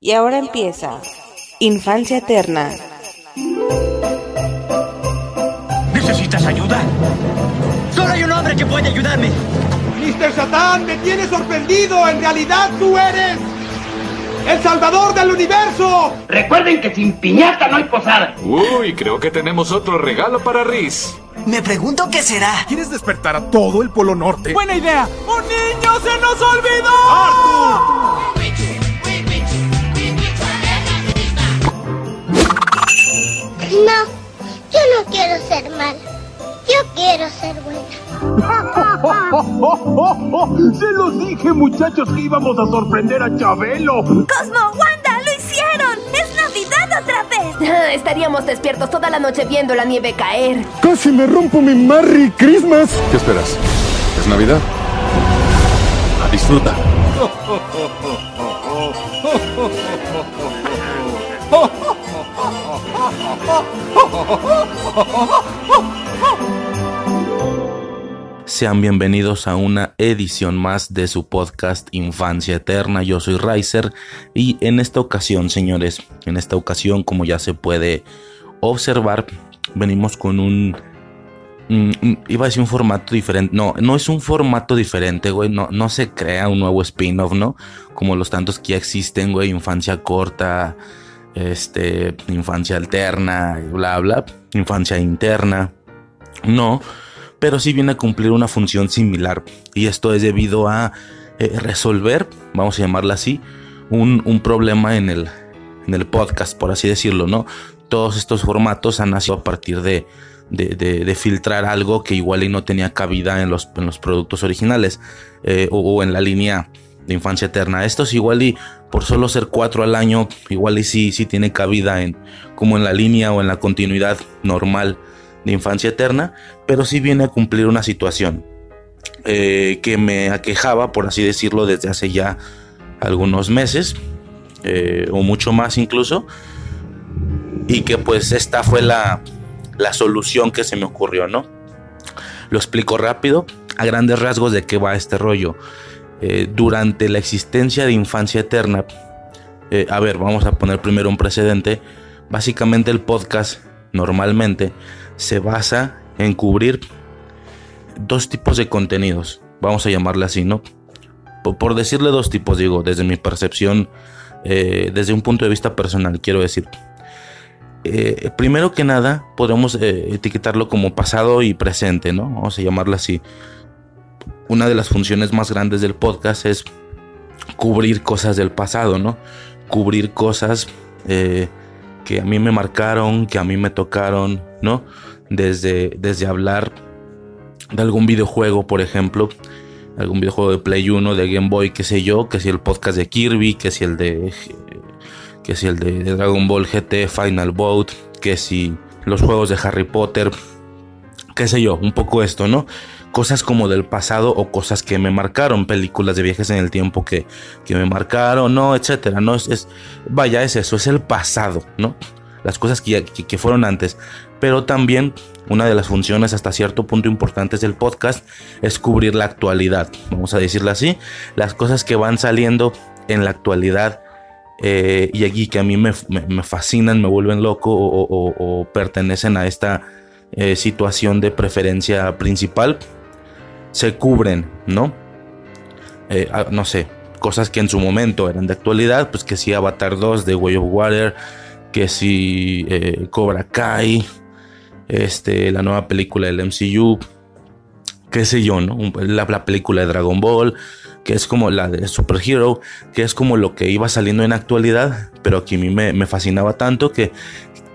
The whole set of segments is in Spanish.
Y ahora empieza Infancia Eterna. ¿Necesitas ayuda? Solo hay un hombre que puede ayudarme. Mr. Satán, me tienes sorprendido. En realidad tú eres el salvador del universo. Recuerden que sin piñata no hay posada. Uy, creo que tenemos otro regalo para Riz. Me pregunto qué será. ¿Quieres despertar a todo el Polo Norte? Buena idea. ¡Un niño se nos olvidó! ¡Arthur! No, yo no quiero ser mala. Yo quiero ser buena. Se los dije, muchachos, que íbamos a sorprender a Chabelo. Cosmo, Wanda, lo hicieron. Es Navidad otra vez. Estaríamos despiertos toda la noche viendo la nieve caer. Casi me rompo mi Merry Christmas. ¿Qué esperas? ¿Es Navidad? Disfruta. Sean bienvenidos a una edición más de su podcast Infancia Eterna. Yo soy Riser y en esta ocasión, señores, en esta ocasión, como ya se puede observar, venimos con un, iba a decir un formato diferente. No, no es un formato diferente, güey. No, no se crea un nuevo spin-off, ¿no? Como los tantos que ya existen, güey. Infancia corta, este, infancia alterna, bla, bla. Infancia interna. No, pero sí viene a cumplir una función similar. Y esto es debido a eh, resolver, vamos a llamarla así, un, problema en el, en el podcast, por así decirlo, ¿no? Todos estos formatos han nacido a partir de, de, de- filtrar algo que igual y no tenía cabida en los, en los productos originales eh, o en la línea de infancia eterna. Estos igual y por solo ser cuatro al año, igual y sí, sí tiene cabida en como en la línea o en la continuidad normal de infancia eterna, pero sí viene a cumplir una situación eh, que me aquejaba, por así decirlo, desde hace ya algunos meses, eh, o mucho más incluso, y que pues esta fue la, la solución que se me ocurrió, ¿no? Lo explico rápido, a grandes rasgos de qué va este rollo. Eh, durante la existencia de infancia eterna, eh, a ver, vamos a poner primero un precedente. Básicamente el podcast normalmente se basa en cubrir dos tipos de contenidos. Vamos a llamarle así, ¿no? Por, decirle dos tipos, digo, desde mi percepción, eh, desde un punto de vista personal, quiero decir. Primero que nada, podemos etiquetarlo como pasado y presente, ¿no? Vamos a llamarlo así. Una de las funciones más grandes del podcast es cubrir cosas del pasado, ¿no? Cubrir cosas eh, que a mí me marcaron, que a mí me tocaron, ¿no? Desde, desde hablar de algún videojuego, por ejemplo, algún videojuego de Play 1, de Game Boy, qué sé yo, que si el podcast de Kirby, que si el de que si el de, Dragon Ball GT Final Boat, que si los juegos de Harry Potter, qué sé yo, un poco esto, ¿no? Cosas como del pasado o cosas que me marcaron, películas de viajes en el tiempo que, que me marcaron, ¿no? Etcétera, ¿no? Es, es- vaya, es eso, es el pasado, ¿no? Las cosas que, que, fueron antes. Pero también una de las funciones hasta cierto punto importantes del podcast es cubrir la actualidad, vamos a decirlo así, las cosas que van saliendo en la actualidad eh, y aquí que a mí me, me- fascinan, me vuelven loco o pertenecen a esta eh, situación de preferencia principal, se cubren, ¿no? Eh, ah, no sé, cosas que en su momento eran de actualidad, pues que si Avatar 2 de Way of Water, que si eh, Cobra Kai, este, la nueva película del MCU, qué sé yo, ¿no? La, la película de Dragon Ball, que es como la de Super Hero, que es como lo que iba saliendo en actualidad, pero que a mí me, me fascinaba tanto que,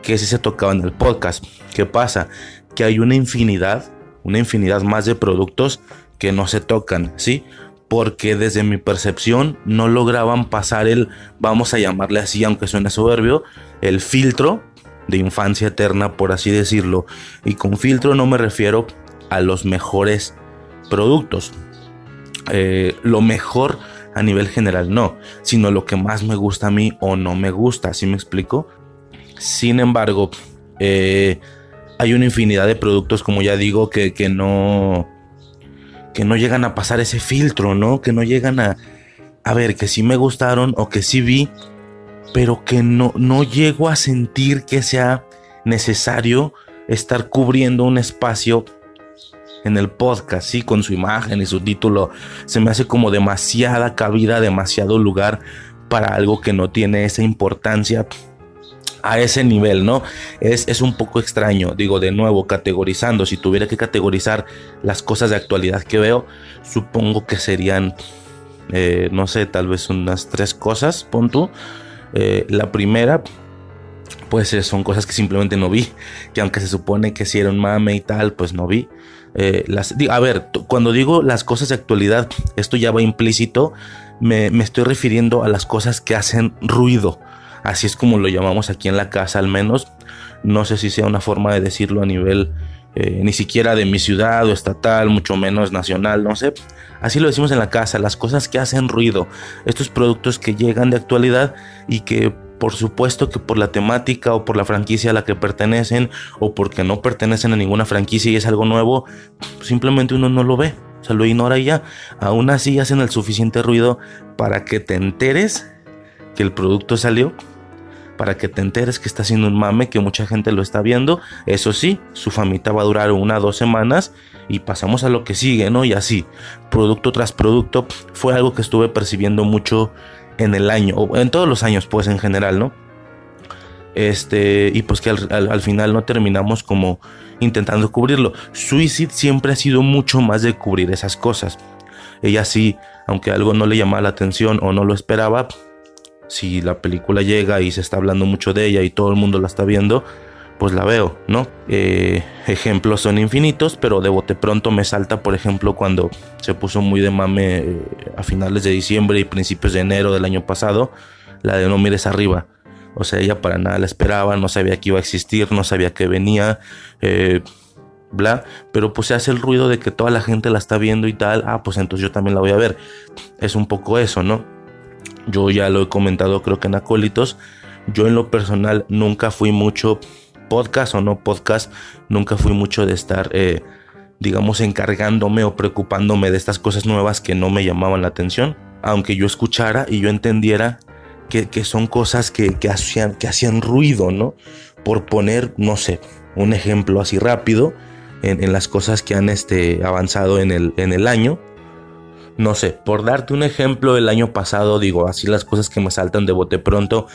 que sí se tocaba en el podcast. ¿Qué pasa? Que hay una infinidad, una infinidad más de productos que no se tocan, ¿sí? Porque desde mi percepción no lograban pasar el, vamos a llamarle así, aunque suene soberbio, el filtro de infancia eterna, por así decirlo. Y con filtro no me refiero a los mejores productos. Eh, lo mejor a nivel general no, sino lo que más me gusta a mí o no me gusta, ¿sí me explico? Sin embargo, eh, hay una infinidad de productos, como ya digo, que, que no que no llegan a pasar ese filtro, ¿no? Que no llegan a a ver que sí me gustaron o que sí vi, pero que no, no llego a sentir que sea necesario estar cubriendo un espacio en el podcast, sí, con su imagen y su título. Se me hace como demasiada cabida, demasiado lugar para algo que no tiene esa importancia a ese nivel, ¿no? Es, es, un poco extraño, digo, de nuevo, categorizando, si tuviera que categorizar las cosas de actualidad que veo, supongo que serían, eh, no sé, tal vez unas tres cosas, pon tú. Eh, la primera, pues son cosas que simplemente no vi, que aunque se supone que si era un mame y tal, pues no vi. Eh, a ver, cuando digo las cosas de actualidad, esto ya va implícito, me, me estoy refiriendo a las cosas que hacen ruido Así es como lo llamamos aquí en la casa al menos. No sé si sea una forma de decirlo a nivel eh, ni siquiera de mi ciudad o estatal, mucho menos nacional, no sé. Así lo decimos en la casa, las cosas que hacen ruido, estos productos que llegan de actualidad y que por supuesto que por la temática o por la franquicia a la que pertenecen o porque no pertenecen a ninguna franquicia y es algo nuevo, simplemente uno no lo ve, se lo ignora y ya. Aún así hacen el suficiente ruido para que te enteres que el producto salió para que te enteres que está haciendo un mame, que mucha gente lo está viendo. Eso sí, su famita va a durar una dos semanas y pasamos a lo que sigue, ¿no? Y así, producto tras producto, fue algo que estuve percibiendo mucho en el año, o en todos los años, pues en general, ¿no? Este, y pues que al, final no terminamos como intentando cubrirlo. Suicide siempre ha sido mucho más de cubrir esas cosas. Ella sí, aunque algo no le llamaba la atención o no lo esperaba, si la película llega y se está hablando mucho de ella y todo el mundo la está viendo, pues la veo, ¿no? Eh, ejemplos son infinitos, pero de bote pronto me salta, por ejemplo, cuando se puso muy de mame eh, a finales de diciembre y principios de enero del año pasado, la de No mires arriba. O sea, ella para nada la esperaba, no sabía que iba a existir, no sabía que venía, eh, bla, pero pues se hace el ruido de que toda la gente la está viendo y tal, ah, pues entonces yo también la voy a ver. Es un poco eso, ¿no? Yo ya lo he comentado creo que en Acólitos. Yo en lo personal nunca fui mucho podcast o no podcast. Nunca fui mucho de estar, eh, digamos, encargándome o preocupándome de estas cosas nuevas que no me llamaban la atención. Aunque yo escuchara y yo entendiera que, son cosas que, hacían, que hacían ruido, ¿no? Por poner, no sé, un ejemplo así rápido en, las cosas que han este, avanzado en el, en el año no sé, por darte un ejemplo, el año pasado, digo, así las cosas que me saltan de bote pronto,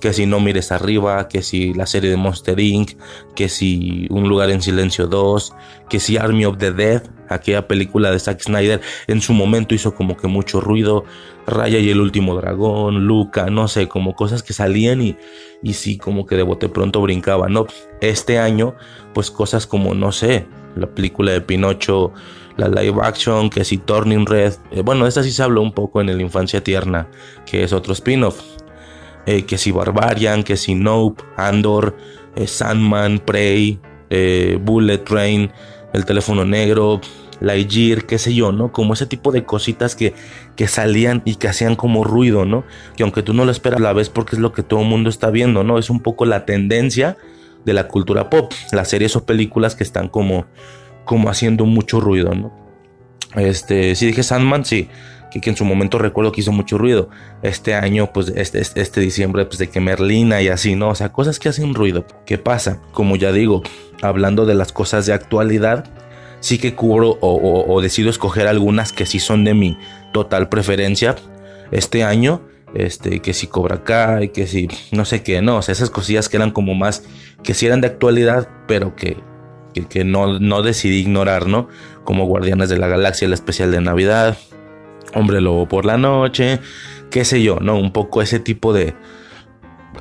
que si no mires arriba, que si la serie de Monster Inc., que si Un lugar en silencio 2, que si Army of the Dead, aquella película de Zack Snyder, en su momento hizo como que mucho ruido, Raya y el último dragón, Luca, no sé, como cosas que salían y, y sí, como que de bote pronto brincaban, ¿no? Este año, pues cosas como, no sé, la película de Pinocho, la live action, que si Turning Red, eh, bueno, esta sí se habló un poco en el Infancia Tierna, que es otro spin-off, eh, que si Barbarian, que si Nope, Andor, eh, Sandman, Prey, Bullet Train, El teléfono negro, Lightyear, qué sé yo, ¿no? Como ese tipo de cositas que, que salían y que hacían como ruido, ¿no? Que aunque tú no lo esperas la vez porque es lo que todo el mundo está viendo, ¿no? Es un poco la tendencia de la cultura pop, las series o películas que están como como haciendo mucho ruido, ¿no? Este, si dije Sandman, sí, que, en su momento recuerdo que hizo mucho ruido. Este año, pues este, este, este, diciembre, pues de que Merlina y así, ¿no? O sea, cosas que hacen ruido. ¿Qué pasa? Como ya digo, hablando de las cosas de actualidad, sí que cubro o, decido escoger algunas que sí son de mi total preferencia. Este año, este, que si Cobra Kai, que si no sé qué, no, o sea, esas cosillas que eran como más, que sí eran de actualidad, pero que que, no, no, decidí ignorar, ¿no? Como Guardianes de la Galaxia, el especial de Navidad, Hombre Lobo por la noche, qué sé yo, ¿no? Un poco ese tipo de...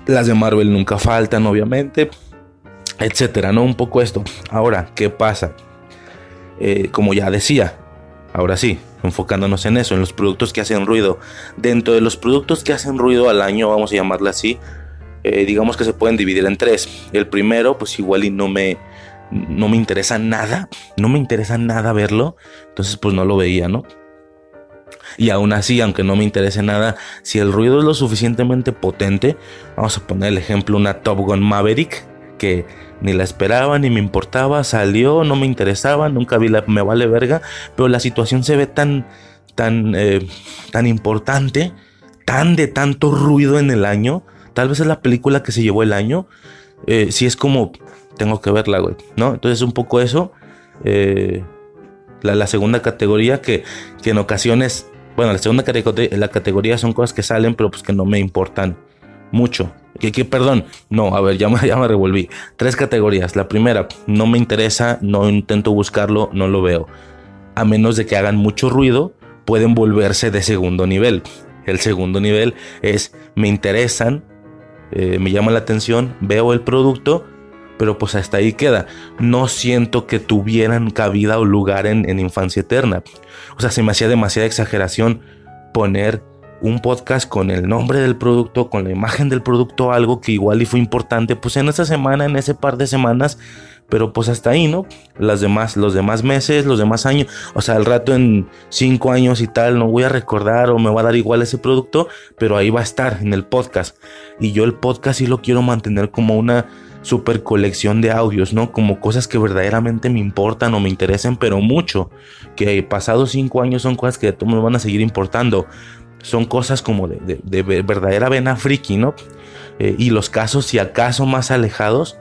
Las de Marvel nunca faltan, obviamente, etcétera, ¿no? Un poco esto. Ahora, ¿qué pasa? Eh, como ya decía, ahora sí, enfocándonos en eso, en los productos que hacen ruido. Dentro de los productos que hacen ruido al año, vamos a llamarle así, eh, digamos que se pueden dividir en tres. El primero, pues igual y no me no me interesa nada, no me interesa nada verlo, entonces pues no lo veía, ¿no? Y aún así, aunque no me interese nada, si el ruido es lo suficientemente potente, vamos a poner el ejemplo una Top Gun Maverick, que ni la esperaba, ni me importaba, salió, no me interesaba, nunca vi la, me vale verga, pero la situación se ve tan, tan, eh, tan importante, tan de tanto ruido en el año, tal vez es la película que se llevó el año. Eh, si es como, tengo que verla, güey, ¿no? Entonces un poco eso. Eh, la, segunda categoría que, que en ocasiones, bueno, la segunda categoría, la categoría son cosas que salen, pero pues que no me importan mucho. Que, que, perdón, no, a ver, ya me, ya me revolví. Tres categorías. La primera, no me interesa, no intento buscarlo, no lo veo. A menos de que hagan mucho ruido, pueden volverse de segundo nivel. El segundo nivel es, me interesan, eh, me llama la atención, veo el producto, pero pues hasta ahí queda. No siento que tuvieran cabida o lugar en, en Infancia Eterna. O sea, se me hacía demasiada exageración poner un podcast con el nombre del producto, con la imagen del producto, algo que igual y fue importante, pues en esa semana, en ese par de semanas, pero pues hasta ahí, ¿no? Las demás, los demás meses, los demás años, o sea, al rato en cinco años y tal, no voy a recordar o me va a dar igual ese producto, pero ahí va a estar en el podcast. Y yo el podcast sí lo quiero mantener como una super colección de audios, ¿no? Como cosas que verdaderamente me importan o me interesen, pero mucho. Que pasados cinco años son cosas que de todo me van a seguir importando son cosas como de, verdadera vena friki, ¿no? Eh, y los casos, si acaso más alejados,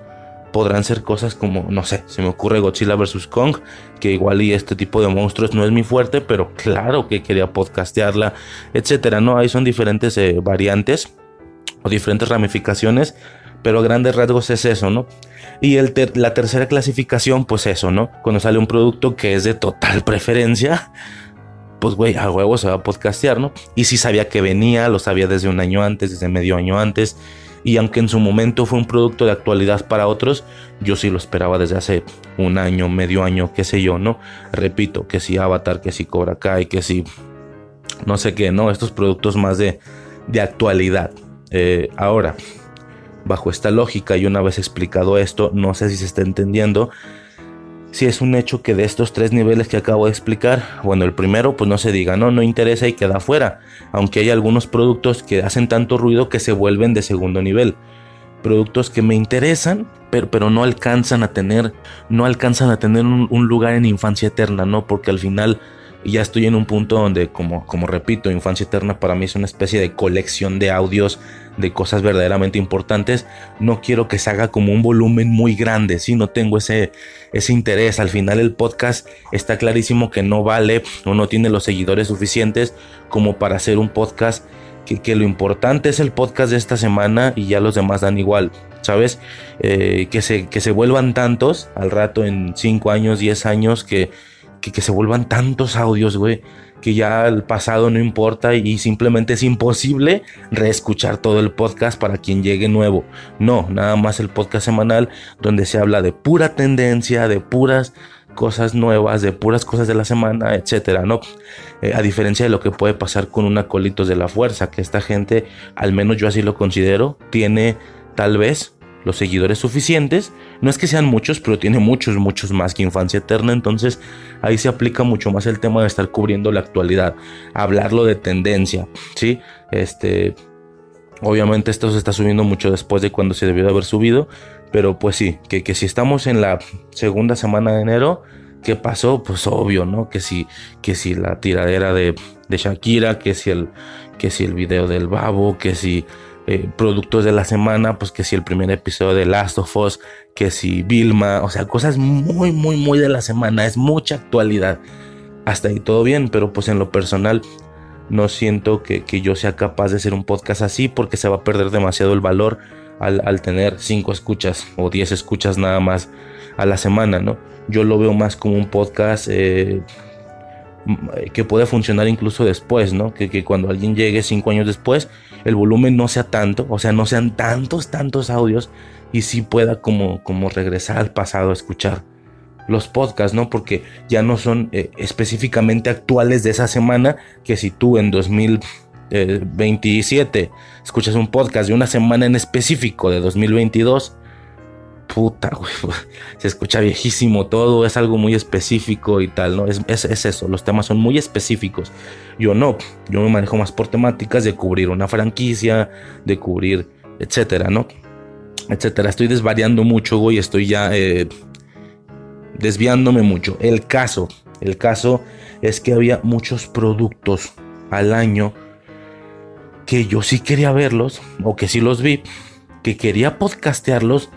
podrán ser cosas como, no sé, se me ocurre Godzilla vs. Kong, que igual y este tipo de monstruos no es mi fuerte, pero claro que quería podcastearla, etcétera, ¿no? Ahí son diferentes eh, variantes o diferentes ramificaciones, pero a grandes rasgos es eso, ¿no? Y el la tercera clasificación, pues eso, ¿no? Cuando sale un producto que es de total preferencia, pues güey, a huevo se va a podcastear, ¿no? Y sí sabía que venía, lo sabía desde un año antes, desde medio año antes. Y aunque en su momento fue un producto de actualidad para otros, yo sí lo esperaba desde hace un año, medio año, qué sé yo, ¿no? Repito, que si Avatar, que si Cobra Kai, que si no sé qué, ¿no? Estos productos más de, de actualidad. Eh, ahora, bajo esta lógica y una vez explicado esto, no sé si se está entendiendo, si es un hecho que de estos tres niveles que acabo de explicar, bueno, el primero pues no se diga, no, no interesa y queda fuera, aunque hay algunos productos que hacen tanto ruido que se vuelven de segundo nivel. Productos que me interesan, pero, pero no alcanzan a tener, no alcanzan a tener un, un lugar en infancia eterna, ¿no? Porque al final y ya estoy en un punto donde, como, como repito, Infancia Eterna para mí es una especie de colección de audios de cosas verdaderamente importantes. No quiero que se haga como un volumen muy grande, si no tengo ese, ese interés. Al final el podcast está clarísimo que no vale o no tiene los seguidores suficientes como para hacer un podcast que, que lo importante es el podcast de esta semana y ya los demás dan igual. ¿Sabes? Eh, que, se, que se vuelvan tantos al rato en 5 años, 10 años que que, se vuelvan tantos audios, güey, que ya el pasado no importa y simplemente es imposible reescuchar todo el podcast para quien llegue nuevo. No, nada más el podcast semanal donde se habla de pura tendencia, de puras cosas nuevas, de puras cosas de la semana, etcétera, ¿no? Eh, a diferencia de lo que puede pasar con un acolitos de la fuerza, que esta gente, al menos yo así lo considero, tiene tal vez los seguidores suficientes. No es que sean muchos, pero tiene muchos, muchos más que Infancia Eterna. Entonces ahí se aplica mucho más el tema de estar cubriendo la actualidad, hablarlo de tendencia, ¿sí? Este, obviamente esto se está subiendo mucho después de cuando se debió de haber subido, pero pues sí, que, que si estamos en la segunda semana de enero, ¿qué pasó? Pues obvio, ¿no? Que si, que si la tiradera de, de Shakira, que si el, que si el video del babo, que si eh, productos de la semana, pues que si el primer episodio de Last of Us, que si Vilma, o sea, cosas muy, muy, muy de la semana, es mucha actualidad. Hasta ahí todo bien, pero pues en lo personal no siento que, yo sea capaz de hacer un podcast así porque se va a perder demasiado el valor al, tener 5 escuchas o 10 escuchas nada más a la semana, ¿no? Yo lo veo más como un podcast eh, que puede funcionar incluso después, ¿no? Que, que cuando alguien llegue 5 años después el volumen no sea tanto, o sea, no sean tantos, tantos audios y sí pueda como, como regresar al pasado a escuchar los podcasts, ¿no? Porque ya no son eh, específicamente actuales de esa semana, que si tú en 2027 escuchas un podcast de una semana en específico de 2022, puta, güey, se escucha viejísimo todo, es algo muy específico y tal, ¿no? Es, es, es, eso, los temas son muy específicos. Yo no, yo me manejo más por temáticas de cubrir una franquicia, de cubrir, etcétera, ¿no? Etcétera. Estoy desvariando mucho, güey, estoy ya eh, desviándome mucho. El caso, el caso es que había muchos productos al año que yo sí quería verlos, o que sí los vi, que quería podcastearlos,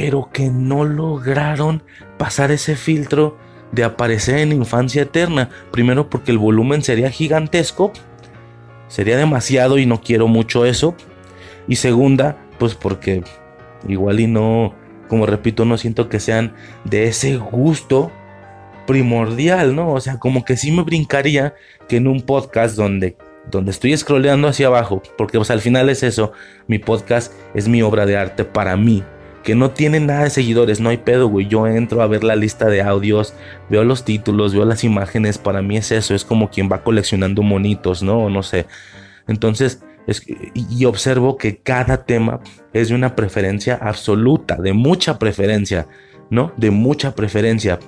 pero que no lograron pasar ese filtro de aparecer en Infancia Eterna. Primero porque el volumen sería gigantesco, sería demasiado y no quiero mucho eso. Y segunda, pues porque igual y no, como repito, no siento que sean de ese gusto primordial, ¿no? O sea, como que sí me brincaría que en un podcast donde donde estoy scrolleando hacia abajo, porque al final es eso, mi podcast es mi obra de arte para mí, que no tiene nada de seguidores, no hay pedo, güey. Yo entro a ver la lista de audios, veo los títulos, veo las imágenes, para mí es eso, es como quien va coleccionando monitos, ¿no? No sé. Entonces, y observo que cada tema es de una preferencia absoluta, de mucha preferencia, ¿no? De mucha preferencia.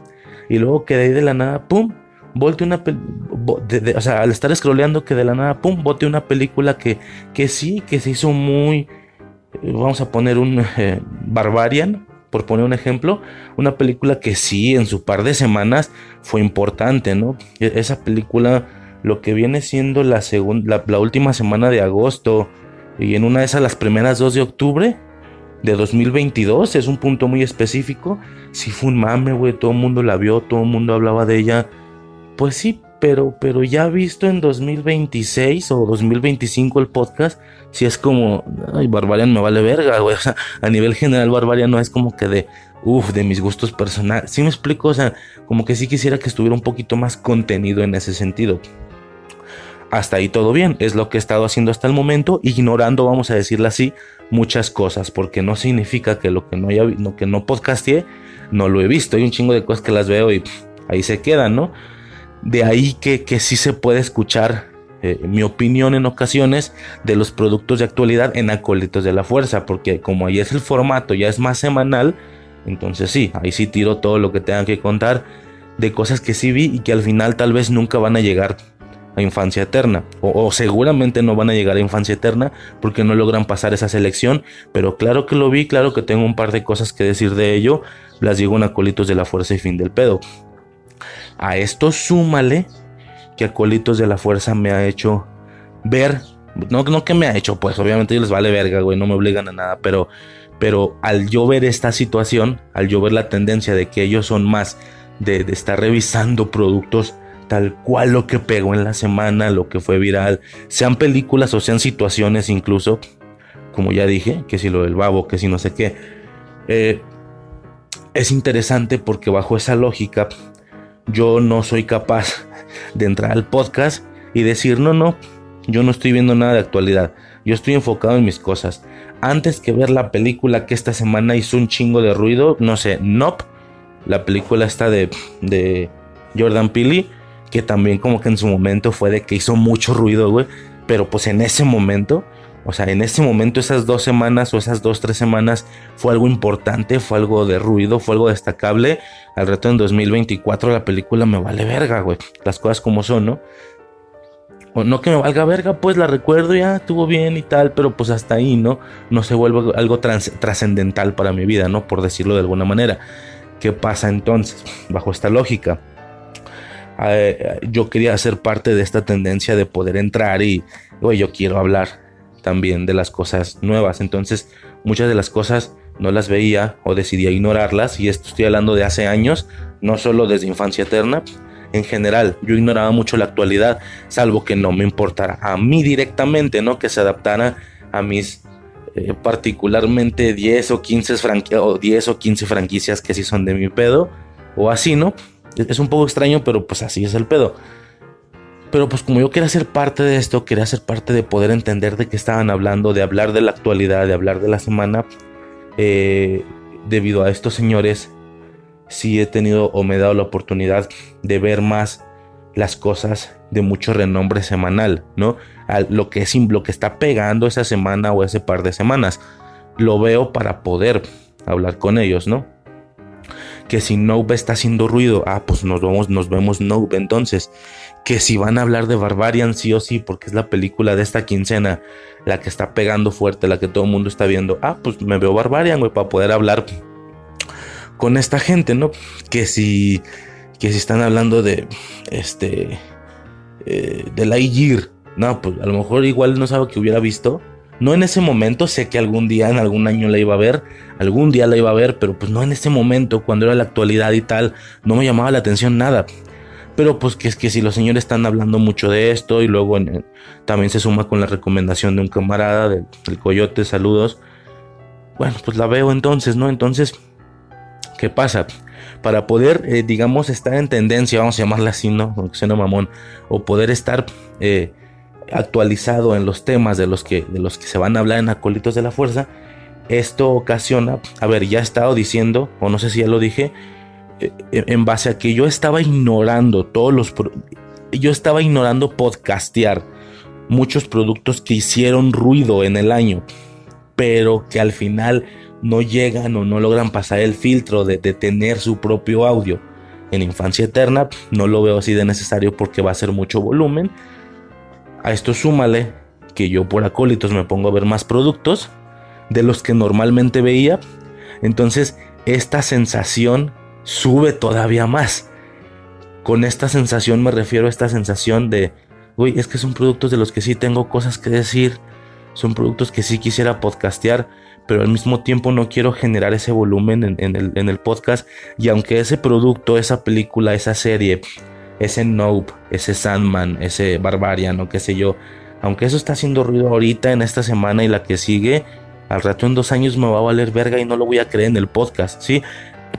Y luego que de ahí de la nada, ¡pum! Volte una... o sea, al estar scrolleando que de la nada, ¡pum! Bote una película que, que sí, que se hizo muy vamos a poner un eh, Barbarian, por poner un ejemplo, una película que sí en su par de semanas fue importante, ¿no? E, esa película, lo que viene siendo la, la, última semana de agosto y en una de esas las primeras dos de octubre de 2022, es un punto muy específico, sí fue un mame, güey, todo el mundo la vio, todo el mundo hablaba de ella, pues sí, pero, pero ya visto en 2026 o 2025 el podcast, si es como, ay, Barbarian me vale verga, güey. O sea, a nivel general, Barbarian no es como que de, uff, de mis gustos personales. ¿Sí me explico? O sea, como que sí quisiera que estuviera un poquito más contenido en ese sentido. Hasta ahí todo bien, es lo que he estado haciendo hasta el momento, ignorando, vamos a decirlo así, muchas cosas, porque no significa que lo que no haya, no, que no podcasteé, no lo he visto. Hay un chingo de cosas que las veo y ahí se quedan, ¿no? De ahí que, que sí se puede escuchar eh, mi opinión en ocasiones de los productos de actualidad en Acolitos de la Fuerza, porque como ahí es el formato, ya es más semanal, entonces sí, ahí sí tiro todo lo que tenga que contar de cosas que sí vi y que al final tal vez nunca van a llegar a infancia eterna o, o, seguramente no van a llegar a infancia eterna porque no logran pasar esa selección pero claro que lo vi claro que tengo un par de cosas que decir de ello las digo en acolitos de la fuerza y fin del pedo a esto súmale que Acolitos de la Fuerza me ha hecho ver. No, no que me ha hecho, pues obviamente les vale verga, güey, no me obligan a nada, pero, pero al yo ver esta situación, al yo ver la tendencia de que ellos son más de, estar revisando productos tal cual lo que pegó en la semana, lo que fue viral, sean películas o sean situaciones incluso, como ya dije, que si lo del babo, que si no sé qué, eh, es interesante porque bajo esa lógica yo no soy capaz de entrar al podcast y decir, no, no, yo no estoy viendo nada de actualidad, yo estoy enfocado en mis cosas. Antes que ver la película que esta semana hizo un chingo de ruido, no sé, Nope, la película esta de, de Jordan Peele, que también como que en su momento fue de que hizo mucho ruido, güey, pero pues en ese momento o sea, en ese momento, esas dos semanas o esas dos, tres semanas fue algo importante, fue algo de ruido, fue algo destacable. Al reto en 2024 la película me vale verga, güey. Las cosas como son, ¿no? O no que me valga verga, pues la recuerdo ya, estuvo bien y tal, pero pues hasta ahí, ¿no? No se vuelve algo trascendental para mi vida, ¿no? Por decirlo de alguna manera. ¿Qué pasa entonces? Bajo esta lógica. Eh, yo quería ser parte de esta tendencia de poder entrar y, güey, yo quiero hablar también de las cosas nuevas. Entonces, muchas de las cosas no las veía o decidía ignorarlas. Y esto estoy hablando de hace años, no solo desde infancia eterna. En general, yo ignoraba mucho la actualidad, salvo que no me importara a mí directamente, ¿no? Que se adaptara a mis eh, particularmente 10 o 15 o 10 o 15 franquicias que sí son de mi pedo o así, ¿no? Es un poco extraño, pero pues así es el pedo. Pero pues como yo quería ser parte de esto, quería ser parte de poder entender de qué estaban hablando, de hablar de la actualidad, de hablar de la semana, eh, debido a estos señores, sí he tenido o me he dado la oportunidad de ver más las cosas de mucho renombre semanal, ¿no? lo que es lo que está pegando esa semana o ese par de semanas. Lo veo para poder hablar con ellos, ¿no? Que si Noob está haciendo ruido, ah, pues nos vemos, nos vemos Noob entonces que si van a hablar de Barbarian sí o sí, porque es la película de esta quincena, la que está pegando fuerte, la que todo el mundo está viendo, ah, pues me veo Barbarian, güey, para poder hablar con esta gente, ¿no? Que si, que si están hablando de, este, eh, de Lightyear, No, pues a lo mejor igual no sabe que hubiera visto. No en ese momento, sé que algún día, en algún año la iba a ver, algún día la iba a ver, pero pues no en ese momento, cuando era la actualidad y tal, no me llamaba la atención nada. Pero pues que es que si los señores están hablando mucho de esto y luego también se suma con la recomendación de un camarada del, Coyote, saludos. Bueno, pues la veo entonces, ¿no? Entonces, ¿qué pasa? Para poder, eh, digamos, estar en tendencia, vamos a llamarla así, ¿no? Aunque suena mamón, o poder estar... Eh, actualizado en los temas de los que, de los que se van a hablar en Acolitos de la Fuerza, esto ocasiona, a ver, ya he estado diciendo, o no sé si ya lo dije, en base a que yo estaba ignorando todos los... Yo estaba ignorando podcastear muchos productos que hicieron ruido en el año, pero que al final no llegan o no logran pasar el filtro de, de tener su propio audio. En Infancia Eterna no lo veo así de necesario porque va a ser mucho volumen a esto súmale que yo por acólitos me pongo a ver más productos de los que normalmente veía. Entonces esta sensación sube todavía más. Con esta sensación me refiero a esta sensación de, uy, es que son productos de los que sí tengo cosas que decir. Son productos que sí quisiera podcastear, pero al mismo tiempo no quiero generar ese volumen en, el, en el podcast. Y aunque ese producto, esa película, esa serie ese Nope, ese Sandman, ese Barbarian o qué sé yo, aunque eso está haciendo ruido ahorita en esta semana y la que sigue, al rato en dos años me va a valer verga y no lo voy a creer en el podcast, ¿sí?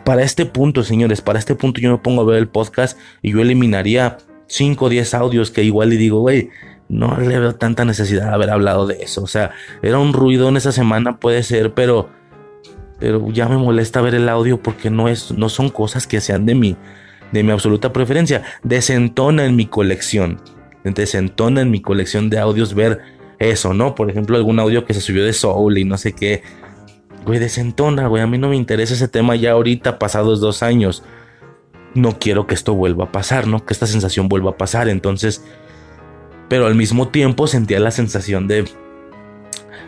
Para este punto, señores, para este punto yo me pongo a ver el podcast y yo eliminaría 5 o 10 audios que igual le digo, güey, no le veo tanta necesidad de haber hablado de eso. O sea, era un ruido en esa semana, puede ser, pero, pero ya me molesta ver el audio porque no, es, no son cosas que sean de mí de mi absoluta preferencia. Desentona en mi colección. Desentona en mi colección de audios ver eso, ¿no? Por ejemplo, algún audio que se subió de Soul y no sé qué. Güey, desentona, güey. A mí no me interesa ese tema ya ahorita, pasados dos años. No quiero que esto vuelva a pasar, ¿no? Que esta sensación vuelva a pasar. Entonces, pero al mismo tiempo sentía la sensación de...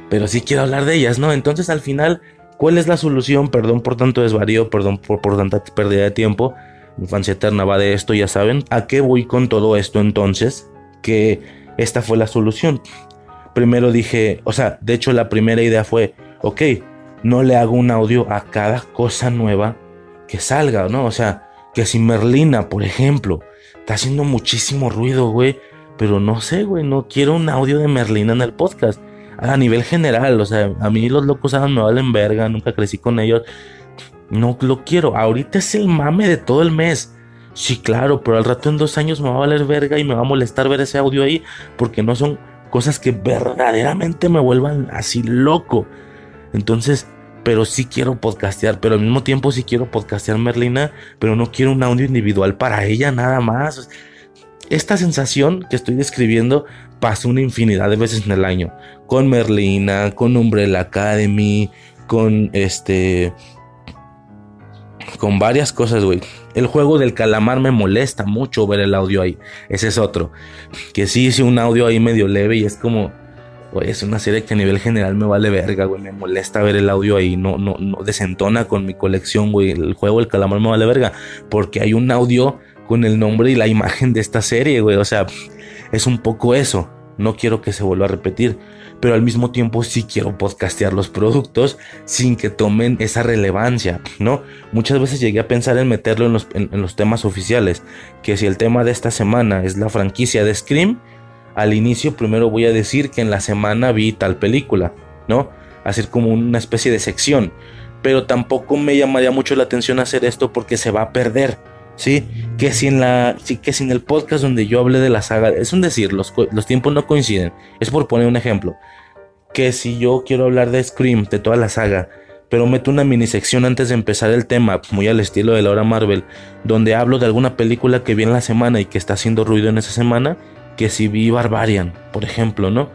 Pero sí quiero hablar de ellas, ¿no? Entonces al final, ¿cuál es la solución? Perdón por tanto desvarío, perdón por, por tanta pérdida de tiempo Infancia Eterna va de esto, ya saben. ¿A qué voy con todo esto entonces? Que esta fue la solución. Primero dije, o sea, de hecho la primera idea fue, ok, no le hago un audio a cada cosa nueva que salga, ¿no? O sea, que si Merlina, por ejemplo, está haciendo muchísimo ruido, güey, pero no sé, güey, no quiero un audio de Merlina en el podcast. A nivel general, o sea, a mí los locos me valen verga, nunca crecí con ellos. No lo quiero. Ahorita es el mame de todo el mes. Sí, claro, pero al rato en dos años me va a valer verga y me va a molestar ver ese audio ahí porque no son cosas que verdaderamente me vuelvan así loco. Entonces, pero sí quiero podcastear, pero al mismo tiempo sí quiero podcastear Merlina, pero no quiero un audio individual para ella nada más. Esta sensación que estoy describiendo pasa una infinidad de veces en el año. Con Merlina, con Umbrella Academy, con este con varias cosas, güey. El juego del calamar me molesta mucho ver el audio ahí. Ese es otro. Que sí hice un audio ahí medio leve y es como, güey, es una serie que a nivel general me vale verga, güey. Me molesta ver el audio ahí. No, no, no desentona con mi colección, güey. El juego del calamar me vale verga. Porque hay un audio con el nombre y la imagen de esta serie, güey. O sea, es un poco eso. No quiero que se vuelva a repetir pero al mismo tiempo sí quiero podcastear los productos sin que tomen esa relevancia, ¿no? Muchas veces llegué a pensar en meterlo en los, en, los temas oficiales, que si el tema de esta semana es la franquicia de Scream, al inicio primero voy a decir que en la semana vi tal película, ¿no? Hacer como una especie de sección, pero tampoco me llamaría mucho la atención hacer esto porque se va a perder. ¿sí? Que si en la, sí, que si en el podcast donde yo hablé de la saga, es un decir, los, los tiempos no coinciden, es por poner un ejemplo, que si yo quiero hablar de Scream, de toda la saga, pero meto una mini sección antes de empezar el tema, muy al estilo de la hora Marvel, donde hablo de alguna película que vi en la semana y que está haciendo ruido en esa semana, que si vi Barbarian, por ejemplo, ¿no?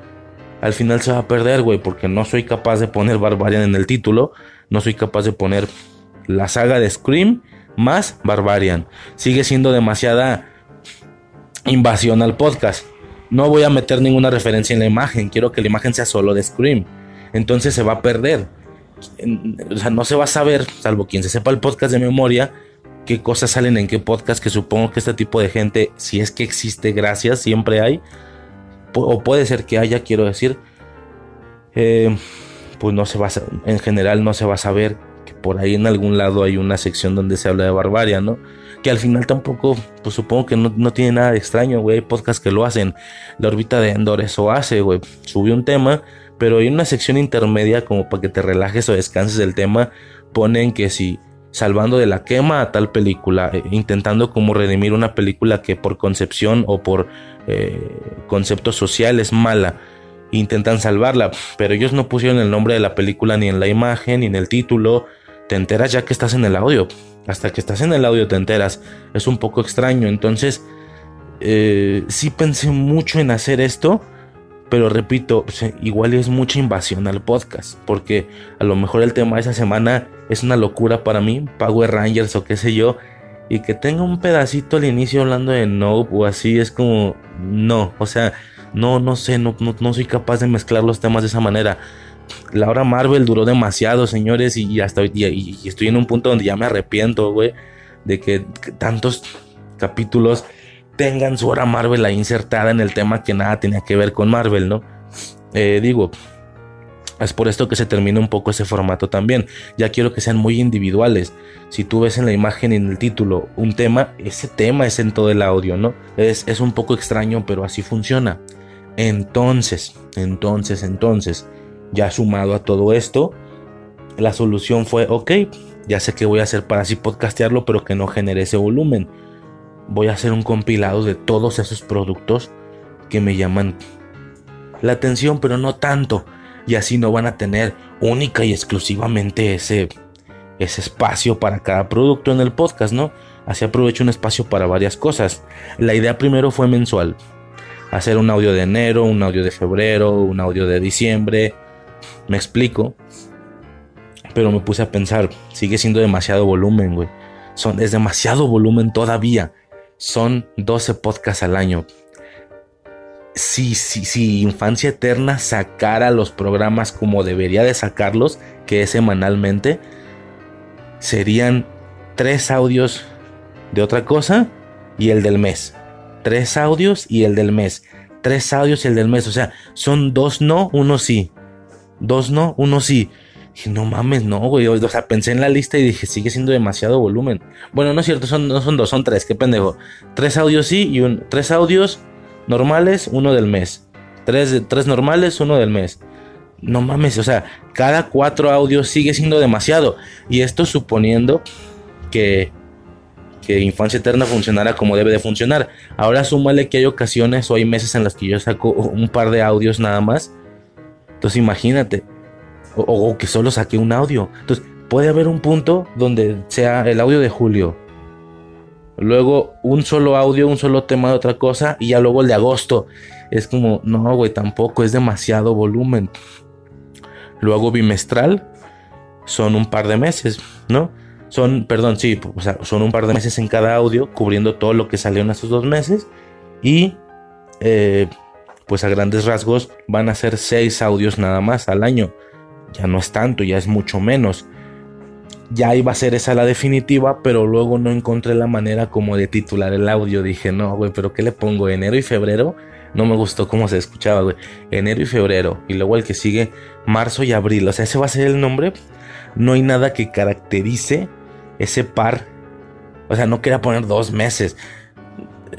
Al final se va a perder, güey, porque no soy capaz de poner Barbarian en el título, no soy capaz de poner la saga de Scream más Barbarian. Sigue siendo demasiada invasión al podcast. No voy a meter ninguna referencia en la imagen, quiero que la imagen sea solo de Scream. Entonces se va a perder. O sea, no se va a saber, salvo quien se sepa el podcast de memoria, qué cosas salen en qué podcast, que supongo que este tipo de gente, si es que existe, gracias, siempre hay. o puede ser que haya, quiero decir, eh, pues no se va a, en general no se va a saber que por ahí en algún lado hay una sección donde se habla de barbaria, ¿no? Que al final tampoco, pues supongo que no, tiene nada de extraño, güey. Hay podcasts que lo hacen. La órbita de Endor eso hace, güey. Subió un tema, pero hay una sección intermedia como para que te relajes o descanses del tema. Ponen que si salvando de la quema a tal película, eh, intentando como redimir una película que por concepción o por eh, concepto social es mala intentan salvarla, pero ellos no pusieron el nombre de la película ni en la imagen ni en el título. Te enteras ya que estás en el audio. Hasta que estás en el audio te enteras. Es un poco extraño. Entonces, eh, sí pensé mucho en hacer esto. Pero repito, igual es mucha invasión al podcast. Porque a lo mejor el tema de esa semana es una locura para mí. Power Rangers o qué sé yo. Y que tenga un pedacito al inicio hablando de Nope o así es como... No, o sea no, no sé, no, no, soy capaz de mezclar los temas de esa manera. La hora Marvel duró demasiado, señores, y, hasta y, estoy en un punto donde ya me arrepiento, güey, de que, tantos capítulos tengan su hora Marvel ahí insertada en el tema que nada tenía que ver con Marvel, ¿no? Eh, digo, es por esto que se termina un poco ese formato también. Ya quiero que sean muy individuales. Si tú ves en la imagen y en el título un tema, ese tema es en todo el audio, ¿no? Es, es un poco extraño, pero así funciona. Entonces, entonces, entonces, ya sumado a todo esto, la solución fue, ok, ya sé qué voy a hacer para así podcastearlo, pero que no genere ese volumen. Voy a hacer un compilado de todos esos productos que me llaman la atención, pero no tanto. Y así no van a tener única y exclusivamente ese, ese espacio para cada producto en el podcast, ¿no? Así aprovecho un espacio para varias cosas. La idea primero fue mensual hacer un audio de enero, un audio de febrero, un audio de diciembre. Me explico. Pero me puse a pensar, sigue siendo demasiado volumen, güey. Son, es demasiado volumen todavía. Son 12 podcasts al año. Si, si, si Infancia Eterna sacara los programas como debería de sacarlos, que es semanalmente, serían tres audios de otra cosa y el del mes tres audios y el del mes. Tres audios y el del mes. O sea, son dos no, uno sí. Dos no, uno sí. Y no mames, no, güey. O sea, pensé en la lista y dije, sigue siendo demasiado volumen. Bueno, no es cierto, son, no son dos, son tres, qué pendejo. Tres audios sí y un, tres audios normales, uno del mes. Tres, tres normales, uno del mes. No mames, o sea, cada cuatro audios sigue siendo demasiado. Y esto suponiendo que que Infancia Eterna funcionara como debe de funcionar. Ahora súmale que hay ocasiones o hay meses en las que yo saco un par de audios nada más. Entonces imagínate. O, que solo saque un audio. Entonces puede haber un punto donde sea el audio de julio. Luego un solo audio, un solo tema de otra cosa. Y ya luego el de agosto. Es como, no, güey, tampoco es demasiado volumen. Luego bimestral. Son un par de meses, ¿no? Son, perdón, sí, son un par de meses en cada audio, cubriendo todo lo que salió en esos dos meses. Y eh, pues a grandes rasgos van a ser seis audios nada más al año. Ya no es tanto, ya es mucho menos. Ya iba a ser esa la definitiva, pero luego no encontré la manera como de titular el audio. Dije, no, güey, pero ¿qué le pongo? Enero y febrero. No me gustó cómo se escuchaba, güey. Enero y febrero. Y luego el que sigue, marzo y abril. O sea, ese va a ser el nombre. No hay nada que caracterice ese par. O sea, no quería poner dos meses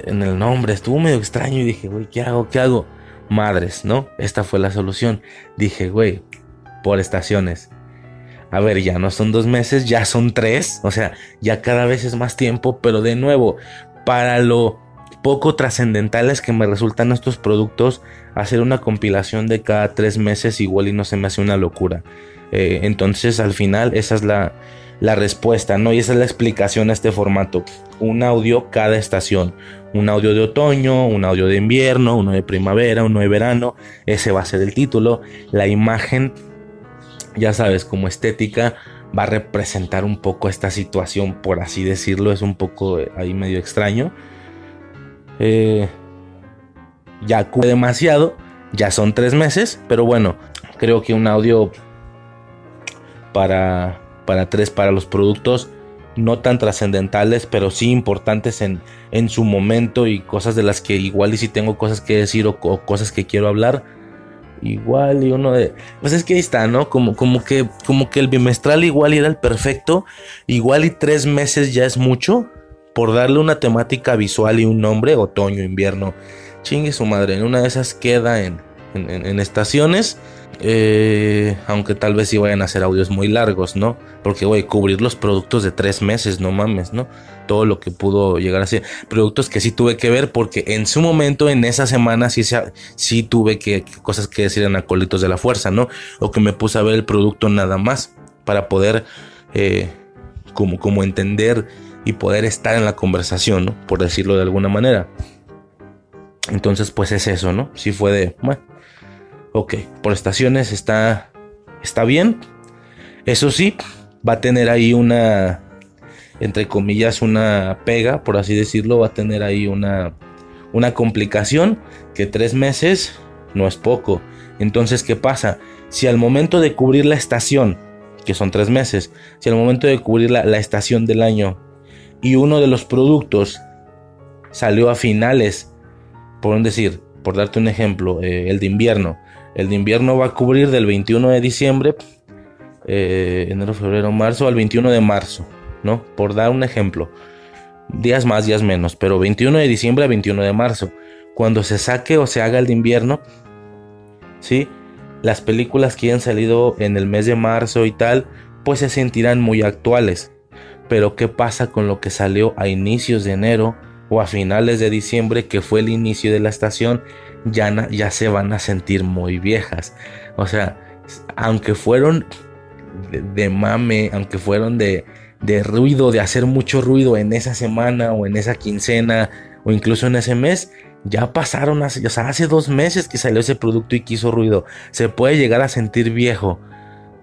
en el nombre. Estuvo medio extraño y dije, güey, ¿qué hago? ¿Qué hago? Madres, ¿no? Esta fue la solución. Dije, güey, por estaciones. A ver, ya no son dos meses, ya son tres. O sea, ya cada vez es más tiempo, pero de nuevo, para lo poco trascendentales que me resultan estos productos, hacer una compilación de cada tres meses igual y no se me hace una locura. Eh, entonces, al final, esa es la, la respuesta, ¿no? Y esa es la explicación a este formato. Un audio cada estación. Un audio de otoño, un audio de invierno, uno de primavera, uno de verano. Ese va a ser el título. La imagen, ya sabes, como estética, va a representar un poco esta situación, por así decirlo. Es un poco eh, ahí medio extraño. Eh, ya cubre demasiado. Ya son tres meses. Pero bueno, creo que un audio para para tres para los productos no tan trascendentales, pero sí importantes en, en su momento y cosas de las que igual y si tengo cosas que decir o, cosas que quiero hablar. Igual y uno de... Pues es que ahí está, ¿no? Como, como, que, como que el bimestral igual era el perfecto. Igual y tres meses ya es mucho. Por darle una temática visual y un nombre, otoño, invierno. Chingue su madre, en una de esas queda en, en estaciones eh, aunque tal vez sí vayan a ser audios muy largos, ¿no? Porque, a cubrir los productos de tres meses, no mames, ¿no? Todo lo que pudo llegar a ser. Productos que sí tuve que ver porque en su momento, en esa semana, sí, sí tuve que, cosas que decir en acolitos de la fuerza, ¿no? O que me puse a ver el producto nada más para poder, eh, como, como entender y poder estar en la conversación, ¿no? Por decirlo de alguna manera. Entonces, pues es eso, ¿no? Sí fue de, bueno, Ok, por estaciones está, está bien. Eso sí, va a tener ahí una, entre comillas, una pega, por así decirlo, va a tener ahí una, una complicación que tres meses no es poco. Entonces, ¿qué pasa? Si al momento de cubrir la estación, que son tres meses, si al momento de cubrir la, estación del año y uno de los productos salió a finales, por decir, por darte un ejemplo, eh, el de invierno, el de invierno va a cubrir del 21 de diciembre, eh, enero, febrero, marzo, al 21 de marzo, ¿no? Por dar un ejemplo. Días más, días menos, pero 21 de diciembre a 21 de marzo. Cuando se saque o se haga el de invierno, ¿sí? Las películas que hayan salido en el mes de marzo y tal, pues se sentirán muy actuales. Pero ¿qué pasa con lo que salió a inicios de enero o a finales de diciembre, que fue el inicio de la estación? Ya, ya se van a sentir muy viejas. O sea, aunque fueron de, mame, aunque fueron de, de ruido, de hacer mucho ruido en esa semana o en esa quincena o incluso en ese mes, ya pasaron hace, o sea, hace dos meses que salió ese producto y quiso ruido. Se puede llegar a sentir viejo.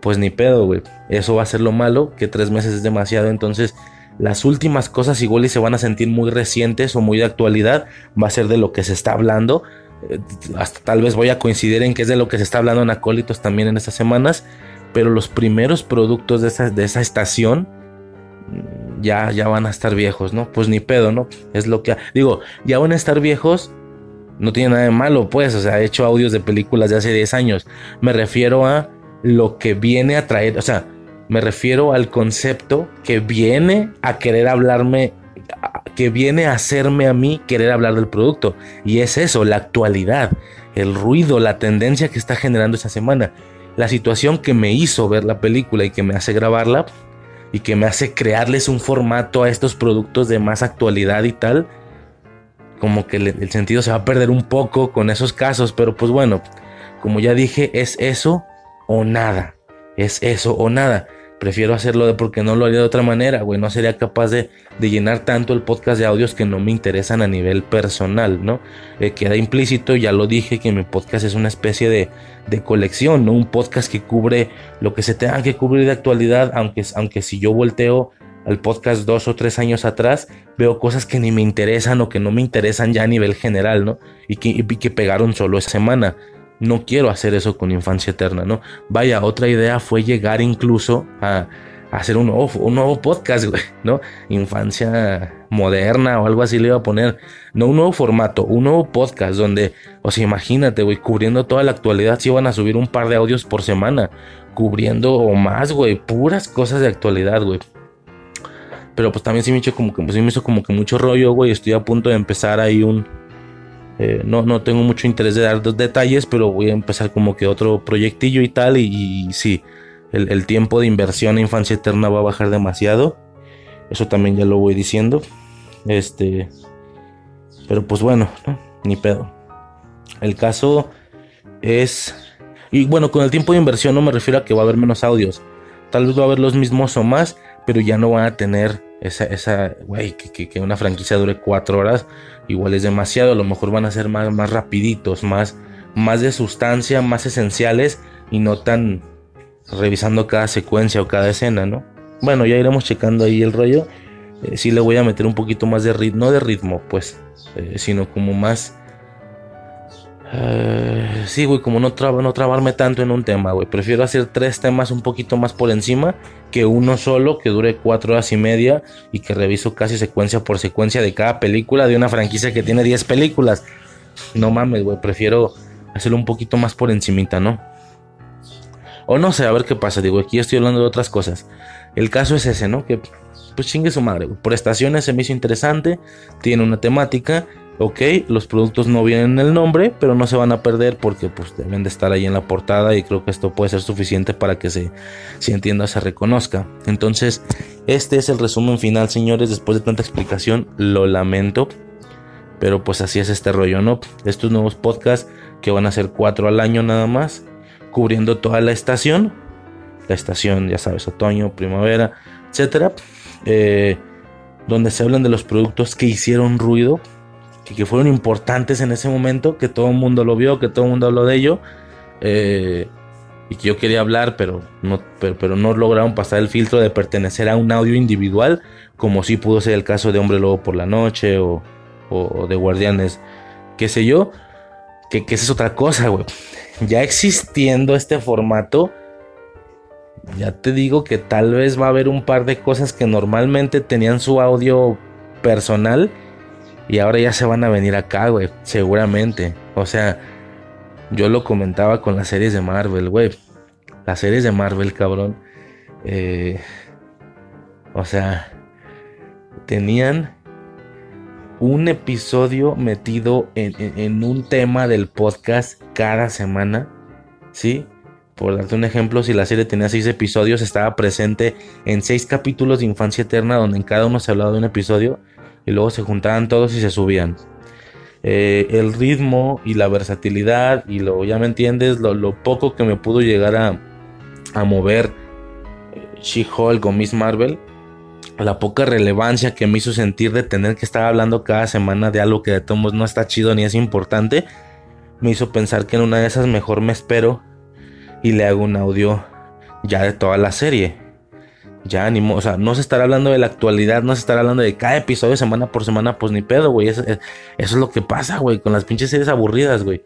Pues ni pedo, güey. Eso va a ser lo malo, que tres meses es demasiado. Entonces, las últimas cosas igual y se van a sentir muy recientes o muy de actualidad. Va a ser de lo que se está hablando. Eh, hasta tal vez voy a coincidir en que es de lo que se está hablando en Acólitos también en estas semanas, pero los primeros productos de esa, de esa estación mm, ya, ya van a estar viejos, ¿no? Pues ni pedo, ¿no? Es lo que... Digo, ya van a estar viejos, no tiene nada de malo, pues, o sea, he hecho audios de películas de hace 10 años. Me refiero a lo que viene a traer, o sea, me refiero al concepto que viene a querer hablarme que viene a hacerme a mí querer hablar del producto. Y es eso, la actualidad, el ruido, la tendencia que está generando esa semana. La situación que me hizo ver la película y que me hace grabarla y que me hace crearles un formato a estos productos de más actualidad y tal. Como que el sentido se va a perder un poco con esos casos, pero pues bueno, como ya dije, es eso o nada. Es eso o nada. Prefiero hacerlo de porque no lo haría de otra manera, güey. No sería capaz de, llenar tanto el podcast de audios que no me interesan a nivel personal, ¿no? Eh, queda implícito, ya lo dije, que mi podcast es una especie de, colección, ¿no? Un podcast que cubre lo que se tenga que cubrir de actualidad, aunque, aunque si yo volteo al podcast dos o tres años atrás, veo cosas que ni me interesan o que no me interesan ya a nivel general, ¿no? Y que, y que pegaron solo esa semana no quiero hacer eso con Infancia Eterna, ¿no? Vaya, otra idea fue llegar incluso a, hacer un nuevo, podcast, güey, ¿no? Infancia moderna o algo así le iba a poner. No un nuevo formato, un nuevo podcast donde, o sea, imagínate, güey, cubriendo toda la actualidad, si iban a subir un par de audios por semana, cubriendo o más, güey, puras cosas de actualidad, güey. Pero pues también sí me hizo como que, sí me hizo como que mucho rollo, güey. Estoy a punto de empezar ahí un, eh, no, no tengo mucho interés de dar dos detalles, pero voy a empezar como que otro proyectillo y tal. Y, sí, el, tiempo de inversión en infancia eterna va a bajar demasiado. Eso también ya lo voy diciendo. Este. Pero pues bueno, ni pedo. El caso es. Y bueno, con el tiempo de inversión no me refiero a que va a haber menos audios. Tal vez va a haber los mismos o más, pero ya no van a tener esa, esa, güey, que, que, una franquicia dure cuatro horas, igual es demasiado, a lo mejor van a ser más, más rapiditos, más, más de sustancia, más esenciales y no tan revisando cada secuencia o cada escena, ¿no? Bueno, ya iremos checando ahí el rollo. Eh, sí le voy a meter un poquito más de ritmo, no de ritmo, pues, eh, sino como más... Eh, sí, güey, como no, no trabarme tanto en un tema, güey. Prefiero hacer tres temas un poquito más por encima que uno solo que dure cuatro horas y media y que reviso casi secuencia por secuencia de cada película de una franquicia que tiene 10 películas. No mames, güey, prefiero hacerlo un poquito más por encimita, ¿no? O no sé, a ver qué pasa. Digo, aquí estoy hablando de otras cosas. El caso es ese, ¿no? Que pues chingue su madre. Por estaciones se me hizo interesante. Tiene una temática. Ok, los productos no vienen en el nombre, pero no se van a perder porque pues deben de estar ahí en la portada y creo que esto puede ser suficiente para que se, se entienda, se reconozca. Entonces, este es el resumen final, señores. Después de tanta explicación, lo lamento. Pero pues así es este rollo, ¿no? Estos nuevos podcasts que van a ser cuatro al año nada más, cubriendo toda la estación. La estación, ya sabes, otoño, primavera, etcétera. Eh, donde se hablan de los productos que hicieron ruido, que, fueron importantes en ese momento, que todo el mundo lo vio, que todo el mundo habló de ello. Eh, y que yo quería hablar, pero no, pero, no lograron pasar el filtro de pertenecer a un audio individual, como si pudo ser el caso de Hombre Lobo por la Noche o, o, de Guardianes, qué sé yo, que, que esa es otra cosa, güey. Ya existiendo este formato, ya te digo que tal vez va a haber un par de cosas que normalmente tenían su audio personal y ahora ya se van a venir acá, güey, seguramente. O sea, yo lo comentaba con las series de Marvel, güey. Las series de Marvel, cabrón. Eh, o sea, tenían un episodio metido en, en, un tema del podcast cada semana. ¿Sí? Por darte un ejemplo, si la serie tenía seis episodios, estaba presente en seis capítulos de Infancia Eterna, donde en cada uno se hablaba de un episodio, y luego se juntaban todos y se subían. Eh, el ritmo y la versatilidad, y lo, ya me entiendes, lo, poco que me pudo llegar a, a mover eh, She-Hulk o Miss Marvel, la poca relevancia que me hizo sentir de tener que estar hablando cada semana de algo que de todos no está chido ni es importante, me hizo pensar que en una de esas mejor me espero y le hago un audio ya de toda la serie. Ya ni o sea, no se estará hablando de la actualidad, no se estará hablando de cada episodio semana por semana, pues ni pedo, güey. Eso, es lo que pasa, güey, con las pinches series aburridas, güey.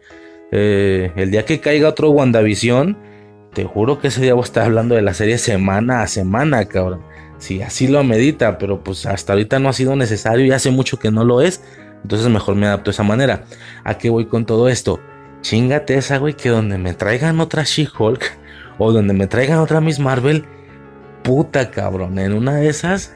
Eh, el día que caiga otro WandaVision, te juro que ese día voy a estar hablando de la serie semana a semana, cabrón. Si así lo medita, pero pues hasta ahorita no ha sido necesario y hace mucho que no lo es. Entonces mejor me adapto de esa manera. ¿A qué voy con todo esto? Chingate esa, güey, que donde me traigan otra She-Hulk o donde me traigan otra Miss Marvel, puta cabrón, en una de esas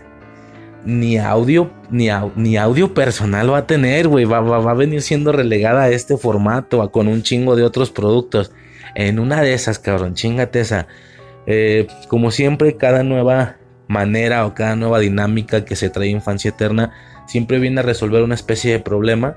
ni audio, ni, ni audio personal va a tener, güey, va, va, a venir siendo relegada a este formato, con un chingo de otros productos. En una de esas, cabrón, chingate esa. Eh, como siempre, cada nueva manera o cada nueva dinámica que se trae Infancia Eterna siempre viene a resolver una especie de problema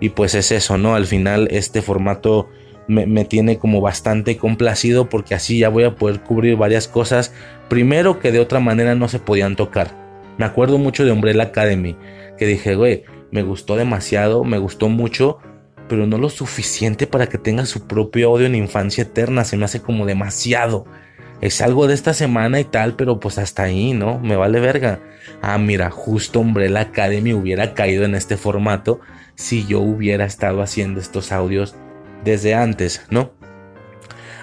y pues es eso, ¿no? Al final este formato me, tiene como bastante complacido porque así ya voy a poder cubrir varias cosas. Primero que de otra manera no se podían tocar. Me acuerdo mucho de Umbrella Academy, que dije, güey, me gustó demasiado, me gustó mucho, pero no lo suficiente para que tenga su propio odio en Infancia Eterna, se me hace como demasiado. Es algo de esta semana y tal, pero pues hasta ahí, ¿no? Me vale verga. Ah, mira, justo Umbrella Academy hubiera caído en este formato si yo hubiera estado haciendo estos audios desde antes, ¿no?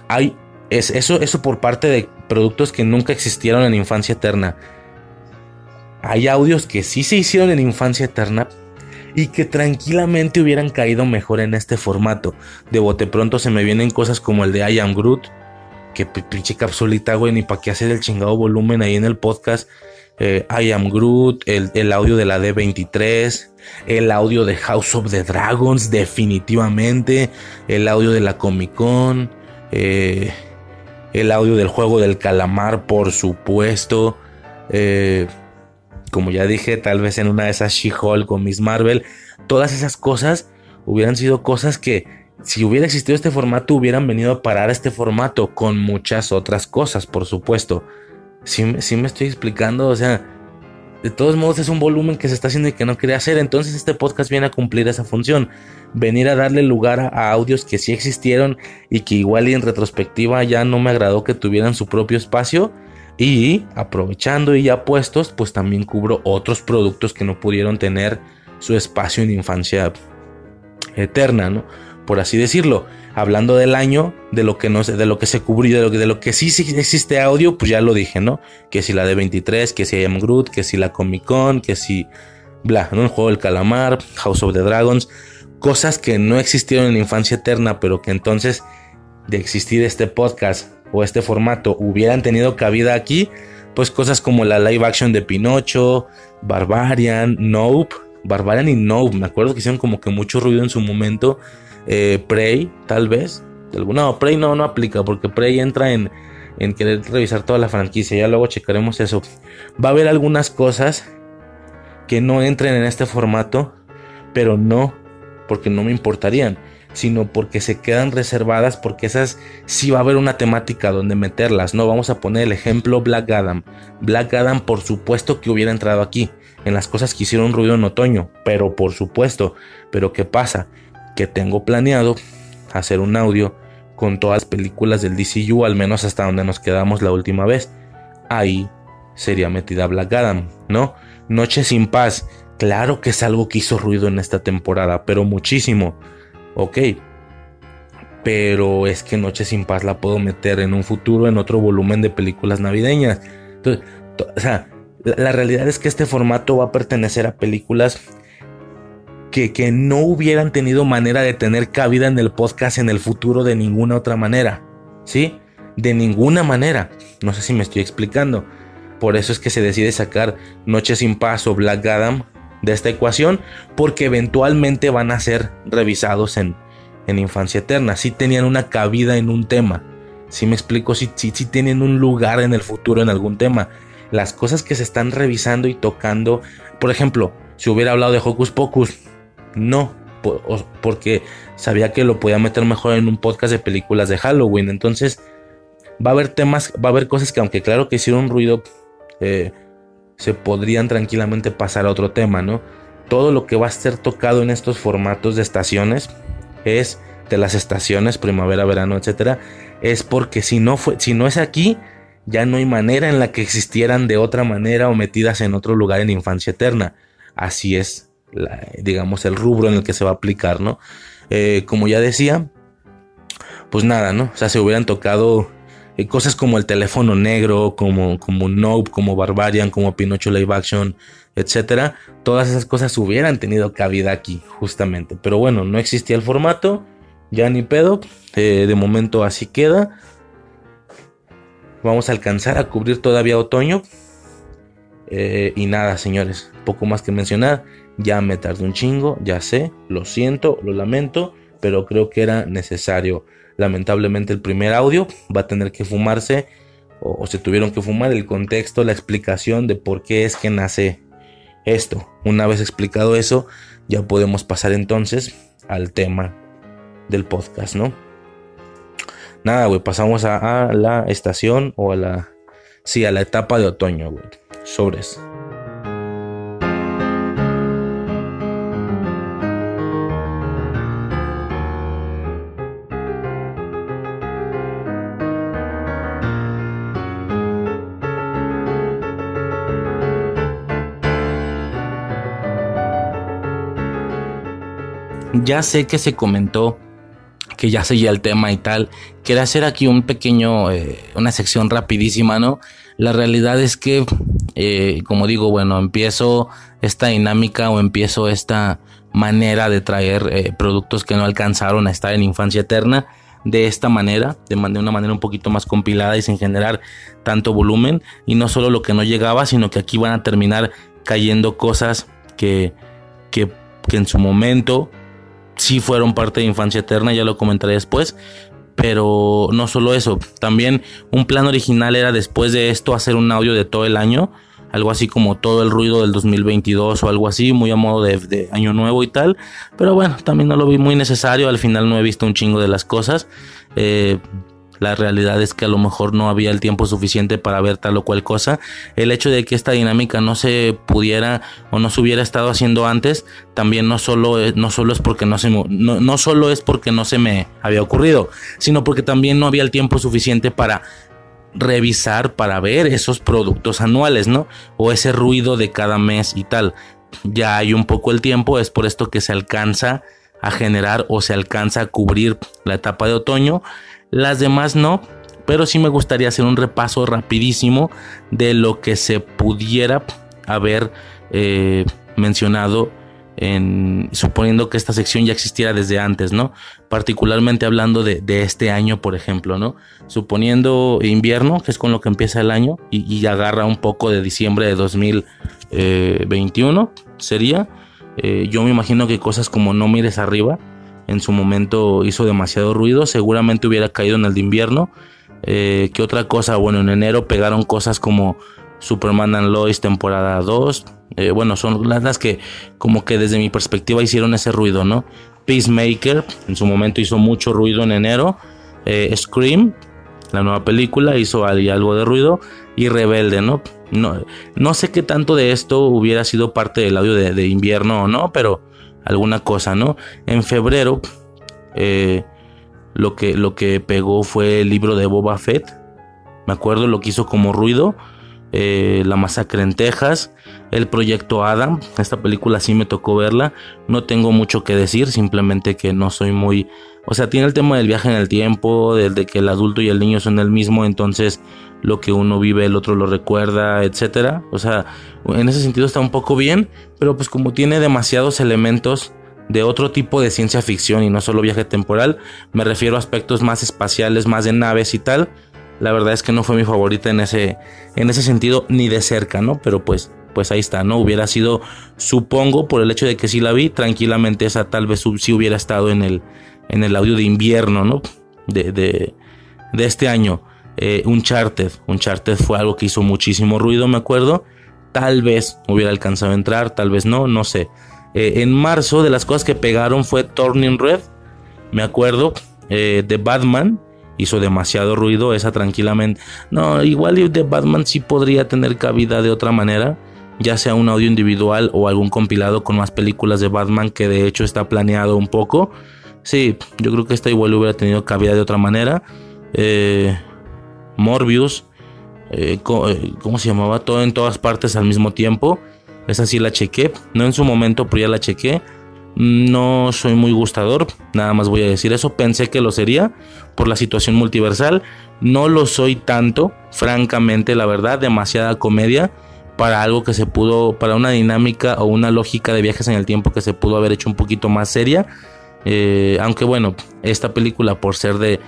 Hay es, eso, eso por parte de productos que nunca existieron en Infancia Eterna. Hay audios que sí se hicieron en Infancia Eterna y que tranquilamente hubieran caído mejor en este formato. De bote pronto se me vienen cosas como el de I Am Groot, que pinche capsulita, güey, ni para qué hacer el chingado volumen ahí en el podcast. Eh, I Am Groot, el, audio de la D23, el audio de House of the Dragons, definitivamente, el audio de la Comic Con, eh, el audio del juego del calamar, por supuesto. Eh, como ya dije, tal vez en una de esas She-Hulk con Miss Marvel, todas esas cosas hubieran sido cosas que si hubiera existido este formato hubieran venido a parar este formato con muchas otras cosas, por supuesto. Si me estoy explicando, o sea, de todos modos es un volumen que se está haciendo y que no quería hacer, entonces este podcast viene a cumplir esa función, venir a darle lugar a, audios que sí existieron y que igual y en retrospectiva ya no me agradó que tuvieran su propio espacio y aprovechando y ya puestos, pues también cubro otros productos que no pudieron tener su espacio en infancia eterna, ¿no? por así decirlo. Hablando del año, de lo que no de lo que se cubrió, de lo que, de lo que sí, sí existe audio, pues ya lo dije, ¿no? Que si la de 23, que si I Am Groot, que si la Comic Con, que si bla, ¿no? El juego del calamar, House of the Dragons, cosas que no existieron en la infancia eterna, pero que entonces de existir este podcast o este formato hubieran tenido cabida aquí, pues cosas como la live action de Pinocho, Barbarian, Nope, Barbarian y Nope, me acuerdo que hicieron como que mucho ruido en su momento, eh, Prey, tal vez, no, Prey no, no aplica porque Prey entra en, en querer revisar toda la franquicia, ya luego checaremos eso. Va a haber algunas cosas que no entren en este formato, pero no porque no me importarían, sino porque se quedan reservadas porque esas sí va a haber una temática donde meterlas, ¿no? Vamos a poner el ejemplo Black Adam. Black Adam por supuesto que hubiera entrado aquí, en las cosas que hicieron ruido en otoño, pero por supuesto, pero ¿qué pasa? Que tengo planeado hacer un audio con todas las películas del DCU, al menos hasta donde nos quedamos la última vez. Ahí sería metida Black Adam, ¿no? Noche sin paz, claro que es algo que hizo ruido en esta temporada, pero muchísimo. Ok, pero es que Noche sin paz la puedo meter en un futuro en otro volumen de películas navideñas. Entonces, o sea, la, realidad es que este formato va a pertenecer a películas que, que, no hubieran tenido manera de tener cabida en el podcast en el futuro de ninguna otra manera. ¿Sí? De ninguna manera. No sé si me estoy explicando. Por eso es que se decide sacar Noche sin Paz o Black Adam de esta ecuación, porque eventualmente van a ser revisados en, en Infancia Eterna. Si tenían una cabida en un tema. Si me explico, si, si tienen un lugar en el futuro en algún tema. Las cosas que se están revisando y tocando, por ejemplo, si hubiera hablado de Hocus Pocus, no, porque sabía que lo podía meter mejor en un podcast de películas de Halloween. Entonces, va a haber temas, va a haber cosas que aunque claro que hicieron ruido, eh, se podrían tranquilamente pasar a otro tema, ¿no? Todo lo que va a ser tocado en estos formatos de estaciones es de las estaciones, primavera, verano, etcétera, es porque si no fue, si no es aquí, ya no hay manera en la que existieran de otra manera o metidas en otro lugar en infancia eterna. Así es, digamos, el rubro en el que se va a aplicar, ¿no? Eh, como ya decía, pues nada, ¿no? O sea, se hubieran tocado eh, cosas como el teléfono negro, como, como Nope, como Barbarian, como Pinocho Live Action, etcétera. Todas esas cosas hubieran tenido cabida aquí, justamente. Pero bueno, no existía el formato, ya ni pedo. Eh, de momento así queda. Vamos a alcanzar a cubrir todavía otoño. Y nada, señores, poco más que mencionar. Ya me tardé un chingo, ya sé, lo siento, lo lamento, pero creo que era necesario lamentablemente el primer audio va a tener que fumarse o, se tuvieron que fumar el contexto, la explicación de por qué es que nace esto. Una vez explicado eso, ya podemos pasar entonces al tema del podcast, ¿no? Nada, güey, pasamos a, a, la estación o a la... Sí, a la etapa de otoño, güey. Sobres. Ya sé que se comentó que ya seguía el tema y tal. Quería hacer aquí un pequeño, eh, una sección rapidísima, ¿no? La realidad es que, eh, como digo, bueno, empiezo esta dinámica o empiezo esta manera de traer eh, productos que no alcanzaron a estar en infancia eterna de esta manera, de, una manera un poquito más compilada y sin generar tanto volumen. Y no solo lo que no llegaba, sino que aquí van a terminar cayendo cosas que, que, que en su momento sí fueron parte de Infancia Eterna, ya lo comentaré después. Pero no solo eso, también un plan original era después de esto hacer un audio de todo el año, algo así como todo el ruido del 2022 o algo así, muy a modo de, año nuevo y tal. Pero bueno, también no lo vi muy necesario, al final no he visto un chingo de las cosas. Eh, la realidad es que a lo mejor no había el tiempo suficiente para ver tal o cual cosa. El hecho de que esta dinámica no se pudiera o no se hubiera estado haciendo antes, también no solo es, no solo es porque no se no, solo es porque no se me había ocurrido, sino porque también no había el tiempo suficiente para revisar, para ver esos productos anuales, ¿no? O ese ruido de cada mes y tal. Ya hay un poco el tiempo, es por esto que se alcanza a generar o se alcanza a cubrir la etapa de otoño. Las demás no, pero sí me gustaría hacer un repaso rapidísimo de lo que se pudiera haber eh, mencionado en, suponiendo que esta sección ya existiera desde antes, ¿no? Particularmente hablando de, este año, por ejemplo, ¿no? Suponiendo invierno, que es con lo que empieza el año, y, agarra un poco de diciembre de 2021, sería. Eh, yo me imagino que cosas como No mires arriba, en su momento hizo demasiado ruido, seguramente hubiera caído en el de invierno. Eh, ¿Qué otra cosa? Bueno, en enero pegaron cosas como Superman and Lois temporada 2. Eh, bueno, son las que como que desde mi perspectiva hicieron ese ruido, ¿no? Peacemaker en su momento hizo mucho ruido en enero. Eh, Scream, la nueva película, hizo algo de ruido. Y Rebelde, ¿no? ¿no? No sé qué tanto de esto hubiera sido parte del audio de, invierno o no, pero alguna cosa, ¿no? En febrero, eh, lo, que, lo que pegó fue el libro de Boba Fett. Me acuerdo lo que hizo como ruido eh, la masacre en Texas, el proyecto Adam, esta película sí me tocó verla, no tengo mucho que decir, simplemente que no soy muy, o sea, tiene el tema del viaje en el tiempo, del de que el adulto y el niño son el mismo, entonces lo que uno vive el otro lo recuerda, etcétera, o sea, en ese sentido está un poco bien, pero pues como tiene demasiados elementos de otro tipo de ciencia ficción y no solo viaje temporal, me refiero a aspectos más espaciales, más de naves y tal, la verdad es que no fue mi favorita en ese, en ese sentido, ni de cerca, ¿no? Pero pues, pues ahí está, ¿no? Hubiera sido, supongo, por el hecho de que sí la vi, tranquilamente esa tal vez sí hubiera estado en el, en el audio de invierno, ¿no? De, de, de este año. Eh, Uncharted. Uncharted fue algo que hizo muchísimo ruido, me acuerdo. Tal vez hubiera alcanzado a entrar, tal vez no, no sé. Eh, en marzo, de las cosas que pegaron fue Turning Red, me acuerdo, eh, de Batman, hizo demasiado ruido, esa tranquilamente. No, igual de Batman sí podría tener cabida de otra manera, ya sea un audio individual o algún compilado con más películas de Batman que de hecho está planeado un poco. Sí, yo creo que esta igual hubiera tenido cabida de otra manera. Eh, Morbius, eh, eh, ¿cómo se llamaba? Todo en todas partes al mismo tiempo. Esa sí la chequé, no en su momento, pero ya la chequé. No soy muy gustador, nada más voy a decir eso. Pensé que lo sería por la situación multiversal. No lo soy tanto, francamente, la verdad, demasiada comedia para algo que se pudo, para una dinámica o una lógica de viajes en el tiempo que se pudo haber hecho un poquito más seria. Eh, aunque bueno, esta película por ser de,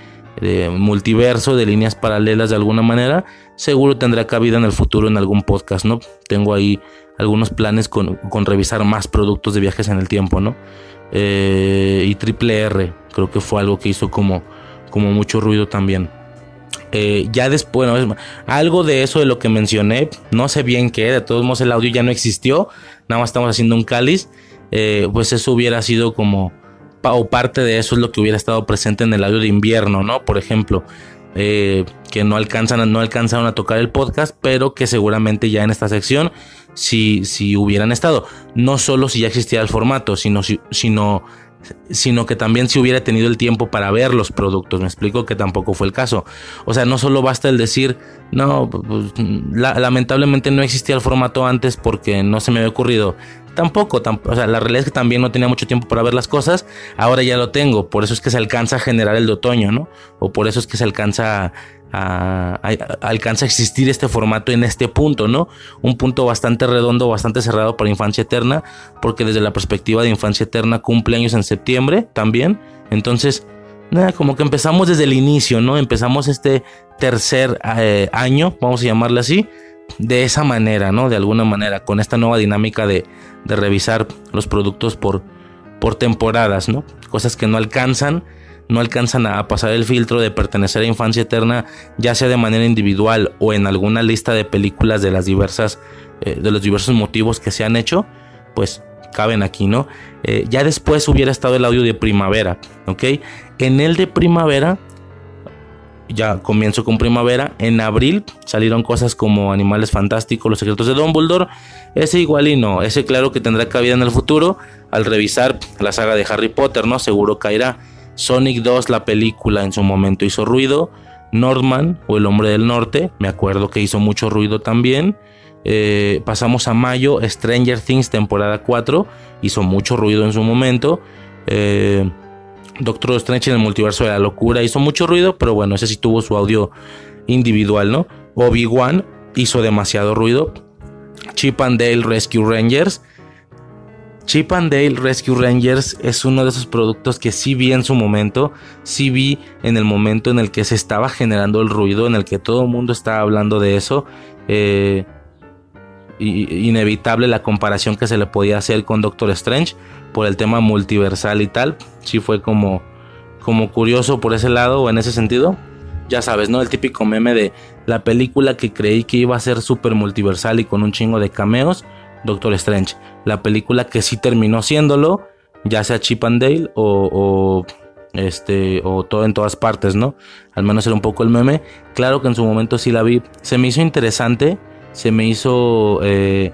multiverso, de líneas paralelas de alguna manera, seguro tendrá cabida en el futuro en algún podcast, ¿no? Tengo ahí algunos planes con, revisar más productos de viajes en el tiempo, ¿no? Eh, y Triple R, creo que fue algo que hizo como, como mucho ruido también. Eh, ya después, algo de eso de lo que mencioné, no sé bien qué, de todos modos el audio ya no existió, nada más estamos haciendo un cáliz, eh, pues eso hubiera sido como, o parte de eso es lo que hubiera estado presente en el audio de invierno, ¿no? Por ejemplo, que no alcanzan, no alcanzaron a tocar el podcast, pero que seguramente ya en esta sección si, si hubieran estado. No solo si ya existía el formato, sino, sino, sino que también si hubiera tenido el tiempo para ver los productos. Me explico que tampoco fue el caso. O sea, no solo basta el decir, no, pues, lamentablemente no existía el formato antes porque no se me había ocurrido. Tampoco, o sea, la realidad es que también no tenía mucho tiempo para ver las cosas, ahora ya lo tengo, por eso es que se alcanza a generar el de otoño, ¿no? O por eso es que se alcanza alcanza a existir este formato en este punto, ¿no? Un punto bastante redondo, bastante cerrado para Infancia Eterna, porque desde la perspectiva de Infancia Eterna cumple años en septiembre también. Entonces, como que empezamos desde el inicio, ¿no? Empezamos este tercer eh, año, vamos a llamarle así, de esa manera, ¿no? De alguna manera, con esta nueva dinámica de, revisar los productos por temporadas, ¿no? Cosas que no alcanzan no alcanzan a pasar el filtro de pertenecer a Infancia Eterna, ya sea de manera individual o en alguna lista de películas de las diversas, eh, de los diversos motivos que se han hecho, pues caben aquí, ¿no? Eh, ya después hubiera estado el audio de primavera, ¿ok? En el de primavera, ya comienzo con primavera, en abril salieron cosas como Animales Fantásticos, Los Secretos de Dumbledore, ese igual y no, ese claro que tendrá cabida en el futuro, al revisar la saga de Harry Potter, ¿no? Seguro caerá. Sonic 2, la película en su momento hizo ruido. Norman o El Hombre del Norte, me acuerdo que hizo mucho ruido también. Eh, pasamos a mayo, Stranger Things temporada 4, hizo mucho ruido en su momento. Eh, Doctor Strange en el multiverso de la locura hizo mucho ruido, pero bueno, ese sí tuvo su audio individual, ¿no? Obi-Wan hizo demasiado ruido. Chip and Dale Rescue Rangers. Chip and Dale Rescue Rangers es uno de esos productos que sí vi en su momento, sí vi en el momento en el que se estaba generando el ruido, en el que todo el mundo estaba hablando de eso. Eh, inevitable la comparación que se le podía hacer con Doctor Strange por el tema multiversal y tal. Sí fue como, como curioso por ese lado o en ese sentido. Ya sabes, ¿no? El típico meme de la película que creí que iba a ser súper multiversal y con un chingo de cameos, Doctor Strange. La película que sí terminó siéndolo, ya sea Chip and Dale o, o este o todo en todas partes, ¿no? Al menos era un poco el meme. Claro que en su momento sí la vi. Se me hizo interesante, se me hizo eh,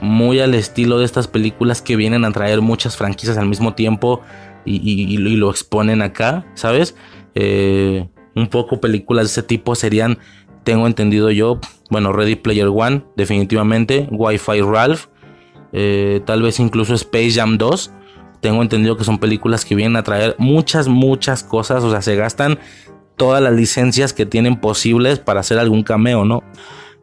muy al estilo de estas películas que vienen a traer muchas franquicias al mismo tiempo y, lo exponen acá, ¿sabes? Eh, un poco películas de ese tipo serían, tengo entendido yo, bueno, Ready Player One, definitivamente, Wi-Fi Ralph, eh, tal vez incluso Space Jam 2. Tengo entendido que son películas que vienen a traer muchas, muchas cosas, o sea, se gastan todas las licencias que tienen posibles para hacer algún cameo, ¿no?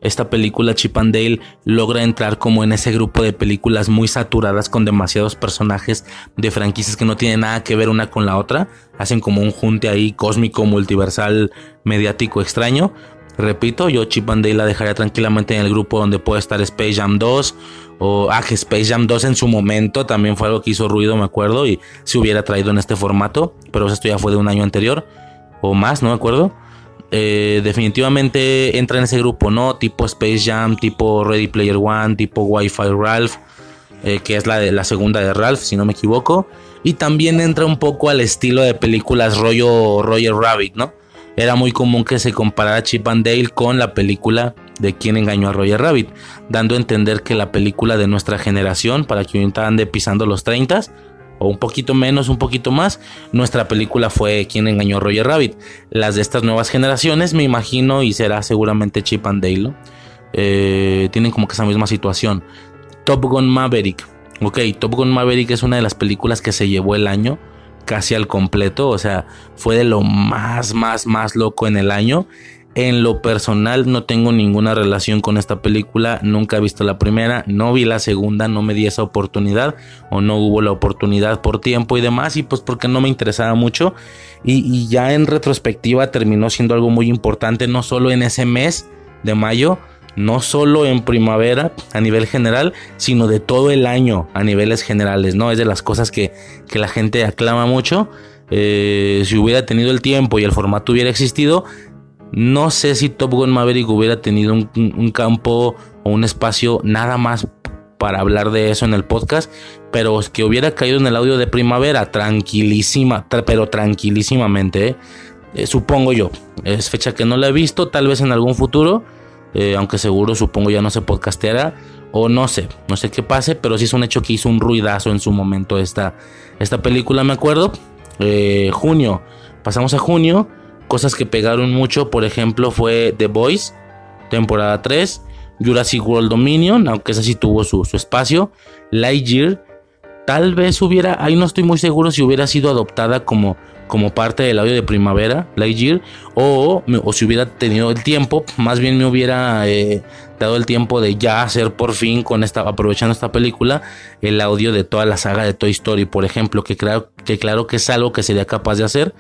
esta película Chip and Dale logra entrar como en ese grupo de películas muy saturadas con demasiados personajes de franquicias que no tienen nada que ver una con la otra. Hacen como un junte ahí cósmico, multiversal, mediático, extraño. Repito, yo Chip and Dale la dejaría tranquilamente en el grupo donde puede estar Space Jam 2 o ah, Space Jam 2 en su momento también fue algo que hizo ruido, me acuerdo, y se hubiera traído en este formato, pero esto ya fue de un año anterior o más, no me acuerdo. Eh, definitivamente entra en ese grupo, ¿no? Tipo Space Jam, tipo Ready Player One, tipo Wi-Fi Ralph, eh, que es la, de, la segunda de Ralph, si no me equivoco. Y también entra un poco al estilo de películas rollo Roger Rabbit, ¿no? Era muy común que se comparara Chip and Dale con la película de quien engañó a Roger Rabbit, dando a entender que la película de nuestra generación, para que ahorita ande pisando los 30, o un poquito menos, un poquito más, nuestra película fue Quien engañó a Roger Rabbit. Las de estas nuevas generaciones, me imagino, y será seguramente Chip and Dale, eh, tienen como que esa misma situación. Top Gun Maverick. Ok, Top Gun Maverick es una de las películas que se llevó el año casi al completo, o sea, fue de lo más, más, más loco en el año. En lo personal no tengo ninguna relación con esta película, nunca he visto la primera, no vi la segunda, no me di esa oportunidad o no hubo la oportunidad por tiempo y demás y pues porque no me interesaba mucho y, ya en retrospectiva terminó siendo algo muy importante no solo en ese mes de mayo, no solo en primavera a nivel general, sino de todo el año a niveles generales, ¿no? Es de las cosas que, la gente aclama mucho. Eh, si hubiera tenido el tiempo y el formato hubiera existido, no sé si Top Gun Maverick hubiera tenido un, campo o un espacio nada más para hablar de eso en el podcast, pero que hubiera caído en el audio de primavera, tranquilísima, pero tranquilísimamente. Eh, supongo yo. Es fecha que no la he visto, tal vez en algún futuro, eh, aunque seguro supongo ya no se podcasteará, o no sé, no sé qué pase, pero sí es un hecho que hizo un ruidazo en su momento esta, esta película, me acuerdo. junio, pasamos a junio Cosas que pegaron mucho, por ejemplo, fue The Boys, temporada 3, Jurassic World Dominion, aunque esa sí tuvo su, espacio, Lightyear, tal vez hubiera, ahí no estoy muy seguro si hubiera sido adoptada como, como parte del audio de primavera, Lightyear, o, o si hubiera tenido el tiempo, más bien me hubiera eh, dado el tiempo de ya hacer por fin, con esta, aprovechando esta película, el audio de toda la saga de Toy Story, por ejemplo, que, que claro que es algo que sería capaz de hacer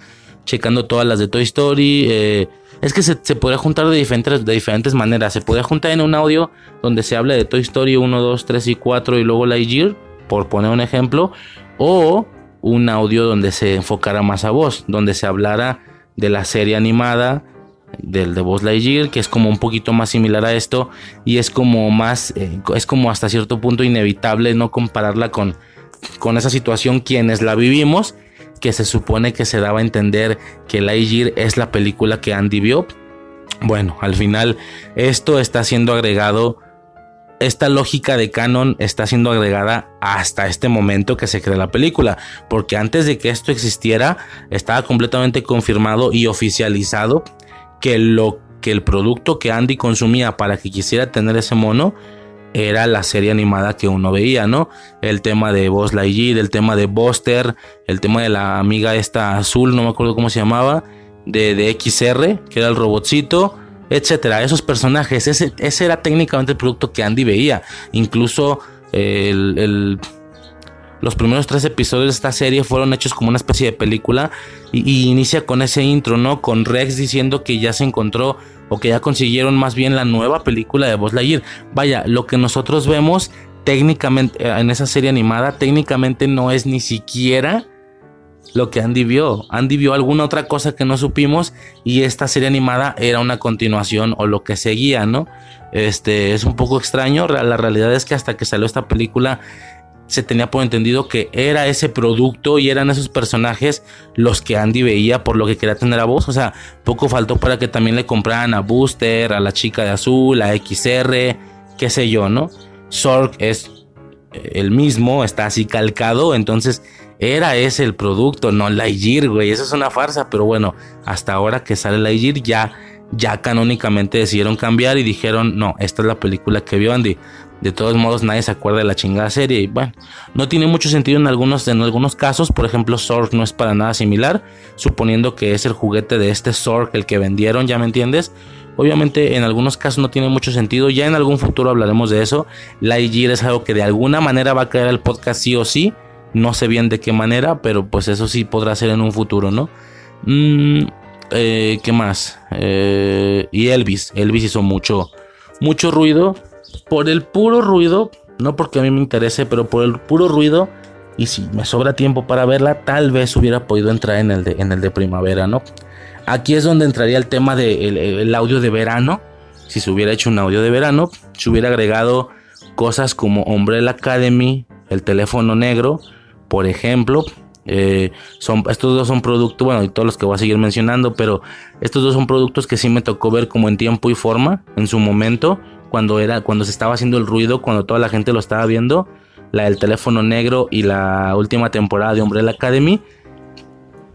checando todas las de Toy Story. Eh, es que se, se podría juntar de diferentes, de diferentes maneras. Se podría juntar en un audio donde se habla de Toy Story 1, 2, 3 y 4 y luego Lightyear, por poner un ejemplo. O un audio donde se enfocara más a voz, donde se hablara de la serie animada del de Buzz Lightyear, que es como un poquito más similar a esto y es como más, eh, es como hasta cierto punto inevitable no compararla con, con esa situación quienes la vivimos que se supone que se daba a entender que Lightyear es la película que Andy vio. Bueno, al final esto está siendo agregado, esta lógica de canon está siendo agregada hasta este momento que se crea la película, porque antes de que esto existiera estaba completamente confirmado y oficializado que lo que el producto que Andy consumía para que quisiera tener ese mono era la serie animada que uno veía, ¿no? El tema de Buzz Lightyear, el tema de Buster, el tema de la amiga esta azul, no me acuerdo cómo se llamaba, de, de XR, que era el robotcito, etcétera. Esos personajes, ese, ese, era técnicamente el producto que Andy veía. Incluso el, los primeros tres episodios de esta serie fueron hechos como una especie de película y, y, inicia con ese intro, ¿no? Con Rex diciendo que ya se encontró o que ya consiguieron más bien la nueva película de Buzz Lightyear. Vaya, lo que nosotros vemos técnicamente en esa serie animada técnicamente no es ni siquiera lo que Andy vio. Andy vio alguna otra cosa que no supimos y esta serie animada era una continuación o lo que seguía, ¿no? Este es un poco extraño. La realidad es que hasta que salió esta película se tenía por entendido que era ese producto y eran esos personajes los que Andy veía por lo que quería tener a voz. O sea, poco faltó para que también le compraran a Booster, a la chica de azul, a XR, qué sé yo, ¿no? Zork es el mismo, está así calcado, entonces era ese el producto, no Lightyear, güey, eso es una farsa, pero bueno, hasta ahora que sale Lightyear ya ya canónicamente decidieron cambiar y dijeron, no, esta es la película que vio Andy. De todos modos, nadie se acuerda de la chingada serie. Y bueno, no tiene mucho sentido en algunos, en algunos casos. Por ejemplo, Zork no es para nada similar. Suponiendo que es el juguete de este Zork el que vendieron, ¿ya me entiendes? Obviamente, en algunos casos no tiene mucho sentido. Ya en algún futuro hablaremos de eso. Lightyear es algo que de alguna manera va a caer al podcast sí o sí. No sé bien de qué manera, pero pues eso sí podrá ser en un futuro, ¿no? Mmm eh, ¿Qué más? Eh, y Elvis. Elvis hizo mucho, mucho ruido. Por el puro ruido, no porque a mí me interese, pero por el puro ruido. Y si me sobra tiempo para verla, tal vez hubiera podido entrar en el de, en el de primavera, ¿no? Aquí es donde entraría el tema del de el audio de verano. Si se hubiera hecho un audio de verano, se hubiera agregado cosas como Umbrella Academy, el teléfono negro, por ejemplo, eh, son, estos dos son productos, bueno, y todos los que voy a seguir mencionando, pero estos dos son productos que sí me tocó ver como en tiempo y forma en su momento, cuando era, cuando se estaba haciendo el ruido, cuando toda la gente lo estaba viendo, la del teléfono negro y la última temporada de Umbrella Academy.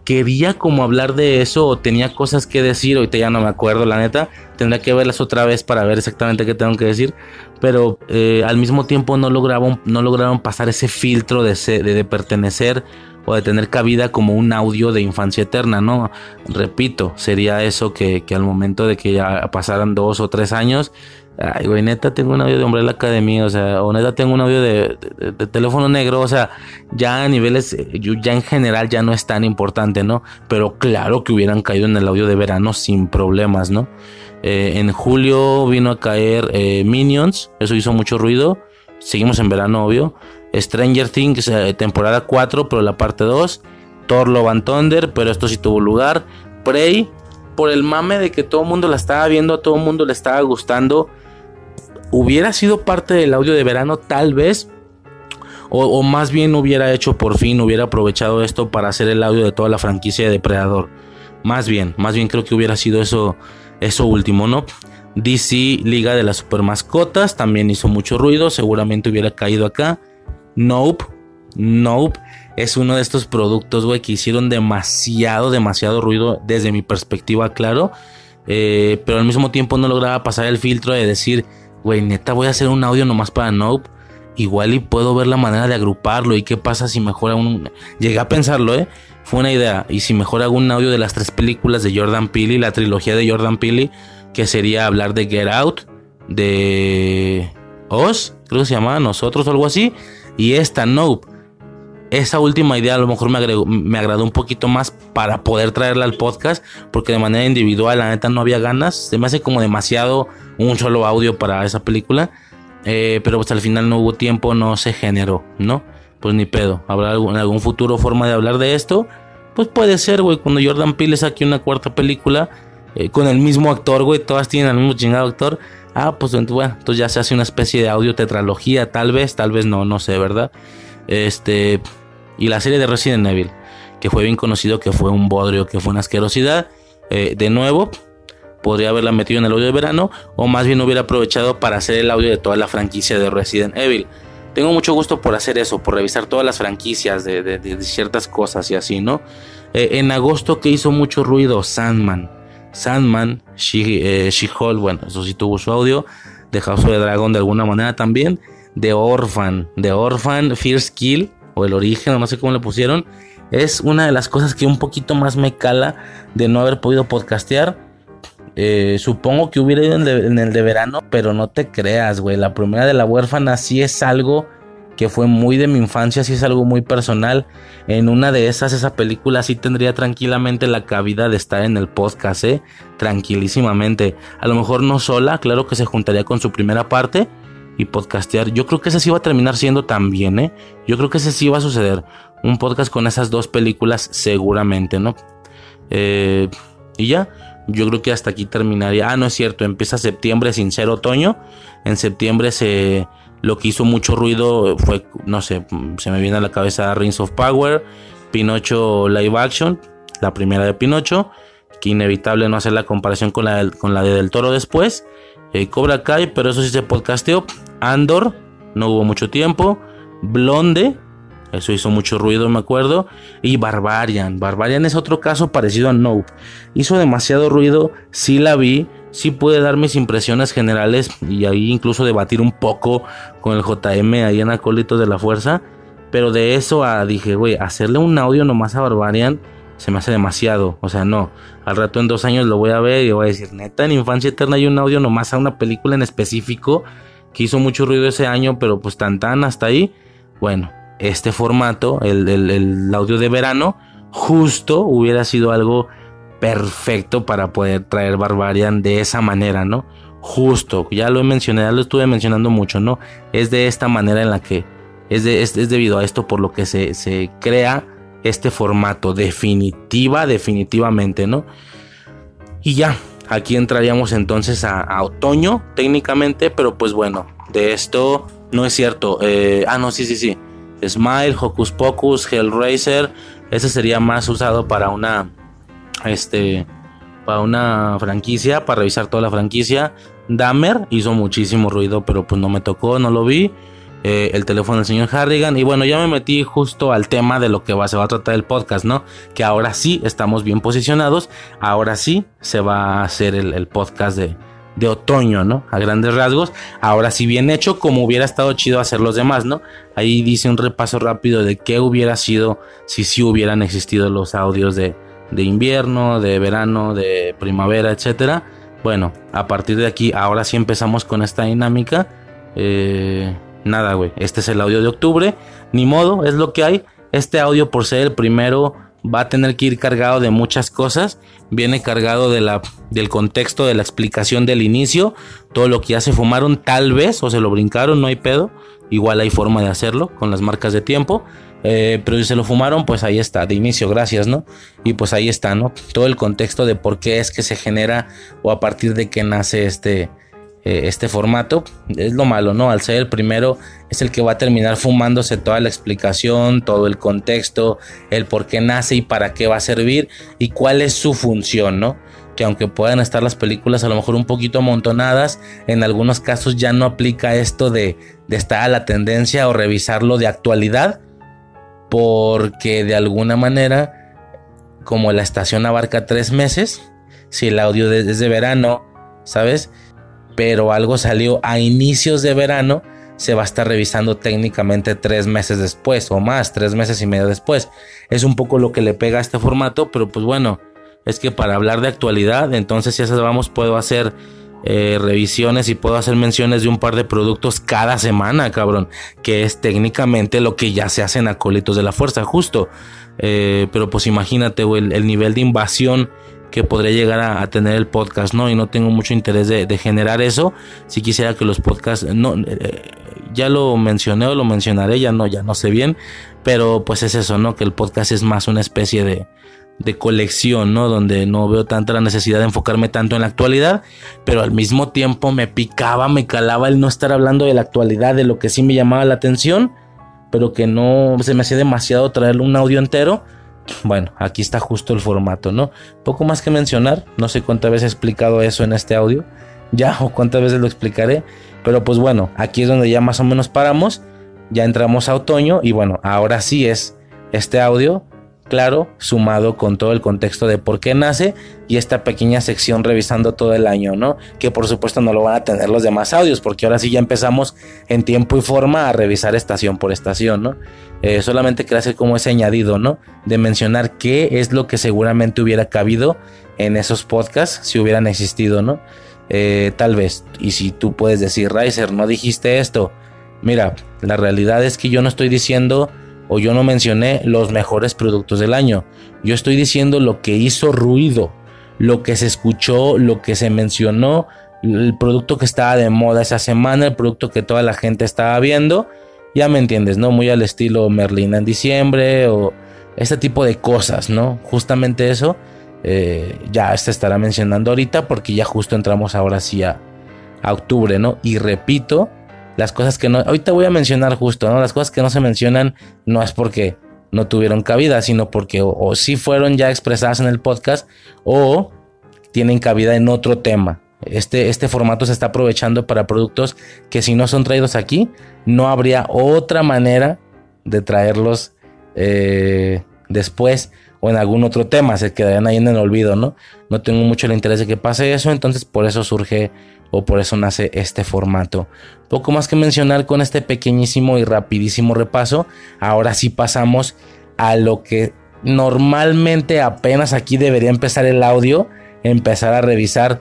Quería como hablar de eso o tenía cosas que decir, ahorita ya no me acuerdo, la neta, tendría que verlas otra vez para ver exactamente qué tengo que decir, pero eh, al mismo tiempo no lograron, no lograron pasar ese filtro de, de pertenecer o de tener cabida como un audio de infancia eterna, ¿no? Repito, sería eso que, al momento de que ya pasaran dos o tres años, ay, güey, neta tengo un audio de Umbrella Academy, o sea, o neta tengo un audio de, teléfono negro, o sea, ya a niveles, ya en general ya no es tan importante, ¿no? Pero claro que hubieran caído en el audio de verano sin problemas, ¿no? Eh, en julio vino a caer eh, Minions, eso hizo mucho ruido, seguimos en verano, obvio. Stranger Things, eh, temporada 4, pero la parte 2. Thor Love and Thunder, pero esto sí tuvo lugar. Prey, por el mame de que todo el mundo la estaba viendo, a todo el mundo le estaba gustando. Hubiera sido parte del audio de verano, tal vez. O, más bien hubiera hecho por fin, hubiera aprovechado esto para hacer el audio de toda la franquicia de Depredador. Más bien, más bien creo que hubiera sido eso, eso último, ¿no? DC Liga de las Super Mascotas también hizo mucho ruido, seguramente hubiera caído acá. Nope. Nope. Es uno de estos productos, güey, que hicieron demasiado, demasiado ruido desde mi perspectiva, claro. Eh, pero al mismo tiempo no lograba pasar el filtro de decir, güey, neta, voy a hacer un audio nomás para Nope. Igual y puedo ver la manera de agruparlo. ¿Y qué pasa si mejor un... Llegué a pensarlo, ¿eh? Fue una idea. Y si mejor hago un audio de las tres películas de Jordan Peele, la trilogía de Jordan Peele, que sería hablar de Get Out, de Oz, creo que se llamaba Nosotros o algo así y esta Nope. Esa última idea a lo mejor me, me agradó un poquito más para poder traerla al podcast, porque de manera individual la neta no había ganas. Se me hace como demasiado un solo audio para esa película. Eh, pero pues al final no hubo tiempo, no se generó, ¿no? Pues ni pedo. ¿Habrá algún, algún futuro forma de hablar de esto? Pues puede ser, güey. Cuando Jordan Peele saque una cuarta película eh, con el mismo actor, güey. Todas tienen al mismo chingado actor. Ah, pues bueno, entonces ya se hace una especie de audio tetralogía, tal vez, tal vez no, no sé, ¿verdad? Este, y la serie de Resident Evil, que fue bien conocido, que fue un bodrio, que fue una asquerosidad. Eh, de nuevo, podría haberla metido en el audio de verano, o más bien hubiera aprovechado para hacer el audio de toda la franquicia de Resident Evil. Tengo mucho gusto por hacer eso, por revisar todas las franquicias de, ciertas cosas y así, ¿no? Eh, en agosto que hizo mucho ruido, Sandman. Sandman, eh, She-Hulk, bueno, eso sí tuvo su audio. de House of the Dragon de alguna manera también, de Orphan, de Orphan, First Kill, o el origen, no sé cómo le pusieron, es una de las cosas que un poquito más me cala de no haber podido podcastear. Eh, supongo que hubiera ido en, en, el de verano, pero no te creas, güey. La primera de la huérfana sí es algo que fue muy de mi infancia, sí es algo muy personal. En una de esas, esa película sí tendría tranquilamente la cabida de estar en el podcast, ¿eh? Tranquilísimamente. A lo mejor no sola, claro que se juntaría con su primera parte y podcastear. Yo creo que ese sí va a terminar siendo también, ¿eh? Yo creo que ese sí va a suceder. Un podcast con esas dos películas seguramente, ¿no? Eh, y ya, yo creo que hasta aquí terminaría. Ah, no es cierto, empieza septiembre sin ser otoño. En septiembre se lo que hizo mucho ruido fue, no sé, se me viene a la cabeza Rings of Power, Pinocho Live Action, la primera de Pinocho, que inevitable no hacer la comparación con la, con la de Del Toro después. Eh, Cobra Kai, pero eso sí se podcasteó. Andor, no hubo mucho tiempo. Blonde, eso hizo mucho ruido, me acuerdo. Y Barbarian. Barbarian es otro caso parecido a Nope. Hizo demasiado ruido, sí la vi sí pude dar mis impresiones generales y ahí incluso debatir un poco con el JM ahí en Acólitos de la Fuerza. Pero de eso a dije, güey, hacerle un audio nomás a Barbarian se me hace demasiado. O sea, no. Al rato en dos años lo voy a ver y voy a decir, neta, en Infancia Eterna hay un audio nomás a una película en específico que hizo mucho ruido ese año, pero pues tan tan hasta ahí. Bueno, este formato, el, el audio de verano, justo hubiera sido algo perfecto para poder traer Barbarian de esa manera, ¿no? Justo, ya lo he mencionado, ya lo estuve mencionando mucho, ¿no? Es de esta manera en la que es, es, debido a esto por lo que se, se crea este formato, definitiva, definitivamente, ¿no? Y ya, aquí entraríamos entonces a, otoño técnicamente, pero pues bueno, de esto no es cierto. Eh, ah, no, sí, sí, sí. Smile, Hocus Pocus, Hellraiser, ese sería más usado para una este, para una franquicia, para revisar toda la franquicia. Dahmer hizo muchísimo ruido, pero pues no me tocó, no lo vi. Eh, el teléfono del señor Harrigan. Y bueno, ya me metí justo al tema de lo que va, se va a tratar el podcast, ¿no? Que ahora sí estamos bien posicionados. Ahora sí se va a hacer el, podcast de, de, otoño, ¿no? A grandes rasgos. Ahora sí bien hecho, como hubiera estado chido hacer los demás, ¿no? Ahí dice un repaso rápido de qué hubiera sido si sí hubieran existido los audios de, de invierno, de verano, de primavera, etcétera. Bueno, a partir de aquí, ahora sí empezamos con esta dinámica. Eh, nada, güey. Este es el audio de octubre. Ni modo, es lo que hay. Este audio, por ser el primero, va a tener que ir cargado de muchas cosas. Viene cargado de la, del contexto, de la explicación del inicio. Todo lo que ya se fumaron, tal vez, o se lo brincaron, no hay pedo. Igual hay forma de hacerlo con las marcas de tiempo. Eh, pero si se lo fumaron, pues ahí está, de inicio, gracias, ¿no? Y pues ahí está, ¿no? Todo el contexto de por qué es que se genera o a partir de qué nace este, eh, este formato. Es lo malo, ¿no? Al ser el primero, es el que va a terminar fumándose toda la explicación, todo el contexto, el por qué nace y para qué va a servir y cuál es su función, ¿no? que aunque puedan estar las películas a lo mejor un poquito amontonadas, en algunos casos ya no aplica esto de, de estar a la tendencia o revisarlo de actualidad, porque de alguna manera, como la estación abarca tres meses, si el audio es de verano, ¿sabes? Pero algo salió a inicios de verano, se va a estar revisando técnicamente tres meses después o más, tres meses y medio después. Es un poco lo que le pega a este formato, pero pues bueno, es que para hablar de actualidad, entonces si eso vamos, puedo hacer eh, revisiones y puedo hacer menciones de un par de productos cada semana, cabrón. Que es técnicamente lo que ya se hace en acólitos de la fuerza, justo. Eh, pero pues imagínate, el, nivel de invasión que podría llegar a, tener el podcast, ¿no? Y no tengo mucho interés de, generar eso. Si quisiera que los podcasts, no, eh, ya lo mencioné o lo mencionaré, ya no, ya no sé bien. Pero pues es eso, ¿no? Que el podcast es más una especie de, de colección, ¿no? Donde no veo tanta la necesidad de enfocarme tanto en la actualidad, pero al mismo tiempo me picaba, me calaba el no estar hablando de la actualidad, de lo que sí me llamaba la atención, pero que no se me hacía demasiado traerle un audio entero. Bueno, aquí está justo el formato, ¿no? Poco más que mencionar, no sé cuántas veces he explicado eso en este audio, ya o cuántas veces lo explicaré, pero pues bueno, aquí es donde ya más o menos paramos, ya entramos a otoño y bueno, ahora sí es este audio claro, sumado con todo el contexto de por qué nace y esta pequeña sección revisando todo el año, ¿no? Que por supuesto no lo van a tener los demás audios, porque ahora sí ya empezamos en tiempo y forma a revisar estación por estación, ¿no? Eh, solamente que hacer como ese añadido, ¿no? De mencionar qué es lo que seguramente hubiera cabido en esos podcasts si hubieran existido, ¿no? Eh, tal vez, y si tú puedes decir, Riser, no dijiste esto, mira, la realidad es que yo no estoy diciendo o yo no mencioné los mejores productos del año. Yo estoy diciendo lo que hizo ruido, lo que se escuchó, lo que se mencionó, el producto que estaba de moda esa semana, el producto que toda la gente estaba viendo. Ya me entiendes, ¿no? Muy al estilo Merlina en diciembre o este tipo de cosas, ¿no? Justamente eso eh, ya se estará mencionando ahorita porque ya justo entramos ahora sí a, a octubre, ¿no? Y repito, las cosas que no, ahorita voy a mencionar justo, ¿no? Las cosas que no se mencionan no es porque no tuvieron cabida, sino porque o, sí fueron ya expresadas en el podcast o tienen cabida en otro tema. Este, este formato se está aprovechando para productos que si no son traídos aquí, no habría otra manera de traerlos eh, después o en algún otro tema, se quedarían ahí en el olvido, ¿no? No tengo mucho el interés de que pase eso, entonces por eso surge o por eso nace este formato. Poco más que mencionar con este pequeñísimo y rapidísimo repaso, ahora sí pasamos a lo que normalmente apenas aquí debería empezar el audio, empezar a revisar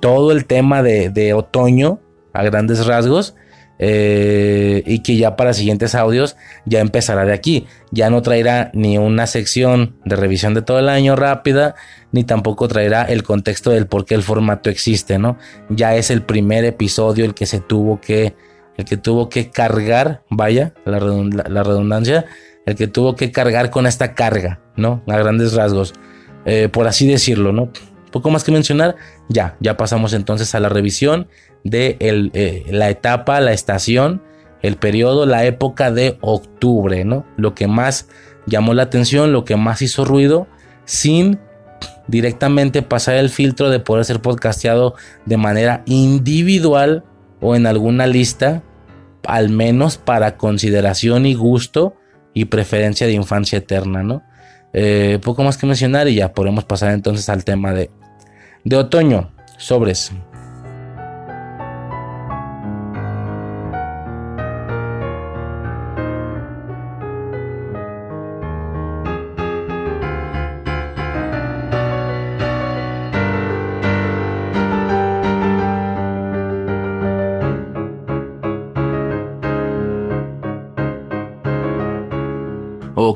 todo el tema de, otoño a grandes rasgos eh, y que ya para siguientes audios ya empezará de aquí. Ya no traerá ni una sección de revisión de todo el año rápida, ni tampoco traerá el contexto del por qué el formato existe, ¿no? Ya es el primer episodio el que se tuvo que, el que tuvo que cargar, vaya, la, redundancia, el que tuvo que cargar con esta carga, ¿no? A grandes rasgos, eh, por así decirlo, ¿no? Poco más que mencionar, ya, ya pasamos entonces a la revisión de eh, la etapa, la estación, el periodo, la época de octubre, ¿no? Lo que más llamó la atención, lo que más hizo ruido, sin directamente pasar el filtro de poder ser podcasteado de manera individual o en alguna lista, al menos para consideración y gusto y preferencia de infancia eterna, ¿no? Eh, poco más que mencionar y ya podemos pasar entonces al tema de, de otoño, sobres.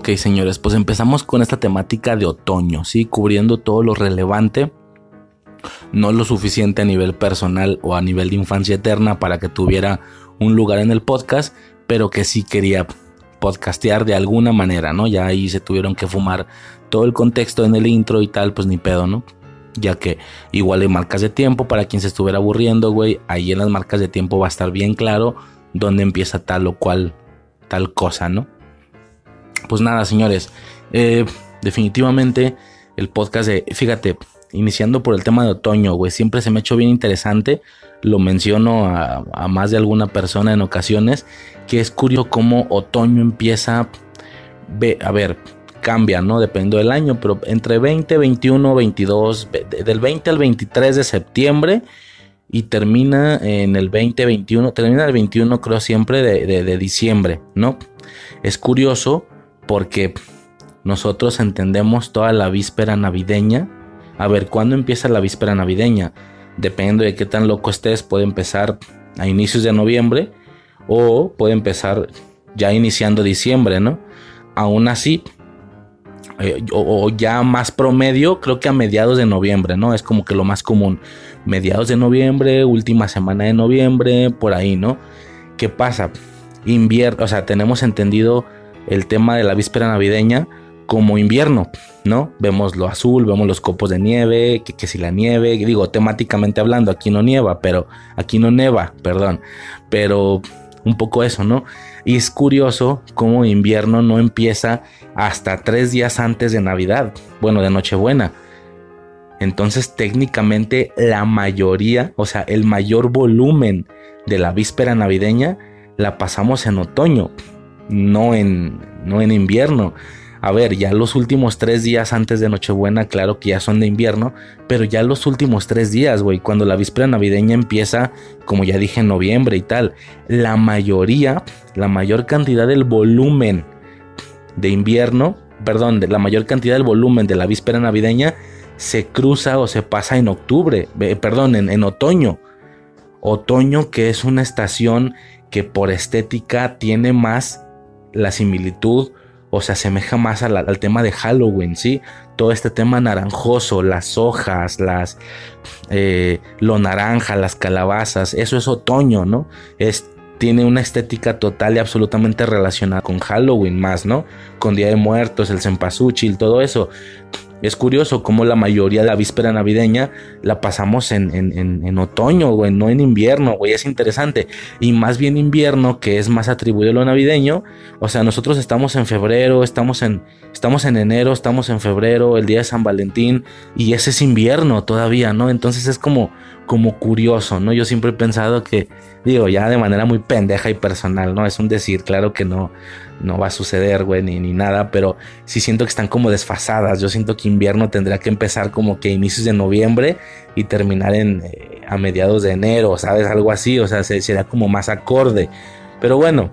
Ok, señores, pues empezamos con esta temática de otoño, ¿sí? Cubriendo todo lo relevante, no lo suficiente a nivel personal o a nivel de infancia eterna para que tuviera un lugar en el podcast, pero que sí quería podcastear de alguna manera, ¿no? Ya ahí se tuvieron que fumar todo el contexto en el intro y tal, pues ni pedo, ¿no? Ya que igual hay marcas de tiempo para quien se estuviera aburriendo, güey, ahí en las marcas de tiempo va a estar bien claro dónde empieza tal o cual tal cosa, ¿no? Pues nada, señores, eh, definitivamente el podcast de, fíjate, iniciando por el tema de otoño, güey, siempre se me ha hecho bien interesante, lo menciono a, más de alguna persona en ocasiones, que es curioso cómo otoño empieza, a ver, cambia, ¿no? Dependiendo del año, pero entre 20, 21, 22, del 20 al 23 de septiembre y termina en el 20, 21, termina el 21 creo siempre de, de diciembre, ¿no? Es curioso porque nosotros entendemos toda la víspera navideña. A ver, ¿cuándo empieza la víspera navideña? Dependiendo de qué tan loco estés, puede empezar a inicios de noviembre o puede empezar ya iniciando diciembre, ¿no? Aún así, eh, o, ya más promedio, creo que a mediados de noviembre, ¿no? Es como que lo más común. Mediados de noviembre, última semana de noviembre, por ahí, ¿no? ¿Qué pasa? Invierno, o sea, tenemos entendido el tema de la víspera navideña como invierno, ¿no? Vemos lo azul, vemos los copos de nieve, que, si la nieve, digo, temáticamente hablando, aquí no nieva, pero aquí no neva, perdón, pero un poco eso, ¿no? Y es curioso cómo invierno no empieza hasta tres días antes de Navidad, bueno, de Nochebuena. Entonces técnicamente la mayoría, o sea, el mayor volumen de la víspera navideña la pasamos en otoño no en, no en invierno. a ver, ya los últimos tres días antes de Nochebuena, claro que ya son de invierno, pero ya los últimos tres días, güey, cuando la víspera navideña empieza, como ya dije, en noviembre y tal, la mayoría, la mayor cantidad del volumen de invierno, perdón, de la mayor cantidad del volumen de la víspera navideña se cruza o se pasa en octubre, perdón, en, en otoño. Otoño que es una estación que por estética tiene más la similitud o se asemeja más al, tema de Halloween, ¿sí? Todo este tema naranjoso, las hojas, las, eh, lo naranja, las calabazas, eso es otoño, ¿no? Es, tiene una estética total y absolutamente relacionada con Halloween más, ¿no? Con Día de Muertos, el cempasúchil, todo eso. Es curioso cómo la mayoría de la víspera navideña la pasamos en, en, otoño, güey, no en invierno, güey. Es interesante. Y más bien invierno, que es más atribuido a lo navideño. O sea, nosotros estamos en febrero, estamos en, estamos en enero, estamos en febrero, el día de San Valentín. Y ese es invierno todavía, ¿no? Entonces es como, como curioso, ¿no? Yo siempre he pensado que, digo, ya de manera muy pendeja y personal, ¿no? Es un decir, claro que no no va a suceder, güey, ni, nada, pero sí siento que están como desfasadas. Yo siento que invierno tendría que empezar como que inicios de noviembre y terminar en, eh, a mediados de enero, ¿sabes? Algo así, o sea, sería como más acorde. Pero bueno,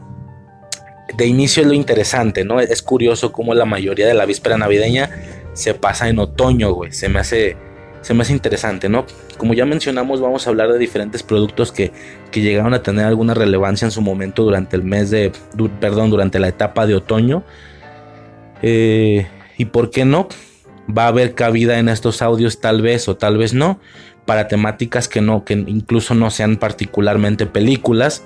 de inicio es lo interesante, ¿no? Es curioso cómo la mayoría de la víspera navideña se pasa en otoño, güey. Se me hace se me hace interesante, ¿no? Como ya mencionamos, vamos a hablar de diferentes productos que, llegaron a tener alguna relevancia en su momento durante el mes de, perdón, durante la etapa de otoño. Eh, y por qué no, va a haber cabida en estos audios tal vez o tal vez no, para temáticas que no, que incluso no sean particularmente películas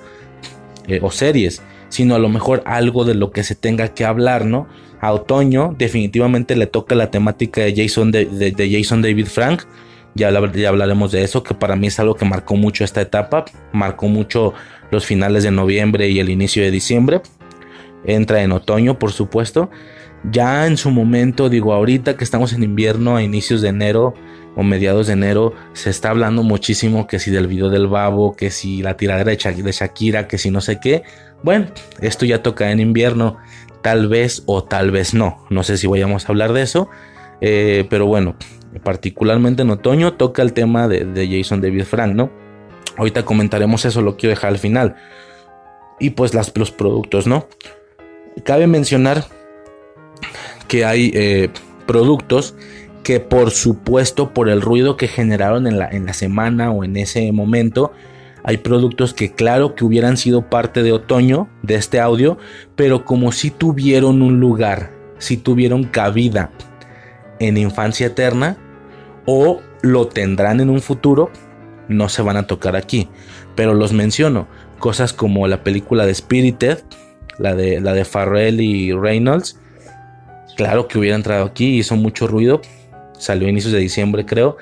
eh, o series, sino a lo mejor algo de lo que se tenga que hablar, ¿no? A otoño definitivamente le toca la temática de Jason, de, David Frank. Ya, ya, hablaremos de eso, que para mí es algo que marcó mucho esta etapa, marcó mucho los finales de noviembre y el inicio de diciembre. Entra en otoño, por supuesto. Ya en su momento, digo, ahorita que estamos en invierno, a inicios de enero o mediados de enero, se está hablando muchísimo que si del video del babo, que si la tiradera de Shakira, que si no sé qué. Bueno, esto ya toca en invierno tal vez o tal vez no. No sé si vayamos a hablar de eso. Eh, pero bueno, particularmente en otoño toca el tema de, Jason David Frank, ¿no? Ahorita comentaremos eso, lo quiero dejar al final. Y pues las, los productos, ¿no? Cabe mencionar que hay eh, productos que por supuesto por el ruido que generaron en la, en la semana o en ese momento, hay productos que claro que hubieran sido parte de otoño de este audio, pero como si tuvieron un lugar, si tuvieron cabida en infancia eterna o lo tendrán en un futuro, no se van a tocar aquí. Pero los menciono, cosas como la película de Spirited, la de, la de Farrell y Reynolds, claro que hubiera entrado aquí, hizo mucho ruido, salió a inicios de diciembre creo,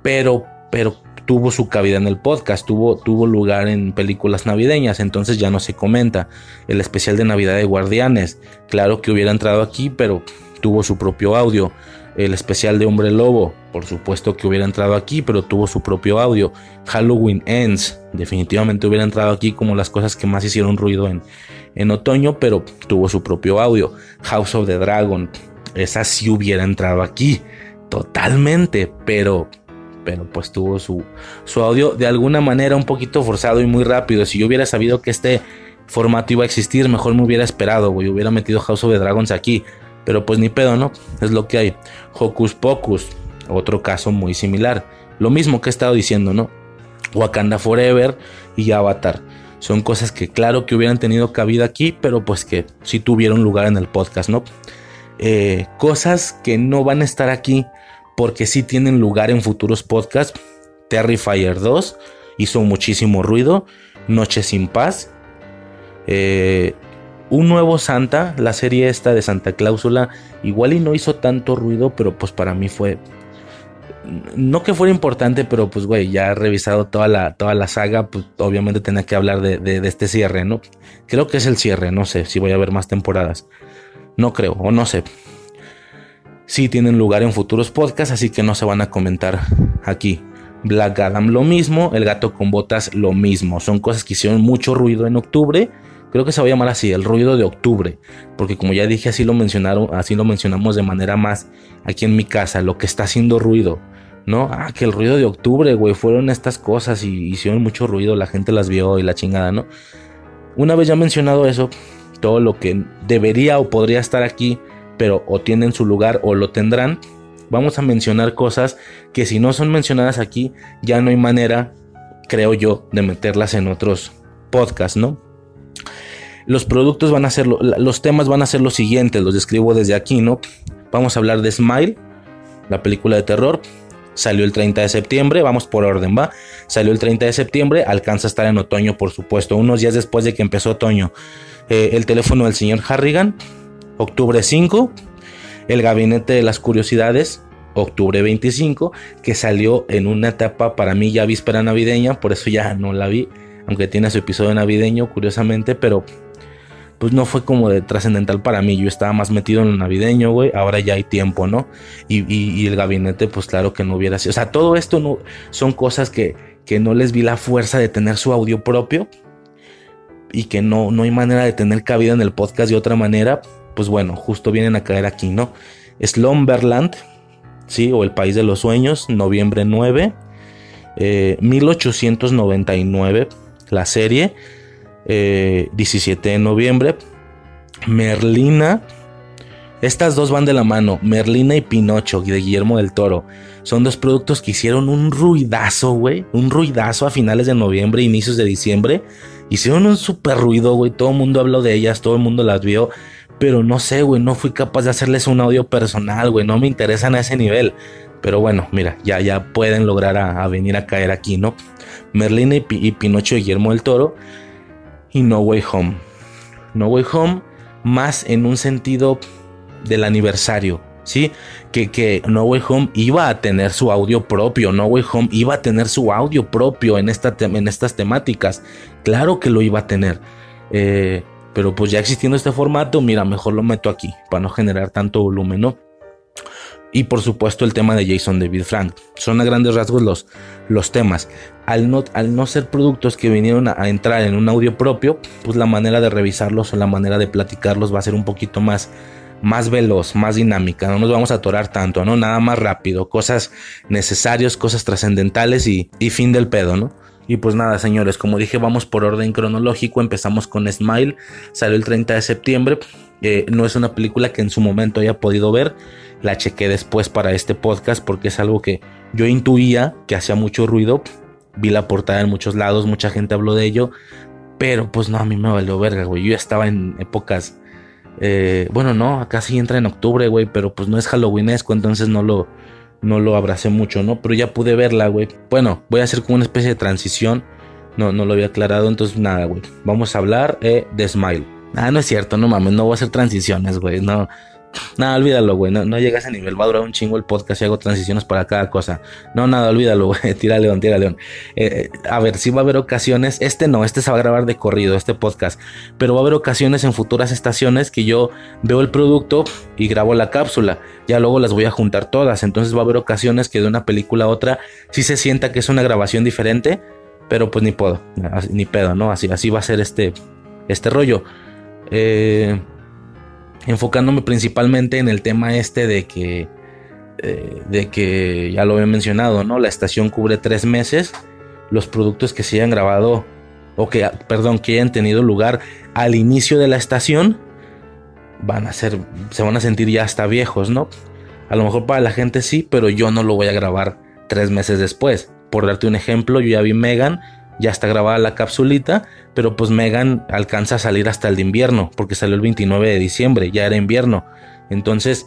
pero, pero tuvo su cabida en el podcast, tuvo, tuvo lugar en películas navideñas, entonces ya no se comenta. El especial de Navidad de Guardianes, claro que hubiera entrado aquí, pero tuvo su propio audio. El especial de Hombre Lobo, por supuesto que hubiera entrado aquí, pero tuvo su propio audio. Halloween Ends, definitivamente hubiera entrado aquí como las cosas que más hicieron ruido en, en otoño, pero tuvo su propio audio. House of the Dragon, esa sí hubiera entrado aquí, totalmente, pero pero pues tuvo su, su audio de alguna manera un poquito forzado y muy rápido. Si yo hubiera sabido que este formato iba a existir, mejor me hubiera esperado, güey. Hubiera metido House of the Dragons aquí. Pero pues ni pedo, ¿no? Es lo que hay. Hocus Pocus, otro caso muy similar. Lo mismo que he estado diciendo, ¿no? Wakanda Forever y Avatar. Son cosas que claro que hubieran tenido cabida aquí, pero pues que sí tuvieron lugar en el podcast, ¿no? Eh, cosas que no van a estar aquí porque sí tienen lugar en futuros podcasts. Terrifier 2 hizo muchísimo ruido. Noche sin paz. Eh, un nuevo Santa, la serie esta de Santa Cláusula, igual y no hizo tanto ruido, pero pues para mí fue... No que fuera importante, pero pues güey, ya he revisado toda la, toda la saga, pues obviamente tenía que hablar de, de este cierre, ¿no? Creo que es el cierre, no sé si voy a ver más temporadas. No creo, o no sé sí tienen lugar en futuros podcasts, así que no se van a comentar aquí. Black Adam lo mismo, El gato con botas lo mismo. Son cosas que hicieron mucho ruido en octubre, Creo que se va a llamar así, el ruido de octubre, porque como ya dije, así lo mencionaron, así lo mencionamos de manera más aquí en mi casa, lo que está haciendo ruido, ¿no? Ah, que el ruido de octubre, güey, fueron estas cosas y hicieron mucho ruido, la gente las vio y la chingada, ¿no? Una vez ya mencionado eso, todo lo que debería o podría estar aquí, pero o tienen su lugar o lo tendrán, vamos a mencionar cosas que si no son mencionadas aquí, ya no hay manera, creo yo, de meterlas en otros podcasts, ¿no? Los productos van a ser, los temas van a ser los siguientes, los describo desde aquí, ¿no? Vamos a hablar de Smile, la película de terror. Salió el 30 de septiembre, vamos por orden, ¿va? Salió el 30 de septiembre, alcanza a estar en otoño, por supuesto, unos días después de que empezó otoño. Eh, el teléfono del señor Harrigan, octubre 5. El gabinete de las curiosidades, octubre 25, que salió en una etapa para mí ya víspera navideña, por eso ya no la vi, aunque tiene su episodio navideño, curiosamente, pero pues no fue como de trascendental para mí. Yo estaba más metido en lo navideño, güey. Ahora ya hay tiempo, ¿no? Y, el gabinete, pues claro que no hubiera sido. O sea, todo esto no, son cosas que, que no les vi la fuerza de tener su audio propio y que no, no hay manera de tener cabida en el podcast de otra manera. Pues bueno, justo vienen a caer aquí, ¿no? Slumberland, ¿sí? O El País de los Sueños, noviembre 9, 1899, eh, la serie. 17 eh, de noviembre. Merlina. Estas dos van de la mano. Merlina y Pinocho de Guillermo del Toro. Son dos productos que hicieron un ruidazo, güey. Un ruidazo a finales de noviembre, inicios de diciembre. Hicieron un super ruido, güey. Todo el mundo habló de ellas, todo el mundo las vio. Pero no sé, güey. No fui capaz de hacerles un audio personal, güey. No me interesan a ese nivel. Pero bueno, mira, ya, ya pueden lograr a, venir a caer aquí, ¿no? Merlina y, y Pinocho de Guillermo del Toro y No Way Home. No Way Home más en un sentido del aniversario, ¿sí? Que, que, No Way Home iba a tener su audio propio, No Way Home iba a tener su audio propio en, esta, en estas temáticas. Claro que lo iba a tener. Eh, pero pues ya existiendo este formato, mira, mejor lo meto aquí para no generar tanto volumen, ¿no? Y por supuesto el tema de Jason David Frank. Son a grandes rasgos los, los temas. Al no, al no ser productos que vinieron a, entrar en un audio propio, pues la manera de revisarlos o la manera de platicarlos va a ser un poquito más, más veloz, más dinámica. No nos vamos a atorar tanto, ¿no? Nada más rápido. Cosas necesarias, cosas trascendentales y, y fin del pedo, ¿no? Y pues nada, señores, como dije, vamos por orden cronológico. Empezamos con Smile. Salió el 30 de septiembre. Eh, no es una película que en su momento haya podido ver. La chequé después para este podcast porque es algo que yo intuía que hacía mucho ruido. Vi la portada en muchos lados, mucha gente habló de ello. Pero pues no, a mí me valió verga, güey. Yo estaba en épocas... Eh, bueno, no, acá sí entra en octubre, güey, pero pues no es halloweenesco, entonces no lo no lo abracé mucho, ¿no? Pero ya pude verla, güey. Bueno, voy a hacer como una especie de transición. No, no lo había aclarado, entonces nada, güey. Vamos a hablar eh, de Smile. Ah, no es cierto, no mames, no voy a hacer transiciones, güey. No, Nada, olvídalo, güey. No, no llega a nivel. Va a durar un chingo el podcast y hago transiciones para cada cosa. No, nada, olvídalo, güey. Tira león, tira león. Eh, eh, a ver, sí va a haber ocasiones. Este no, este se va a grabar de corrido, este podcast. Pero va a haber ocasiones en futuras estaciones que yo veo el producto y grabo la cápsula. Ya luego las voy a juntar todas. Entonces va a haber ocasiones que de una película a otra sí se sienta que es una grabación diferente. Pero pues ni puedo, ni pedo, ¿no? Así, así va a ser este, este rollo. Eh enfocándome principalmente en el tema este de que, eh, de que ya lo había mencionado, ¿no? La estación cubre tres meses, los productos que se hayan grabado, o que, perdón, que hayan tenido lugar al inicio de la estación, van a ser, se van a sentir ya hasta viejos, ¿no? A lo mejor para la gente sí, pero yo no lo voy a grabar tres meses después. Por darte un ejemplo, yo ya vi Megan ya está grabada la capsulita, pero pues Megan alcanza a salir hasta el de invierno, porque salió el 29 de diciembre, ya era invierno. Entonces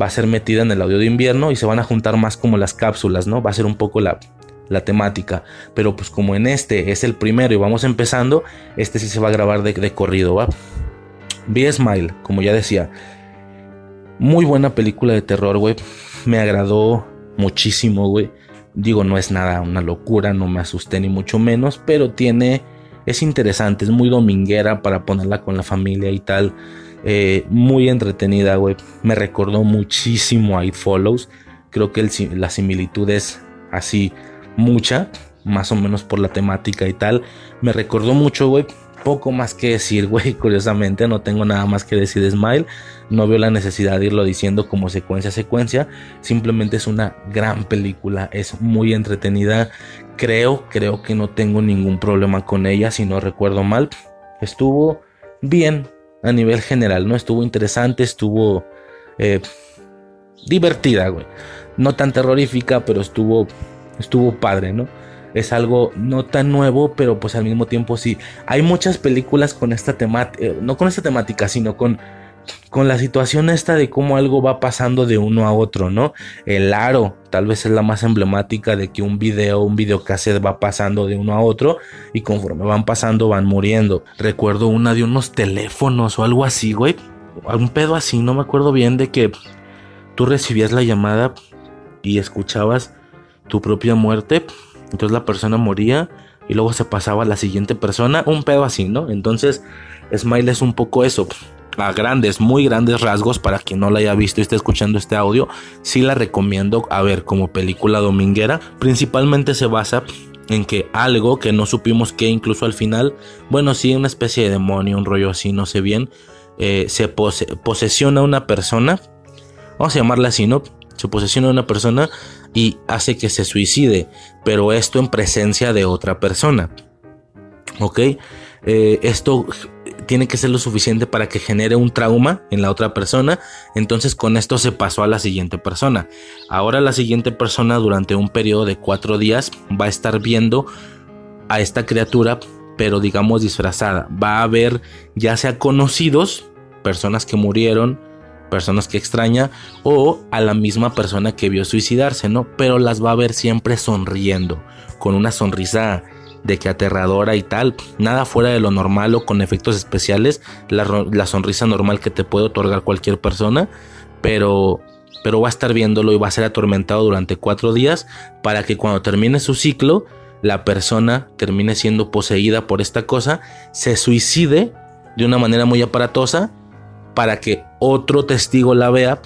va a ser metida en el audio de invierno y se van a juntar más como las cápsulas, ¿no? Va a ser un poco la, la temática. Pero pues como en este es el primero y vamos empezando, este sí se va a grabar de, corrido, ¿va? Be Smile, como ya decía. Muy buena película de terror, güey. Me agradó muchísimo, güey. Digo, no es nada una locura, no me asusté ni mucho menos, pero tiene, es interesante, es muy dominguera para ponerla con la familia y tal. Eh, muy entretenida, güey. Me recordó muchísimo a It Follows. Creo que la similitud es así mucha, más o menos por la temática y tal. Me recordó mucho, güey. Poco más que decir, güey. Curiosamente, no tengo nada más que decir de Smile. No veo la necesidad de irlo diciendo como secuencia a secuencia. Simplemente es una gran película. Es muy entretenida. Creo, creo que no tengo ningún problema con ella, si no recuerdo mal. Estuvo bien a nivel general, ¿no? Estuvo interesante, estuvo eh, divertida, güey. No tan terrorífica, pero estuvo, estuvo padre, ¿no? Es algo no tan nuevo, pero pues al mismo tiempo sí. Hay muchas películas con esta temática, eh, no con esta temática, sino con, con la situación esta de cómo algo va pasando de uno a otro, ¿no? El aro tal vez es la más emblemática de que un video, un videocassette va pasando de uno a otro y conforme van pasando van muriendo. Recuerdo una de unos teléfonos o algo así, güey. Un pedo así, no me acuerdo bien de que tú recibías la llamada y escuchabas tu propia muerte entonces la persona moría y luego se pasaba a la siguiente persona, un pedo así, ¿no? Entonces Smile es un poco eso, a grandes, muy grandes rasgos, para quien no la haya visto y esté escuchando este audio, sí la recomiendo a ver como película dominguera. Principalmente se basa en que algo que no supimos que incluso al final, bueno, sí, una especie de demonio, un rollo así, no sé bien, eh, se posesiona a una persona, vamos a llamarla así, ¿no? Se posesiona a una persona y hace que se suicide, pero esto en presencia de otra persona. ¿Ok? Eh, esto tiene que ser lo suficiente para que genere un trauma en la otra persona. Entonces con esto se pasó a la siguiente persona. Ahora la siguiente persona durante un periodo de cuatro días va a estar viendo a esta criatura, pero digamos disfrazada. Va a ver ya sea conocidos, personas que murieron, personas que extraña o a la misma persona que vio suicidarse, ¿no? Pero las va a ver siempre sonriendo, con una sonrisa de que aterradora y tal, nada fuera de lo normal o con efectos especiales, la, sonrisa normal que te puede otorgar cualquier persona, pero, pero va a estar viéndolo y va a ser atormentado durante cuatro días para que cuando termine su ciclo, la persona termine siendo poseída por esta cosa, se suicide de una manera muy aparatosa para que otro testigo la vea,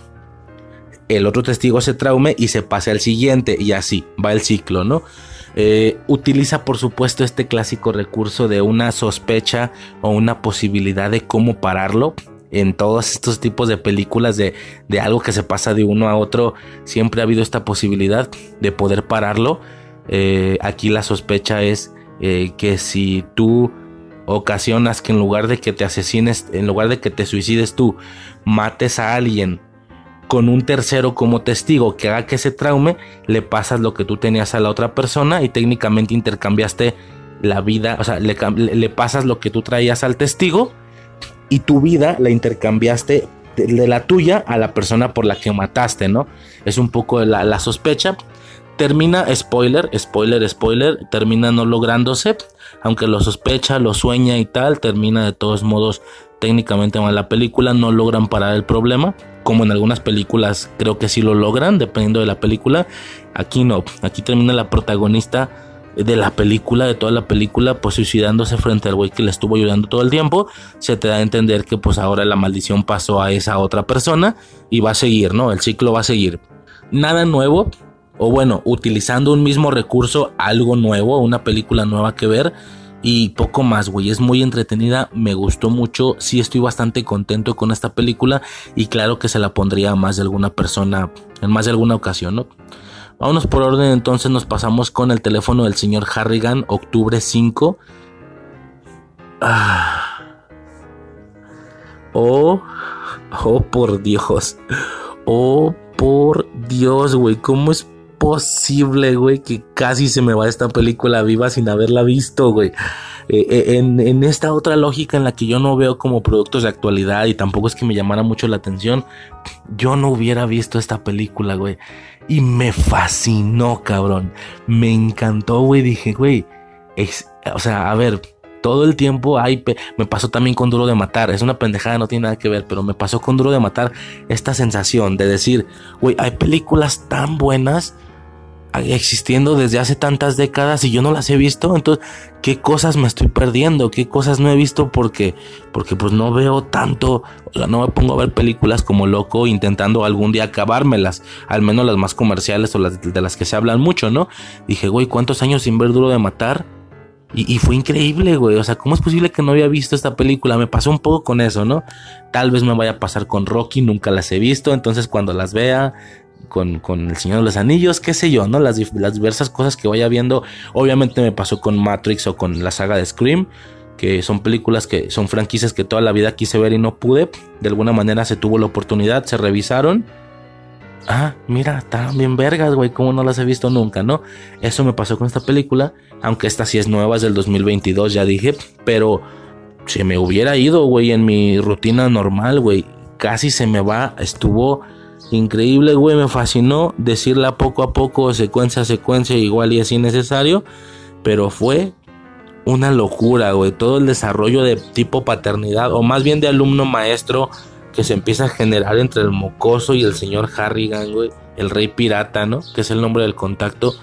el otro testigo se traume y se pase al siguiente y así va el ciclo, ¿no? Eh, utiliza por supuesto este clásico recurso de una sospecha o una posibilidad de cómo pararlo. En todos estos tipos de películas de, algo que se pasa de uno a otro, siempre ha habido esta posibilidad de poder pararlo. Eh, aquí la sospecha es eh, que si tú ocasionas que en lugar de que te asesines, en lugar de que te suicides tú, mates a alguien con un tercero como testigo que haga que se traume, le pasas lo que tú tenías a la otra persona y técnicamente intercambiaste la vida, o sea, le, pasas lo que tú traías al testigo y tu vida la intercambiaste de, la tuya a la persona por la que mataste, ¿no? Es un poco la, la sospecha. Termina, spoiler, spoiler, spoiler, termina no lográndose, aunque lo sospecha, lo sueña y tal, termina de todos modos técnicamente mal la película, no logran parar el problema, como en algunas películas creo que sí lo logran, dependiendo de la película, aquí no, aquí termina la protagonista de la película, de toda la película, pues suicidándose frente al güey que le estuvo ayudando todo el tiempo, se te da a entender que pues ahora la maldición pasó a esa otra persona y va a seguir, ¿no? El ciclo va a seguir. Nada nuevo, o bueno, utilizando un mismo recurso, algo nuevo, una película nueva que ver y poco más, güey. Es muy entretenida, me gustó mucho, sí estoy bastante contento con esta película y claro que se la pondría a más de alguna persona en más de alguna ocasión, ¿no? Vámonos por orden, entonces nos pasamos con el teléfono del señor Harrigan, octubre 5. Ah. Oh, oh por Dios. Oh por Dios, güey, ¿cómo es posible, güey, que casi se me va esta película viva sin haberla visto, güey. Eh, eh, en, esta otra lógica en la que yo no veo como productos de actualidad y tampoco es que me llamara mucho la atención, yo no hubiera visto esta película, güey. Y me fascinó, cabrón. Me encantó, güey. Dije, güey, es, o sea, a ver, todo el tiempo hay, me pasó también con Duro de Matar, es una pendejada, no tiene nada que ver, pero me pasó con Duro de Matar esta sensación de decir, güey, hay películas tan buenas existiendo desde hace tantas décadas y yo no las he visto, entonces qué cosas me estoy perdiendo, qué cosas no he visto porque porque pues no veo tanto, no me pongo a ver películas como loco intentando algún día acabármelas, al menos las más comerciales o las de las que se hablan mucho, ¿no? Dije, güey, ¿cuántos años sin ver duro de matar? Y, fue increíble, güey. O sea, ¿cómo es posible que no había visto esta película? Me pasó un poco con eso, ¿no? Tal vez me vaya a pasar con Rocky, nunca las he visto. Entonces, cuando las vea, con, El Señor de los Anillos, qué sé yo, ¿no? Las, las diversas cosas que vaya viendo. Obviamente me pasó con Matrix o con la saga de Scream, que son películas que son franquicias que toda la vida quise ver y no pude. De alguna manera se tuvo la oportunidad, se revisaron. Ah, mira, están bien vergas, güey, como no las he visto nunca, ¿no? Eso me pasó con esta película, aunque esta sí es nueva, es del 2022, ya dije, pero se me hubiera ido, güey, en mi rutina normal, güey. Casi se me va, estuvo Increíble, güey, me fascinó decirla poco a poco, secuencia a secuencia, igual y así necesario, pero fue una locura, güey, todo el desarrollo de tipo paternidad, o más bien de alumno maestro, que se empieza a generar entre el mocoso y el señor Harrigan, güey, el rey pirata, ¿no? Que es el nombre del contacto.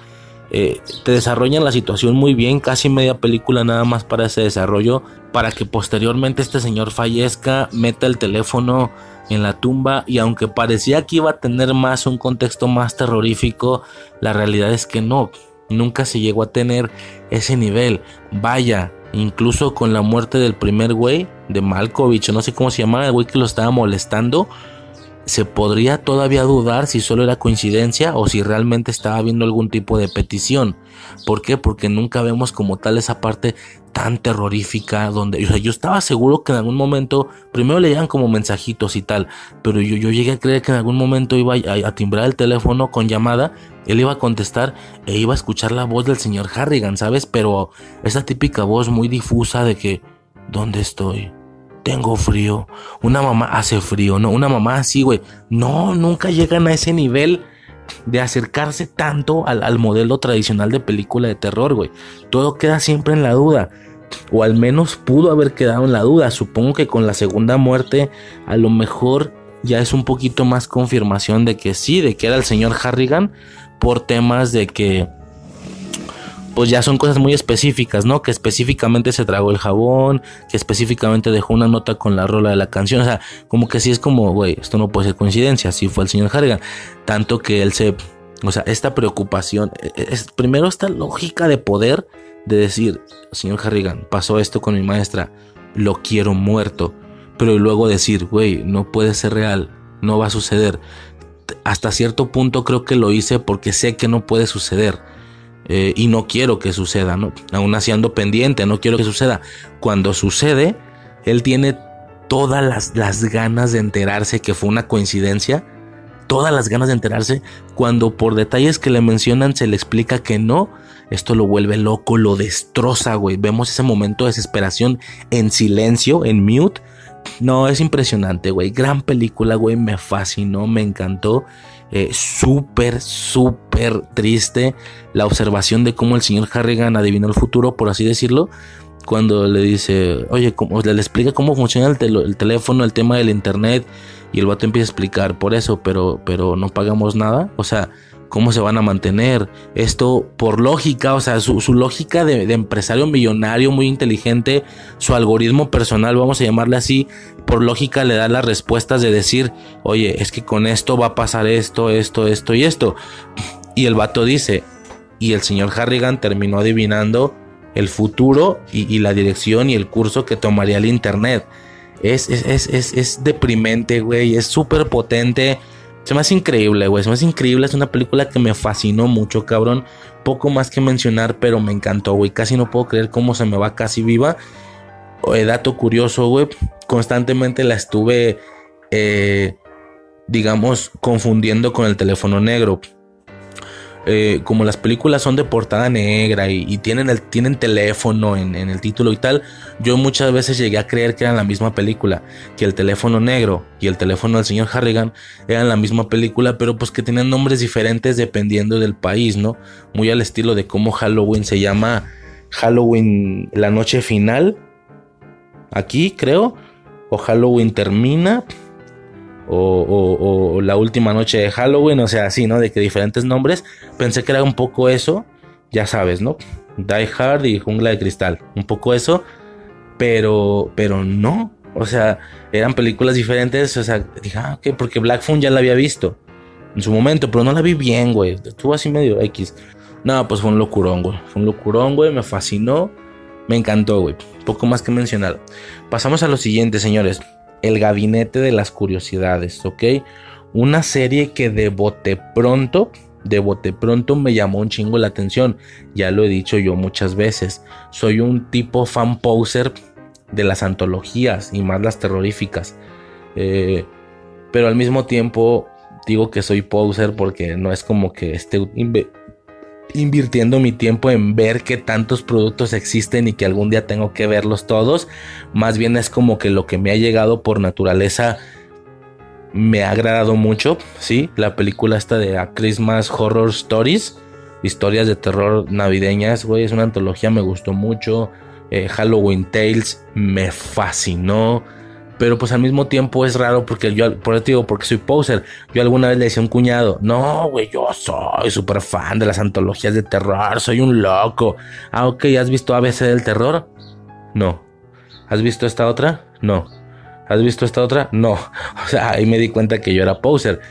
Eh, te desarrollan la situación muy bien, casi media película nada más para ese desarrollo, para que posteriormente este señor fallezca, meta el teléfono en la tumba y aunque parecía que iba a tener más un contexto más terrorífico, la realidad es que no, nunca se llegó a tener ese nivel. Vaya, incluso con la muerte del primer güey, de Malkovich, no sé cómo se llamaba, el güey que lo estaba molestando, se podría todavía dudar si solo era coincidencia o si realmente estaba habiendo algún tipo de petición. ¿Por qué? Porque nunca vemos como tal esa parte tan terrorífica donde, o sea, yo estaba seguro que en algún momento, primero le llegan como mensajitos y tal, pero yo, yo llegué a creer que en algún momento iba a, a, timbrar el teléfono con llamada, él iba a contestar e iba a escuchar la voz del señor Harrigan, ¿sabes? Pero esa típica voz muy difusa de que, ¿dónde estoy? tengo frío. Una mamá hace frío, ¿no? Una mamá así, güey. No, nunca llegan a ese nivel de acercarse tanto al, modelo tradicional de película de terror, güey. Todo queda siempre en la duda. O al menos pudo haber quedado en la duda. Supongo que con la segunda muerte a lo mejor ya es un poquito más confirmación de que sí, de que era el señor Harrigan por temas de que pues ya son cosas muy específicas, ¿no? Que específicamente se tragó el jabón, que específicamente dejó una nota con la rola de la canción, o sea, como que sí es como, güey, esto no puede ser coincidencia, así fue el señor Harrigan, tanto que él se, o sea, esta preocupación, e, e, es, primero esta lógica de poder de decir, señor Harrigan, pasó esto con mi maestra, lo quiero muerto, pero luego decir, güey, no puede ser real, no va a suceder. Hasta cierto punto creo que lo hice porque sé que no puede suceder eh, y no quiero que suceda, ¿no? Aún así ando pendiente, no quiero que suceda. Cuando sucede, él tiene todas las, las ganas de enterarse que fue una coincidencia, todas las ganas de enterarse, cuando por detalles que le mencionan se le explica que no, esto lo vuelve loco, lo destroza, güey. Vemos ese momento de desesperación en silencio, en mute. No, es impresionante, güey. Gran película, güey. Me fascinó, me encantó. Eh, súper, súper triste la observación de cómo el señor Harrigan adivinó el futuro, por así decirlo, cuando le dice, oye, ¿cómo? le, explica cómo funciona el, el, teléfono, el tema del internet, y el vato empieza a explicar por eso, pero, pero no pagamos nada, o sea, cómo se van a mantener. Esto por lógica, o sea, su, lógica de, empresario millonario muy inteligente, su algoritmo personal, vamos a llamarle así, por lógica le da las respuestas de decir, oye, es que con esto va a pasar esto, esto, esto y esto. Y el vato dice, y el señor Harrigan terminó adivinando el futuro y, la dirección y el curso que tomaría el Internet. Es, es, es, es deprimente, güey, es súper potente se me hace increíble, güey. Se me hace increíble. Es una película que me fascinó mucho, cabrón. Poco más que mencionar, pero me encantó, güey. Casi no puedo creer cómo se me va casi viva. Eh, dato curioso, güey. Constantemente la estuve, eh, digamos, confundiendo con el teléfono negro. Eh, como las películas son de portada negra y, tienen, el, tienen teléfono en, el título y tal, yo muchas veces llegué a creer que eran la misma película, que el teléfono negro y el teléfono del señor Harrigan eran la misma película, pero pues que tenían nombres diferentes dependiendo del país, ¿no? Muy al estilo de cómo Halloween se llama Halloween la noche final, aquí creo, o Halloween termina, o, la última noche de Halloween, o sea, así, ¿no? De que diferentes nombres. Pensé que era un poco eso, ya sabes, ¿no? Die Hard y Jungla de Cristal, un poco eso, pero, pero no, o sea, eran películas diferentes, o sea, dije, ah, ok, porque Black Phone ya la había visto en su momento, pero no la vi bien, güey, estuvo así medio X. No, pues fue un locurón, güey, fue un locurón, güey, me fascinó. Me encantó, güey. Poco más que mencionar. Pasamos a lo siguiente, señores. El gabinete de las curiosidades, ¿ok? Una serie que de bote pronto, de bote pronto me llamó un chingo la atención. Ya lo he dicho yo muchas veces. Soy un tipo fan poser de las antologías y más las terroríficas. Eh, pero al mismo tiempo digo que soy poser porque no es como que esté invirtiendo mi tiempo en ver qué tantos productos existen y que algún día tengo que verlos todos. Más bien es como que lo que me ha llegado por naturaleza me ha agradado mucho, ¿sí? La película esta de A Christmas Horror Stories, historias de terror navideñas, güey, es una antología, me gustó mucho. Eh, Halloween Tales me fascinó. Pero pues al mismo tiempo es raro porque yo, por eso digo, porque soy poser. Yo alguna vez le decía a un cuñado, no, güey, yo soy súper fan de las antologías de terror, soy un loco. Ah, ok, ¿has visto ABC del terror? No. ¿Has visto esta otra? No. ¿Has visto esta otra? No. O sea, ahí me di cuenta que yo era poser.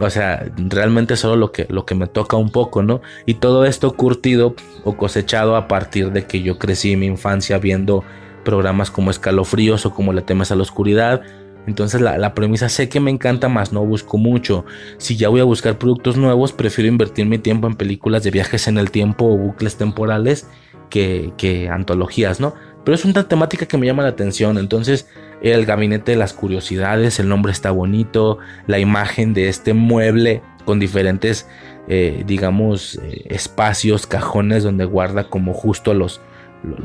O sea, realmente solo lo que, lo que me toca un poco, ¿no? Y todo esto curtido o cosechado a partir de que yo crecí en mi infancia viendo programas como Escalofríos o como Le temes a la oscuridad. Entonces la, la, premisa sé que me encanta más, no busco mucho. Si ya voy a buscar productos nuevos, prefiero invertir mi tiempo en películas de viajes en el tiempo o bucles temporales que, que antologías, ¿no? Pero es una temática que me llama la atención. Entonces, el gabinete de las curiosidades, el nombre está bonito, la imagen de este mueble con diferentes, eh, digamos, eh, espacios, cajones donde guarda como justo los,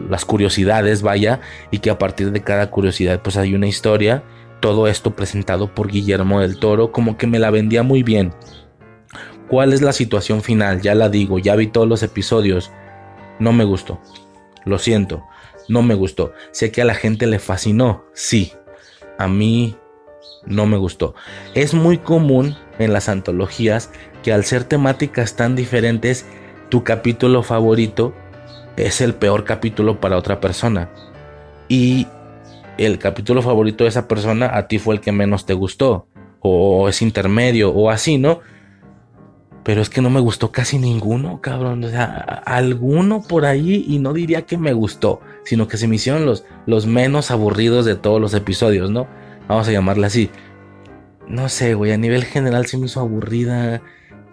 las curiosidades, vaya, y que a partir de cada curiosidad pues hay una historia. Todo esto presentado por Guillermo del Toro, como que me la vendía muy bien. ¿Cuál es la situación final? Ya la digo, ya vi todos los episodios. No me gustó. Lo siento, no me gustó. Sé que a la gente le fascinó, sí. A mí no me gustó. Es muy común en las antologías que al ser temáticas tan diferentes, tu capítulo favorito es el peor capítulo para otra persona. Y el capítulo favorito de esa persona a ti fue el que menos te gustó. O es intermedio o así, ¿no? Pero es que no me gustó casi ninguno, cabrón. O sea, alguno por ahí y no diría que me gustó, sino que se me hicieron los, los menos aburridos de todos los episodios, ¿no? Vamos a llamarla así. No sé, güey, a nivel general se me hizo aburrida,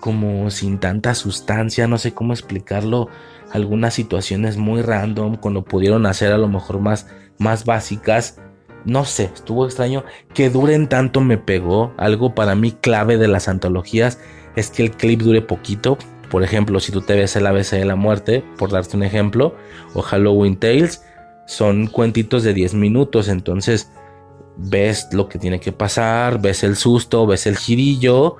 como sin tanta sustancia, no sé cómo explicarlo algunas situaciones muy random, cuando pudieron hacer a lo mejor más, más básicas. No sé, estuvo extraño. Que duren tanto me pegó. Algo para mí clave de las antologías es que el clip dure poquito. Por ejemplo, si tú te ves el ABC de la muerte, por darte un ejemplo, o Halloween Tales, son cuentitos de 10 minutos. Entonces, ves lo que tiene que pasar, ves el susto, ves el girillo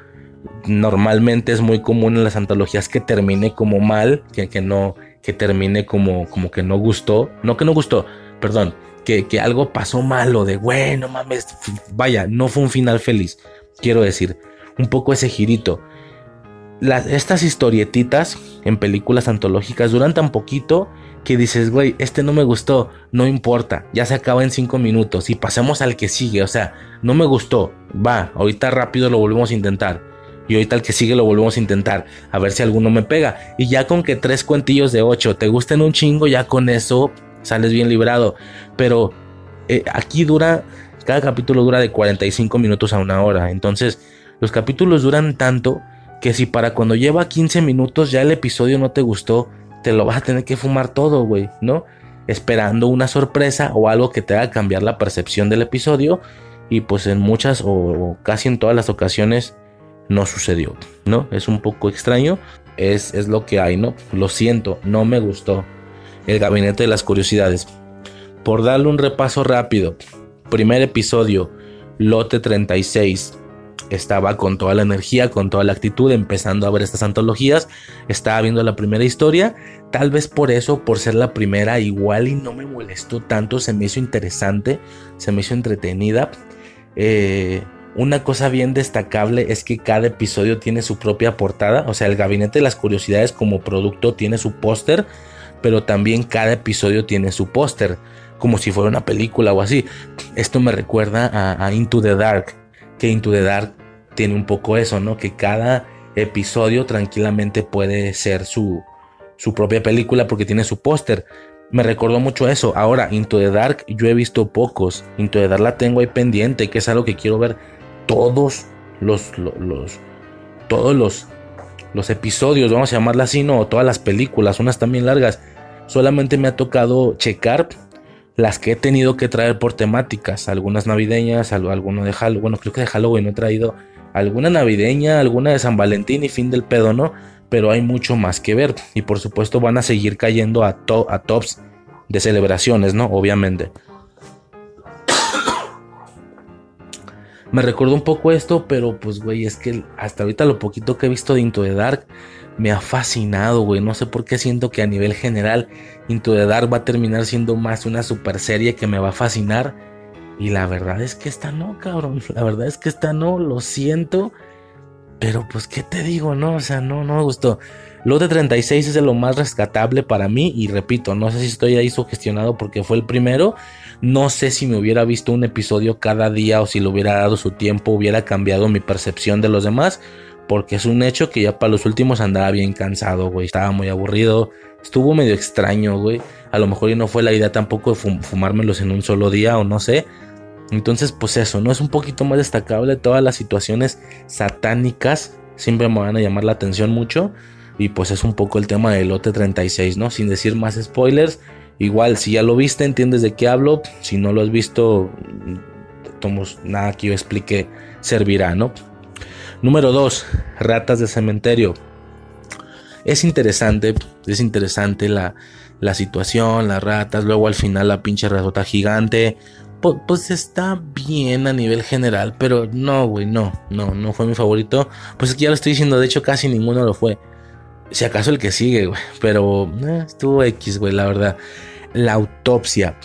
normalmente es muy común en las antologías que termine como mal, que, no, que termine como, como que no gustó, no que no gustó, perdón, que, que algo pasó malo, de bueno mames, vaya, no fue un final feliz, quiero decir, un poco ese girito. Estas historietitas en películas antológicas duran tan poquito que dices, güey, este no me gustó, no importa, ya se acaba en cinco minutos y pasemos al que sigue, o sea, no me gustó, va, ahorita rápido lo volvemos a intentar y ahorita el que sigue lo volvemos a intentar, a ver si alguno me pega. Y ya con que tres cuentillos de ocho te gusten un chingo, ya con eso sales bien librado. Pero eh, aquí dura, cada capítulo dura de 45 minutos a una hora. Entonces, los capítulos duran tanto que si para cuando lleva 15 minutos ya el episodio no te gustó, te lo vas a tener que fumar todo, güey, ¿no? Esperando una sorpresa o algo que te haga cambiar la percepción del episodio. Y pues en muchas o casi en todas las ocasiones no sucedió, ¿no? Es un poco extraño, es, es lo que hay, ¿no? Lo siento, no me gustó. El gabinete de las curiosidades. Por darle un repaso rápido, primer episodio, lote 36. Estaba con toda la energía, con toda la actitud, empezando a ver estas antologías. Estaba viendo la primera historia. Tal vez por eso, por ser la primera, igual y no me molestó tanto. Se me hizo interesante, se me hizo entretenida. Eh, una cosa bien destacable es que cada episodio tiene su propia portada, o sea, el Gabinete de las Curiosidades como producto tiene su póster, pero también cada episodio tiene su póster, como si fuera una película o así. Esto me recuerda a, Into the Dark, que Into the Dark tiene un poco eso, ¿no? Que cada episodio tranquilamente puede ser su, su propia película porque tiene su póster. me recordó mucho eso. Ahora, Into the Dark, yo he visto pocos. Into the Dark la tengo ahí pendiente, que es algo que quiero ver todos los, los, todos los, los episodios, vamos a llamarla así, no, todas las películas, unas también largas. Solamente me ha tocado checar las que he tenido que traer por temáticas, algunas navideñas, alguno de Halloween, bueno, creo que de Halloween no he traído alguna navideña, alguna de San Valentín y fin del pedo, ¿no? Pero hay mucho más que ver y por supuesto van a seguir cayendo a, a tops de celebraciones, ¿no? Obviamente. Me recuerdo un poco esto, pero pues, güey, es que hasta ahorita lo poquito que he visto de Into the Dark me ha fascinado, güey. No sé por qué siento que a nivel general Into the Dark va a terminar siendo más una super serie que me va a fascinar. Y la verdad es que esta no, cabrón. La verdad es que esta no, lo siento. Pero pues, ¿qué te digo? No, o sea, no, no me gustó. Lote 36 es de lo más rescatable para mí. Y repito, no sé si estoy ahí sugestionado porque fue el primero. No sé si me hubiera visto un episodio cada día o si le hubiera dado su tiempo, hubiera cambiado mi percepción de los demás. Porque es un hecho que ya para los últimos andaba bien cansado, güey. Estaba muy aburrido. Estuvo medio extraño, güey. A lo mejor y no fue la idea tampoco de fumármelos en un solo día o no sé. Entonces, pues eso, ¿no? Es un poquito más destacable todas las situaciones satánicas. Siempre me van a llamar la atención mucho. Y pues es un poco el tema del lote 36, ¿no? Sin decir más spoilers. Igual, si ya lo viste, entiendes de qué hablo. Si no lo has visto, tomos, nada que yo explique servirá, ¿no? Número 2. Ratas de cementerio. Es interesante, es interesante la, la situación, las ratas. Luego al final la pinche ratota gigante pues, está bien a nivel general, pero no, güey, no, no, no fue mi favorito. Pues es que ya lo estoy diciendo, de hecho casi ninguno lo fue. Si acaso el que sigue, güey, pero eh, estuvo X, güey, la verdad. La autopsia,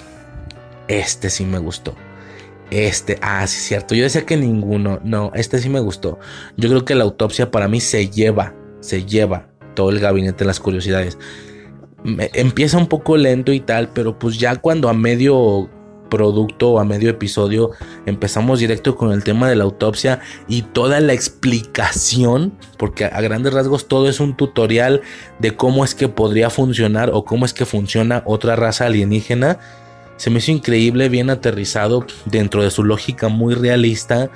este sí me gustó. Este, ah, sí, cierto. Yo decía que ninguno, no, este sí me gustó. Yo creo que la autopsia para mí se lleva, se lleva todo el gabinete de las curiosidades. empieza un poco lento y tal, pero pues ya cuando a medio producto o a medio episodio empezamos directo con el tema de la autopsia y toda la explicación, porque a grandes rasgos todo es un tutorial de cómo es que podría funcionar o cómo es que funciona otra raza alienígena. Se me hizo increíble, bien aterrizado dentro de su lógica muy realista.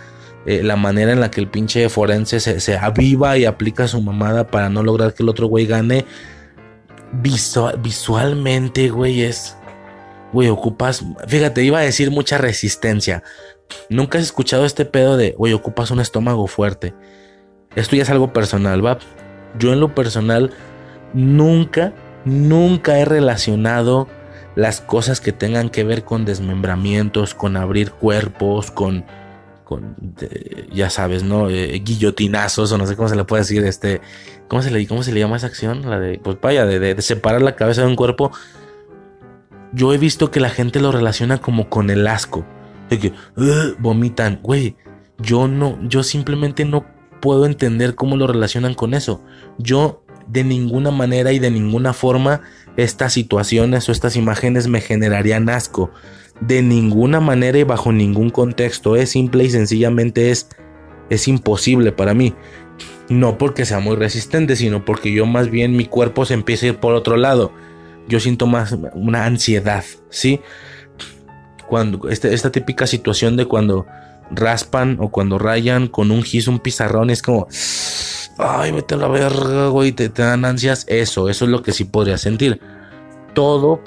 Eh, la manera en la que el pinche forense se, aviva y aplica su mamada para no lograr que el otro güey gane. visualmente, güey, es güey, ocupas, fíjate, iba a decir mucha resistencia. Nunca has escuchado este pedo de, güey, ocupas un estómago fuerte. Esto ya es algo personal, va. Yo en lo personal nunca, nunca he relacionado las cosas que tengan que ver con desmembramientos, con abrir cuerpos, con, con ya sabes, ¿no? Eh, guillotinazos o no sé cómo se le puede decir, este, ¿cómo se le, cómo se le llama esa acción? La de, pues vaya, de separar la cabeza de un cuerpo yo he visto que la gente lo relaciona como con el asco. Que vomitan. Güey, yo no, yo simplemente no puedo entender cómo lo relacionan con eso. Yo de ninguna manera y de ninguna forma estas situaciones o estas imágenes me generarían asco. De ninguna manera y bajo ningún contexto. Es simple y sencillamente es, es imposible para mí. No porque sea muy resistente, sino porque yo más bien mi cuerpo se empieza a ir por otro lado yo siento más una ansiedad, ¿sí? Cuando este, esta típica situación de cuando raspan o cuando rayan con un gis, un pizarrón, es como, ay, vete a la verga, güey, te, te dan ansias. Eso, eso es lo que sí podría sentir. Todo,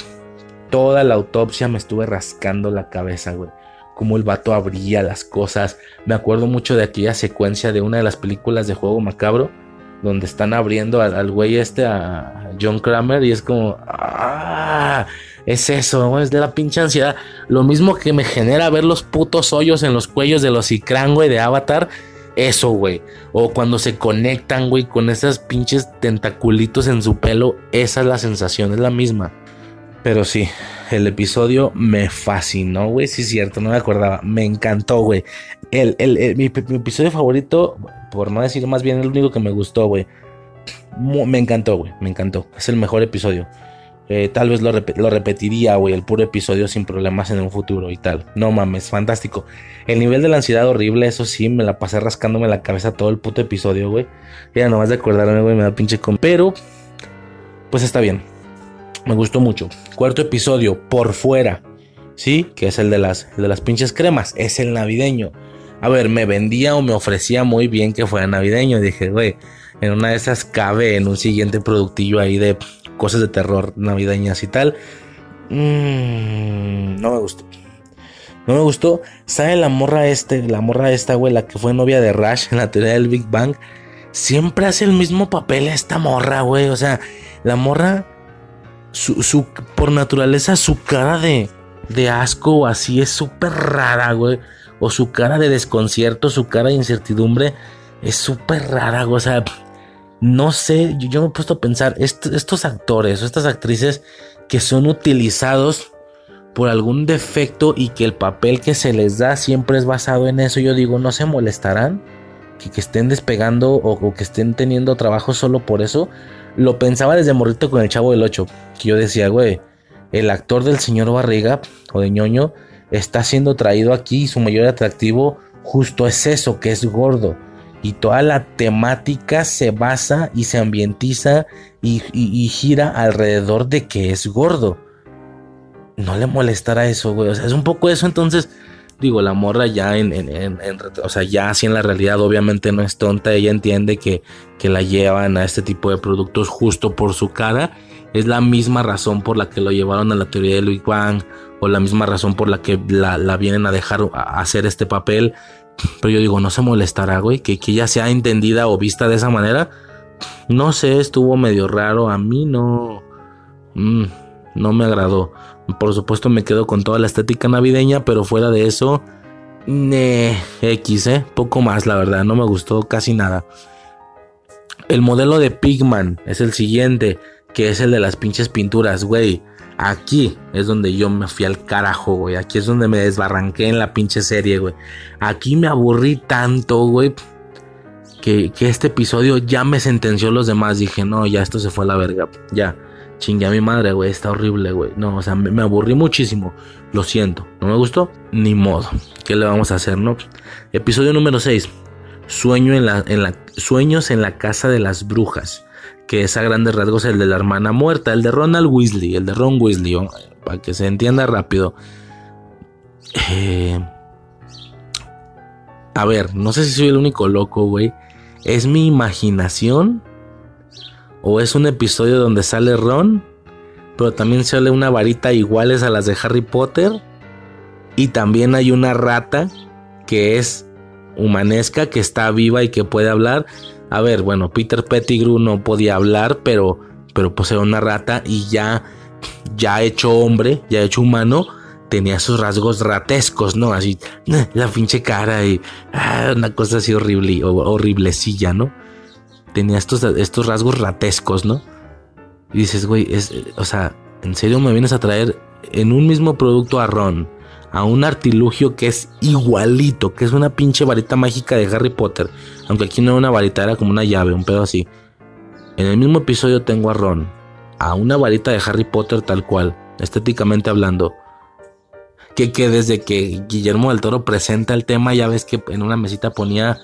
toda la autopsia me estuve rascando la cabeza, güey. Como el vato abría las cosas. Me acuerdo mucho de aquella secuencia de una de las películas de juego macabro donde están abriendo al, güey este, a John Kramer, y es como, ah, es eso, es de la pinche ansiedad. Lo mismo que me genera ver los putos hoyos en los cuellos de los Ikran, güey, de Avatar. Eso, güey. O cuando se conectan, güey, con esos pinches tentaculitos en su pelo. Esa es la sensación, es la misma. Pero sí, el episodio me fascinó, güey. Sí, es cierto, no me acordaba. Me encantó, güey. El, mi, episodio favorito, por no decir más bien el único que me gustó, güey. Me encantó, güey. Me encantó. Es el mejor episodio. Eh, tal vez lo, lo repetiría, güey, el puro episodio sin problemas en un futuro y tal. No mames, fantástico. El nivel de la ansiedad horrible, eso sí, me la pasé rascándome la cabeza todo el puto episodio, güey. Ya nomás de acordarme, güey, me da pinche con. Pero, pues está bien Me gustó mucho. Cuarto episodio, por fuera. Sí, que es el de las, de las pinches cremas. Es el navideño. A ver, me vendía o me ofrecía muy bien que fuera navideño. Dije, güey, en una de esas cabe en un siguiente productillo ahí de cosas de terror navideñas y tal. Mm, no me gustó. No me gustó. ¿Sabe la morra este? La morra esta, güey, la que fue novia de Rush en la teoría del Big Bang. Siempre hace el mismo papel esta morra, güey. O sea, la morra, su, por naturaleza, su cara de, de asco así es súper rara, güey. O su cara de desconcierto, su cara de incertidumbre es súper rara, güey. O sea, no sé, yo, me he puesto a pensar, estos actores o estas actrices que son utilizados por algún defecto y que el papel que se les da siempre es basado en eso, yo digo, ¿no se molestarán? Que, estén despegando o, que estén teniendo trabajo solo por eso. Lo pensaba desde morrito con el chavo del 8, que yo decía, güey, el actor del señor Barriga o de ñoño está siendo traído aquí y su mayor atractivo justo es eso, que es gordo y toda la temática se basa y se ambientiza y, gira alrededor de que es gordo. No le molestará eso, güey. O sea, es un poco eso. Entonces, digo, la morra ya en, en, o sea, ya así en la realidad, obviamente no es tonta. Ella entiende que, que la llevan a este tipo de productos justo por su cara. Es la misma razón por la que lo llevaron a la teoría de Louis Wang o la misma razón por la que la, la vienen a dejar hacer este papel pero yo digo, no se molestará, güey, que, que ya sea entendida o vista de esa manera. No sé, estuvo medio raro. A mí no. Mm, no me agradó. Por supuesto, me quedo con toda la estética navideña, pero fuera de eso. X, eh. Poco más, la verdad. No me gustó casi nada. El modelo de Pigman es el siguiente, que es el de las pinches pinturas, güey. Aquí es donde yo me fui al carajo, güey. Aquí es donde me desbarranqué en la pinche serie, güey. Aquí me aburrí tanto, güey. Que, este episodio ya me sentenció los demás. Dije, no, ya esto se fue a la verga. Ya, chingue a mi madre, güey. Está horrible, güey. No, o sea, me, aburrí muchísimo. Lo siento. ¿No me gustó? Ni modo. ¿Qué le vamos a hacer, no? Episodio número 6. Sueño en la, en la, sueños en la casa de las brujas que es a grandes rasgos el de la hermana muerta, el de Ronald Weasley, el de Ron Weasley, para que se entienda rápido. Eh, a ver, no sé si soy el único loco, güey. ¿Es mi imaginación? ¿O es un episodio donde sale Ron? Pero también sale una varita iguales a las de Harry Potter. Y también hay una rata que es humanesca, que está viva y que puede hablar. A ver, bueno, Peter Pettigrew no podía hablar, pero, pero pues era una rata y ya, ya hecho hombre, ya hecho humano, tenía esos rasgos ratescos, ¿no? Así, la pinche cara y ah, una cosa así horrible, horriblecilla, ¿no? Tenía estos, estos rasgos ratescos, ¿no? Y dices, güey, es, o sea, ¿en serio me vienes a traer en un mismo producto a Ron? a un artilugio que es igualito, que es una pinche varita mágica de Harry Potter. Aunque aquí no era una varita, era como una llave, un pedo así. En el mismo episodio tengo a Ron, a una varita de Harry Potter tal cual, estéticamente hablando. Que, que desde que Guillermo del Toro presenta el tema, ya ves que en una mesita ponía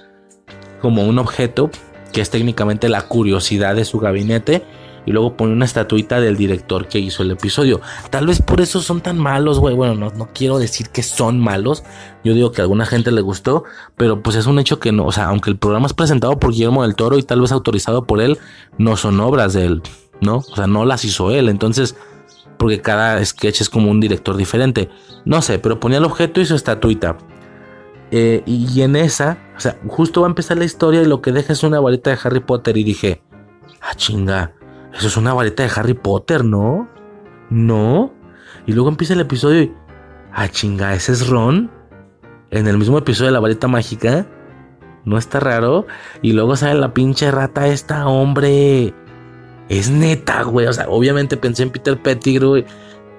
como un objeto, que es técnicamente la curiosidad de su gabinete y luego pone una estatuita del director que hizo el episodio. Tal vez por eso son tan malos, güey. Bueno, no, no quiero decir que son malos. Yo digo que a alguna gente le gustó, pero pues es un hecho que no, o sea, aunque el programa es presentado por Guillermo del Toro y tal vez autorizado por él, no son obras de él, ¿no? O sea, no las hizo él. Entonces, porque cada sketch es como un director diferente. No sé, pero ponía el objeto y su estatuita. Eh, y en esa, o sea, justo va a empezar la historia y lo que deja es una varita de Harry Potter y dije, ah, chinga, eso es una varita de Harry Potter, ¿no? No. Y luego empieza el episodio y. Ah, chinga, ese es Ron. En el mismo episodio de la varita mágica. ¿No está raro? Y luego sale la pinche rata esta, hombre. Es neta, güey. O sea, obviamente pensé en Peter Pettigrew,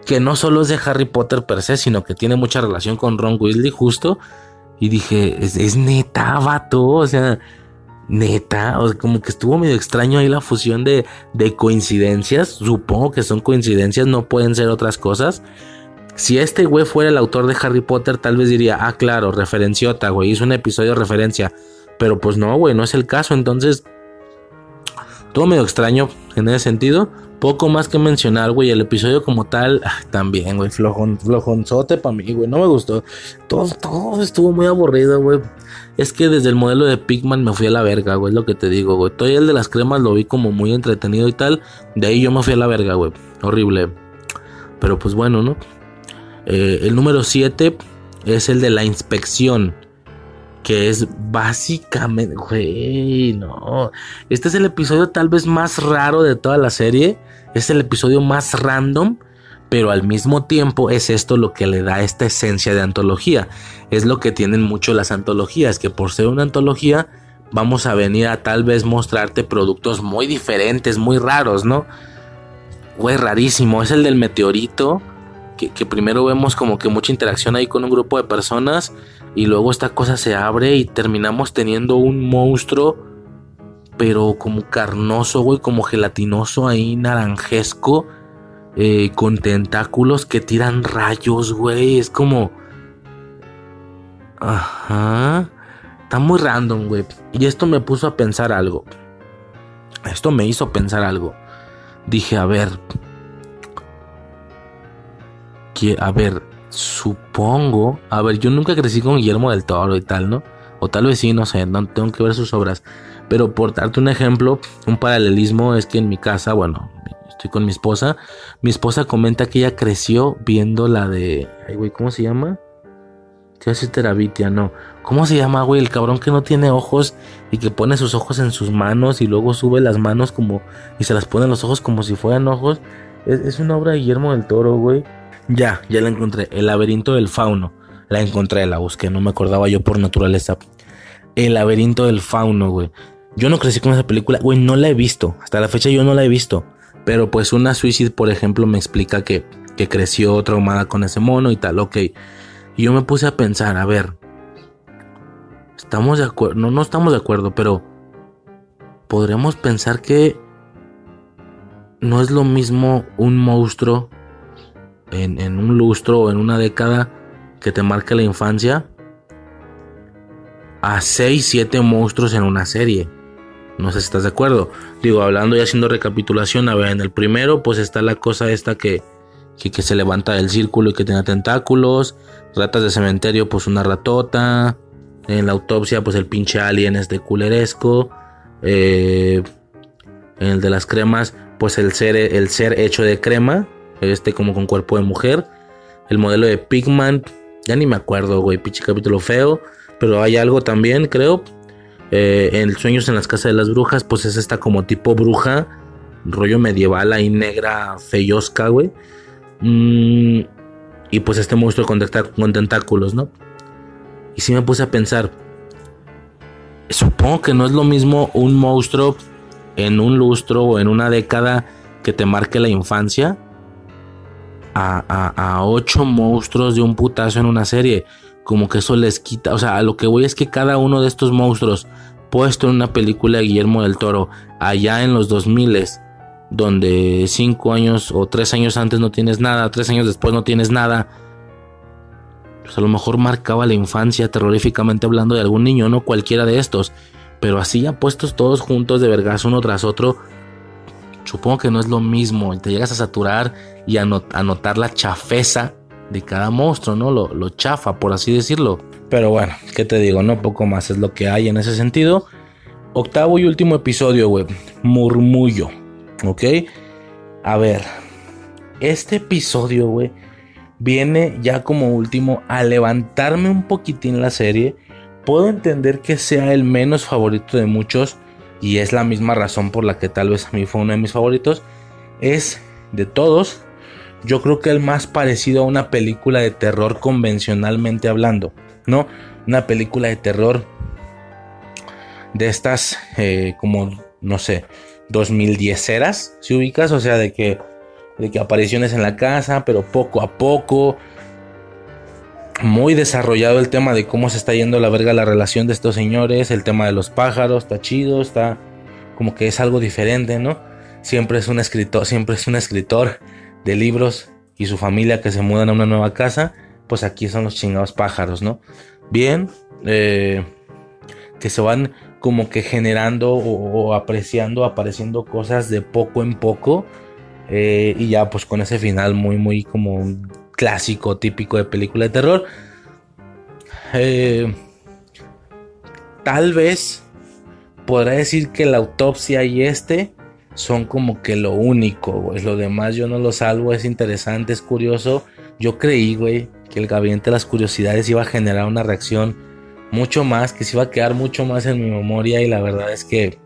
que no solo es de Harry Potter per se, sino que tiene mucha relación con Ron Weasley, justo. Y dije, es, neta, vato. O sea, Neta, o sea, como que estuvo medio extraño ahí la fusión de, de coincidencias. Supongo que son coincidencias, no pueden ser otras cosas. Si este güey fuera el autor de Harry Potter, tal vez diría, ah, claro, referenciota, güey, hizo un episodio de referencia. Pero pues no, güey, no es el caso. Entonces, todo medio extraño en ese sentido. Poco más que mencionar, güey. El episodio como tal, ah, también, güey. Flojón, flojonzote para mí, güey. No me gustó. Todo, todo estuvo muy aburrido, güey. Es que desde el modelo de Pigman me fui a la verga, güey. Es lo que te digo, güey. Todo el de las cremas lo vi como muy entretenido y tal. De ahí yo me fui a la verga, güey. Horrible. Pero pues bueno, ¿no? Eh, el número 7 es el de la inspección. Que es básicamente, güey, no. Este es el episodio tal vez más raro de toda la serie. Es el episodio más random. Pero al mismo tiempo es esto lo que le da esta esencia de antología. Es lo que tienen mucho las antologías. Que por ser una antología vamos a venir a tal vez mostrarte productos muy diferentes, muy raros, ¿no? Güey, rarísimo. Es el del meteorito que, primero vemos como que mucha interacción ahí con un grupo de personas y luego esta cosa se abre y terminamos teniendo un monstruo pero como carnoso, güey, como gelatinoso ahí, naranjesco, eh, con tentáculos que tiran rayos, güey, es como... Ajá. Está muy random, güey. Y esto me puso a pensar algo. Esto me hizo pensar algo. Dije, a ver, que, a ver, supongo, a ver, yo nunca crecí con Guillermo del Toro y tal, ¿no? O tal vez sí, no sé, no tengo que ver sus obras. Pero por darte un ejemplo, un paralelismo es que en mi casa, bueno, estoy con mi esposa. Mi esposa comenta que ella creció viendo la de. Ay, güey, ¿cómo se llama? Te hace terabitia, no. ¿Cómo se llama, güey? El cabrón que no tiene ojos y que pone sus ojos en sus manos y luego sube las manos como. y se las pone en los ojos como si fueran ojos. Es, es una obra de Guillermo del Toro, güey. Ya, ya la encontré. El laberinto del fauno. La encontré, la busqué, no me acordaba yo por naturaleza. El laberinto del fauno, güey. Yo no crecí con esa película, güey, no la he visto. Hasta la fecha yo no la he visto. Pero pues una Suicide, por ejemplo, me explica que, que creció traumada con ese mono y tal, ok. Y yo me puse a pensar, a ver. Estamos de acuerdo, no, no estamos de acuerdo, pero podríamos pensar que no es lo mismo un monstruo en, un lustro o en una década que te marque la infancia a 6, 7 monstruos en una serie. No sé si estás de acuerdo. Digo, hablando y haciendo recapitulación, a ver, en el primero pues está la cosa esta que, que, se levanta del círculo y que tiene tentáculos. Ratas de cementerio pues una ratota. En la autopsia pues el pinche alien es de culeresco. Eh, en el de las cremas pues el ser, el ser hecho de crema este como con cuerpo de mujer. El modelo de Pigman, ya ni me acuerdo, güey, pinche capítulo feo. Pero hay algo también, creo. Eh, en Sueños en las Casas de las Brujas, pues es esta como tipo bruja, rollo medieval ahí negra, feyosca, güey. Mm, y pues este monstruo con, tentáculos, ¿no? Y sí me puse a pensar, supongo que no es lo mismo un monstruo en un lustro o en una década que te marque la infancia a, ocho monstruos de un putazo en una serie. Como que eso les quita. O sea, a lo que voy es que cada uno de estos monstruos puesto en una película de Guillermo del Toro allá en los 2000 donde cinco años o tres años antes no tienes nada, tres años después no tienes nada. Pues a lo mejor marcaba la infancia terroríficamente hablando de algún niño, no cualquiera de estos. Pero así ya puestos todos juntos de vergas uno tras otro, supongo que no es lo mismo. Te llegas a saturar y a, notar la chafeza de cada monstruo, ¿no? Lo, lo, chafa, por así decirlo. Pero bueno, ¿qué te digo? No poco más es lo que hay en ese sentido. Octavo y último episodio, güey. Murmullo. ¿Ok? A ver. Este episodio, güey, viene ya como último a levantarme un poquitín la serie. Puedo entender que sea el menos favorito de muchos y es la misma razón por la que tal vez a mí fue uno de mis favoritos, es de todos, yo creo que el más parecido a una película de terror convencionalmente hablando, ¿no? Una película de terror de estas eh, como, no sé, 2010 eras, si ubicas, o sea, de que, de que apariciones en la casa, pero poco a poco, muy desarrollado el tema de cómo se está yendo la verga la relación de estos señores, el tema de los pájaros, está chido, está como que es algo diferente, ¿no? Siempre es un escritor, siempre es un escritor de libros y su familia que se mudan a una nueva casa, pues aquí son los chingados pájaros, ¿no? Bien, eh, que se van como que generando o, apreciando, apareciendo cosas de poco en poco Eh, y ya pues con ese final muy muy como clásico, típico de película de terror. Eh, tal vez podrá decir que la autopsia y este son como que lo único. Lo demás yo no lo salvo, es interesante, es curioso. Yo creí, güey, que el gabinete de las curiosidades iba a generar una reacción mucho más, que se iba a quedar mucho más en mi memoria y la verdad es que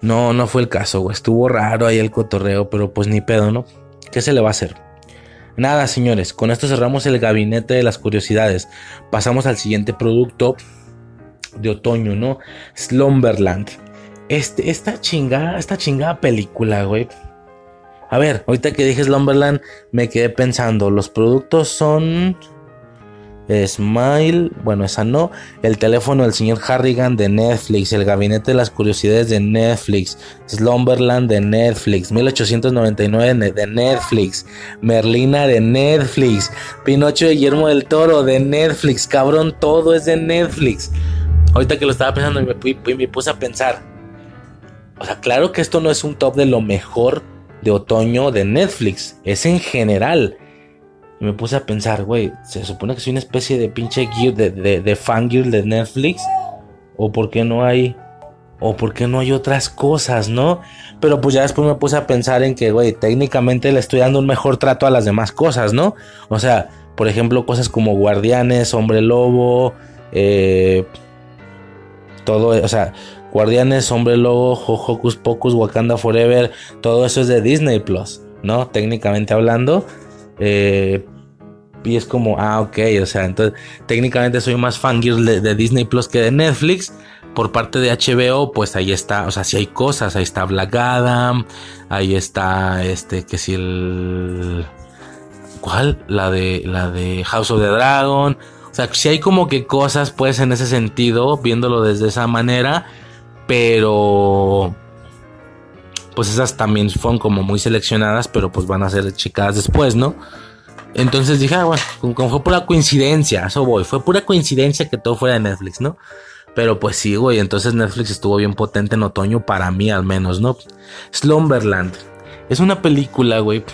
no, no fue el caso. Estuvo raro ahí el cotorreo, pero pues ni pedo, ¿no? ¿Qué se le va a hacer? Nada, señores, con esto cerramos el gabinete de las curiosidades. Pasamos al siguiente producto de otoño, ¿no? Slumberland. Este, esta chingada, esta chingada película, güey. A ver, ahorita que dije Slumberland, me quedé pensando, los productos son Smile, bueno, esa no. El teléfono del señor Harrigan de Netflix. El gabinete de las curiosidades de Netflix. Slumberland de Netflix. 1899 de Netflix. Merlina de Netflix. Pinocho de Guillermo del Toro de Netflix. Cabrón, todo es de Netflix. Ahorita que lo estaba pensando y me, me puse a pensar. O sea, claro que esto no es un top de lo mejor de otoño de Netflix. Es en general. Me puse a pensar, güey, se supone que soy una especie de pinche gear de, de, de fangirl de Netflix. O por qué no hay. O por qué no hay otras cosas, ¿no? Pero pues ya después me puse a pensar en que, güey, técnicamente le estoy dando un mejor trato a las demás cosas, ¿no? O sea, por ejemplo, cosas como Guardianes, Hombre Lobo, eh, todo, o sea, Guardianes, Hombre Lobo, Hocus Pocus, Wakanda Forever, todo eso es de Disney Plus, ¿no? Técnicamente hablando. Eh, y es como, ah, ok, o sea, entonces técnicamente soy más fangirl de, Disney Plus que de Netflix. Por parte de HBO, pues ahí está, o sea, si hay cosas, ahí está Black Adam, ahí está este, que si el... ¿Cuál? La de, la de House of the Dragon. O sea, si hay como que cosas, pues en ese sentido, viéndolo desde esa manera, pero pues esas también fueron como muy seleccionadas, pero pues van a ser checadas después, ¿no? Entonces dije, ah, bueno, como fue pura coincidencia, eso voy, fue pura coincidencia que todo fuera de Netflix, ¿no? Pero pues sí, güey, entonces Netflix estuvo bien potente en otoño, para mí al menos, ¿no? Slumberland. Es una película, güey,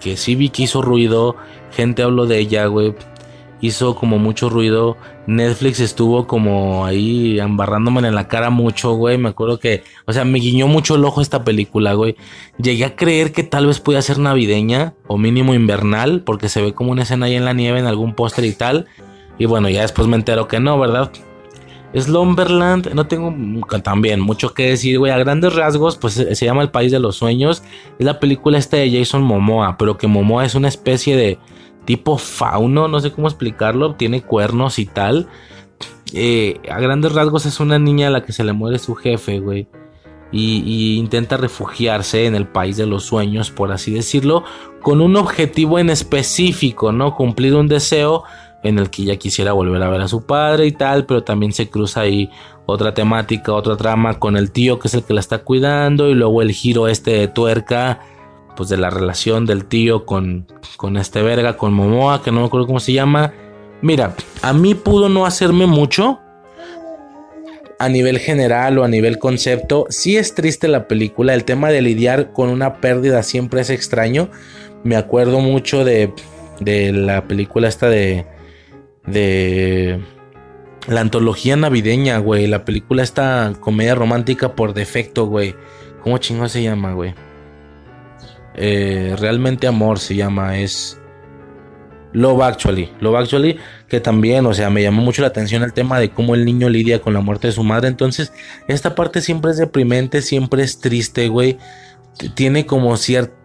que sí vi que hizo ruido, gente habló de ella, güey, hizo como mucho ruido. Netflix estuvo como ahí embarrándome en la cara mucho, güey. Me acuerdo que, o sea, me guiñó mucho el ojo esta película, güey. Llegué a creer que tal vez podía ser navideña o mínimo invernal, porque se ve como una escena ahí en la nieve en algún póster y tal. Y bueno, ya después me entero que no, ¿verdad? Slumberland, no tengo también mucho que decir, güey. A grandes rasgos, pues se llama El País de los Sueños. Es la película esta de Jason Momoa, pero que Momoa es una especie de tipo fauno, no sé cómo explicarlo, tiene cuernos y tal. Eh, a grandes rasgos es una niña a la que se le muere su jefe, güey. Y, intenta refugiarse en el país de los sueños, por así decirlo, con un objetivo en específico, ¿no? Cumplir un deseo en el que ella quisiera volver a ver a su padre y tal, pero también se cruza ahí otra temática, otra trama con el tío que es el que la está cuidando y luego el giro este de tuerca pues de la relación del tío con, con este verga, con Momoa, que no me acuerdo cómo se llama. Mira, a mí pudo no hacerme mucho a nivel general o a nivel concepto. Sí es triste la película, el tema de lidiar con una pérdida siempre es extraño. Me acuerdo mucho de, de la película esta de... de la antología navideña, güey. La película esta comedia romántica por defecto, güey. ¿Cómo chingo se llama, güey? Eh, realmente amor se llama, es Love Actually. Love Actually, que también, o sea, me llamó mucho la atención el tema de cómo el niño lidia con la muerte de su madre. Entonces, esta parte siempre es deprimente, siempre es triste, güey. Tiene como cierto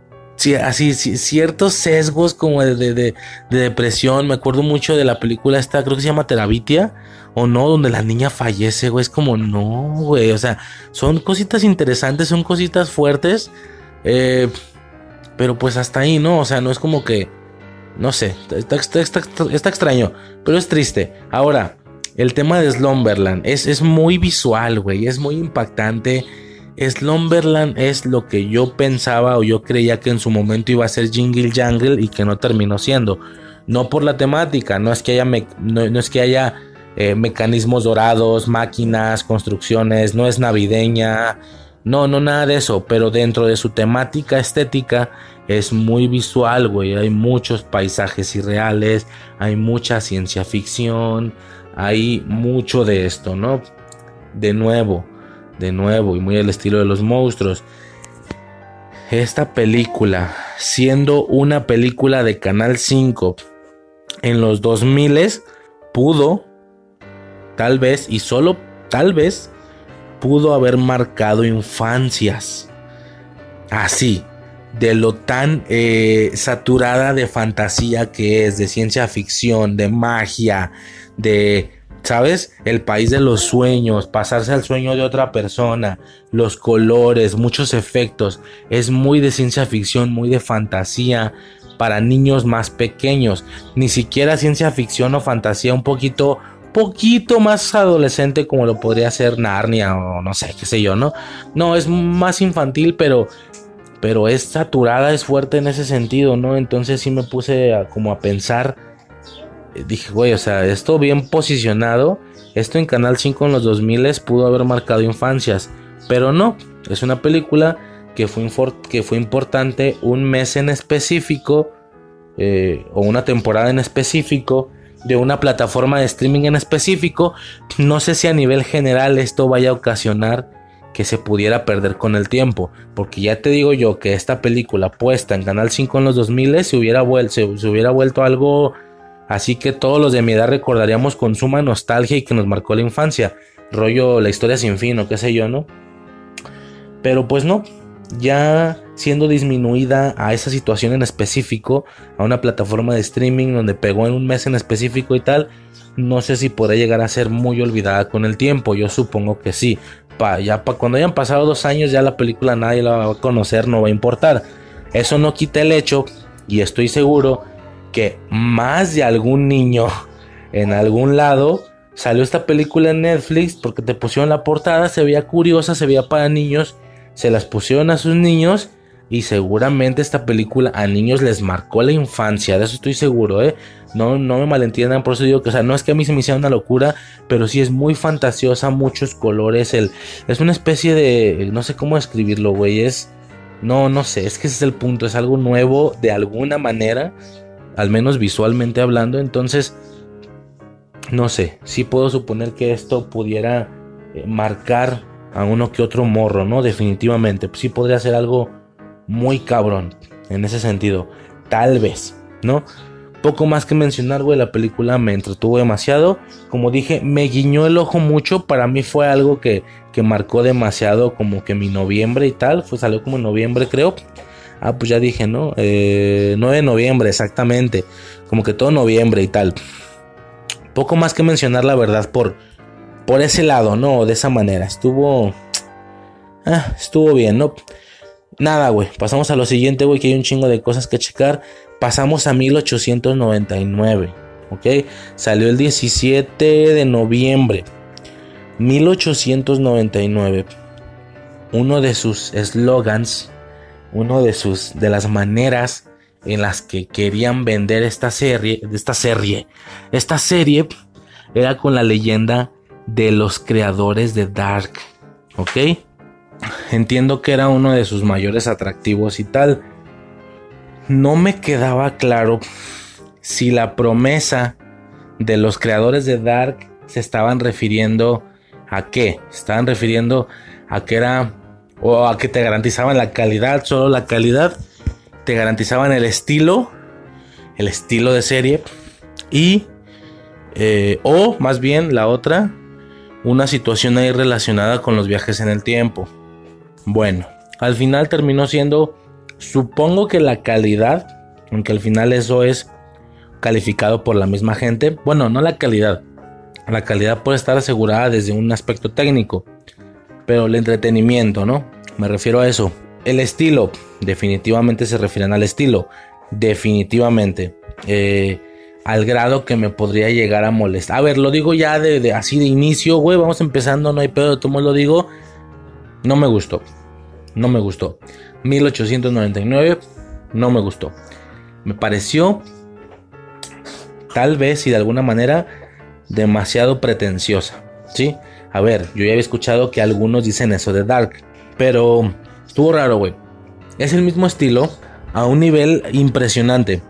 así, ciertos sesgos como de, de, depresión. Me acuerdo mucho de la película esta, creo que se llama Terabitia, o no, donde la niña fallece, güey. Es como, no, güey. O sea, son cositas interesantes, son cositas fuertes. Eh, pero pues hasta ahí, ¿no? O sea, no es como que... No sé, está, está, extraño, pero es triste. Ahora, el tema de Slumberland es, es muy visual, güey, es muy impactante. Slumberland es lo que yo pensaba o yo creía que en su momento iba a ser Jingle Jangle y que no terminó siendo. No por la temática, no es que haya, no, es que haya eh, mecanismos dorados, máquinas, construcciones, no es navideña, No, no nada de eso, pero dentro de su temática estética es muy visual, güey. Hay muchos paisajes irreales, hay mucha ciencia ficción, hay mucho de esto, ¿no? De nuevo, de nuevo, y muy al estilo de los monstruos. Esta película, siendo una película de Canal 5 en los 2000, pudo, tal vez, y solo tal vez, pudo haber marcado infancias. Así, de lo tan eh, saturada de fantasía que es, de ciencia ficción, de magia, de, ¿sabes? El país de los sueños, pasarse al sueño de otra persona, los colores, muchos efectos. Es muy de ciencia ficción, muy de fantasía para niños más pequeños. Ni siquiera ciencia ficción o fantasía un poquito poquito más adolescente como lo podría ser Narnia o no sé, qué sé yo, ¿no? No, es más infantil, pero pero es saturada, es fuerte en ese sentido, ¿no? Entonces sí me puse como a pensar eh, dije, güey, o sea, esto bien posicionado, esto en Canal 5 en los 2000 pudo haber marcado infancias, pero no, es una película que fue, que fue importante un mes en específico eh, o una temporada en específico de una plataforma de streaming en específico. No sé si a nivel general esto vaya a ocasionar que se pudiera perder con el tiempo. Porque ya te digo yo que esta película puesta en Canal 5 en los 2000 se hubiera, se, hubiera vuelto algo así que todos los de mi edad recordaríamos con suma nostalgia y que nos marcó la infancia. Rollo la historia sin fin o qué sé yo, ¿no? Pero pues no, ya siendo disminuida a esa situación en específico, a una plataforma de streaming donde pegó en un mes en específico y tal, no sé si podrá llegar a ser muy olvidada con el tiempo, yo supongo que sí. Pa, ya pa, cuando hayan pasado dos años ya la película nadie la va a conocer, no va a importar. Eso no quita el hecho, y estoy seguro, que más de algún niño en algún lado salió esta película en Netflix porque te pusieron la portada, se veía curiosa, se veía para niños, se las pusieron a sus niños y seguramente esta película a niños les marcó la infancia, de eso estoy seguro, ¿eh? No, no me malentiendan, por eso digo que, o sea, no es que a mí se me hiciera una locura, pero sí es muy fantasiosa, muchos colores, el, es una especie de, no sé cómo describirlo, güey, es, no, no sé, es que ese es el punto, es algo nuevo de alguna manera, al menos visualmente hablando, entonces, no sé, sí puedo suponer que esto pudiera eh, marcar a uno que otro morro, ¿no? Definitivamente, sí podría ser algo muy cabrón en ese sentido. Tal vez, ¿no? Poco más que mencionar, güey, la película me entretuvo demasiado. Como dije, me guiñó el ojo mucho. Para mí fue algo que, que marcó demasiado como que mi noviembre y tal. Fue, salió como en noviembre, creo. Ah, pues ya dije, ¿no? Eh, 9 de noviembre, exactamente. Como que todo noviembre y tal. Poco más que mencionar, la verdad, por, por ese lado, ¿no? De esa manera. Estuvo... Ah, estuvo bien, ¿no? Nada, güey. Pasamos a lo siguiente, güey, que hay un chingo de cosas que checar. Pasamos a 1899. ¿Ok? Salió el 17 de noviembre. 1899. Uno de sus eslogans, uno de sus de las maneras en las que querían vender esta serie, esta serie, esta serie era con la leyenda de los creadores de Dark, ¿ok? Entiendo que era uno de sus mayores atractivos y tal. No me quedaba claro si la promesa de los creadores de Dark se estaban refiriendo a qué. estaban refiriendo a que era o a que te garantizaban la calidad, solo la calidad. Te garantizaban el estilo, el estilo de serie y eh, o más bien la otra, una situación ahí relacionada con los viajes en el tiempo. Bueno, al final terminó siendo, supongo que la calidad, aunque al final eso es calificado por la misma gente. Bueno, no la calidad. La calidad puede estar asegurada desde un aspecto técnico. Pero el entretenimiento, ¿no? Me refiero a eso. El estilo, definitivamente se refieren al estilo. Definitivamente. Eh, al grado que me podría llegar a molestar. A ver, lo digo ya de, así de inicio, güey. Vamos empezando, no hay pedo, tú me lo digo. No me gustó. No me gustó. 1899. No me gustó. Me pareció. Tal vez y de alguna manera. Demasiado pretenciosa. ¿Sí? A ver, yo ya había escuchado que algunos dicen eso de Dark. Pero estuvo raro, güey. Es el mismo estilo a un nivel impresionante.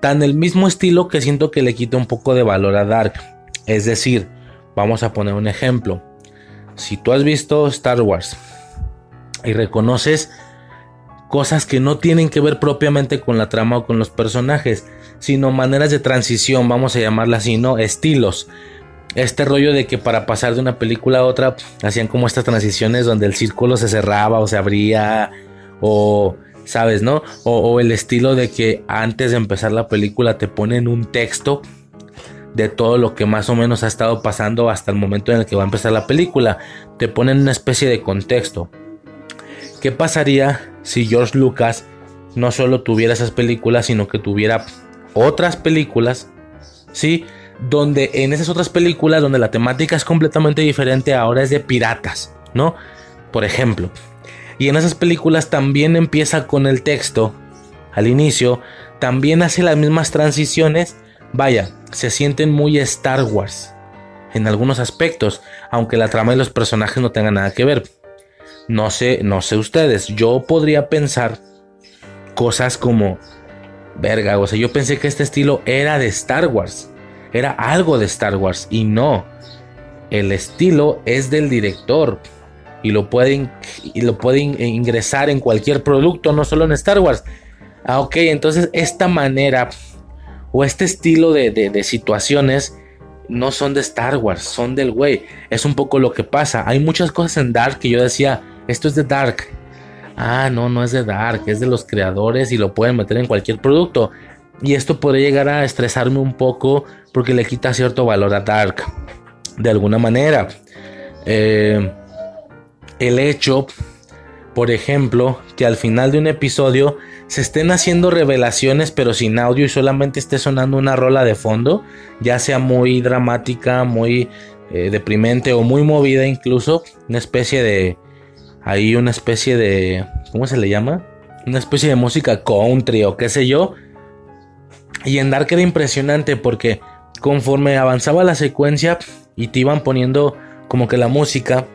Tan el mismo estilo que siento que le quita un poco de valor a Dark. Es decir, vamos a poner un ejemplo. Si tú has visto Star Wars y reconoces cosas que no tienen que ver propiamente con la trama o con los personajes, sino maneras de transición, vamos a llamarla así, ¿no? Estilos. Este rollo de que para pasar de una película a otra hacían como estas transiciones donde el círculo se cerraba o se abría o ¿sabes? ¿No? O, el estilo de que antes de empezar la película te ponen un texto de todo lo que más o menos ha estado pasando hasta el momento en el que va a empezar la película. Te ponen una especie de contexto. ¿Qué pasaría si George Lucas no solo tuviera esas películas, sino que tuviera otras películas? ¿Sí? Donde en esas otras películas, donde la temática es completamente diferente, ahora es de piratas, ¿no? Por ejemplo, y en esas películas también empieza con el texto al inicio, también hace las mismas transiciones. Vaya, se sienten muy Star Wars en algunos aspectos, aunque la trama y los personajes no tengan nada que ver. No sé, no sé ustedes, yo podría pensar cosas como verga, o sea, yo pensé que este estilo era de Star Wars, era algo de Star Wars y no. El estilo es del director y lo pueden, y lo pueden ingresar en cualquier producto, no solo en Star Wars. Ah, ok, entonces esta manera o este estilo de, de, situaciones no son de Star Wars, son del güey. Es un poco lo que pasa. Hay muchas cosas en Dark que yo decía, esto es de Dark. Ah, no, no es de Dark, es de los creadores y lo pueden meter en cualquier producto. Y esto puede llegar a estresarme un poco porque le quita cierto valor a Dark. De alguna manera. Eh, el hecho, por ejemplo, que al final de un episodio se estén haciendo revelaciones pero sin audio y solamente esté sonando una rola de fondo, ya sea muy dramática, muy eh, deprimente o muy movida incluso, una especie de... Ahí una especie de... ¿Cómo se le llama? Una especie de música country o qué sé yo. Y en Dark era impresionante porque conforme avanzaba la secuencia y te iban poniendo como que la música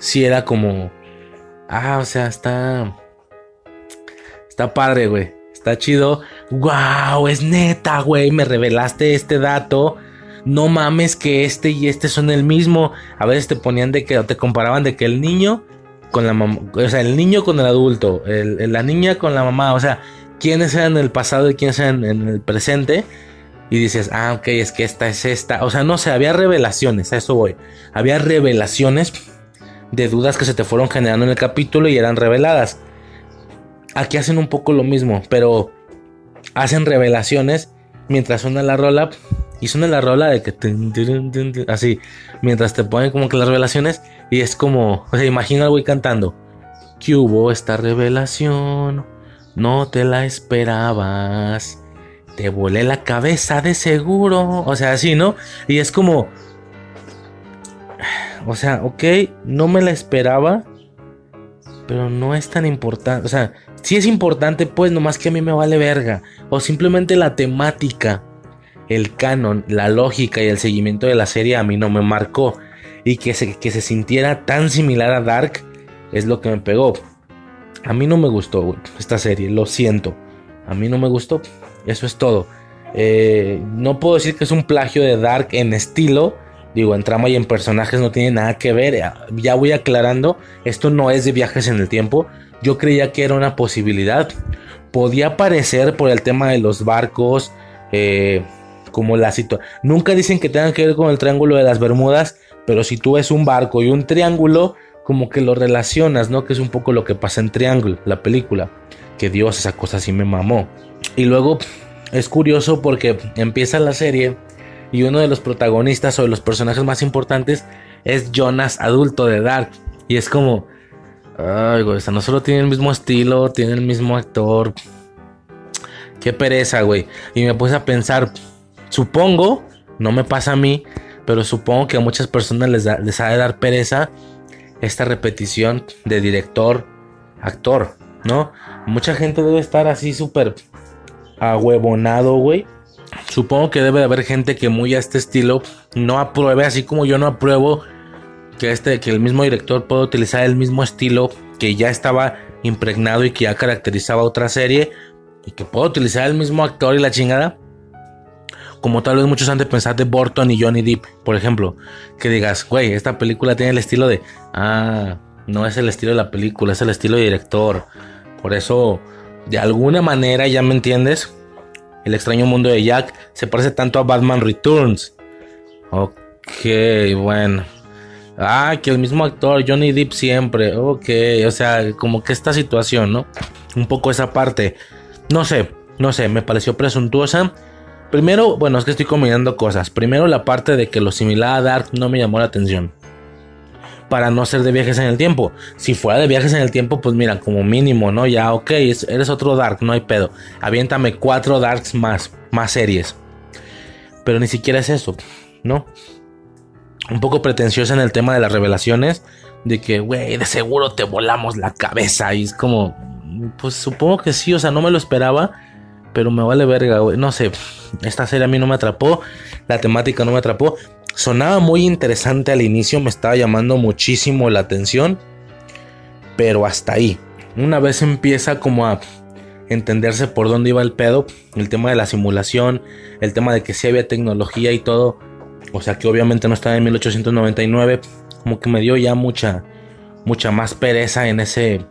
si era como, ah, o sea, está, está padre, güey, está chido. Wow, es neta, güey, me revelaste este dato. No mames que este y este son el mismo. A veces te ponían de que te comparaban de que el niño con la mamá, o sea, el niño con el adulto, la niña con la mamá, o sea, quiénes eran en el pasado y quiénes eran en el presente. Y dices, ah, ok, es que esta es esta. O sea, no sé, había revelaciones, a eso voy. Había revelaciones de dudas que se te fueron generando en el capítulo y eran reveladas. Aquí hacen un poco lo mismo, pero hacen revelaciones mientras suena la rola y suena la rola de que así, mientras te ponen como que las revelaciones y es como, o sea, imagina al güey cantando. Que hubo esta revelación, no te la esperabas, te volé la cabeza de seguro, o sea, así, ¿no? Y es como, o sea, ok, no me la esperaba, pero no es tan importante. O sea, sí es importante, pues nomás que a mí me vale verga. O simplemente la temática, el canon, la lógica y el seguimiento de la serie a mí no me marcó. Y que se, que se sintiera tan similar a Dark es lo que me pegó. A mí no me gustó esta serie, lo siento. A mí no me gustó. Eso es todo. Eh, no puedo decir que es un plagio de Dark en estilo Digo, en trama y en personajes no tiene nada que ver. Ya voy aclarando, esto no es de viajes en el tiempo. Yo creía que era una posibilidad. Podía aparecer por el tema de los barcos, eh, como la situación. Nunca dicen que tengan que ver con el triángulo de las Bermudas, pero si tú ves un barco y un triángulo, como que lo relacionas, ¿no? Que es un poco lo que pasa en Triángulo, la película. Que Dios, esa cosa sí me mamó. Y luego es curioso porque empieza la serie y uno de los protagonistas o de los personajes más importantes es Jonas, adulto de Dark. Y es como, ay, güey, no solo tiene el mismo estilo, tiene el mismo actor. Qué pereza, güey. Y me puse a pensar, supongo, no me pasa a mí, pero supongo que a muchas personas les, les ha de dar pereza esta repetición de director, actor, ¿no? Mucha gente debe estar así súper ahuevonado, güey Supongo que debe de haber gente que muy a este estilo no apruebe, así como yo no apruebo que este, que el mismo director pueda utilizar el mismo estilo que ya estaba impregnado y que ya caracterizaba otra serie y que puedo utilizar el mismo actor y la chingada. Como tal vez muchos han de pensar de Burton y Johnny Depp, por ejemplo. Que digas, güey, esta película tiene el estilo de. Ah, no es el estilo de la película, es el estilo de director. Por eso, de alguna manera, ya me entiendes. El extraño mundo de Jack se parece tanto a Batman Returns. Ok, bueno. Ah, que el mismo actor, Johnny Depp siempre. Ok, o sea, como que esta situación, ¿no? Un poco esa parte. No sé, no sé, me pareció presuntuosa. Primero, bueno, es que estoy combinando cosas. Primero, la parte de que lo similar a Dark no me llamó la atención. Para no ser de viajes en el tiempo. Si fuera de viajes en el tiempo, pues mira, como mínimo, ¿no? Ya, ok, eres otro Dark, no hay pedo. Aviéntame cuatro Darks más, más series. Pero ni siquiera es eso, ¿no? Un poco pretenciosa en el tema de las revelaciones. De que, güey, de seguro te volamos la cabeza. Y es como, pues supongo que sí, o sea, no me lo esperaba. Pero me vale verga, güey. No sé, esta serie a mí no me atrapó. La temática no me atrapó. Sonaba muy interesante al inicio, me estaba llamando muchísimo la atención. Pero hasta ahí. Una vez empieza como a entenderse por dónde iba el pedo, el tema de la simulación, el tema de que sí había tecnología y todo. O sea que obviamente no estaba en 1899. Como que me dio ya mucha, mucha más pereza en ese,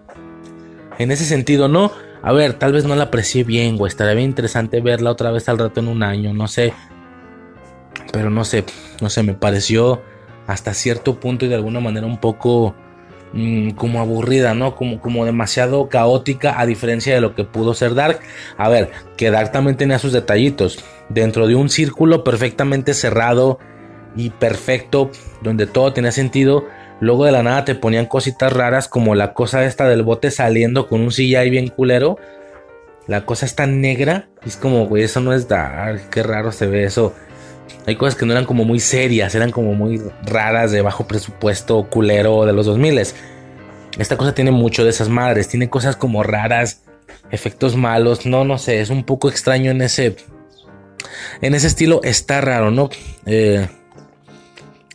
en ese sentido, ¿no? A ver, tal vez no la aprecié bien, güey. Estaría bien interesante verla otra vez al rato en un año, no sé. Pero no sé, no sé, me pareció hasta cierto punto y de alguna manera un poco mmm, como aburrida, ¿no? Como, como demasiado caótica a diferencia de lo que pudo ser Dark. A ver, que Dark también tenía sus detallitos. Dentro de un círculo perfectamente cerrado y perfecto, donde todo tenía sentido Luego de la nada te ponían cositas raras como la cosa esta del bote saliendo con un CGI bien culero. La cosa está negra. es como, güey, eso no es dark. Qué raro se ve eso. Hay cosas que no eran como muy serias, eran como muy raras de bajo presupuesto culero de los 2000. Esta cosa tiene mucho de esas madres. Tiene cosas como raras, efectos malos. No, no sé, es un poco extraño en ese. En ese estilo está raro, ¿no? Eh,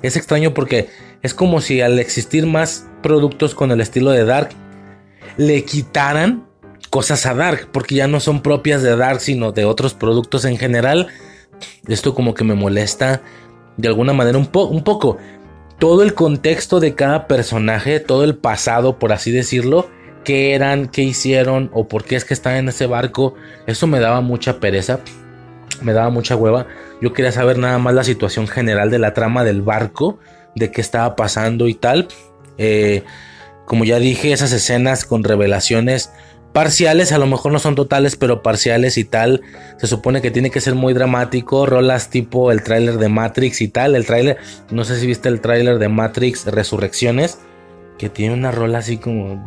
es extraño porque es como si al existir más productos con el estilo de Dark, le quitaran cosas a Dark, porque ya no son propias de Dark, sino de otros productos en general. Esto como que me molesta de alguna manera un, un poco. Todo el contexto de cada personaje, todo el pasado, por así decirlo, qué eran, qué hicieron o por qué es que están en ese barco, eso me daba mucha pereza, me daba mucha hueva. Yo quería saber nada más la situación general de la trama del barco de qué estaba pasando y tal. Eh, como ya dije, esas escenas con revelaciones parciales, a lo mejor no son totales, pero parciales y tal. Se supone que tiene que ser muy dramático, rolas tipo el tráiler de Matrix y tal. El tráiler, no sé si viste el tráiler de Matrix Resurrecciones, que tiene una rola así como...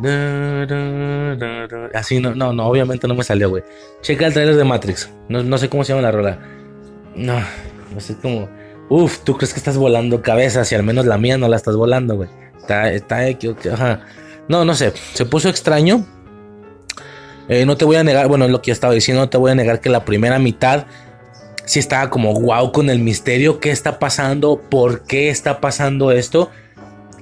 Así, no, no, no, obviamente no me salió, güey. Checa el tráiler de Matrix, no, no sé cómo se llama la rola. No, no sé cómo... Uf, ¿tú crees que estás volando cabezas? Y al menos la mía no la estás volando, güey. Está, está, ajá. No, no sé. Se puso extraño. Eh, no te voy a negar, bueno, es lo que ya estaba diciendo, no te voy a negar que la primera mitad sí estaba como wow con el misterio. ¿Qué está pasando? ¿Por qué está pasando esto?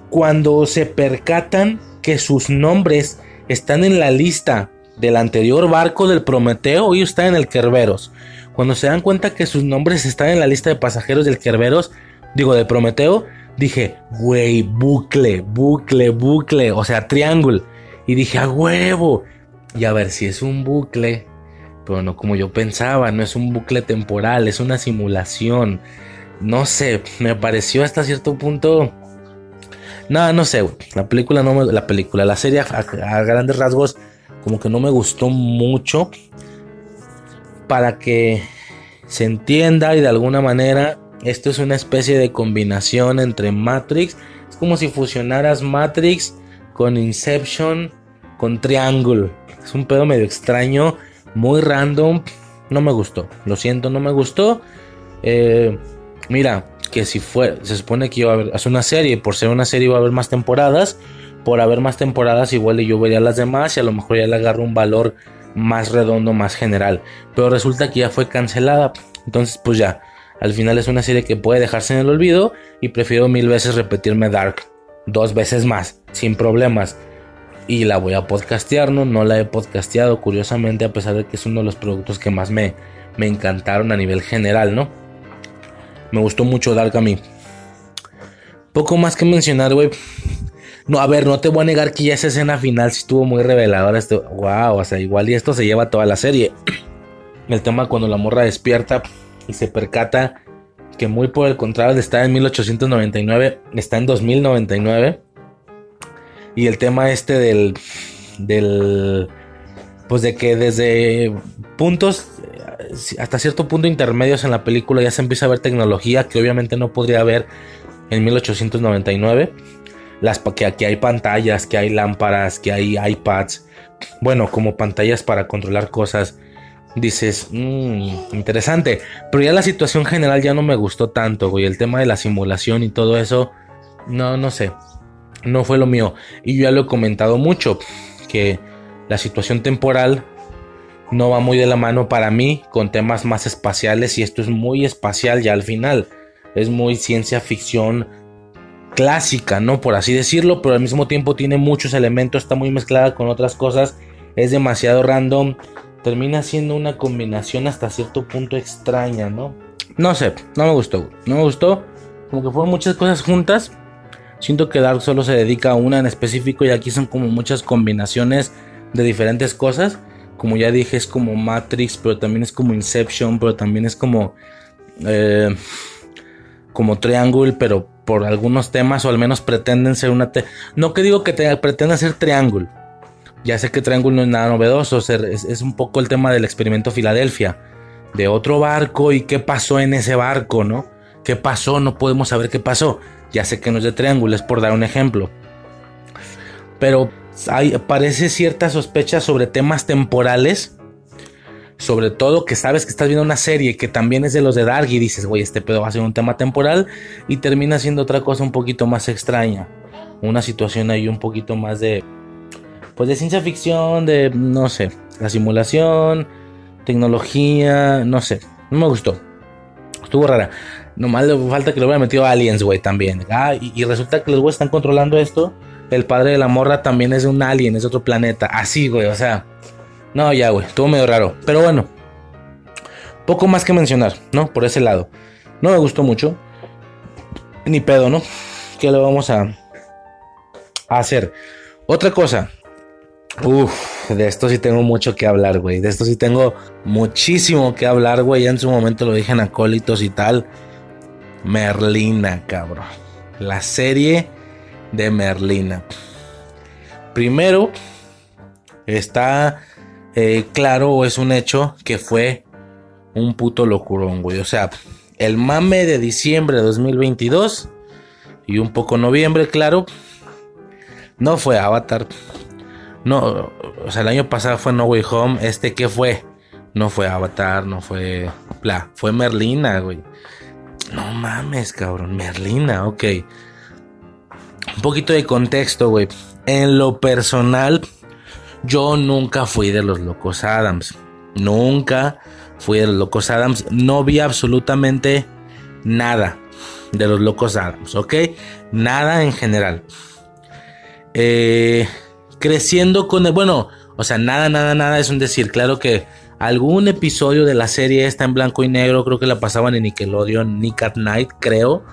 Cuando se percatan que sus nombres están en la lista del anterior barco del Prometeo, y está en el Kerberos. Cuando se dan cuenta que sus nombres están en la lista de pasajeros del Kerberos, digo, de Prometeo, dije, güey, bucle, bucle, bucle, o sea, triángulo. Y dije, a huevo. Y a ver si es un bucle, pero no como yo pensaba, no es un bucle temporal, es una simulación. No sé, me pareció hasta cierto punto. Nada, no, sé, La película no. La película, la serie a grandes rasgos, como que no me gustó mucho para que se entienda y de alguna manera esto es una especie de combinación entre Matrix. Es como si fusionaras Matrix con Inception, con Triangle. Es un pedo medio extraño, muy random. No me gustó. Lo siento, no me gustó. Eh, mira, que si fue, se supone que iba a haber, hacer una serie. Por ser una serie iba a haber más temporadas. Por haber más temporadas, igual yo vería las demás y a lo mejor ya le agarro un valor más redondo, más general. Pero resulta que ya fue cancelada. Entonces, pues ya, al final es una serie que puede dejarse en el olvido y prefiero mil veces repetirme Dark. Dos veces más, sin problemas. Y la voy a podcastear, ¿no? No la he podcasteado, curiosamente, a pesar de que es uno de los productos que más me, me encantaron a nivel general, ¿no? Me gustó mucho Dark a mí. Poco más que mencionar, güey. No, a ver, no te voy a negar que ya esa escena final sí estuvo muy reveladora. Esto, wow, o sea, igual y esto se lleva toda la serie. El tema cuando la morra despierta y se percata que muy por el contrario de estar en 1899, está en 2099. Y el tema este del, del, pues de que desde puntos, hasta cierto punto intermedios en la película ya se empieza a ver tecnología que obviamente no podría haber en 1899. Las, que aquí hay pantallas, que hay lámparas, que hay iPads. Bueno, como pantallas para controlar cosas. Dices, mmm, interesante. Pero ya la situación general ya no me gustó tanto, güey. El tema de la simulación y todo eso. No, no sé. No fue lo mío. Y yo ya lo he comentado mucho. Que la situación temporal no va muy de la mano para mí con temas más espaciales. Y esto es muy espacial ya al final. Es muy ciencia ficción clásica, ¿no? Por así decirlo, pero al mismo tiempo tiene muchos elementos, está muy mezclada con otras cosas, es demasiado random, termina siendo una combinación hasta cierto punto extraña, ¿no? No sé, no me gustó, no me gustó, como que fueron muchas cosas juntas. Siento que Dark solo se dedica a una en específico y aquí son como muchas combinaciones de diferentes cosas. Como ya dije, es como Matrix, pero también es como Inception, pero también es como... Eh, como Triangle, pero por algunos temas o al menos pretenden ser una... no que digo que te pretenda ser Triangle. Ya sé que Triangle no es nada novedoso, es, un poco el tema del experimento Filadelfia. De otro barco y qué pasó en ese barco, ¿no? ¿Qué pasó? No podemos saber qué pasó. Ya sé que no es de Triangle, es por dar un ejemplo. Pero hay, parece cierta sospecha sobre temas temporales sobre todo que sabes que estás viendo una serie que también es de los de Dark y dices, güey, este pedo va a ser un tema temporal y termina siendo otra cosa un poquito más extraña. Una situación ahí un poquito más de, pues de ciencia ficción, de, no sé, la simulación, tecnología, no sé, no me gustó. Estuvo rara. Nomás le falta que le hubiera metido aliens, güey, también. Ah, y, resulta que los güeyes están controlando esto. El padre de la morra también es un alien, es otro planeta. Así, güey, o sea no, ya, güey, estuvo medio raro. Pero bueno, poco más que mencionar, ¿no? Por ese lado. No me gustó mucho. Ni pedo, ¿no? ¿Qué le vamos a, a hacer? Otra cosa. Uf, de esto sí tengo mucho que hablar, güey. De esto sí tengo muchísimo que hablar, güey. Ya en su momento lo dije en acólitos y tal. Merlina, cabrón. La serie de Merlina. Primero, está eh, claro o es un hecho que fue un puto locurón, güey. O sea, el mame de diciembre de 2022 y un poco noviembre, claro, no fue Avatar. No, o sea, el año pasado fue No Way Home. Este, ¿qué fue? No fue Avatar, no fue. Bla, fue Merlina, güey. No mames, cabrón. Merlina, ok. Un poquito de contexto, güey. En lo personal, yo nunca fui de los locos Adams. Nunca fui de los locos Adams. No vi absolutamente nada de los locos Adams, ¿ok? Nada en general. Eh, creciendo con el... Bueno, o sea, nada, nada, nada es un decir. Claro que algún episodio de la serie está en blanco y negro. Creo que la pasaban en Nickelodeon, Nick at Night, creo.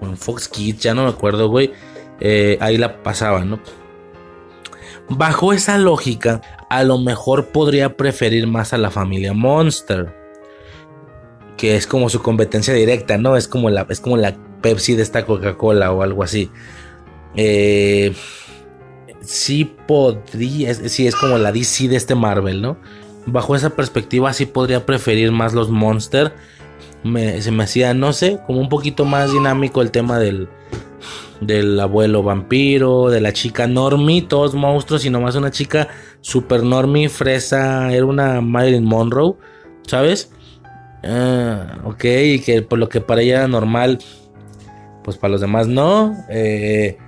O en Fox Kids, ya no me acuerdo, güey. Eh, ahí la pasaban, ¿no? Bajo esa lógica, a lo mejor podría preferir más a la familia Monster, que es como su competencia directa, ¿no? Es como la, es como la Pepsi de esta Coca-Cola o algo así. Eh, sí podría, sí es como la DC de este Marvel, ¿no? Bajo esa perspectiva sí podría preferir más los Monster. se me hacía, no sé, como un poquito más dinámico el tema del, del abuelo vampiro, de la chica normie, todos monstruos y nomás una chica super normie, fresa, era una Marilyn Monroe, ¿sabes? Ah, ok, y que por lo que para ella era normal, pues para los demás no. Eh,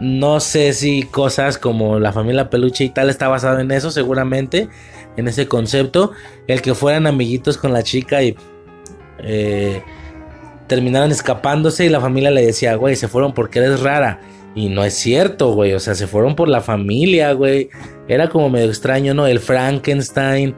no sé si cosas como la familia peluche y tal está basado en eso, seguramente, en ese concepto. El que fueran amiguitos con la chica y... Eh, terminaron escapándose y la familia le decía, güey, se fueron porque eres rara. Y no es cierto, güey. O sea, se fueron por la familia, güey. Era como medio extraño, ¿no? El Frankenstein.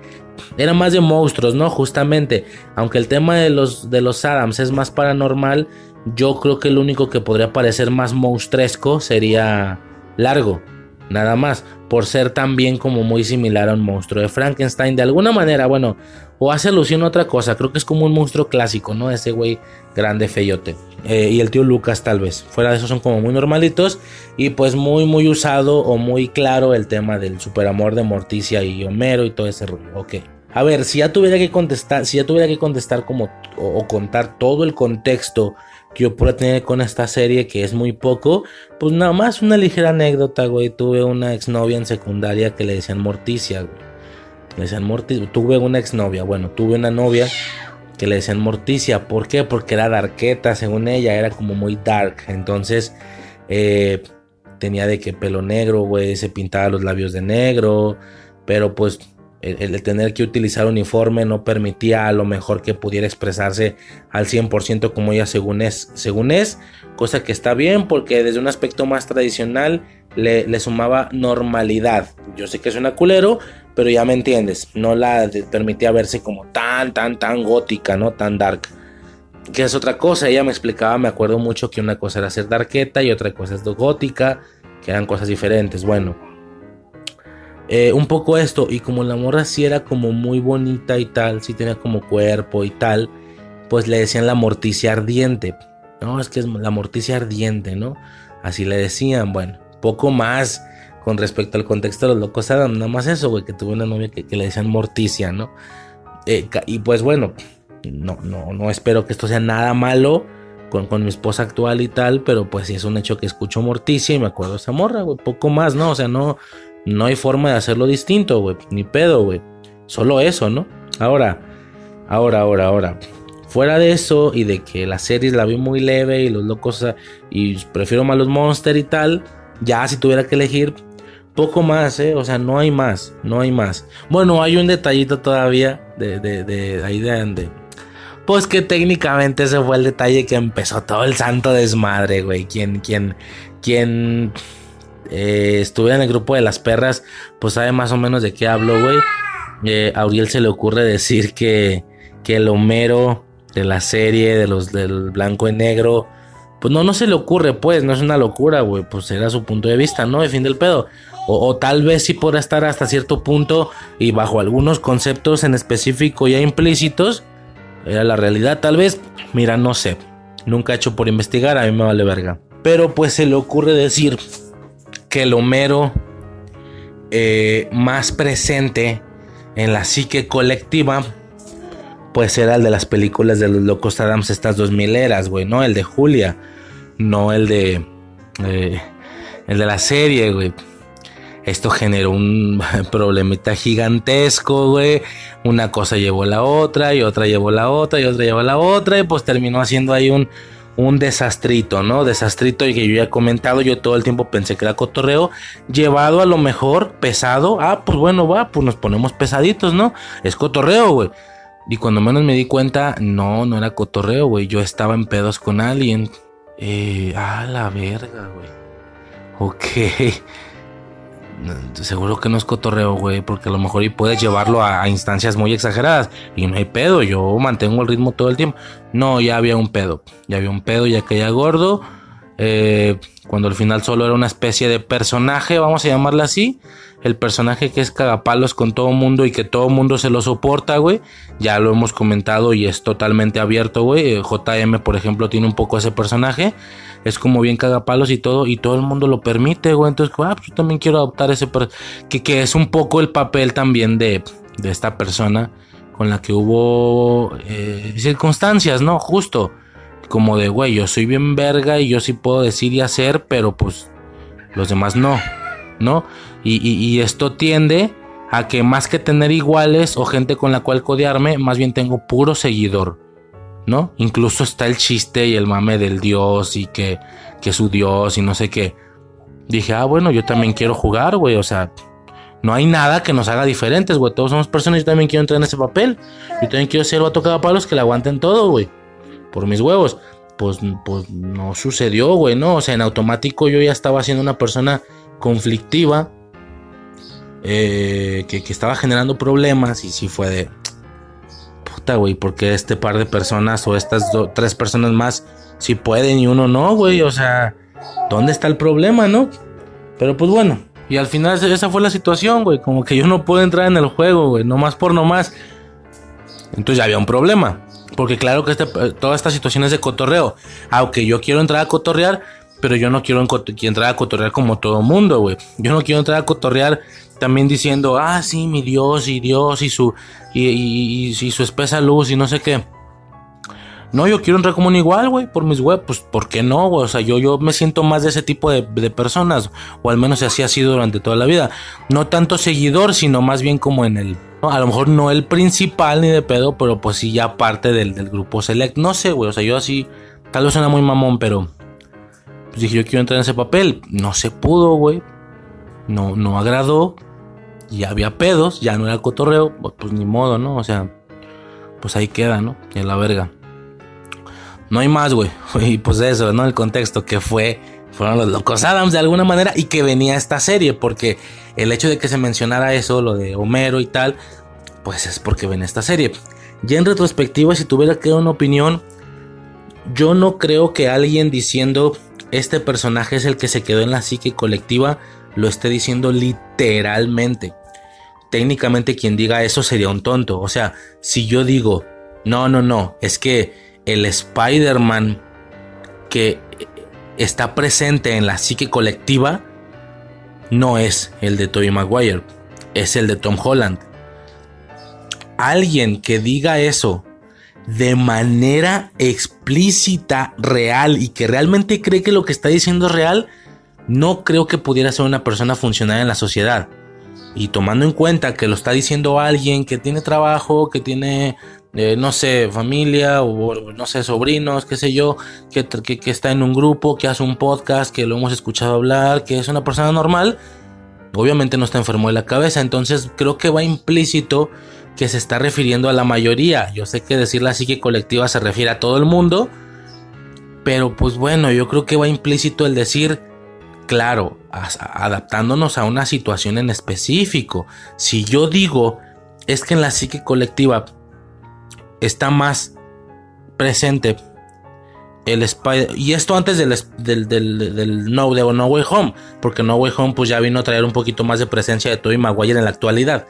Era más de monstruos, ¿no? Justamente. Aunque el tema de los, de los Adams es más paranormal, yo creo que el único que podría parecer más monstruesco sería Largo. Nada más. Por ser también como muy similar a un monstruo de Frankenstein. De alguna manera, bueno. O hace alusión a otra cosa. Creo que es como un monstruo clásico, ¿no? Ese güey grande, feyote. Eh, y el tío Lucas tal vez. Fuera de eso son como muy normalitos. Y pues muy, muy usado o muy claro el tema del superamor de Morticia y Homero y todo ese rollo. Ok. A ver, si ya tuviera que contestar, si ya tuviera que contestar como o, contar todo el contexto que yo pueda tener con esta serie, que es muy poco, pues nada más una ligera anécdota, güey. Tuve una exnovia en secundaria que le decían Morticia, güey. Le decían Morticia. Tuve una exnovia, bueno, tuve una novia que le decían Morticia. ¿Por qué? Porque era darqueta, según ella, era como muy dark. Entonces, eh, tenía de que pelo negro, güey, se pintaba los labios de negro, pero pues el, tener que utilizar uniforme no permitía a lo mejor que pudiera expresarse al 100% como ella según es, según es, cosa que está bien porque desde un aspecto más tradicional le, le sumaba normalidad. Yo sé que es una culero, pero ya me entiendes, no la permitía verse como tan, tan, tan gótica, ¿no? Tan dark. Que es otra cosa, ella me explicaba, me acuerdo mucho que una cosa era ser darketa y otra cosa es gótica, que eran cosas diferentes. Bueno, eh, un poco esto, y como la morra sí era como muy bonita y tal, sí tenía como cuerpo y tal, pues le decían la morticia ardiente. No, es que es la morticia ardiente, ¿no? Así le decían, bueno, poco más con respecto al contexto de los locos Adam, nada más eso, güey, que tuve una novia que, le decían Morticia, ¿no? Eh, y pues bueno, no, no, no espero que esto sea nada malo con, con, mi esposa actual y tal, pero pues sí es un hecho que escucho Morticia y me acuerdo de esa morra, güey, poco más, ¿no? O sea, no, no hay forma de hacerlo distinto, güey, ni pedo, güey. Solo eso, ¿no? Ahora, ahora, ahora, ahora. Fuera de eso y de que la serie la vi muy leve y los locos y prefiero más los Monster y tal, ya si tuviera que elegir, poco más, ¿eh? O sea, no hay más, no hay más. Bueno, hay un detallito todavía de, de, de ahí de, Pues que técnicamente ese fue el detalle que empezó todo el santo desmadre, güey. Quien, quien, quien eh, estuviera en el grupo de las perras, pues sabe más o menos de qué hablo, güey. Eh, a se le ocurre decir que, que el Homero de la serie, de los del blanco y negro, pues no, no se le ocurre, pues, no es una locura, güey, pues era su punto de vista, ¿no? De fin del pedo. O, tal vez sí podrá estar hasta cierto punto y bajo algunos conceptos en específico ya implícitos. Era la realidad, tal vez. Mira, no sé. Nunca he hecho por investigar, a mí me vale verga. Pero pues se le ocurre decir que el Homero eh, más presente en la psique colectiva, pues era el de las películas de los locos Adams, estas dos mileras, güey, ¿no? El de Julia, no el de. Eh, el de la serie, güey. Esto generó un problemita gigantesco, güey. Una cosa llevó la otra, y otra llevó la otra, y otra llevó la otra, y pues terminó haciendo ahí un, un desastrito, ¿no? Desastrito y que yo ya he comentado, yo todo el tiempo pensé que era cotorreo, llevado a lo mejor pesado, ah, pues bueno, va, pues nos ponemos pesaditos, ¿no? Es cotorreo, güey. Y cuando menos me di cuenta, no, no era cotorreo, güey. Yo estaba en pedos con alguien. Ah, la verga, güey. Ok. Seguro que no es cotorreo, güey, porque a lo mejor y puedes llevarlo a, instancias muy exageradas y no hay pedo, yo mantengo el ritmo todo el tiempo. No, ya había un pedo, ya había un pedo, ya caía gordo. Eh, cuando al final solo era una especie de personaje, vamos a llamarla así. El personaje que es cagapalos con todo mundo y que todo mundo se lo soporta, güey. Ya lo hemos comentado y es totalmente abierto, güey. Eh, JM, por ejemplo, tiene un poco ese personaje es como bien cagapalos y todo, y todo el mundo lo permite, güey. Entonces, ah, pues yo también quiero adoptar ese. Que, que es un poco el papel también de, de esta persona con la que hubo eh, circunstancias, ¿no? Justo. Como de, güey, yo soy bien verga y yo sí puedo decir y hacer, pero pues los demás no, ¿no? Y, y esto tiende a que más que tener iguales o gente con la cual codearme, más bien tengo puro seguidor. ¿No? Incluso está el chiste y el mame del dios y que, que su dios y no sé qué. Dije, ah, bueno, yo también quiero jugar, güey, o sea, no hay nada que nos haga diferentes, güey. Todos somos personas, yo también quiero entrar en ese papel. Yo también quiero ser el vato cada palos que le aguanten todo, güey. Por mis huevos. pues, pues no sucedió, güey, ¿no? O sea, en automático yo ya estaba siendo una persona conflictiva, eh, que, que, estaba generando problemas y sí fue de... Güey, porque este par de personas o estas tres personas más sí pueden y uno no, güey? O sea, ¿dónde está el problema, no? Pero pues bueno, y al final esa fue la situación, güey. Como que yo no puedo entrar en el juego, güey. No más por no más. Entonces ya había un problema. Porque claro que este, toda esta situación es de cotorreo. Aunque yo quiero entrar a cotorrear, pero yo no quiero entrar a cotorrear como todo mundo, güey. Yo no quiero entrar a cotorrear también diciendo, ah, sí, mi Dios y Dios y su, y, y su espesa luz y no sé qué. No, yo quiero entrar como un igual, güey, por mis web. Pues, ¿por qué no, güey? O sea, yo, yo me siento más de ese tipo de, personas. O al menos así ha sido durante toda la vida. No tanto seguidor, sino más bien como en el. A lo mejor no el principal ni de pedo, pero pues sí ya parte del, grupo select. No sé, güey. O sea, yo así. Tal vez suena muy mamón, pero. Pues dije, yo quiero entrar en ese papel. No se pudo, güey. No, no agradó. Y había pedos, ya no era cotorreo. Pues, ni modo, ¿no? O sea, pues ahí queda, ¿no? En la verga. No hay más, güey. Y pues eso, ¿no? El contexto que fue, fueron los locos Adams de alguna manera y que venía esta serie, porque el hecho de que se mencionara eso, lo de Homero y tal, pues es porque venía esta serie. Ya en retrospectiva, si tuviera que dar una opinión, yo no creo que alguien diciendo este personaje es el que se quedó en la psique colectiva lo esté diciendo literalmente. Técnicamente quien diga eso sería un tonto. O sea, si yo digo, no, no, no, es que el Spider-Man que está presente en la psique colectiva no es el de Tobey Maguire, es el de Tom Holland. Alguien que diga eso de manera explícita, real y que realmente cree que lo que está diciendo es real, no creo que pudiera ser una persona funcional en la sociedad. Y tomando en cuenta que lo está diciendo alguien que tiene trabajo, que tiene no sé, familia o no sé, sobrinos, qué sé yo, que, que, está en un grupo, que hace un podcast, que lo hemos escuchado hablar, que es una persona normal, obviamente no está enfermo de la cabeza, entonces creo que va implícito que se está refiriendo a la mayoría. Yo sé que decir la psique colectiva se refiere a todo el mundo, pero pues bueno, yo creo que va implícito el decir, claro, adaptándonos a una situación en específico. Si yo digo, es que en la psique colectiva está más presente el Spider y esto antes del, del, del, no, de no Way Home porque No Way Home pues ya vino a traer un poquito más de presencia de Tobey Maguire en la actualidad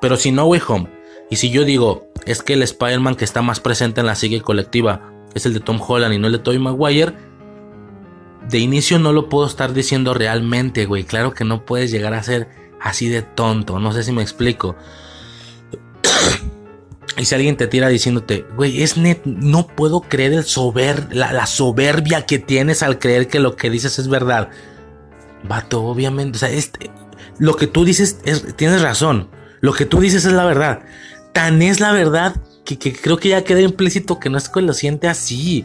pero si No Way Home y si yo digo es que el Spider-Man que está más presente en la sigue colectiva es el de Tom Holland y no el de Tobey Maguire de inicio no lo puedo estar diciendo realmente güey claro que no puedes llegar a ser así de tonto no sé si me explico Y si alguien te tira diciéndote, güey, es net, no puedo creer el sober, la, soberbia que tienes al creer que lo que dices es verdad. Vato, obviamente, o sea, este, lo que tú dices, es, tienes razón. Lo que tú dices es la verdad. Tan es la verdad que, creo que ya queda implícito que no es que lo siente así.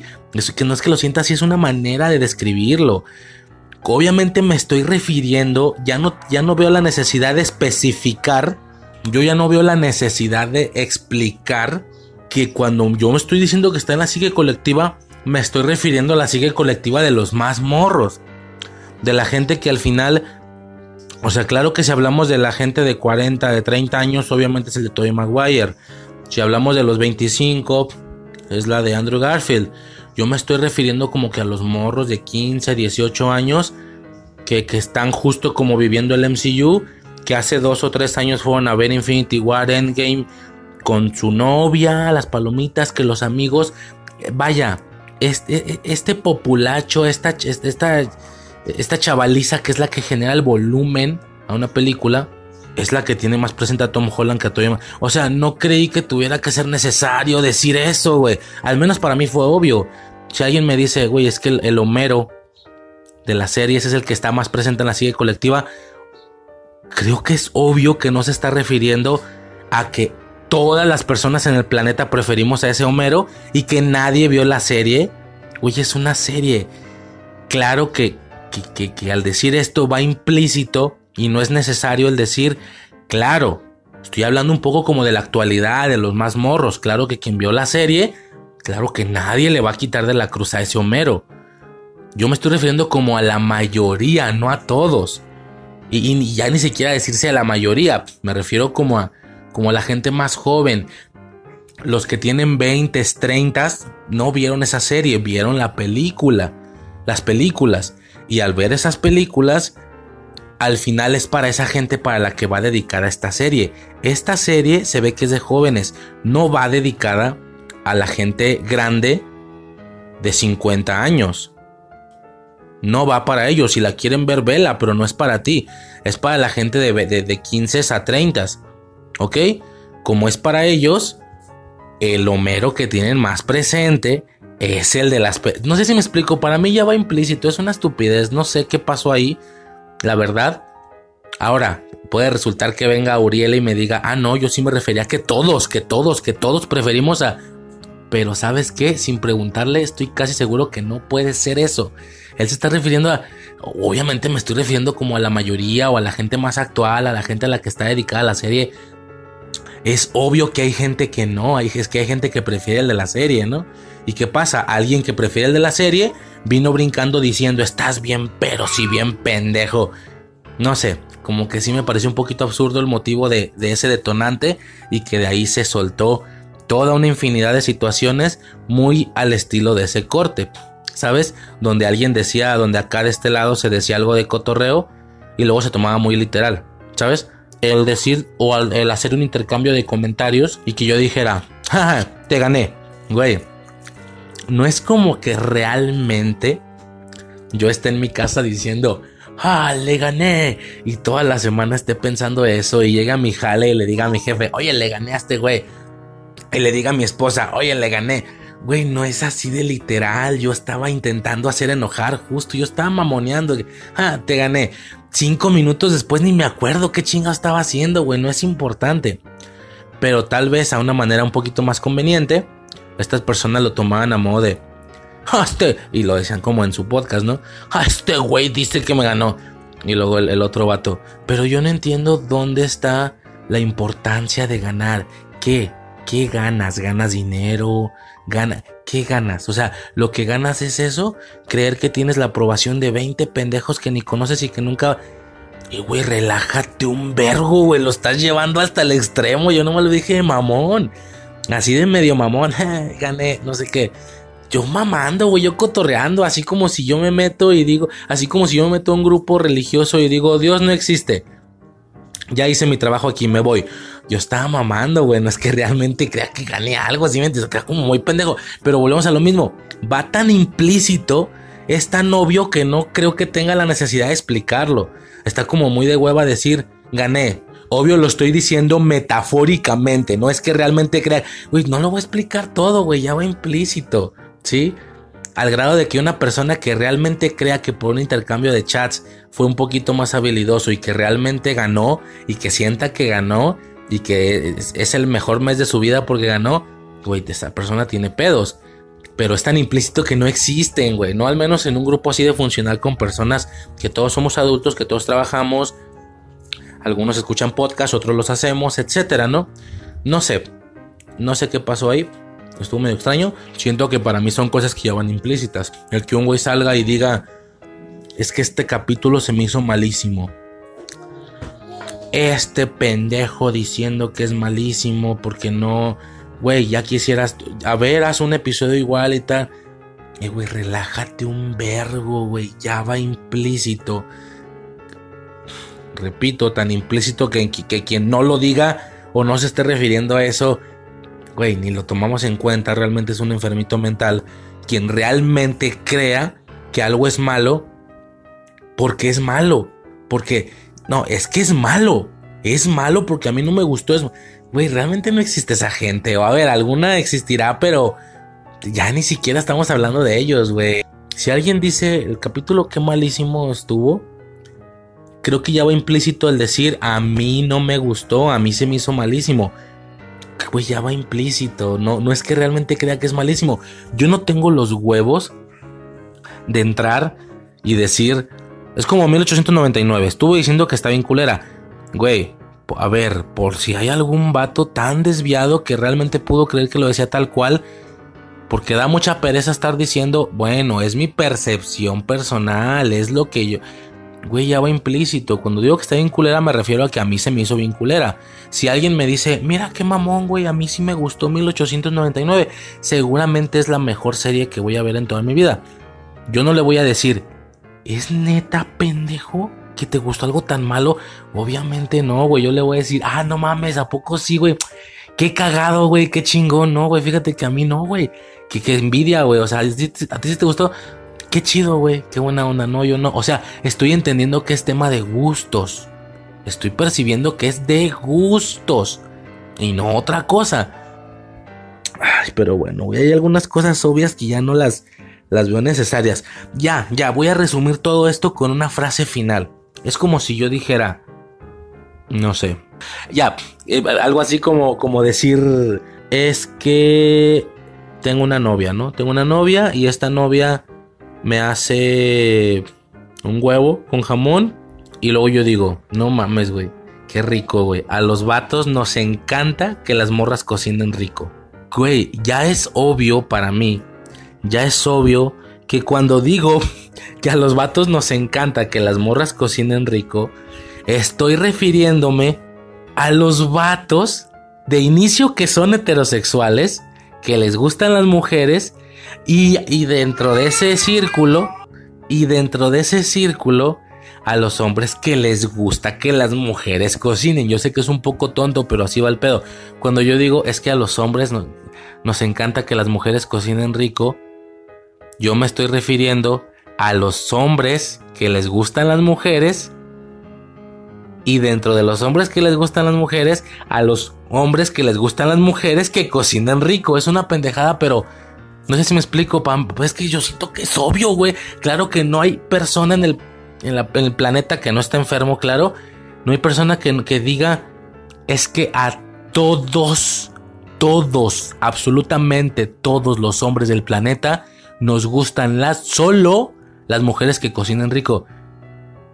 Que no es que lo sienta así, es una manera de describirlo. Obviamente me estoy refiriendo, ya no, ya no veo la necesidad de especificar yo ya no veo la necesidad de explicar que cuando yo me estoy diciendo que está en la sigue colectiva, me estoy refiriendo a la sigue colectiva de los más morros. De la gente que al final, o sea, claro que si hablamos de la gente de 40, de 30 años, obviamente es el de Tobey Maguire. Si hablamos de los 25, es la de Andrew Garfield. Yo me estoy refiriendo como que a los morros de 15, 18 años que, que están justo como viviendo el MCU que hace dos o tres años fueron a ver Infinity War Endgame con su novia, las palomitas, que los amigos, eh, vaya, este, este populacho, esta, esta, esta chavaliza que es la que genera el volumen a una película, es la que tiene más presente a Tom Holland que a Toy O sea, no creí que tuviera que ser necesario decir eso, güey. Al menos para mí fue obvio. Si alguien me dice, güey, es que el, Homero de la serie ese es el que está más presente en la serie colectiva, creo que es obvio que no se está refiriendo a que todas las personas en el planeta preferimos a ese Homero y que nadie vio la serie. Oye, es una serie. Claro que, que, que, al decir esto va implícito y no es necesario el decir, claro, estoy hablando un poco como de la actualidad, de los más morros. Claro que quien vio la serie Claro que nadie le va a quitar de la cruz a ese Homero. Yo me estoy refiriendo como a la mayoría, no a todos. Y, ya ni siquiera decirse a la mayoría, me refiero como a, como a la gente más joven. Los que tienen 20, 30 no vieron esa serie, vieron la película, las películas. Y al ver esas películas, al final es para esa gente para la que va dedicada esta serie. Esta serie se ve que es de jóvenes, no va dedicada a la gente grande de 50 años. No va para ellos. Si la quieren ver, vela, pero no es para ti. Es para la gente de, de, 15 a 30. ¿Ok? Como es para ellos, el Homero que tienen más presente es el de las... No sé si me explico, para mí ya va implícito, es una estupidez, no sé qué pasó ahí, la verdad. Ahora, puede resultar que venga Uriel y me diga, ah, no, yo sí me refería que todos, que todos, que todos preferimos a... Pero sabes qué, sin preguntarle, estoy casi seguro que no puede ser eso. Él se está refiriendo a, obviamente me estoy refiriendo como a la mayoría o a la gente más actual, a la gente a la que está dedicada a la serie. Es obvio que hay gente que no, es que hay gente que prefiere el de la serie, ¿no? ¿Y qué pasa? Alguien que prefiere el de la serie vino brincando diciendo, estás bien, pero si bien pendejo. No sé, como que sí me parece un poquito absurdo el motivo de, de ese detonante y que de ahí se soltó toda una infinidad de situaciones muy al estilo de ese corte. ¿sabes? Donde alguien decía, donde acá de este lado se decía algo de cotorreo y luego se tomaba muy literal, ¿sabes? El decir o el hacer un intercambio de comentarios y que yo dijera, jaja, te gané, güey. No es como que realmente yo esté en mi casa diciendo, ah, le gané. Y toda la semana esté pensando eso y llega mi jale y le diga a mi jefe, oye, le gané a este güey. Y le diga a mi esposa, oye, le gané. Güey, no es así de literal. Yo estaba intentando hacer enojar justo. Yo estaba mamoneando. Ah, te gané. Cinco minutos después ni me acuerdo qué chinga estaba haciendo, güey. No es importante. Pero tal vez a una manera un poquito más conveniente, estas personas lo tomaban a modo de. Ah, este. Y lo decían como en su podcast, ¿no? Ah, este güey dice que me ganó. Y luego el, otro vato. Pero yo no entiendo dónde está la importancia de ganar. ¿Qué? ¿Qué ganas? ¿Ganas dinero? gana, ¿qué ganas? O sea, lo que ganas es eso, creer que tienes la aprobación de 20 pendejos que ni conoces y que nunca... Y güey, relájate un vergo, güey, lo estás llevando hasta el extremo, yo no me lo dije mamón. Así de medio mamón, gané, no sé qué. Yo mamando, güey, yo cotorreando, así como si yo me meto y digo, así como si yo me meto a un grupo religioso y digo, Dios no existe. Ya hice mi trabajo aquí, me voy yo estaba mamando, güey. No es que realmente crea que gané algo, así me entiendes. Como muy pendejo. Pero volvemos a lo mismo. Va tan implícito, es tan obvio que no creo que tenga la necesidad de explicarlo. Está como muy de hueva decir, gané. Obvio lo estoy diciendo metafóricamente, no es que realmente crea. Güey, no lo voy a explicar todo, güey, ya va implícito, ¿sí? Al grado de que una persona que realmente crea que por un intercambio de chats fue un poquito más habilidoso y que realmente ganó y que sienta que ganó, y que es, el mejor mes de su vida porque ganó, güey, esa persona tiene pedos. Pero es tan implícito que no existen, güey. No al menos en un grupo así de funcional con personas que todos somos adultos, que todos trabajamos. Algunos escuchan podcast, otros los hacemos, etcétera, ¿no? No sé. No sé qué pasó ahí. Estuvo medio extraño. Siento que para mí son cosas que ya van implícitas. El que un güey salga y diga, es que este capítulo se me hizo malísimo este pendejo diciendo que es malísimo porque no, güey, ya quisieras, a ver, haz un episodio igual y tal. Eh, güey, relájate un vergo, güey, ya va implícito. Repito, tan implícito que, que quien no lo diga o no se esté refiriendo a eso, güey, ni lo tomamos en cuenta, realmente es un enfermito mental. Quien realmente crea que algo es malo, porque es malo, porque no, es que es malo. Es malo porque a mí no me gustó eso. Güey, realmente no existe esa gente. O a ver, alguna existirá, pero ya ni siquiera estamos hablando de ellos, güey. Si alguien dice el capítulo qué malísimo estuvo, creo que ya va implícito el decir a mí no me gustó, a mí se me hizo malísimo. Güey, ya va implícito. No, no es que realmente crea que es malísimo. Yo no tengo los huevos de entrar y decir, es como 1899. Estuve diciendo que está bien culera. Güey, a ver, por si hay algún vato tan desviado que realmente pudo creer que lo decía tal cual. Porque da mucha pereza estar diciendo, bueno, es mi percepción personal, es lo que yo... Güey, ya va implícito. Cuando digo que está bien culera, me refiero a que a mí se me hizo bien culera. Si alguien me dice, mira qué mamón, güey, a mí sí me gustó 1899, seguramente es la mejor serie que voy a ver en toda mi vida. Yo no le voy a decir, ¿es neta pendejo? ¿Que te gustó algo tan malo? Obviamente no, güey. Yo le voy a decir, ah, no mames, ¿a poco sí, güey? Qué cagado, güey, qué chingón, no, güey. Fíjate que a mí no, güey. Que, que envidia, güey. O sea, a ti sí te gustó. Qué chido, güey. Qué buena onda. No, yo no. O sea, estoy entendiendo que es tema de gustos. Estoy percibiendo que es de gustos. Y no otra cosa. Ay, pero bueno, güey. Hay algunas cosas obvias que ya no las, las veo necesarias. Ya, ya. Voy a resumir todo esto con una frase final. Es como si yo dijera. No sé. Ya. Eh, algo así como, como decir. Es que tengo una novia, ¿no? Tengo una novia y esta novia me hace un huevo con jamón y luego yo digo, no mames, güey, qué rico, güey. A los vatos nos encanta que las morras cocinen rico. Güey, ya es obvio para mí, ya es obvio que cuando digo que a los vatos nos encanta que las morras cocinen rico, estoy refiriéndome a los vatos de inicio que son heterosexuales, que les gustan las mujeres y, dentro de ese círculo, y dentro de ese círculo, a los hombres que les gusta que las mujeres cocinen. Yo sé que es un poco tonto, pero así va el pedo. Cuando yo digo es que a los hombres nos encanta que las mujeres cocinen rico, yo me estoy refiriendo a los hombres que les gustan las mujeres y dentro de los hombres que les gustan las mujeres, a los hombres que les gustan las mujeres que cocinan rico. Es una pendejada, pero no sé si me explico, Pam. Es que yo siento que es obvio, güey. Claro que no hay persona en el, en, el planeta que no esté enfermo, claro. No hay persona que, que diga, es que a todos, todos, absolutamente todos los hombres del planeta nos gustan las, solo las mujeres que cocinan rico.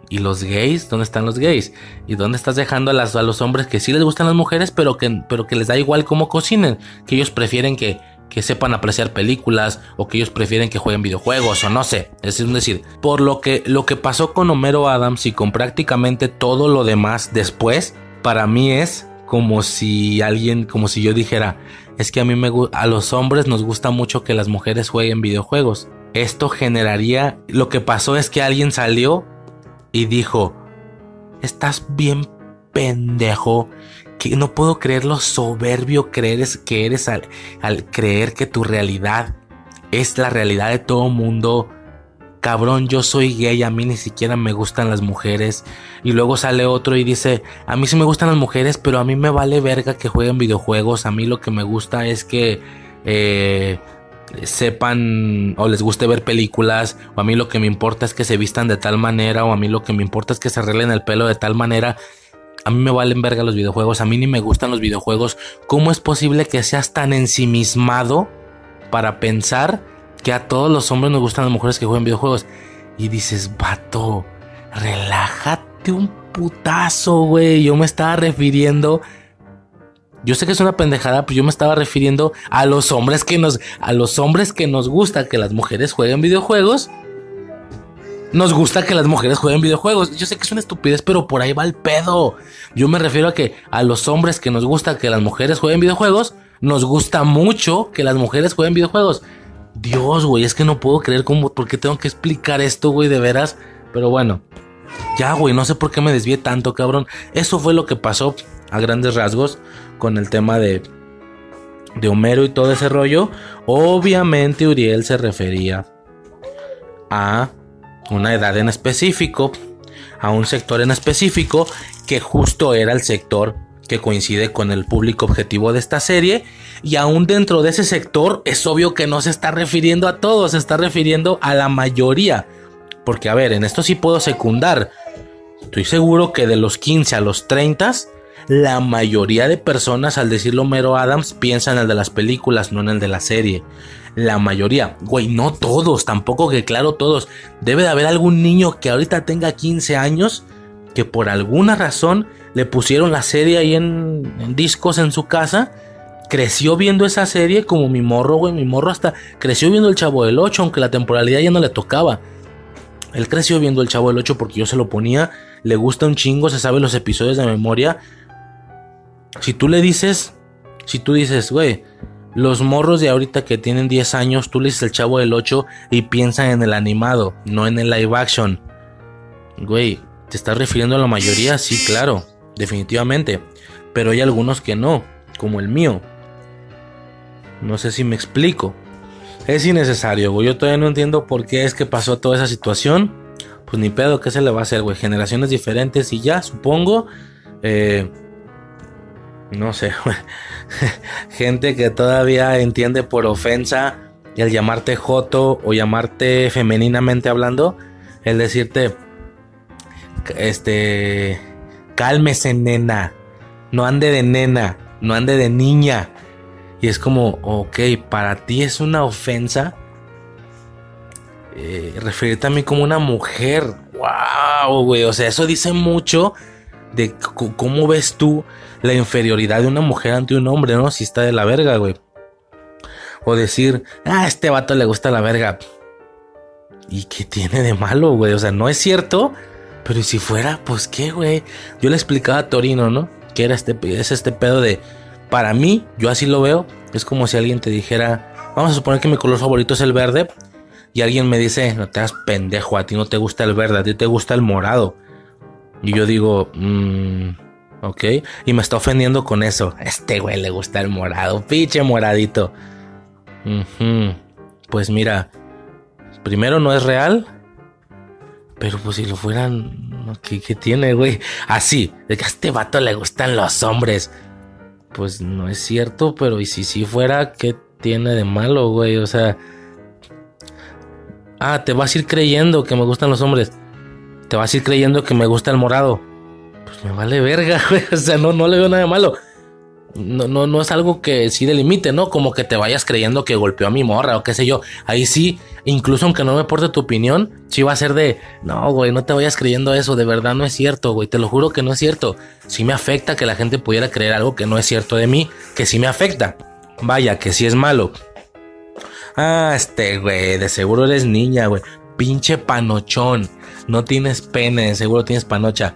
¿Y los gays? ¿Dónde están los gays? ¿Y dónde estás dejando a, las, a los hombres que sí les gustan las mujeres, pero que, pero que les da igual cómo cocinen? Que ellos prefieren que que sepan apreciar películas o que ellos prefieren que jueguen videojuegos o no sé. Es decir, por lo que lo que pasó con Homero Adams y con prácticamente todo lo demás después, para mí es como si alguien, como si yo dijera, es que a mí me a los hombres nos gusta mucho que las mujeres jueguen videojuegos. Esto generaría, lo que pasó es que alguien salió y dijo, estás bien pendejo que no puedo creer lo soberbio creer que eres al, creer que tu realidad es la realidad de todo mundo. Cabrón, yo soy gay, a mí ni siquiera me gustan las mujeres. Y luego sale otro y dice, a mí sí me gustan las mujeres, pero a mí me vale verga que jueguen videojuegos. A mí lo que me gusta es que eh, sepan o les guste ver películas. O a mí lo que me importa es que se vistan de tal manera. O a mí lo que me importa es que se arreglen el pelo de tal manera. A mí me valen verga los videojuegos, a mí ni me gustan los videojuegos. ¿Cómo es posible que seas tan ensimismado para pensar que a todos los hombres nos gustan las mujeres que juegan videojuegos? Y dices, vato, relájate un putazo, güey. Yo me estaba refiriendo. Yo sé que es una pendejada, pero yo me estaba refiriendo a los hombres que nos. A los hombres que nos gusta que las mujeres jueguen videojuegos nos gusta que las mujeres jueguen videojuegos. Yo sé que es una estupidez, pero por ahí va el pedo. Yo me refiero a que a los hombres que nos gusta que las mujeres jueguen videojuegos, nos gusta mucho que las mujeres jueguen videojuegos. Dios, güey, es que no puedo creer cómo, por qué tengo que explicar esto, güey, de veras. Pero bueno, ya, güey, no sé por qué me desvié tanto, cabrón. Eso fue lo que pasó a grandes rasgos con el tema de, de Homero y todo ese rollo. Obviamente Uriel se refería a una edad en específico, a un sector en específico, que justo era el sector que coincide con el público objetivo de esta serie. Y aún dentro de ese sector es obvio que no se está refiriendo a todos, se está refiriendo a la mayoría. Porque a ver, en esto sí puedo secundar. Estoy seguro que de los 15 a los 30, la mayoría de personas al decirlo Mero Adams piensan en el de las películas, no en el de la serie la mayoría. Güey, no todos, tampoco que claro todos. Debe de haber algún niño que ahorita tenga 15 años que por alguna razón le pusieron la serie ahí en, discos en su casa. creció viendo esa serie como mi morro, güey. Mi morro hasta creció viendo el Chavo del 8, aunque la temporalidad ya no le tocaba. Él creció viendo el Chavo del 8 porque yo se lo ponía. Le gusta un chingo, se sabe los episodios de memoria. Si tú le dices, si tú dices, güey, los morros de ahorita que tienen 10 años, tú le dices el Chavo del 8 y piensan en el animado, no en el live action. Güey, ¿te estás refiriendo a la mayoría? Sí, claro, definitivamente. Pero hay algunos que no, como el mío. No sé si me explico. Es innecesario, güey. Yo todavía no entiendo por qué es que pasó toda esa situación. Pues ni pedo, ¿qué se le va a hacer, güey? Generaciones diferentes y ya, supongo. Eh, no sé. Gente que todavía entiende por ofensa el llamarte joto o llamarte femeninamente hablando. El decirte, este, cálmese, nena. No ande de nena, no ande de niña. Y es como, ok, para ti es una ofensa eh, referirte a mí como una mujer. ¡Wow, güey! O sea, eso dice mucho de cómo ves tú la inferioridad de una mujer ante un hombre, ¿no? Si está de la verga, güey. O decir, ah, a este vato le gusta la verga. ¿Y qué tiene de malo, güey? O sea, no es cierto. Pero si fuera, pues qué, güey. Yo le explicaba a Torino, ¿no? Que era este, es este pedo de para mí, yo así lo veo, es como si alguien te dijera, vamos a suponer que mi color favorito es el verde, y alguien me dice, no te hagas pendejo, a ti no te gusta el verde, a ti te gusta el morado. Y yo digo, mmm, ok, y me está ofendiendo con eso. este güey le gusta el morado, pinche moradito. Pues mira, primero no es real, pero pues si lo fueran, ¿qué, qué tiene, güey? Así, de que a este vato le gustan los hombres pues no es cierto, pero y si sí fuera, ¿qué tiene de malo, güey? O sea, ah, te vas a ir creyendo que me gustan los hombres, te vas a ir creyendo que me gusta el morado, pues me vale verga, güey, o sea, no, no le veo nada malo no, no, no es algo que sí delimite, ¿no? Como que te vayas creyendo que golpeó a mi morra o qué sé yo. Ahí sí, incluso aunque no me aporte tu opinión, sí va a ser de, no, güey, no te vayas creyendo eso, de verdad no es cierto, güey, te lo juro que no es cierto. Sí me afecta que la gente pudiera creer algo que no es cierto de mí, que sí me afecta. Vaya, que sí es malo. Ah, este, güey, de seguro eres niña, güey. Pinche panochón. No tienes pene, seguro tienes panocha.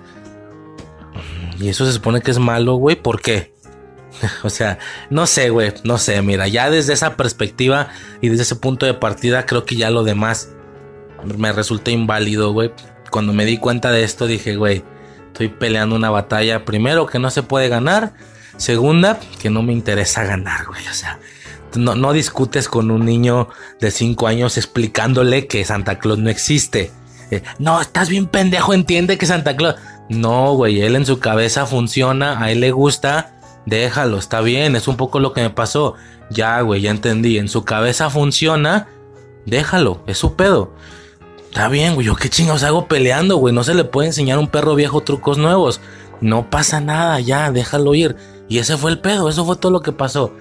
Y eso se supone que es malo, güey, ¿por qué? O sea, no sé, güey, no sé, mira, ya desde esa perspectiva y desde ese punto de partida creo que ya lo demás me resulta inválido, güey. Cuando me di cuenta de esto dije, güey, estoy peleando una batalla, primero que no se puede ganar, segunda que no me interesa ganar, güey, o sea, no, no discutes con un niño de 5 años explicándole que Santa Claus no existe. Eh, no, estás bien pendejo, entiende que Santa Claus... No, güey, él en su cabeza funciona, a él le gusta déjalo, está bien, es un poco lo que me pasó. Ya, güey, ya entendí, en su cabeza funciona, déjalo, es su pedo. Está bien, güey, yo qué chingados hago peleando, güey, no se le puede enseñar a un perro viejo trucos nuevos. No pasa nada, ya, déjalo ir. Y ese fue el pedo, eso fue todo lo que pasó.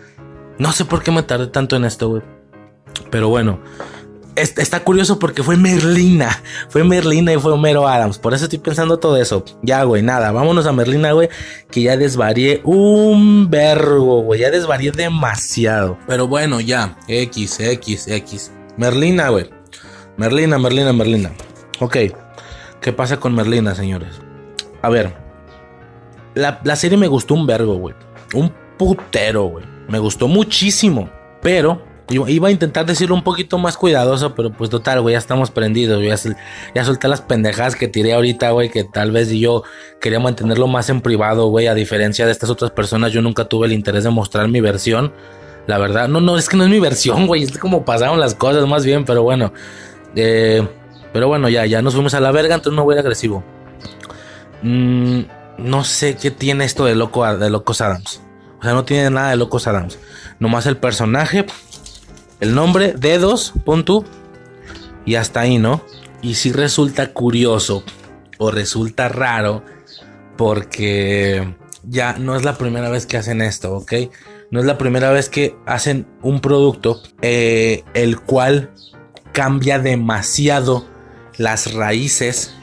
No sé por qué me tardé tanto en esto, güey. Pero bueno, está curioso porque fue Merlina. Fue Merlina y fue Homero Adams. Por eso estoy pensando todo eso. Ya, güey, nada. Vámonos a Merlina, güey. Que ya desvarié un vergo, güey. Ya desvarié demasiado. Pero bueno, ya. X, X, X. Merlina, güey. Merlina, Merlina, Merlina. Ok. ¿Qué pasa con Merlina, señores? A ver. La, la serie me gustó un vergo, güey. Un putero, güey. Me gustó muchísimo. Pero Iba a intentar decirlo un poquito más cuidadoso, pero pues total, güey, ya estamos prendidos. Ya, ya solté las pendejadas que tiré ahorita, güey, que tal vez yo quería mantenerlo más en privado, güey. A diferencia de estas otras personas, yo nunca tuve el interés de mostrar mi versión. La verdad, no, no, es que no es mi versión, güey. Es como pasaron las cosas más bien, pero bueno. Eh, pero bueno, ya, ya nos fuimos a la verga, entonces no voy a ir agresivo. Mm, no sé qué tiene esto de loco de Locos Adams. O sea, no tiene nada de Locos Adams. Nomás el personaje el nombre, dedos, pon tú. Y hasta ahí, ¿no? Y si resulta curioso o resulta raro porque ya no es la primera vez que hacen esto, ¿ok? No es la primera vez que hacen un producto eh, el cual cambia demasiado las raíces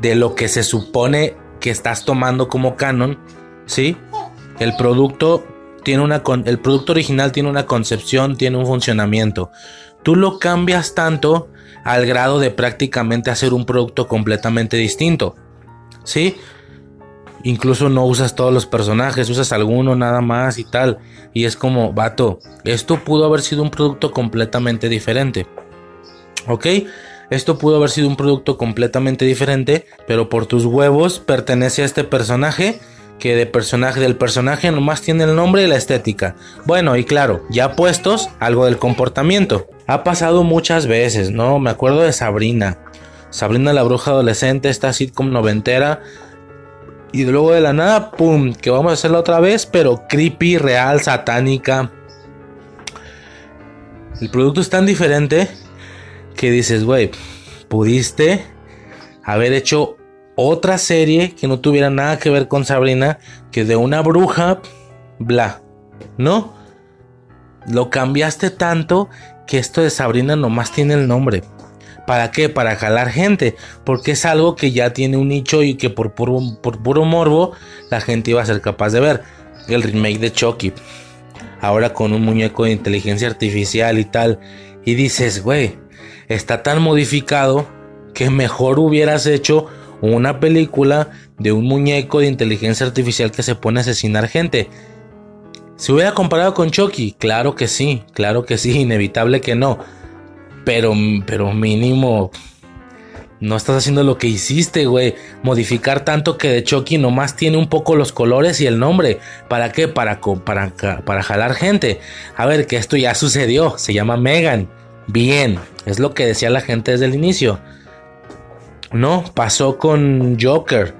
de lo que se supone que estás tomando como canon, ¿sí? El producto tiene una con el producto original tiene una concepción, tiene un funcionamiento. Tú lo cambias tanto al grado de prácticamente hacer un producto completamente distinto. ¿Sí? Incluso no usas todos los personajes, usas alguno nada más y tal. Y es como, vato, esto pudo haber sido un producto completamente diferente. ¿Ok? Esto pudo haber sido un producto completamente diferente, pero por tus huevos pertenece a este personaje que de personaje del personaje nomás tiene el nombre y la estética. Bueno, y claro, ya puestos, algo del comportamiento. Ha pasado muchas veces, ¿no? Me acuerdo de Sabrina. Sabrina la bruja adolescente, esta sitcom noventera. Y luego de la nada, ¡pum! Que vamos a hacerla otra vez, pero creepy, real, satánica. El producto es tan diferente que dices, güey, pudiste haber hecho otra serie que no tuviera nada que ver con Sabrina, que de una bruja, bla, ¿no? Lo cambiaste tanto que esto de Sabrina nomás tiene el nombre. ¿Para qué? Para jalar gente. Porque es algo que ya tiene un nicho y que por puro, por puro morbo la gente iba a ser capaz de ver. El remake de Chucky. Ahora con un muñeco de inteligencia artificial y tal. Y dices, güey, está tan modificado que mejor hubieras hecho una película de un muñeco de inteligencia artificial que se pone a asesinar gente. ¿Se hubiera comparado con Chucky? Claro que sí, claro que sí, inevitable que no. Pero, pero mínimo, no estás haciendo lo que hiciste, güey. Modificar tanto que de Chucky nomás tiene un poco los colores y el nombre. ¿Para qué? Para, para, para jalar gente. A ver, que esto ya sucedió. Se llama Megan. Bien, es lo que decía la gente desde el inicio. No, pasó con Joker,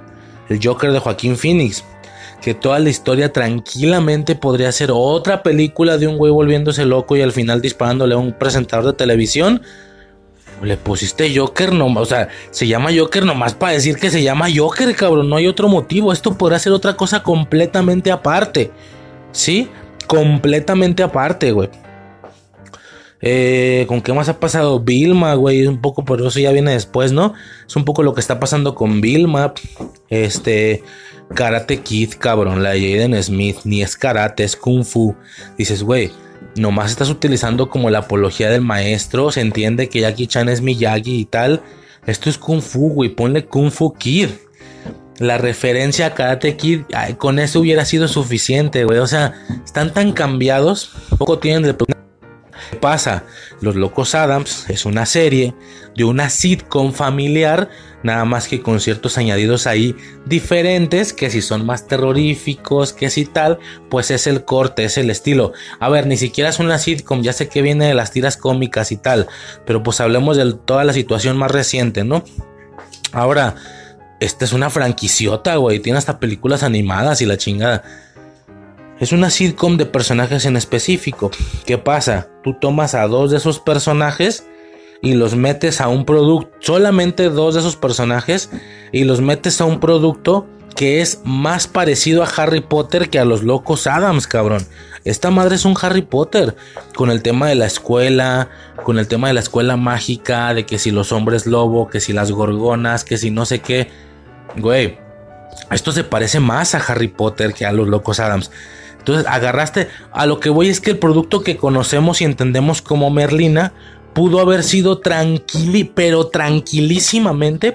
el Joker de Joaquín Phoenix. Que toda la historia tranquilamente podría ser otra película de un güey volviéndose loco y al final disparándole a un presentador de televisión. Le pusiste Joker nomás, o sea, se llama Joker nomás para decir que se llama Joker, cabrón, no hay otro motivo. Esto podrá ser otra cosa completamente aparte. ¿Sí? Completamente aparte, güey. Eh, ¿Con qué más ha pasado? Vilma, güey, un poco, por eso ya viene después, ¿no? Es un poco lo que está pasando con Vilma. Este, Karate Kid, cabrón, la Jaden Smith, ni es karate, es kung fu. Dices, güey, nomás estás utilizando como la apología del maestro. Se entiende que Jackie Chan es Miyagi y tal. Esto es kung fu, güey, ponle kung fu kid. La referencia a Karate Kid, con eso hubiera sido suficiente, güey. O sea, están tan cambiados, poco tienen de ¿Qué pasa? Los Locos Adams es una serie de una sitcom familiar, nada más que con ciertos añadidos ahí diferentes, que si son más terroríficos, que si tal, pues es el corte, es el estilo. A ver, ni siquiera es una sitcom, ya sé que viene de las tiras cómicas y tal, pero pues hablemos de toda la situación más reciente, ¿no? Ahora, esta es una franquiciota, güey, tiene hasta películas animadas y la chingada. Es una sitcom de personajes en específico. ¿Qué pasa? Tú tomas a dos de esos personajes y los metes a un producto, solamente dos de esos personajes y los metes a un producto que es más parecido a Harry Potter que a los locos Adams, cabrón. Esta madre es un Harry Potter, con el tema de la escuela, con el tema de la escuela mágica, de que si los hombres lobo, que si las gorgonas, que si no sé qué. Güey, esto se parece más a Harry Potter que a los locos Adams. Entonces agarraste, a lo que voy es que el producto que conocemos y entendemos como Merlina pudo haber sido tranquili, pero tranquilísimamente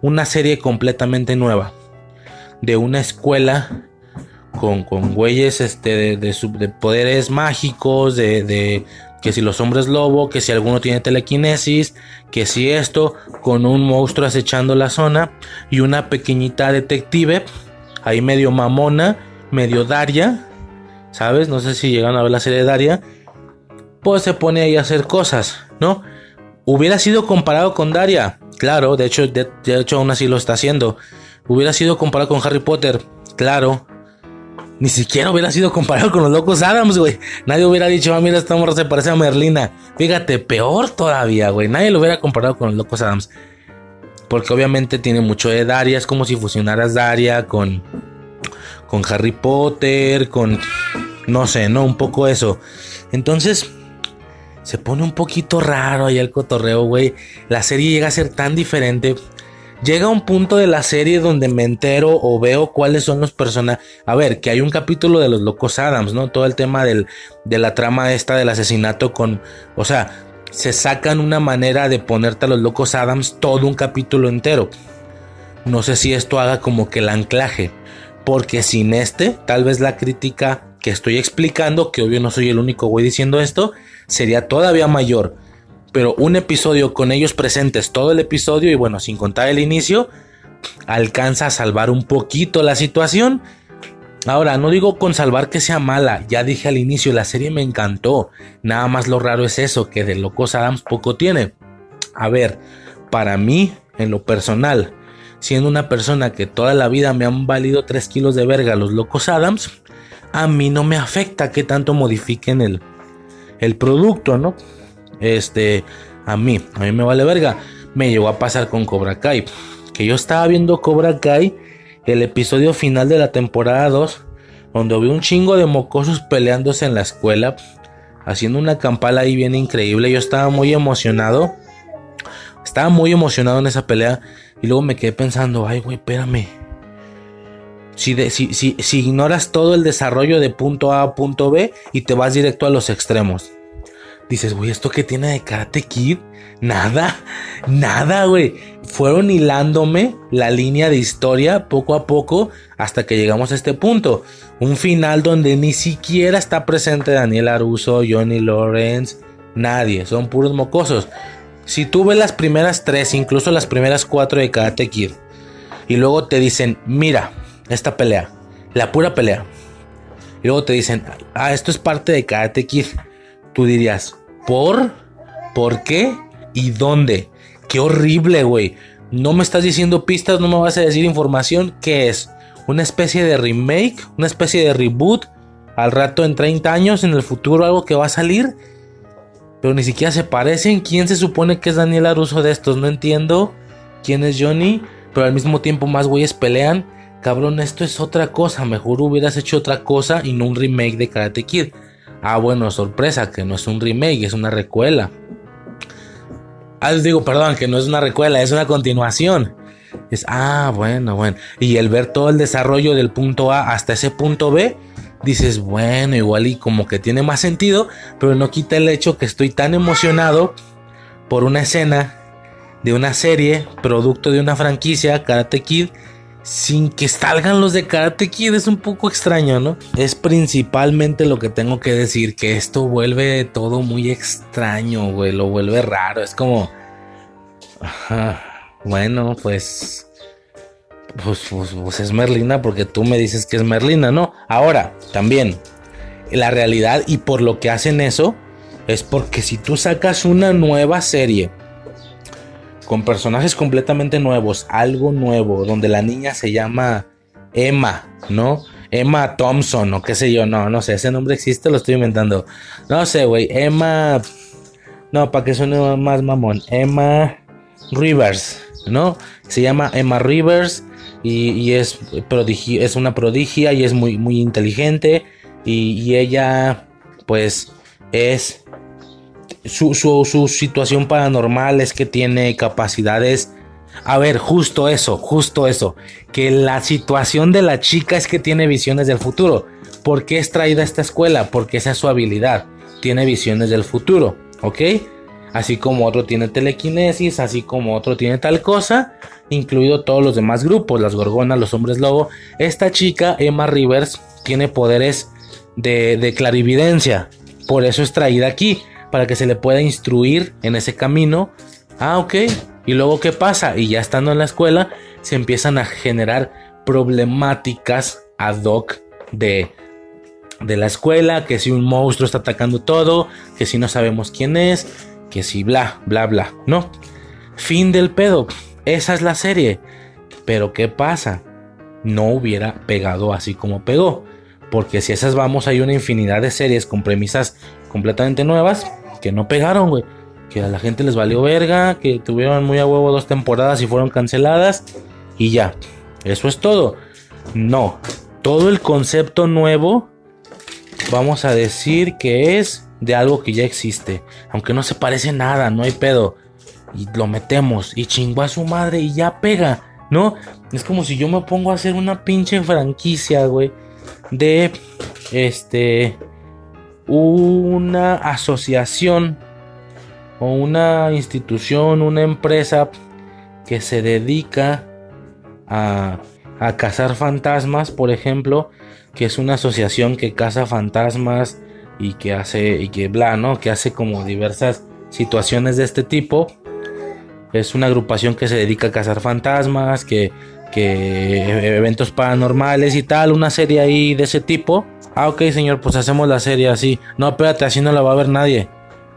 una serie completamente nueva. De una escuela con, con güeyes este, de, de, poderes mágicos, de, de que si los hombres lobo, que si alguno tiene telequinesis, que si esto, con un monstruo acechando la zona y una pequeñita detective, ahí medio mamona, medio Daria, ¿sabes? No sé si llegan a ver la serie de Daria, pues se pone ahí a hacer cosas, ¿no? Hubiera sido comparado con Daria, claro, de hecho, de, hecho aún así lo está haciendo. Hubiera sido comparado con Harry Potter, claro. Ni siquiera hubiera sido comparado con los locos Adams, güey. Nadie hubiera dicho, ah, mira, esta morra se parece a Merlina. Fíjate, peor todavía, güey. Nadie lo hubiera comparado con los locos Adams. Porque obviamente tiene mucho de Daria. Es como si fusionaras Daria con, con Harry Potter, con... No sé, ¿no? Un poco eso. Entonces, se pone un poquito raro ahí el cotorreo, güey. La serie llega a ser tan diferente llega un punto de la serie donde me entero o veo cuáles son los personajes. A ver, que hay un capítulo de los locos Adams, ¿no? Todo el tema del, de la trama esta del asesinato con... O sea, se sacan una manera de ponerte a los locos Adams todo un capítulo entero. No sé si esto haga como que el anclaje. Porque sin este, tal vez la crítica que estoy explicando, que obvio no soy el único güey diciendo esto, sería todavía mayor. Pero un episodio con ellos presentes todo el episodio y bueno, sin contar el inicio, alcanza a salvar un poquito la situación. Ahora, no digo con salvar que sea mala, ya dije al inicio, la serie me encantó. Nada más lo raro es eso, que de Locos Adams poco tiene. A ver, para mí, en lo personal, siendo una persona que toda la vida me han valido 3 kilos de verga los Locos Adams, a mí no me afecta que tanto modifiquen el, el producto, ¿no? Este, a mí, a mí me vale verga. Me llegó a pasar con Cobra Kai. Que yo estaba viendo Cobra Kai, el episodio final de la temporada 2, donde vi un chingo de mocosos peleándose en la escuela, haciendo una campala ahí bien increíble. Yo estaba muy emocionado. Estaba muy emocionado en esa pelea. Y luego me quedé pensando, ay, güey, espérame. Si, si, si, ignoras todo el desarrollo de punto A a punto B y te vas directo a los extremos dices, güey, ¿esto qué tiene de Karate Kid? Nada, nada, güey. Fueron hilándome la línea de historia poco a poco hasta que llegamos a este punto. Un final donde ni siquiera está presente Daniel Aruso, Johnny Lawrence, nadie, son puros mocosos. Si tú ves las primeras tres, incluso las primeras cuatro de Karate Kid, y luego te dicen, mira, esta pelea, la pura pelea. Y luego te dicen, ah, esto es parte de Karate Kid. Tú dirías, ¿Por? ¿Por qué? ¿Y dónde? Qué horrible, güey. No me estás diciendo pistas, no me vas a decir información. ¿Qué es? ¿Una especie de remake? ¿Una especie de reboot? Al rato en 30 años, en el futuro, algo que va a salir. Pero ni siquiera se parecen. ¿Quién se supone que es Daniel Aruso de estos? No entiendo. ¿Quién es Johnny? Pero al mismo tiempo más güeyes pelean. Cabrón, esto es otra cosa. Mejor hubieras hecho otra cosa y no un remake de Karate Kid. Ah, bueno, sorpresa, que no es un remake, es una recuela. Ah, digo, perdón, que no es una recuela, es una continuación. Es, ah, bueno, bueno. Y el ver todo el desarrollo del punto A hasta ese punto B, dices, bueno, igual y como que tiene más sentido, pero no quita el hecho que estoy tan emocionado por una escena de una serie, producto de una franquicia, Karate Kid, sin que salgan los de Karate Kid es un poco extraño, ¿no? Es principalmente lo que tengo que decir, que esto vuelve todo muy extraño, güey, lo vuelve raro, es como... bueno, pues, pues, pues... Pues, es Merlina porque tú me dices que es Merlina, ¿no? Ahora, también, la realidad y por lo que hacen eso, es porque si tú sacas una nueva serie, con personajes completamente nuevos, algo nuevo, donde la niña se llama Emma, ¿no? Emma Thompson o qué sé yo, no, no sé, ese nombre existe, lo estoy inventando. No sé, güey, Emma... No, para que suene más mamón, Emma Rivers, ¿no? Se llama Emma Rivers y, es, es una prodigia y es muy, muy inteligente y, ella pues es su, situación paranormal es que tiene capacidades. A ver, justo eso, justo eso. Que la situación de la chica es que tiene visiones del futuro. ¿Por qué es traída a esta escuela? Porque esa es su habilidad. Tiene visiones del futuro, ¿ok? Así como otro tiene telequinesis, así como otro tiene tal cosa, incluido todos los demás grupos, las gorgonas, los hombres lobo. Esta chica, Emma Rivers, tiene poderes de, de clarividencia. Por eso es traída aquí para que se le pueda instruir en ese camino. Ah, ok. Y luego, ¿qué pasa? Y ya estando en la escuela, se empiezan a generar problemáticas ad hoc de, de la escuela, que si un monstruo está atacando todo, que si no sabemos quién es, que si bla, bla, bla, ¿no? Fin del pedo. Esa es la serie. Pero ¿qué pasa? No hubiera pegado así como pegó. Porque si esas vamos, hay una infinidad de series con premisas completamente nuevas que no pegaron, güey. Que a la gente les valió verga, que tuvieron muy a huevo dos temporadas y fueron canceladas. Y ya, eso es todo. No, todo el concepto nuevo, vamos a decir que es de algo que ya existe. Aunque no se parece nada, no hay pedo. y lo metemos y chingó a su madre y ya pega, ¿no? Es como si yo me pongo a hacer una pinche franquicia, güey, de este una asociación o una institución, una empresa que se dedica a, a cazar fantasmas, por ejemplo, que es una asociación que caza fantasmas y que hace y que bla, ¿no? Que hace como diversas situaciones de este tipo. Es una agrupación que se dedica a cazar fantasmas, que, que eventos paranormales y tal, una serie ahí de ese tipo. Ah, ok, señor, pues hacemos la serie así. No, espérate, así no la va a ver nadie.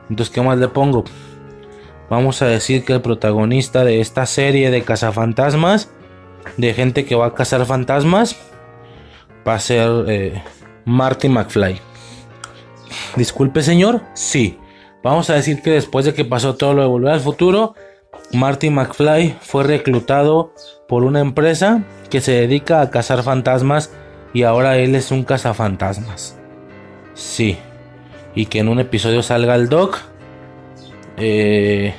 Entonces, ¿qué más le pongo? Vamos a decir que el protagonista de esta serie de cazafantasmas, de gente que va a cazar fantasmas, va a ser eh, Marty McFly. Disculpe, señor. Sí. Vamos a decir que después de que pasó todo lo de Volver al Futuro, Marty McFly fue reclutado por una empresa que se dedica a cazar fantasmas y ahora él es un cazafantasmas. Sí. Y que en un episodio salga el Doc. Eh,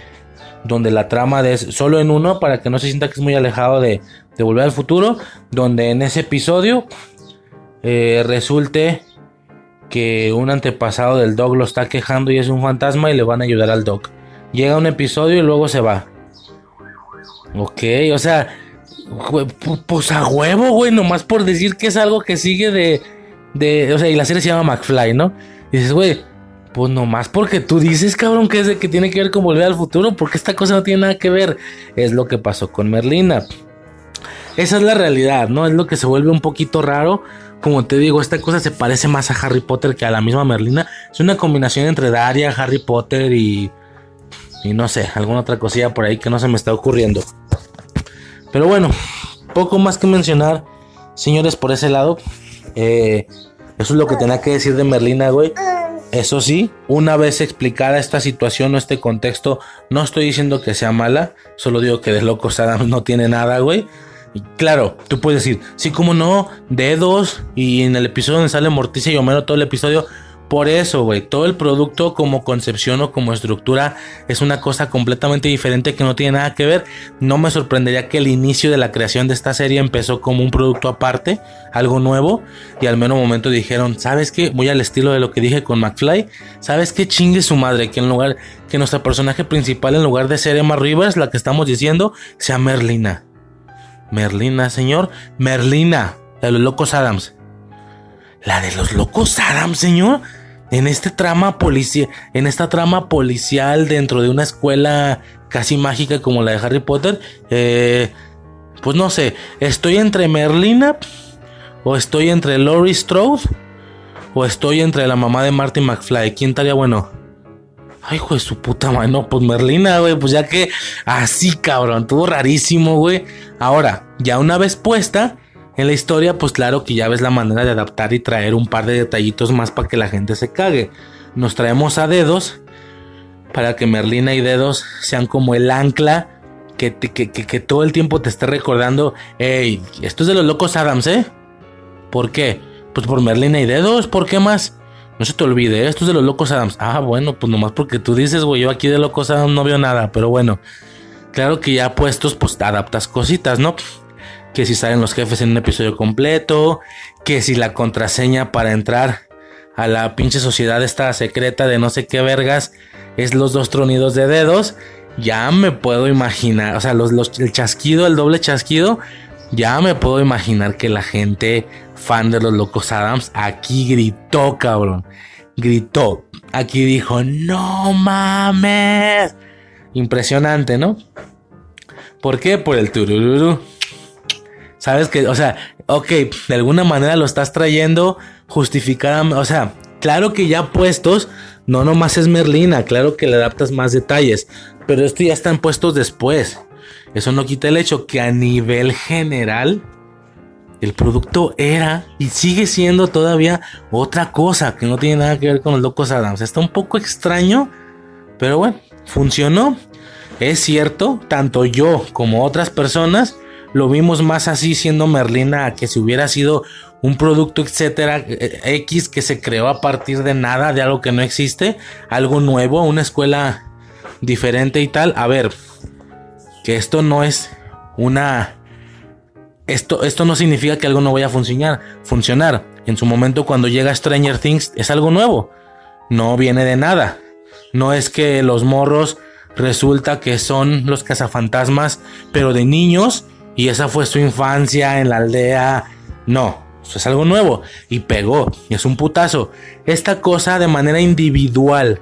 donde la trama de solo en uno para que no se sienta que es muy alejado de, de Volver al Futuro. Donde en ese episodio eh, resulte que un antepasado del Doc lo está quejando y es un fantasma y le van a ayudar al Doc. Llega un episodio y luego se va. Ok, o sea, pues a huevo, güey, nomás por decir que es algo que sigue de, de, o sea, y la serie se llama McFly, ¿no? Dices, güey, pues nomás porque tú dices, cabrón, que es de que tiene que ver con volver al futuro, porque esta cosa no tiene nada que ver. Es lo que pasó con Merlina. Esa es la realidad, ¿no? Es lo que se vuelve un poquito raro. Como te digo, esta cosa se parece más a Harry Potter que a la misma Merlina. Es una combinación entre Daria, Harry Potter y. Y no sé, alguna otra cosilla por ahí que no se me está ocurriendo. Pero bueno, poco más que mencionar, señores, por ese lado. Eh, eso es lo que tenía que decir de Merlina, güey. Eso sí, una vez explicada esta situación o este contexto, no estoy diciendo que sea mala, solo digo que de locos Adam no tiene nada, güey. Claro, tú puedes decir, sí, como no, dedos, y en el episodio donde sale Morticia y Homero todo el episodio, por eso, güey, todo el producto como concepción o como estructura es una cosa completamente diferente que no tiene nada que ver. No me sorprendería que el inicio de la creación de esta serie empezó como un producto aparte, algo nuevo, y al menos momento dijeron, ¿sabes qué? Voy al estilo de lo que dije con McFly, ¿sabes qué? Chingue su madre, que en lugar, que nuestra personaje principal en lugar de ser Emma Rivers, la que estamos diciendo, sea Merlina. Merlina, señor, Merlina, de los locos Adams. La de los locos Adams, señor. En este trama policía, en esta trama policial dentro de una escuela casi mágica como la de Harry Potter, eh, pues no sé, estoy entre Merlina o estoy entre Laurie Strode o estoy entre la mamá de Marty McFly. ¿Quién estaría bueno? Ay, de su puta madre. No, pues Merlina, güey. Pues ya que así, cabrón. Todo rarísimo, güey. Ahora, ya una vez puesta, en la historia, pues claro que ya ves la manera de adaptar y traer un par de detallitos más para que la gente se cague. Nos traemos a dedos para que Merlina y dedos sean como el ancla que, que, que, todo el tiempo te esté recordando, hey, esto es de los locos Adams, ¿eh? ¿Por qué? Pues por Merlina y dedos, ¿por qué más? No se te olvide, esto es de los locos Adams. Ah, bueno, pues nomás porque tú dices, güey, yo aquí de locos Adams no veo nada, pero bueno. Claro que ya puestos, pues adaptas cositas, ¿no? que si salen los jefes en un episodio completo, que si la contraseña para entrar a la pinche sociedad esta secreta de no sé qué vergas es los dos tronidos de dedos, ya me puedo imaginar, o sea, el chasquido, el doble chasquido, ya me puedo imaginar que la gente fan de los locos Adams aquí gritó, cabrón. Gritó. Aquí dijo, no mames. Impresionante, ¿no? ¿Por qué? Por el turururu. Sabes que, o sea, ok, de alguna manera lo estás trayendo justificada, o sea, claro que ya puestos, no nomás es Merlina, claro que le adaptas más detalles, pero esto ya están puestos después. Eso no quita el hecho que a nivel general el producto era y sigue siendo todavía otra cosa que no tiene nada que ver con los locos Adams. Está un poco extraño, pero bueno, funcionó. Es cierto, tanto yo como otras personas lo vimos más así siendo Merlina que si hubiera sido un producto, etcétera, eh, X que se creó a partir de nada, de algo que no existe, algo nuevo, una escuela, diferente y tal. A ver, que esto no es una... Esto, esto no significa que algo no vaya a funcionar, funcionar. En su momento cuando llega Stranger Things es algo nuevo. No viene de nada. No es que los morros resulta que son los cazafantasmas, pero de niños, y esa fue su infancia en la aldea. No, eso es algo nuevo y pegó, y es un putazo. Esta cosa de manera individual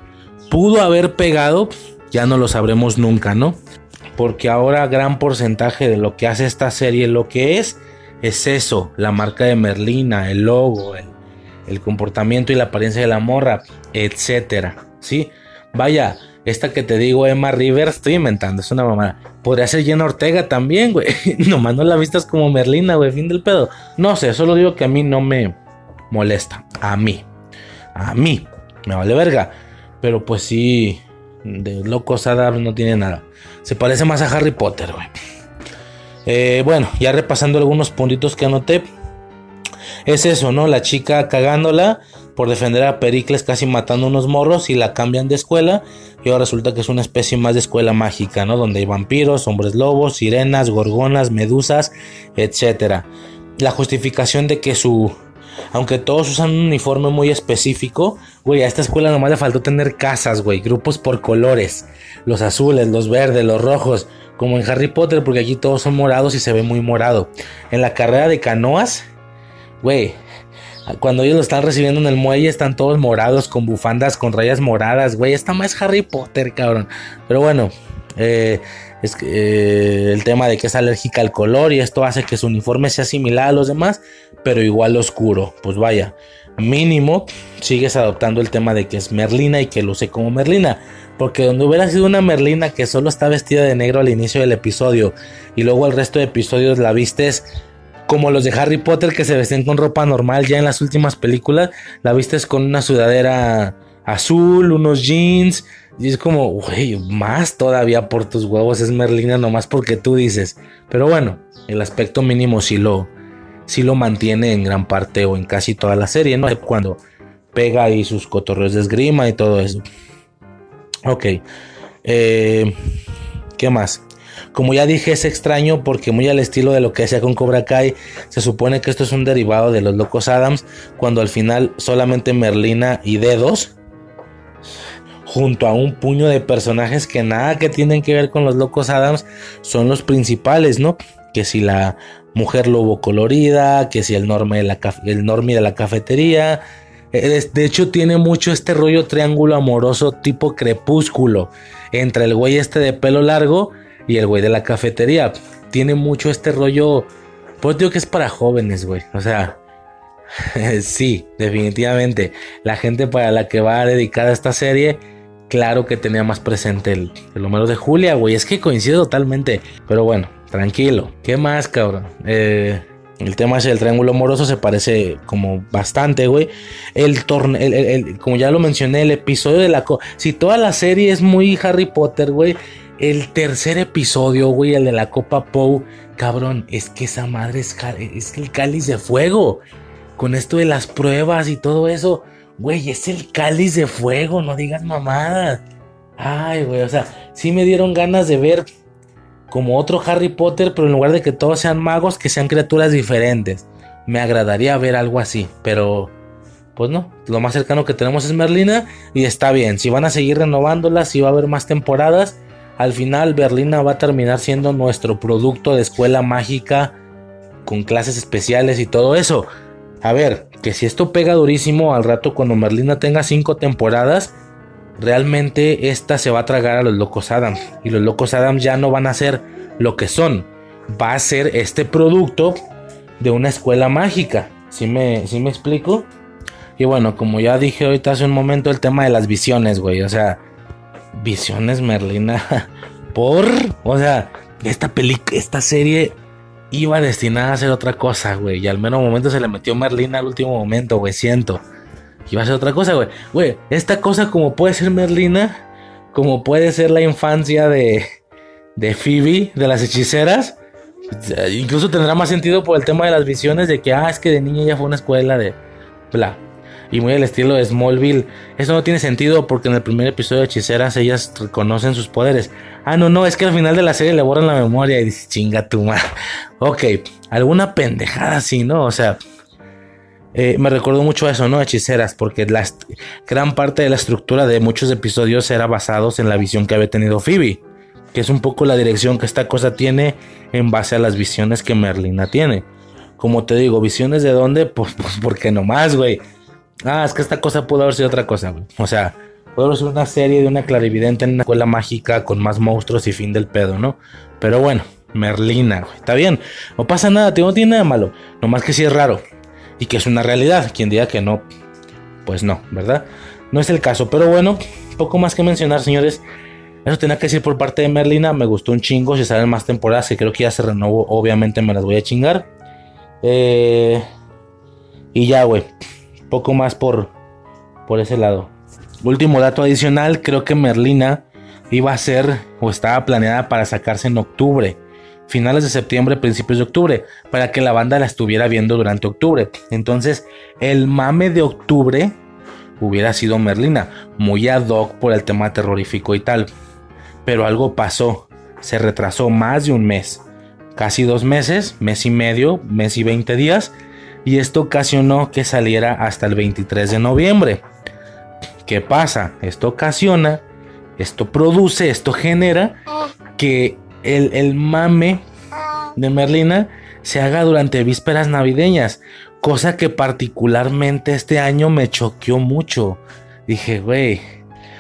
pudo haber pegado, ya no lo sabremos nunca, ¿no? Porque ahora gran porcentaje de lo que hace esta serie, lo que es, es eso, la marca de Merlina, el logo, el, comportamiento y la apariencia de la morra, etcétera, ¿sí? Vaya, esta que te digo, Emma Rivers, estoy inventando, es una mamada. Podría ser Jenna Ortega también, güey. Nomás no la vistas como Merlina, güey, fin del pedo. No sé, solo digo que a mí no me molesta. A mí. A mí. Me vale verga. Pero pues sí, de locos Adams no tiene nada. Se parece más a Harry Potter, güey. Eh, bueno, ya repasando algunos puntitos que anoté. Es eso, ¿no? La chica cagándola por defender a Pericles casi matando unos morros y la cambian de escuela y ahora resulta que es una especie más de escuela mágica, ¿no? Donde hay vampiros, hombres lobos, sirenas, gorgonas, medusas, etc. La justificación de que su... Aunque todos usan un uniforme muy específico, güey, a esta escuela nomás le faltó tener casas, güey, grupos por colores, los azules, los verdes, los rojos, como en Harry Potter, porque aquí todos son morados y se ve muy morado. En la carrera de canoas, güey, cuando ellos lo están recibiendo en el muelle, están todos morados, con bufandas, con rayas moradas, güey. Esta más Harry Potter, cabrón. Pero bueno, eh, es que, eh, el tema de que es alérgica al color y esto hace que su uniforme sea similar a los demás, pero igual oscuro. Pues vaya, mínimo sigues adoptando el tema de que es Merlina y que luce como Merlina. Porque donde hubiera sido una Merlina que solo está vestida de negro al inicio del episodio y luego el resto de episodios la vistes como los de Harry Potter que se vestían con ropa normal ya en las últimas películas, la vistes con una sudadera azul, unos jeans, y es como, güey, más todavía por tus huevos es Merlina nomás porque tú dices. Pero bueno, el aspecto mínimo sí lo, sí lo mantiene en gran parte o en casi toda la serie, ¿no? Cuando pega ahí sus cotorreos de esgrima y todo eso. Ok. Eh, ¿Qué más? Como ya dije, es extraño porque muy al estilo de lo que hacía con Cobra Kai, se supone que esto es un derivado de los Locos Adams, cuando al final solamente Merlina y Dedos, junto a un puño de personajes que nada que tienen que ver con los Locos Adams, son los principales, ¿no? Que si la mujer lobo colorida, que si el norme de la, el normie de la cafetería, de hecho, tiene mucho este rollo triángulo amoroso tipo crepúsculo entre el güey este de pelo largo y el güey de la cafetería. Tiene mucho este rollo. Pues digo que es para jóvenes, güey. O sea, sí, definitivamente. La gente para la que va a dedicar a esta serie, claro que tenía más presente el, el número de Julia, güey. Es que coincide totalmente. Pero bueno, tranquilo. ¿Qué más, cabrón? Eh, el tema es el triángulo amoroso, se parece como bastante, güey. El torneo, como ya lo mencioné, el episodio de la... si toda la serie es muy Harry Potter, güey el tercer episodio, güey, el de la Copa Poe, cabrón, es que esa madre es, es el cáliz de fuego. Con esto de las pruebas y todo eso, güey, es el cáliz de fuego, no digas mamadas. Ay, güey, o sea, sí me dieron ganas de ver como otro Harry Potter, pero en lugar de que todos sean magos, que sean criaturas diferentes. Me agradaría ver algo así, pero pues no, lo más cercano que tenemos es Merlina y está bien. Si van a seguir renovándolas, si va a haber más temporadas, al final Berlina va a terminar siendo nuestro producto de escuela mágica con clases especiales y todo eso. A ver, que si esto pega durísimo al rato cuando Merlina tenga cinco temporadas, realmente esta se va a tragar a los locos Adams. Y los locos Adams ya no van a ser lo que son. Va a ser este producto de una escuela mágica. ¿Sí me, ¿sí me explico? Y bueno, como ya dije ahorita hace un momento, el tema de las visiones, güey. O sea, Visiones Merlina por, o sea, esta película, esta serie iba destinada a ser otra cosa, güey, y al menos momento se le metió Merlina al último momento, güey, siento. Iba a ser otra cosa, güey. Güey, esta cosa como puede ser Merlina, como puede ser la infancia de de Phoebe, de las hechiceras, incluso tendrá más sentido por el tema de las visiones de que ah, es que de niña ya fue una escuela de bla. y muy al estilo de Smallville. Eso no tiene sentido porque en el primer episodio de Hechiceras ellas reconocen sus poderes. Ah, no, no, es que al final de la serie le borran la memoria y dice, chinga tu madre. Ok, alguna pendejada así, ¿no? O sea, eh, me recuerdo mucho eso, ¿no? Hechiceras, porque la gran parte de la estructura de muchos episodios era basados en la visión que había tenido Phoebe, que es un poco la dirección que esta cosa tiene en base a las visiones que Merlina tiene. Como te digo, visiones de dónde, pues, pues porque nomás, güey. Ah, es que esta cosa pudo haber sido otra cosa, güey. O sea, pudo haber sido una serie de una clarividente en una escuela mágica con más monstruos y fin del pedo, ¿no? Pero bueno, Merlina, güey. Está bien, no pasa nada, no tiene nada malo. Nomás que sí es raro y que es una realidad. Quien diga que no, pues no, ¿verdad? No es el caso, pero bueno, poco más que mencionar, señores. Eso tenía que decir por parte de Merlina. Me gustó un chingo. Si salen más temporadas, que creo que ya se renovó, obviamente me las voy a chingar. Eh, y ya, güey. Poco más por, por ese lado. Último dato adicional: creo que Merlina iba a ser o estaba planeada para sacarse en octubre finales de septiembre, principios de octubre, para que la banda la estuviera viendo durante octubre. Entonces, el mame de octubre hubiera sido Merlina, muy ad hoc por el tema terrorífico y tal. Pero algo pasó, se retrasó más de un mes, casi dos meses, mes y medio, mes y 20 días, y esto ocasionó que saliera hasta el 23 de noviembre. ¿Qué pasa? Esto ocasiona, esto produce, esto genera que el, mame de Merlina se haga durante vísperas navideñas, cosa que particularmente este año me choqueó mucho. Dije, güey,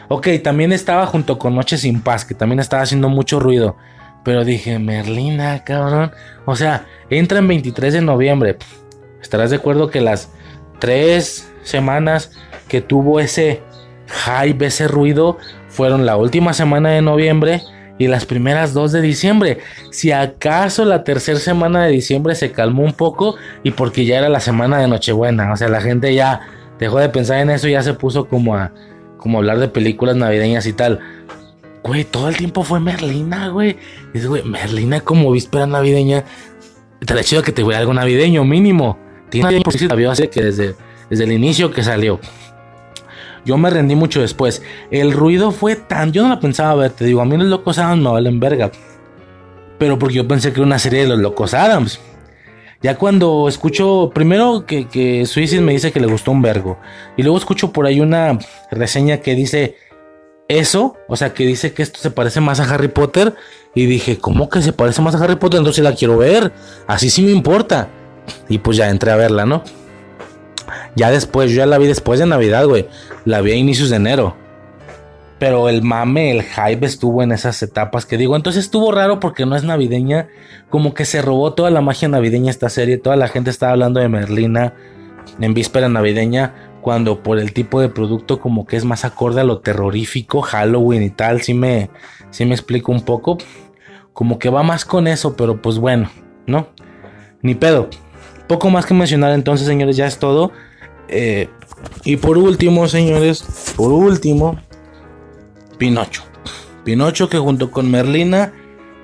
ok, también estaba junto con Noche sin Paz, que también estaba haciendo mucho ruido, pero dije, Merlina, cabrón, o sea, entra en 23 de noviembre. Estarás de acuerdo que las tres semanas que tuvo ese hype, ese ruido, fueron la última semana de noviembre y las primeras dos de diciembre. Si acaso la tercera semana de diciembre se calmó un poco y porque ya era la semana de Nochebuena, o sea, la gente ya dejó de pensar en eso y ya se puso como a como hablar de películas navideñas y tal. Güey, todo el tiempo fue Merlina, güey. Dice, güey, Merlina como víspera navideña. Te chido que te voy algo navideño mínimo. Tiene que desde, desde el inicio que salió. Yo me rendí mucho después. El ruido fue tan. Yo no la pensaba ver, te digo, a mí los Locos Adams me valen verga. Pero porque yo pensé que era una serie de los Locos Adams. Ya cuando escucho, primero que, que me dice que le gustó un vergo. Y luego escucho por ahí una reseña que dice eso, o sea, que dice que esto se parece más a Harry Potter. Y dije, ¿cómo que se parece más a Harry Potter? Entonces la quiero ver. Así sí me importa. Y pues ya entré a verla, ¿no? Ya después, yo ya la vi después de Navidad, güey. La vi a inicios de enero. Pero el mame, el hype estuvo en esas etapas que digo. Entonces estuvo raro porque no es navideña. Como que se robó toda la magia navideña esta serie. Toda la gente estaba hablando de Merlina en víspera navideña. Cuando por el tipo de producto como que es más acorde a lo terrorífico, Halloween y tal. Sí me, me explico un poco. Como que va más con eso, pero pues bueno, ¿no? Ni pedo. Poco más que mencionar entonces, señores, ya es todo. Eh, y por último, señores, por último, Pinocho. Pinocho que junto con Merlina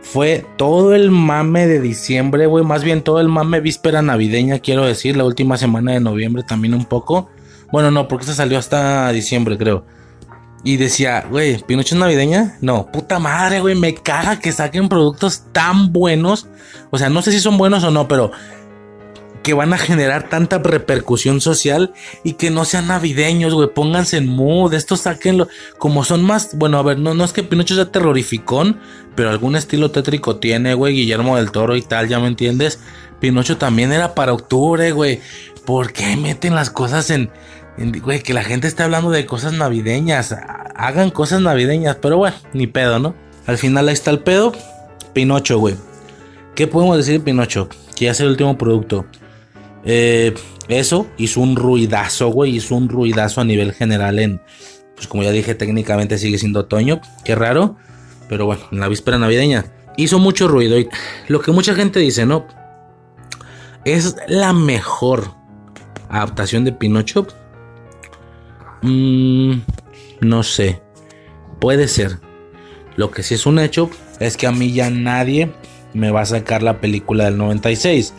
fue todo el mame de diciembre, güey, más bien todo el mame víspera navideña, quiero decir, la última semana de noviembre también un poco. Bueno, no, porque se salió hasta diciembre, creo. Y decía, güey, ¿Pinocho es navideña? No, puta madre, güey, me caga que saquen productos tan buenos. O sea, no sé si son buenos o no, pero que van a generar tanta repercusión social y que no sean navideños, güey. Pónganse en mood, esto sáquenlo. Como son más, bueno, a ver, no, no es que Pinocho sea terrorificón, pero algún estilo tétrico tiene, güey. Guillermo del Toro y tal, ya me entiendes. Pinocho también era para octubre, güey. ¿Por qué meten las cosas en, güey, que la gente está hablando de cosas navideñas? Hagan cosas navideñas, pero bueno, ni pedo, ¿no? Al final ahí está el pedo. Pinocho, güey. ¿Qué podemos decir de Pinocho? Que ya es el último producto. Eh, eso hizo un ruidazo, güey. Hizo un ruidazo a nivel general en. Pues como ya dije, técnicamente sigue siendo otoño. Qué raro. Pero bueno, en la víspera navideña. Hizo mucho ruido. Lo que mucha gente dice, ¿no? Es la mejor adaptación de Pinocho. Mm, no sé. Puede ser. Lo que sí es un hecho es que a mí ya nadie me va a sacar la película del 96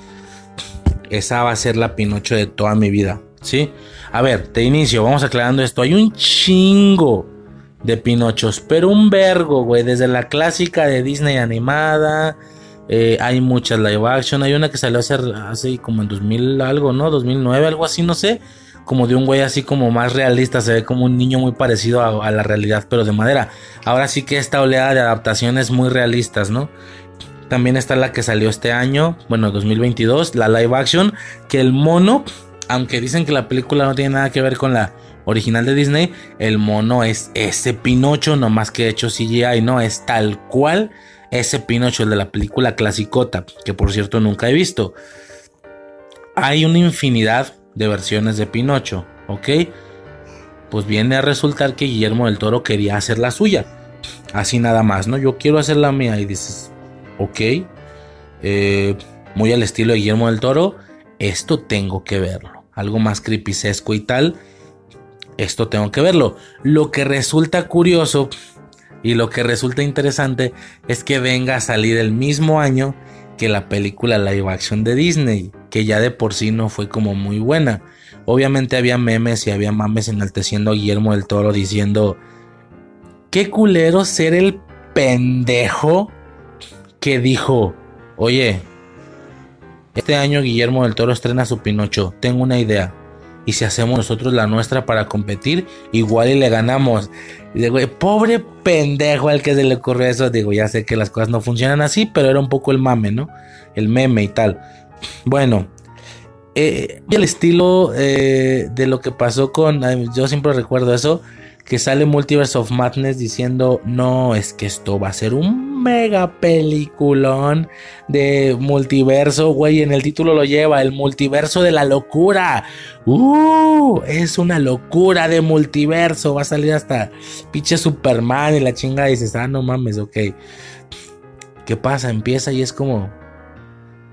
esa va a ser la Pinocho de toda mi vida. ¿Sí? A ver, te inicio, vamos aclarando esto. Hay un chingo de Pinochos, pero un vergo, güey. Desde la clásica de Disney animada. Eh, hay muchas live action. Hay una que salió hace, hace como en 2000 algo, ¿no? 2009, algo así, no sé. Como de un güey así como más realista. Se ve como un niño muy parecido a, a la realidad, pero de madera. Ahora sí que esta oleada de adaptaciones muy realistas, ¿no? También está la que salió este año, bueno, 2022, la live action, que el mono, aunque dicen que la película no tiene nada que ver con la original de Disney, el mono es ese Pinocho, no más que hecho CGI, no, es tal cual ese Pinocho, el de la película clasicota, que por cierto nunca he visto. Hay una infinidad de versiones de Pinocho, ¿ok? Pues viene a resultar que Guillermo del Toro quería hacer la suya. Así nada más, ¿no? Yo quiero hacer la mía y dices, ok, eh, muy al estilo de Guillermo del Toro, esto tengo que verlo. Algo más creepyesco y tal, esto tengo que verlo. Lo que resulta curioso y lo que resulta interesante es que venga a salir el mismo año que la película live action de Disney, que ya de por sí no fue como muy buena. Obviamente había memes y había mames enalteciendo a Guillermo del Toro diciendo, qué culero ser el pendejo que dijo, oye, este año Guillermo del Toro estrena su Pinocho, tengo una idea. Y si hacemos nosotros la nuestra para competir, igual y le ganamos. Digo, pobre pendejo al que se le ocurrió eso. Digo, ya sé que las cosas no funcionan así, pero era un poco el mame, ¿no? El meme y tal. Bueno, eh, el estilo eh, de lo que pasó con. Yo siempre recuerdo eso que sale Multiverse of Madness diciendo, no, es que esto va a ser un mega peliculón de multiverso, güey, en el título lo lleva, el multiverso de la locura. Uh, es una locura de multiverso, va a salir hasta pinche Superman y la chinga dices, ah, no mames, ok. ¿Qué pasa? Empieza y es como...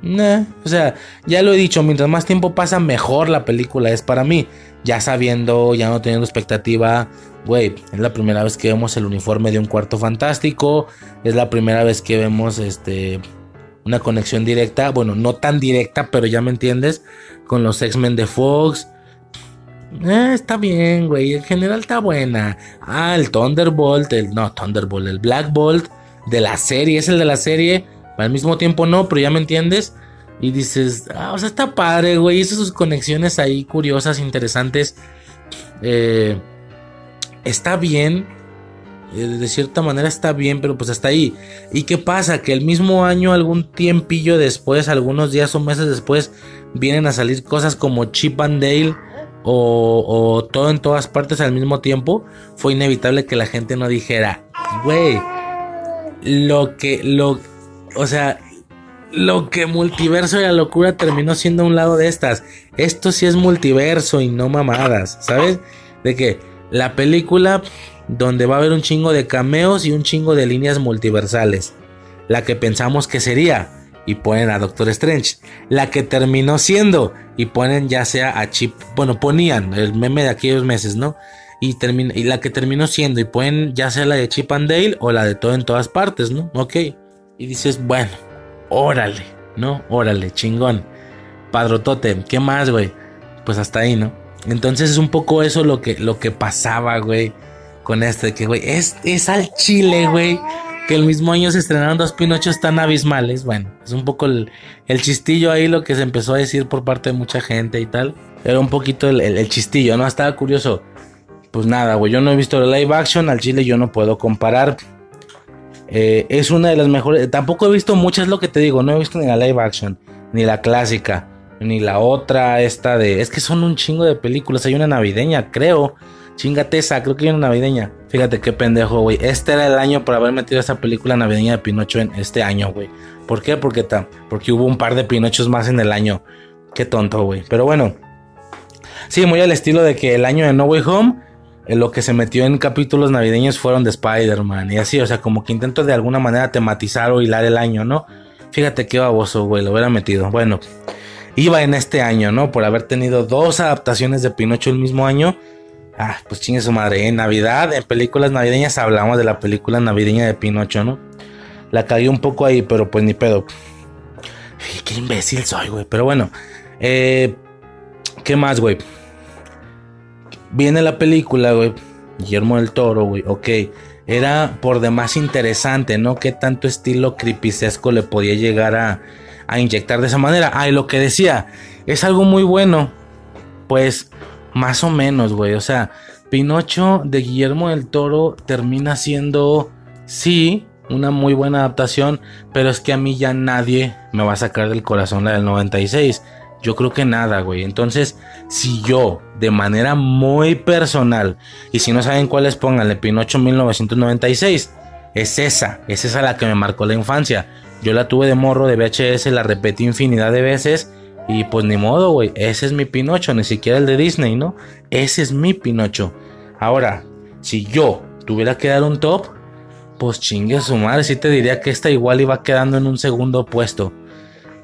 Nah, o sea, ya lo he dicho, mientras más tiempo pasa, mejor la película es para mí. Ya sabiendo, ya no teniendo expectativa, güey, es la primera vez que vemos el uniforme de un cuarto fantástico, es la primera vez que vemos este una conexión directa, bueno, no tan directa, pero ya me entiendes, con los X-Men de Fox. Eh, está bien, güey, en general está buena. Ah, el Thunderbolt, el no, Thunderbolt, el Black Bolt de la serie, es el de la serie, al mismo tiempo no, pero ya me entiendes. Y dices, ah, o sea, está padre, güey, hizo sus conexiones ahí curiosas, interesantes. Eh, está bien, eh, de cierta manera está bien, pero pues hasta ahí. ¿Y qué pasa? Que el mismo año, algún tiempillo después, algunos días o meses después, vienen a salir cosas como Chip and Dale o, todo en todas partes al mismo tiempo. Fue inevitable que la gente no dijera, güey, lo que, lo, o sea, lo que multiverso y la locura terminó siendo un lado de estas. Esto sí es multiverso y no mamadas, ¿sabes? De que la película donde va a haber un chingo de cameos y un chingo de líneas multiversales. La que pensamos que sería y ponen a Doctor Strange. La que terminó siendo y ponen ya sea a Chip, bueno, ponían el meme de aquellos meses, ¿no? Y, termina, y la que terminó siendo y ponen ya sea la de Chip and Dale o la de todo en todas partes, ¿no? Ok. Y dices, bueno, órale, ¿no? Órale, chingón. Padrotote, ¿qué más, güey? Pues hasta ahí, ¿no? Entonces es un poco eso lo que, lo que pasaba, güey, con este, que, güey, es, es al chile, güey, que el mismo año se estrenaron dos Pinochos tan abismales. Bueno, es un poco el, chistillo ahí, lo que se empezó a decir por parte de mucha gente y tal. Era un poquito el, chistillo, ¿no? Estaba curioso. Pues nada, güey, yo no he visto el live action, al chile yo no puedo comparar. Eh, es una de las mejores. Tampoco he visto muchas, lo que te digo. No he visto ni la live action, ni la clásica ni la otra, esta de. Es que son un chingo de películas. Hay una navideña, creo. Chingate esa, creo que hay una navideña. Fíjate qué pendejo, güey. Este era el año por haber metido esa película navideña de Pinocho en este año, güey. ¿Por qué? Porque, porque hubo un par de Pinochos más en el año. Qué tonto, güey. Pero bueno. Sí, muy al estilo de que el año de No Way Home. Eh, lo que se metió en capítulos navideños fueron de Spider-Man. Y así, o sea, como que intento de alguna manera tematizar o hilar el año, ¿no? Fíjate qué baboso, güey. Lo hubiera metido. Bueno iba en este año, ¿no? Por haber tenido dos adaptaciones de Pinocho el mismo año. Ah, pues chingue su madre. En Navidad, en películas navideñas, hablamos de la película navideña de Pinocho, ¿no? La cagué un poco ahí, pero pues ni pedo. qué imbécil soy, güey. Pero bueno. Eh, ¿Qué más, güey? viene la película, güey, Guillermo del Toro, güey, ok, era por demás interesante, ¿no? Qué tanto estilo creepyesco le podía llegar a, a inyectar de esa manera. Ah, y lo que decía, es algo muy bueno, pues más o menos, güey, o sea, Pinocho de Guillermo del Toro termina siendo, sí, una muy buena adaptación, pero es que a mí ya nadie me va a sacar del corazón la del 96. Yo creo que nada, güey. Entonces, si yo, de manera muy personal, y si no saben cuáles, pónganle Pinocho 1996, es esa, es esa la que me marcó la infancia. Yo la tuve de morro de VHS, la repetí infinidad de veces, y pues ni modo, güey. Ese es mi Pinocho, ni siquiera el de Disney, ¿no? Ese es mi Pinocho. Ahora, si yo tuviera que dar un top, pues chingue su madre, sí te diría que esta igual iba quedando en un segundo puesto.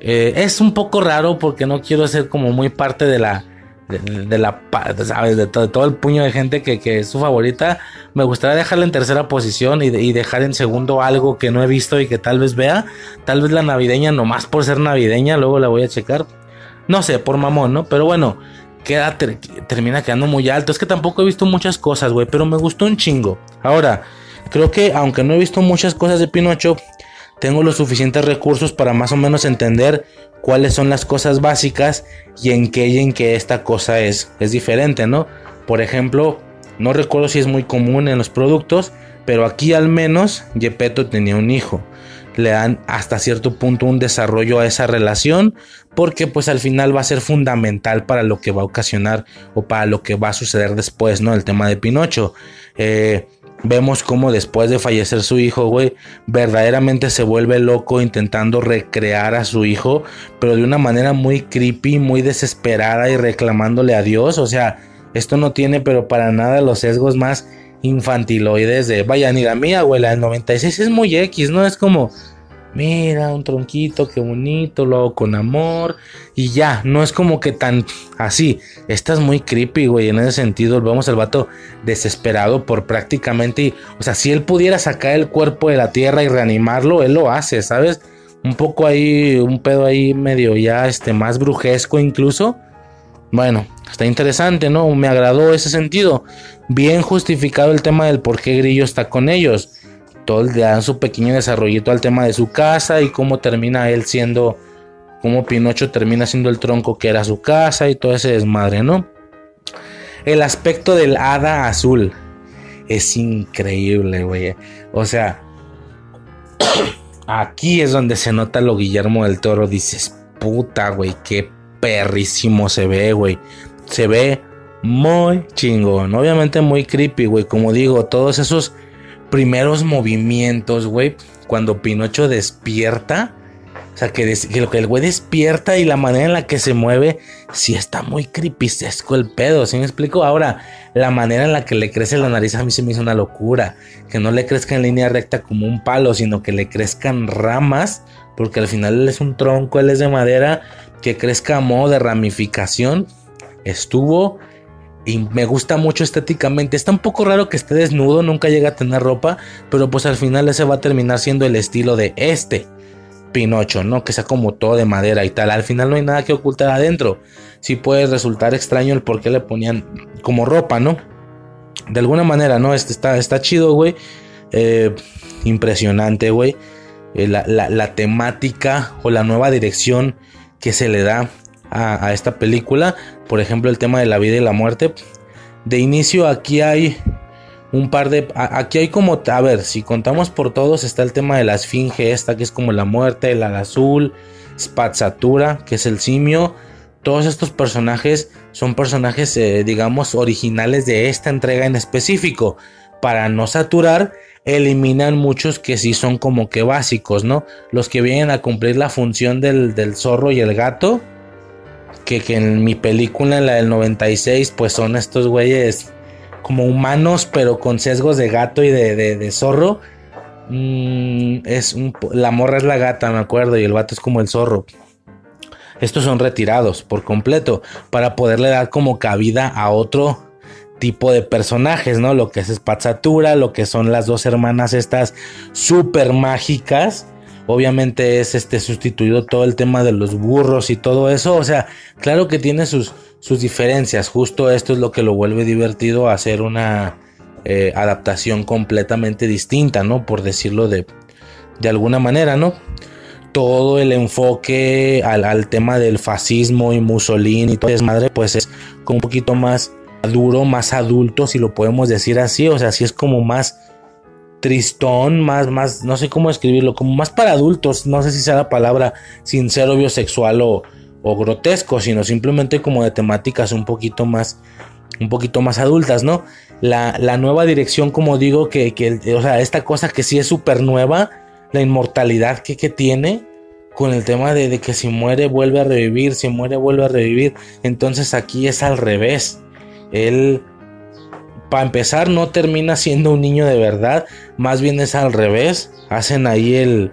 Eh, es un poco raro porque no quiero ser como muy parte de la. De, la. ¿Sabes? De, todo el puño de gente que, es su favorita. Me gustaría dejarla en tercera posición y, y, dejar en segundo algo que no he visto y que tal vez vea. Tal vez la navideña, nomás por ser navideña, luego la voy a checar. No sé, por mamón, ¿no? Pero bueno, queda, termina quedando muy alto. Es que tampoco he visto muchas cosas, güey, pero me gustó un chingo. Ahora, creo que aunque no he visto muchas cosas de Pinocho, tengo los suficientes recursos para más o menos entender cuáles son las cosas básicas y en qué y en qué esta cosa es, es diferente, ¿no? Por ejemplo, no recuerdo si es muy común en los productos, pero aquí al menos Gepetto tenía un hijo. Le dan hasta cierto punto un desarrollo a esa relación porque pues al final va a ser fundamental para lo que va a ocasionar o para lo que va a suceder después, ¿no? El tema de Pinocho. Eh, Vemos cómo después de fallecer su hijo, güey, verdaderamente se vuelve loco intentando recrear a su hijo, pero de una manera muy creepy, muy desesperada y reclamándole a Dios. O sea, esto no tiene, pero para nada los sesgos más infantiloides de, vaya, ni la mía, güey, la del 96 es muy X, ¿no? Es como, mira, un tronquito, qué bonito, lo hago con amor y ya, no es como que tan así, estás muy creepy, güey, en ese sentido, vamos al vato desesperado por prácticamente, o sea, si él pudiera sacar el cuerpo de la tierra y reanimarlo, él lo hace, ¿sabes? Un poco ahí, un pedo ahí medio ya, este, más brujesco incluso. Bueno, está interesante, ¿no? Me agradó ese sentido. Bien justificado el tema del por qué Grillo está con ellos todo le dan su pequeño desarrollito al tema de su casa y cómo termina él siendo, cómo Pinocho termina siendo el tronco que era su casa y todo ese desmadre, ¿no? El aspecto del hada azul es increíble, güey. O sea, aquí es donde se nota lo Guillermo del Toro. Dices, puta, güey, qué perrísimo se ve, güey. Se ve muy chingón. Obviamente muy creepy, güey. Como digo, todos esos primeros movimientos, güey, cuando Pinocho despierta. O sea, que, lo que el güey despierta y la manera en la que se mueve, sí está muy creepyesco el pedo, ¿sí me explico? Ahora, la manera en la que le crece la nariz a mí se me hizo una locura. Que no le crezca en línea recta como un palo, sino que le crezcan ramas, porque al final él es un tronco, él es de madera, que crezca a modo de ramificación. Estuvo y me gusta mucho estéticamente. Está un poco raro que esté desnudo, nunca llega a tener ropa, pero pues al final ese va a terminar siendo el estilo de este Pinocho, ¿no? Que sea como todo de madera y tal. Al final no hay nada que ocultar adentro. Sí puede resultar extraño el por qué le ponían como ropa, ¿no? De alguna manera, ¿no? Este está, está chido, güey. Eh, impresionante, güey. Eh, la, temática o la nueva dirección que se le da a, esta película. Por ejemplo, el tema de la vida y la muerte. De inicio aquí hay un par de... Aquí hay como... A ver, si contamos por todos está el tema de la esfinge esta que es como la muerte, el azul, Spazzatura que es el simio. Todos estos personajes son personajes, eh, digamos, originales de esta entrega en específico. Para no saturar, eliminan muchos que sí son como que básicos, ¿no? Los que vienen a cumplir la función del, del zorro y el gato que, en mi película, la del 96, pues son estos güeyes como humanos, pero con sesgos de gato y de, zorro. Mm, es la morra es la gata, me acuerdo, y el vato es como el zorro. Estos son retirados por completo para poderle dar como cabida a otro tipo de personajes, ¿no? Lo que es Spazzatura, lo que son las dos hermanas estas súper mágicas Obviamente es este sustituido todo el tema de los burros y todo eso. O sea, claro que tiene sus, sus diferencias. Justo esto es lo que lo vuelve divertido a hacer una eh, adaptación completamente distinta, ¿no? Por decirlo de, de alguna manera, ¿no? Todo el enfoque al, al tema del fascismo y Mussolini y todo es madre, pues es como un poquito más duro, más adulto, si lo podemos decir así. O sea, sí es como más tristón, más, más, no sé cómo escribirlo, como más para adultos, no sé si sea la palabra sincero, biosexual o, o grotesco, sino simplemente como de temáticas un poquito más, un poquito más adultas, ¿no? La, la nueva dirección, como digo, que, que, o sea, esta cosa que sí es súper nueva, la inmortalidad que, que tiene, con el tema de, de, que si muere vuelve a revivir, si muere vuelve a revivir, entonces aquí es al revés, él para empezar no termina siendo un niño de verdad, más bien es al revés, hacen ahí el,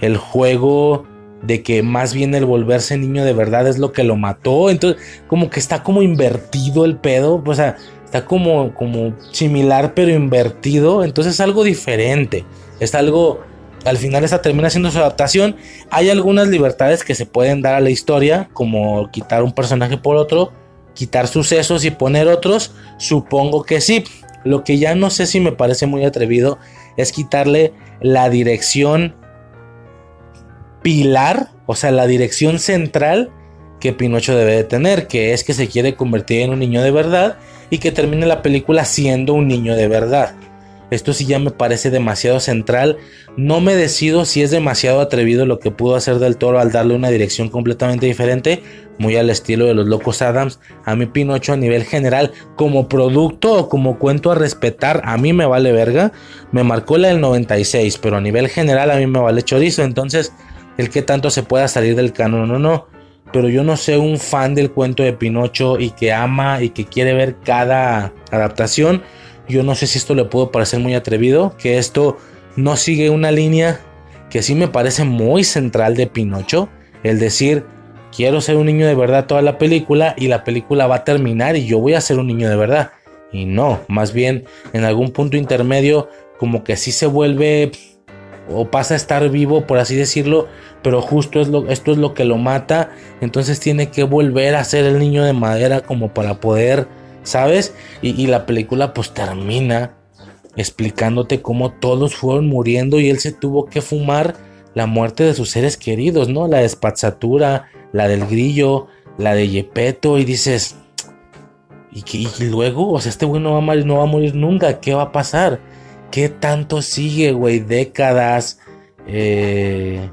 el juego de que más bien el volverse niño de verdad es lo que lo mató, entonces como que está como invertido el pedo, o sea, está como, como similar pero invertido, entonces es algo diferente, es algo, al final esta termina siendo su adaptación, hay algunas libertades que se pueden dar a la historia, como quitar un personaje por otro, quitar sucesos y poner otros, supongo que sí. Lo que ya no sé si me parece muy atrevido es quitarle la dirección pilar, o sea, la dirección central que Pinocho debe de tener, que es que se quiere convertir en un niño de verdad y que termine la película siendo un niño de verdad. Esto sí ya me parece demasiado central. No me decido si es demasiado atrevido lo que pudo hacer del toro al darle una dirección completamente diferente, muy al estilo de los locos Adams. A mí Pinocho a nivel general, como producto o como cuento a respetar, a mí me vale verga. Me marcó la del 96, pero a nivel general a mí me vale chorizo. Entonces, el que tanto se pueda salir del canon, no, no. Pero yo no sé un fan del cuento de Pinocho y que ama y que quiere ver cada adaptación yo no sé si esto le puedo parecer muy atrevido, que esto no sigue una línea que sí me parece muy central de Pinocho, el decir, quiero ser un niño de verdad toda la película y la película va a terminar y yo voy a ser un niño de verdad. Y no, más bien en algún punto intermedio como que sí se vuelve o pasa a estar vivo, por así decirlo, pero justo esto es lo que lo mata, entonces tiene que volver a ser el niño de madera como para poder ¿sabes? Y, la película pues termina explicándote cómo todos fueron muriendo y él se tuvo que fumar la muerte de sus seres queridos, ¿no? La de Spazzatura, la del grillo, la de Yepeto y dices, ¿y, y luego? O sea, este güey no va, a morir, nunca, ¿qué va a pasar? ¿Qué tanto sigue, güey? Décadas, eh,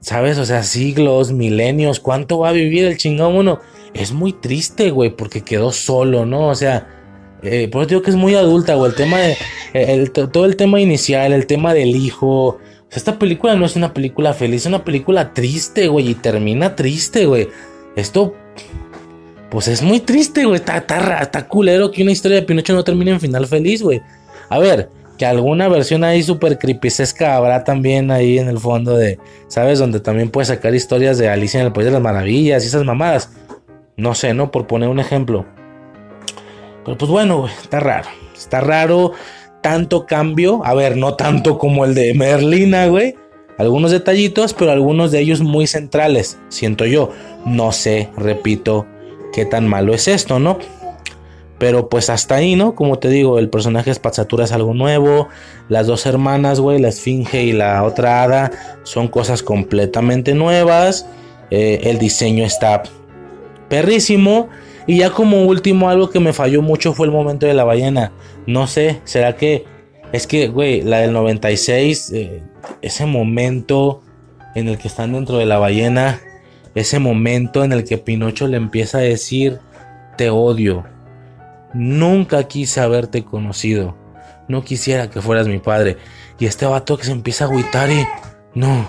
¿sabes? O sea, siglos, milenios, ¿cuánto va a vivir el chingón uno? es muy triste, güey, porque quedó solo, ¿no? O sea, eh, por eso digo que es muy adulta, güey. El tema de. Todo el tema inicial, el tema del hijo. Esta película no es una película feliz, es una película triste, güey. Y termina triste, güey. Esto. Pues es muy triste, güey. Está, está, está culero que una historia de Pinocho no termine en final feliz, güey. A ver, que alguna versión ahí súper creepyesca habrá también ahí en el fondo de. ¿Sabes? Donde también puedes sacar historias de Alicia en el País de las Maravillas y esas mamadas. No sé, ¿no? Por poner un ejemplo. Pero pues bueno, está raro. Está raro tanto cambio. A ver, no tanto como el de Merlina, güey. Algunos detallitos, pero algunos de ellos muy centrales, siento yo. No sé, repito, qué tan malo es esto, ¿no? Pero pues hasta ahí, ¿no? Como te digo, el personaje Spazzatura es algo nuevo. Las dos hermanas, güey, la Esfinge y la otra hada, son cosas completamente nuevas. Eh, el diseño está perrísimo. Y ya como último, algo que me falló mucho fue el momento de la ballena. No sé, será que es que, güey, la del 96, eh, ese momento en el que están dentro de la ballena, ese momento en el que Pinocho le empieza a decir, te odio. Nunca quise haberte conocido. No quisiera que fueras mi padre. Y este vato que se empieza a agüitar y... No,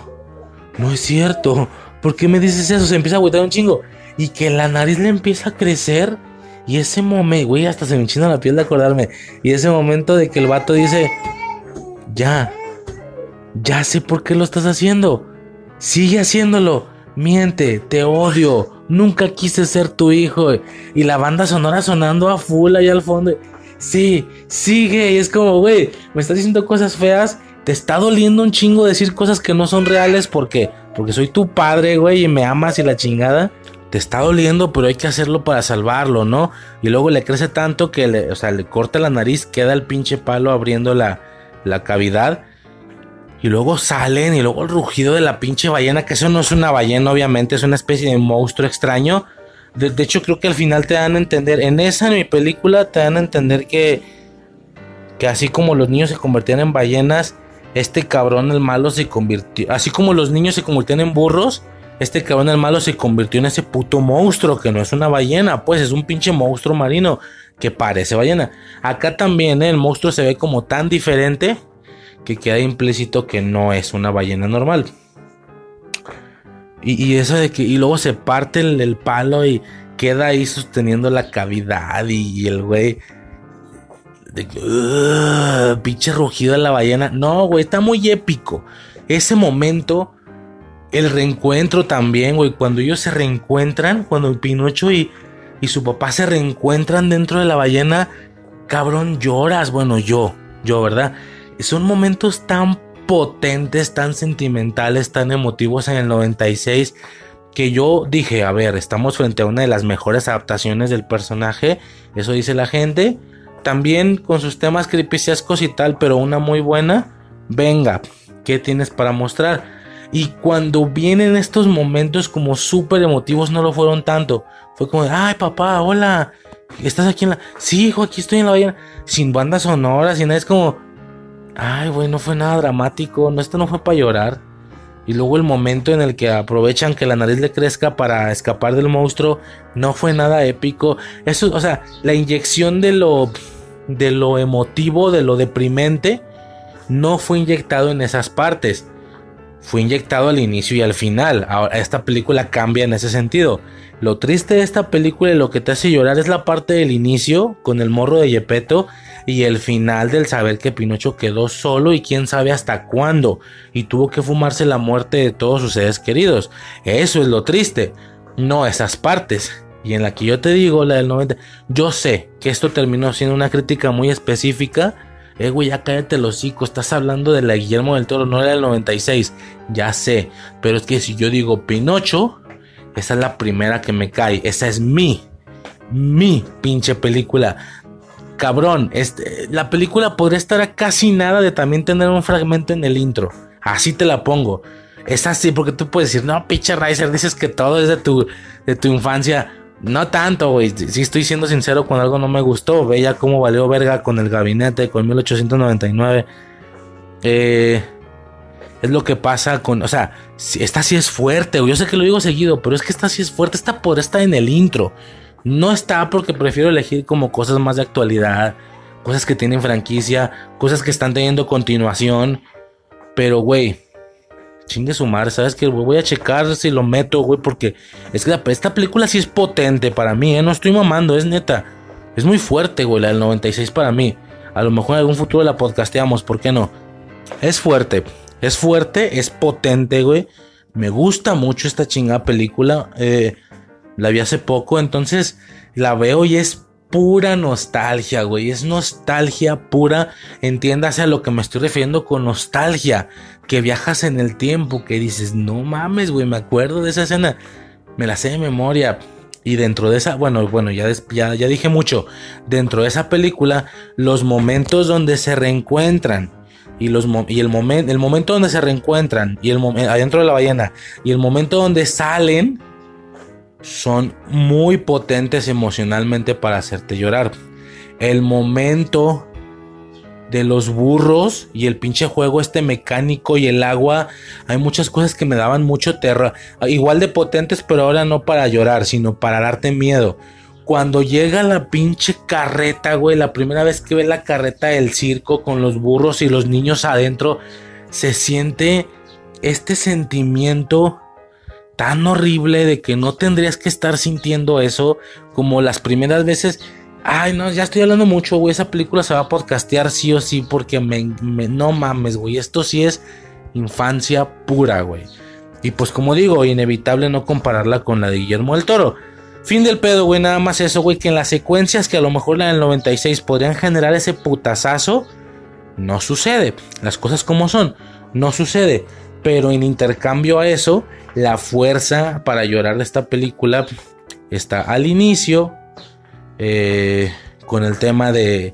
no es cierto. ¿Por qué me dices eso? Se empieza a agüitar un chingo y que la nariz le empieza a crecer. Y ese momento, güey, hasta se me enchina la piel de acordarme. Y ese momento de que el vato dice, ya, ya sé por qué lo estás haciendo. Sigue haciéndolo. Miente, te odio. Nunca quise ser tu hijo. Y la banda sonora sonando a full ahí al fondo. Sí, sigue. Y es como, güey, me estás diciendo cosas feas. Te está doliendo un chingo decir cosas que no son reales porque, porque soy tu padre, güey, y me amas y la chingada. Te está doliendo, pero hay que hacerlo para salvarlo, ¿no? Y luego le crece tanto que le, o sea, le corta la nariz, queda el pinche palo abriendo la, la cavidad. Y luego salen y luego el rugido de la pinche ballena, que eso no es una ballena, obviamente, es una especie de monstruo extraño. De, de hecho, creo que al final te dan a entender, en esa, en mi película, te dan a entender que, que así como los niños se convertían en ballenas, este cabrón el malo se convirtió, así como los niños se convirtieron en burros, este cabrón el malo se convirtió en ese puto monstruo que no es una ballena, pues es un pinche monstruo marino que parece ballena. Acá también ¿eh? el monstruo se ve como tan diferente que queda implícito que no es una ballena normal. Y, eso de que, y luego se parte el, palo y queda ahí sosteniendo la cavidad y, el güey. Pinche rugido de la ballena. No, güey, está muy épico. Ese momento el reencuentro también, güey. Cuando ellos se reencuentran, cuando Pinocho y, y su papá se reencuentran dentro de la ballena, cabrón, lloras. Bueno, yo, yo, ¿verdad? Son momentos tan potentes, tan sentimentales, tan emotivos en el 96 que yo dije, a ver, estamos frente a una de las mejores adaptaciones del personaje, eso dice la gente. También con sus temas cripiciascos y tal, pero una muy buena. Venga, ¿qué tienes para mostrar? Y cuando vienen estos momentos como súper emotivos, no lo fueron tanto. Fue como, ay papá, hola, ¿estás aquí en la... Sí, hijo, aquí estoy en la ballena. Sin bandas sonoras y nada, es como... Ay, güey, no fue nada dramático, no, esto no fue para llorar. Y luego el momento en el que aprovechan que la nariz le crezca para escapar del monstruo, no fue nada épico. Eso, o sea, la inyección de lo, de lo emotivo, de lo deprimente, no fue inyectado en esas partes fue inyectado al inicio y al final. Ahora, esta película cambia en ese sentido. Lo triste de esta película y lo que te hace llorar es la parte del inicio con el morro de Yepeto y el final del saber que Pinocho quedó solo y quién sabe hasta cuándo y tuvo que fumarse la muerte de todos sus seres queridos. Eso es lo triste, no esas partes. Y en la que yo te digo, la del 90, yo sé que esto terminó siendo una crítica muy específica eh, güey, ya cállate los hocico. Estás hablando de la Guillermo del Toro, no era del 96. Ya sé. Pero es que si yo digo Pinocho, esa es la primera que me cae. Esa es mi, mi pinche película. Cabrón, este, la película podría estar a casi nada de también tener un fragmento en el intro. Así te la pongo. Es así, porque tú puedes decir, no, pinche Riser, dices que todo es de tu, de tu infancia. No tanto, güey. Si estoy siendo sincero con algo no me gustó. Veía cómo valió verga con el gabinete, con 1899. Eh, es lo que pasa con. O sea, esta sí es fuerte, Yo sé que lo digo seguido, pero es que esta sí es fuerte. Esta por estar en el intro. No está porque prefiero elegir como cosas más de actualidad. Cosas que tienen franquicia. Cosas que están teniendo continuación. Pero, güey chingue su madre, ¿sabes qué? Voy a checar si lo meto, güey, porque es que esta película sí es potente para mí, ¿eh? No estoy mamando, es neta. Es muy fuerte, güey, la del 96 para mí. A lo mejor en algún futuro la podcasteamos, ¿por qué no? Es fuerte, es fuerte, es potente, güey. Me gusta mucho esta chingada película. Eh, la vi hace poco, entonces la veo y es pura nostalgia, güey. Es nostalgia pura. Entiéndase a lo que me estoy refiriendo con nostalgia. Que viajas en el tiempo, que dices, no mames, güey, me acuerdo de esa escena. Me la sé de memoria. Y dentro de esa, bueno, bueno, ya, ya, dije mucho. Dentro de esa película, los momentos donde se reencuentran. Y, los, y el, el momento donde se reencuentran. Y el adentro de la ballena. Y el momento donde salen son muy potentes emocionalmente para hacerte llorar. El momento de los burros y el pinche juego este mecánico y el agua, hay muchas cosas que me daban mucho terror. Igual de potentes, pero ahora no para llorar, sino para darte miedo. Cuando llega la pinche carreta, güey, la primera vez que ve la carreta del circo con los burros y los niños adentro, se siente este sentimiento tan horrible de que no tendrías que estar sintiendo eso como las primeras veces. Ay, no, ya estoy hablando mucho, güey. Esa película se va a podcastear sí o sí porque me, no mames, güey. Esto sí es infancia pura, güey. Y pues como digo, inevitable no compararla con la de Guillermo del Toro. Fin del pedo, güey. Nada más eso, güey. Que en las secuencias que a lo mejor la del 96 podrían generar ese putazazo, no sucede. Las cosas como son, no sucede. Pero en intercambio a eso, la fuerza para llorar de esta película está al inicio, eh, con el tema de,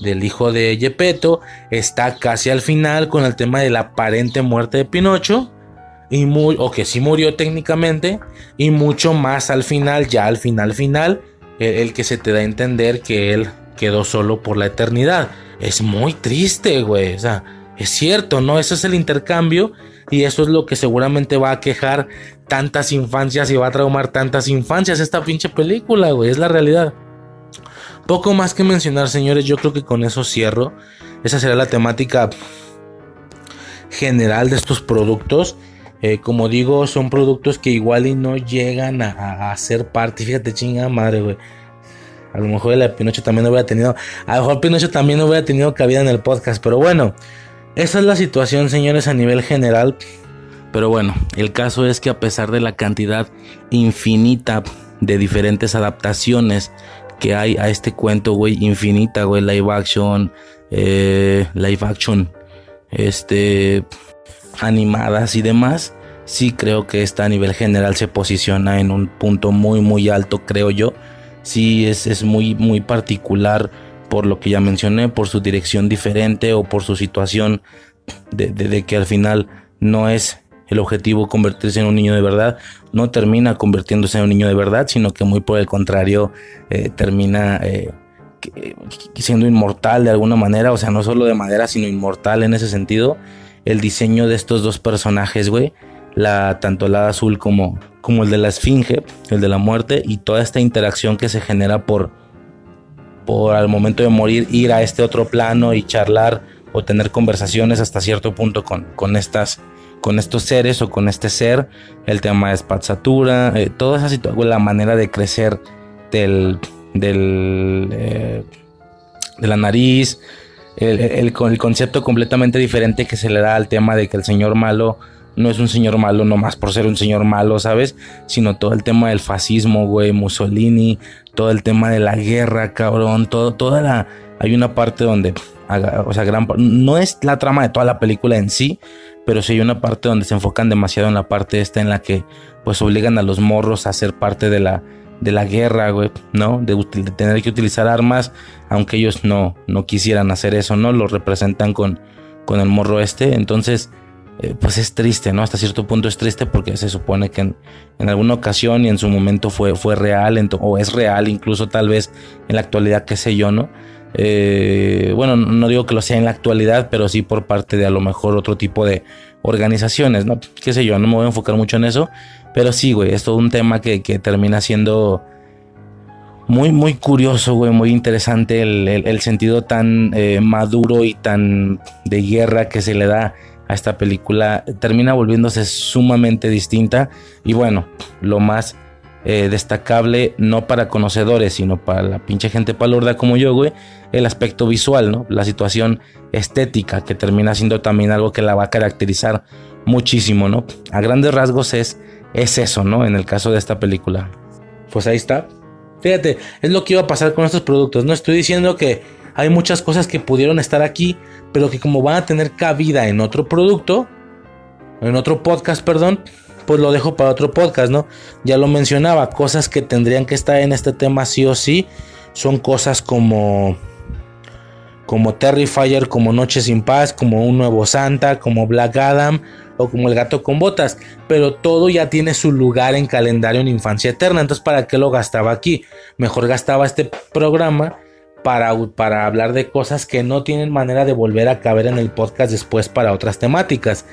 del hijo de Gepetto, está casi al final con el tema de la aparente muerte de Pinocho, y muy, o que sí murió técnicamente, y mucho más al final, ya al final final, el, el que se te da a entender que él quedó solo por la eternidad. Es muy triste, güey. O sea, es cierto, ¿no? Eso es el intercambio y eso es lo que seguramente va a quejar tantas infancias y va a traumar tantas infancias esta pinche película, güey. Es la realidad. Poco más que mencionar, señores. Yo creo que con eso cierro. Esa será la temática general de estos productos. Eh, como digo, son productos que igual y no llegan a, ser parte. Fíjate, chinga madre, güey. A lo mejor el Pinocho también hubiera tenido. A lo mejor Pinocho también no hubiera tenido cabida en el podcast. Pero bueno, esa es la situación, señores, a nivel general. Pero bueno, el caso es que a pesar de la cantidad infinita de diferentes adaptaciones que hay a este cuento, güey, infinita, güey, live action, eh, live action, este, animadas y demás, sí creo que esta a nivel general se posiciona en un punto muy, muy alto, creo yo. Sí, es, es muy, muy particular por lo que ya mencioné, por su dirección diferente o por su situación de, que al final no es el objetivo convertirse en un niño de verdad, no termina convirtiéndose en un niño de verdad, sino que muy por el contrario eh, termina eh, siendo inmortal de alguna manera, o sea, no solo de manera, sino inmortal en ese sentido. El diseño de estos dos personajes, güey, la, tanto la azul como, como el de la esfinge, el de la muerte, y toda esta interacción que se genera por, por al momento de morir ir a este otro plano y charlar o tener conversaciones hasta cierto punto con, con estas con estos seres o con este ser, el tema de espazzatura, eh, toda esa situación, la manera de crecer del, del eh, de la nariz, el, el, el, concepto completamente diferente que se le da al tema de que el señor malo no es un señor malo nomás por ser un señor malo, ¿sabes? Sino todo el tema del fascismo, güey, Mussolini, todo el tema de la guerra, cabrón, todo, toda la... Hay una parte donde, o sea, gran, no es la trama de toda la película en sí, pero sí hay una parte donde se enfocan demasiado en la parte esta en la que pues obligan a los morros a ser parte de la, de la guerra, güey, ¿no? De, tener que utilizar armas, aunque ellos no, no quisieran hacer eso, ¿no? Lo representan con, con el morro este, entonces, eh, pues es triste, ¿no? Hasta cierto punto es triste porque se supone que en, en alguna ocasión y en su momento fue, fue real, o es real, incluso tal vez en la actualidad, qué sé yo, ¿no? Eh, bueno, no digo que lo sea en la actualidad, pero sí por parte de a lo mejor otro tipo de organizaciones, ¿no? Qué sé yo, no me voy a enfocar mucho en eso, pero sí, güey, es todo un tema que, termina siendo muy, muy curioso, güey, muy interesante el sentido tan eh, maduro y tan de guerra que se le da a esta película, termina volviéndose sumamente distinta y bueno, lo más eh, destacable no para conocedores, sino para la pinche gente palurda como yo, güey, el aspecto visual, ¿no? La situación estética que termina siendo también algo que la va a caracterizar muchísimo, ¿no? A grandes rasgos es, es eso, ¿no? En el caso de esta película. Pues ahí está. Fíjate, es lo que iba a pasar con estos productos, ¿no? Estoy diciendo que hay muchas cosas que pudieron estar aquí, pero que como van a tener cabida en otro producto, en otro podcast, perdón, pues lo dejo para otro podcast, ¿no? Ya lo mencionaba, cosas que tendrían que estar en este tema sí o sí, son cosas como como Terrifier, como Noche sin Paz, como Un Nuevo Santa, como Black Adam o como El Gato con Botas, pero todo ya tiene su lugar en calendario en Infancia Eterna, entonces ¿para qué lo gastaba aquí? Mejor gastaba este programa para, para hablar de cosas que no tienen manera de volver a caber en el podcast después para otras temáticas.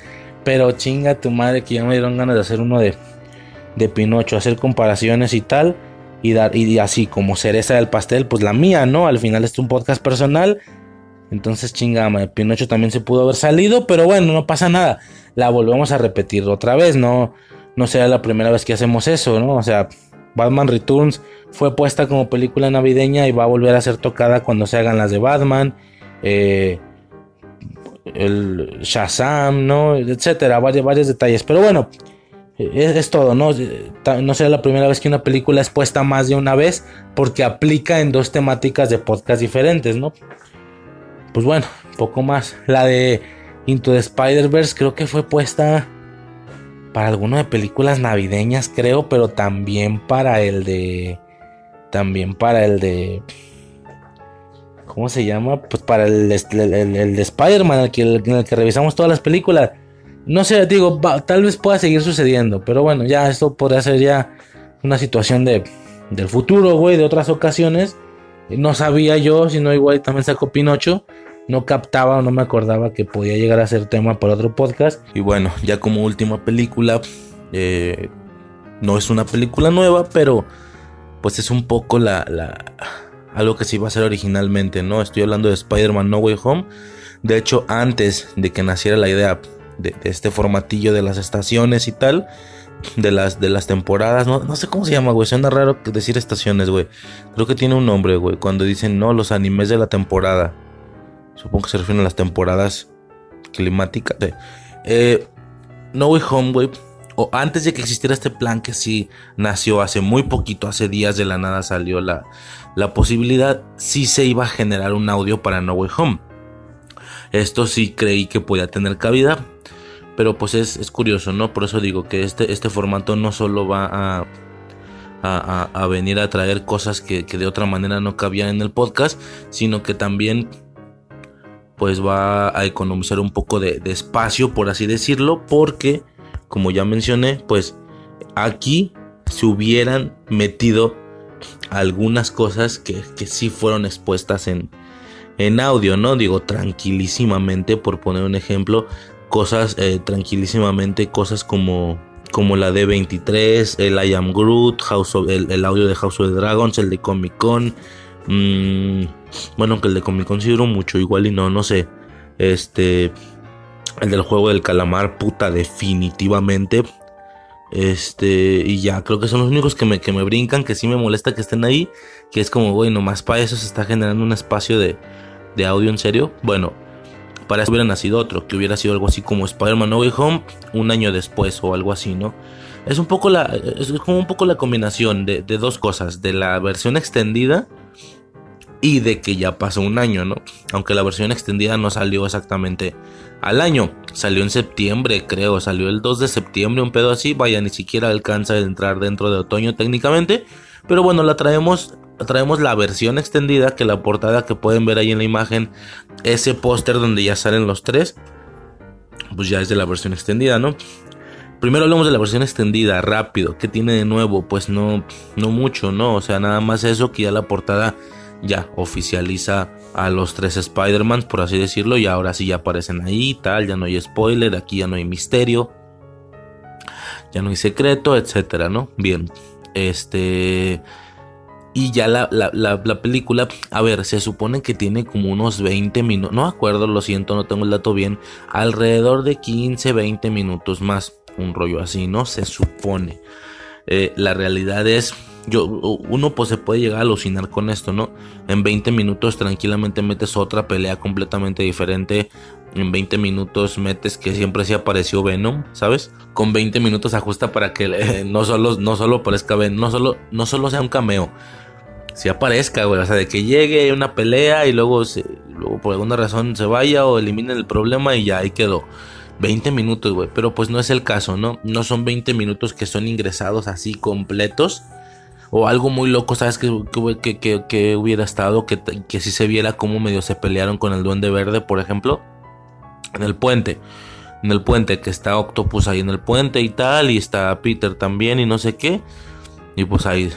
Pero chinga tu madre que ya me dieron ganas de hacer uno de, de Pinocho, hacer comparaciones y tal. Y, dar, y así como cereza del pastel, pues la mía, ¿no? Al final es un podcast personal. Entonces chinga, madre, Pinocho también se pudo haber salido, pero bueno, no pasa nada. La volvemos a repetir otra vez, no, no será la primera vez que hacemos eso, ¿no? O sea, Batman Returns fue puesta como película navideña y va a volver a ser tocada cuando se hagan las de Batman. Eh, el Shazam, ¿no? Etcétera, varios, detalles. Pero bueno, es, es, todo, ¿no? No será la primera vez que una película es puesta más de una vez porque aplica en dos temáticas de podcast diferentes, ¿no? Pues bueno, poco más. La de Into the Spider-Verse creo que fue puesta para alguno de películas navideñas, creo, pero también para el de. También para el de. ¿Cómo se llama? Pues para el, Spider-Man, el que, en el que revisamos todas las películas. No sé, digo, tal vez pueda seguir sucediendo, pero bueno, ya esto podría ser ya una situación de, del futuro, güey, de otras ocasiones. No sabía yo, si no, igual también sacó Pinocho no captaba o no me acordaba que podía llegar a ser tema para otro podcast. Y bueno, ya como última película, eh, no es una película nueva, pero pues es un poco la, algo que se iba a hacer originalmente, ¿no? Estoy hablando de Spider-Man No Way Home. De hecho, antes de que naciera la idea de, este formatillo de las estaciones y tal, de las, de las temporadas, no, sé cómo se llama, güey, suena raro decir estaciones, güey. Creo que tiene un nombre, güey, cuando dicen, no, los animes de la temporada. Supongo que se refieren a las temporadas climáticas. Eh, no Way Home, güey. O antes de que existiera este plan que sí nació hace muy poquito, hace días de la nada salió la, la posibilidad, sí se iba a generar un audio para No Way Home. Esto sí creí que podía tener cabida, pero pues es, curioso, ¿no? Por eso digo que este, este formato no solo va a, a, venir a traer cosas que, que, de otra manera no cabían en el podcast, sino que también pues va a economizar un poco de, espacio, por así decirlo, porque, como ya mencioné, pues aquí se hubieran metido algunas cosas que, que sí fueron expuestas en, en audio, ¿no? Digo, tranquilísimamente, por poner un ejemplo, cosas eh, tranquilísimamente, cosas como, como la D23, el I Am Groot, House el, audio de House of the Dragons, el de Comic Con. Mmm, bueno, aunque el de Comic considero mucho, igual y no, no sé. Este. El del juego del calamar, puta, definitivamente. Este, y ya, creo que son los únicos que me, que me brincan, que sí me molesta que estén ahí. Que es como, güey, nomás para eso se está generando un espacio de, de audio en serio. Bueno, para eso hubiera nacido otro, que hubiera sido algo así como Spider-Man No Way Home un año después o algo así, ¿no? Es un poco la, es como un poco la combinación de, de dos cosas, de la versión extendida y de que ya pasó un año, ¿no? Aunque la versión extendida no salió exactamente al año, salió en septiembre, creo, salió el 2 de septiembre, un pedo así, vaya, ni siquiera alcanza a entrar dentro de otoño técnicamente, pero bueno, la traemos, traemos la versión extendida, que la portada que pueden ver ahí en la imagen, ese póster donde ya salen los tres, pues ya es de la versión extendida, ¿no? Primero hablamos de la versión extendida, rápido, ¿qué tiene de nuevo? Pues no, no mucho, ¿no? O sea, nada más eso que ya la portada ya oficializa a los tres Spider-Man, por así decirlo, y ahora sí ya aparecen ahí, tal, ya no hay spoiler, aquí ya no hay misterio, ya no hay secreto, etcétera, ¿no? Bien, este. Y ya la, la, película, a ver, se supone que tiene como unos 20 minutos, no acuerdo, lo siento, no tengo el dato bien, alrededor de 15, 20 minutos más, un rollo así, ¿no? Se supone. Eh, la realidad es yo, uno pues se puede llegar a alucinar con esto, ¿no? En 20 minutos tranquilamente metes otra pelea completamente diferente. En 20 minutos metes que siempre se apareció Venom, ¿sabes? Con 20 minutos ajusta para que eh, no, solo, no solo aparezca Venom, no solo, no solo sea un cameo. Si aparezca, güey. O sea, de que llegue una pelea y luego, luego por alguna razón se vaya o eliminen el problema y ya ahí quedó. 20 minutos, güey. Pero pues no es el caso, ¿no? No son 20 minutos que son ingresados así completos o algo muy loco, ¿sabes? Que, que, hubiera estado, que, que si se viera cómo medio se pelearon con el duende verde, por ejemplo, en el puente. En el puente, que está Octopus ahí en el puente y tal, y está Peter también y no sé qué. Y pues ahí,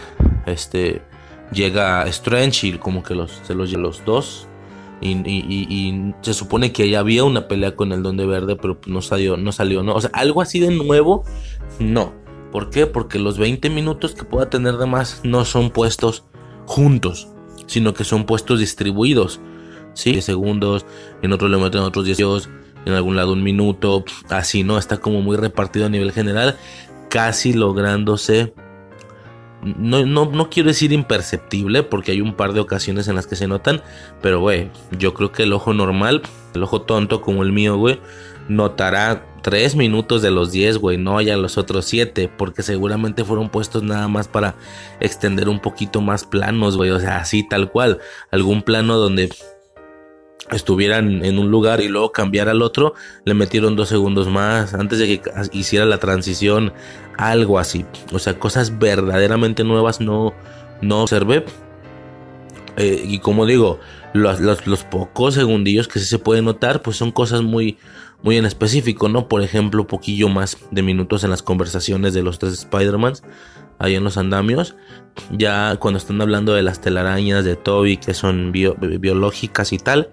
este, llega Strange y como que los, se los lleva los dos. Y, y, se supone que ya había una pelea con el Duende Verde, pero no salió, no salió, ¿no? O sea, algo así de nuevo, no. ¿Por qué? Porque los 20 minutos que pueda tener de más no son puestos juntos, sino que son puestos distribuidos. ¿Sí? 10 segundos, en otro le meten otros 10 en algún lado un minuto, así, ¿no? Está como muy repartido a nivel general, casi lográndose no, no, no, quiero decir imperceptible, porque hay un par de ocasiones en las que se notan, pero güey, yo creo que el ojo normal, el ojo tonto como el mío, güey, notará 3 minutos de los 10, güey, no ya los otros 7, porque seguramente fueron puestos nada más para extender un poquito más planos, güey, o sea, así tal cual, algún plano donde estuvieran en un lugar y luego cambiar al otro, le metieron dos segundos más antes de que hiciera la transición, algo así. O sea, cosas verdaderamente nuevas no, no observé. Eh, y como digo, los, los, pocos segundillos que se pueden notar, pues son cosas muy, muy en específico, ¿no? Por ejemplo, poquillo más de minutos en las conversaciones de los tres Spider-Mans, ahí en los andamios. Ya cuando están hablando de las telarañas de Toby, que son biológicas y tal,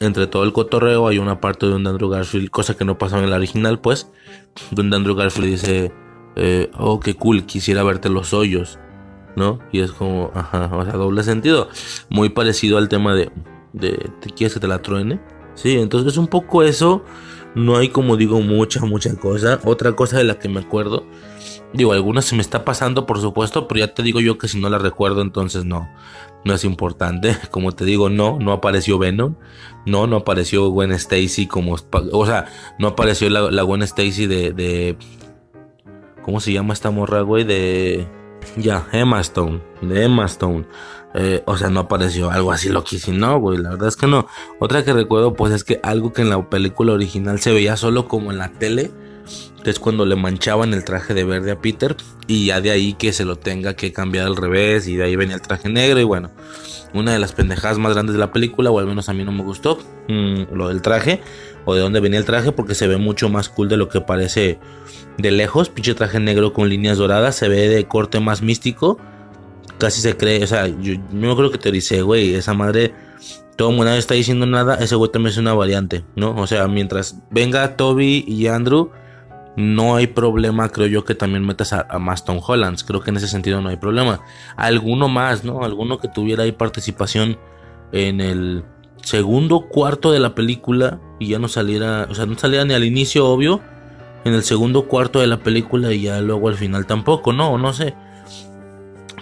entre todo el cotorreo hay una parte donde Andrew Garfield, cosa que no pasaba en el original, pues, donde Andrew Garfield dice, eh, oh, qué cool, quisiera verte los hoyos, ¿no? Y es como, ajá, o sea, doble sentido. Muy parecido al tema de, de ¿te quieres que te la truene? Sí, entonces es un poco eso. No hay, como digo, mucha, mucha cosa. Otra cosa de la que me acuerdo. Digo, algunas se me está pasando, por supuesto, pero ya te digo yo que si no la recuerdo, entonces no no es importante. Como te digo, no, no apareció Venom. No, no apareció Gwen Stacy como... O sea, no apareció la, la Gwen Stacy de, de... ¿Cómo se llama esta morra, güey? De... Ya, Emma Stone. De Emma Stone. Eh, o sea, no apareció algo así loquísimo, no, güey. La verdad es que no. Otra que recuerdo, pues es que algo que en la película original se veía solo como en la tele es cuando le manchaban el traje de verde a Peter y ya de ahí que se lo tenga que cambiar al revés y de ahí venía el traje negro y bueno, una de las pendejadas más grandes de la película o al menos a mí no me gustó mm, lo del traje o de dónde venía el traje porque se ve mucho más cool de lo que parece de lejos, pinche traje negro con líneas doradas, se ve de corte más místico, casi se cree, o sea, yo, no creo que te dice, güey, esa madre todo el mundo está diciendo nada, ese güey también es una variante, ¿no? O sea, mientras venga Toby y Andrew, no hay problema, creo yo, que también metas a, Maston Hollands. Creo que en ese sentido no hay problema. Alguno más, ¿no? Alguno que tuviera ahí participación en el segundo cuarto de la película y ya no saliera, o sea, no saliera ni al inicio, obvio, en el segundo cuarto de la película y ya luego al final tampoco, no, no sé.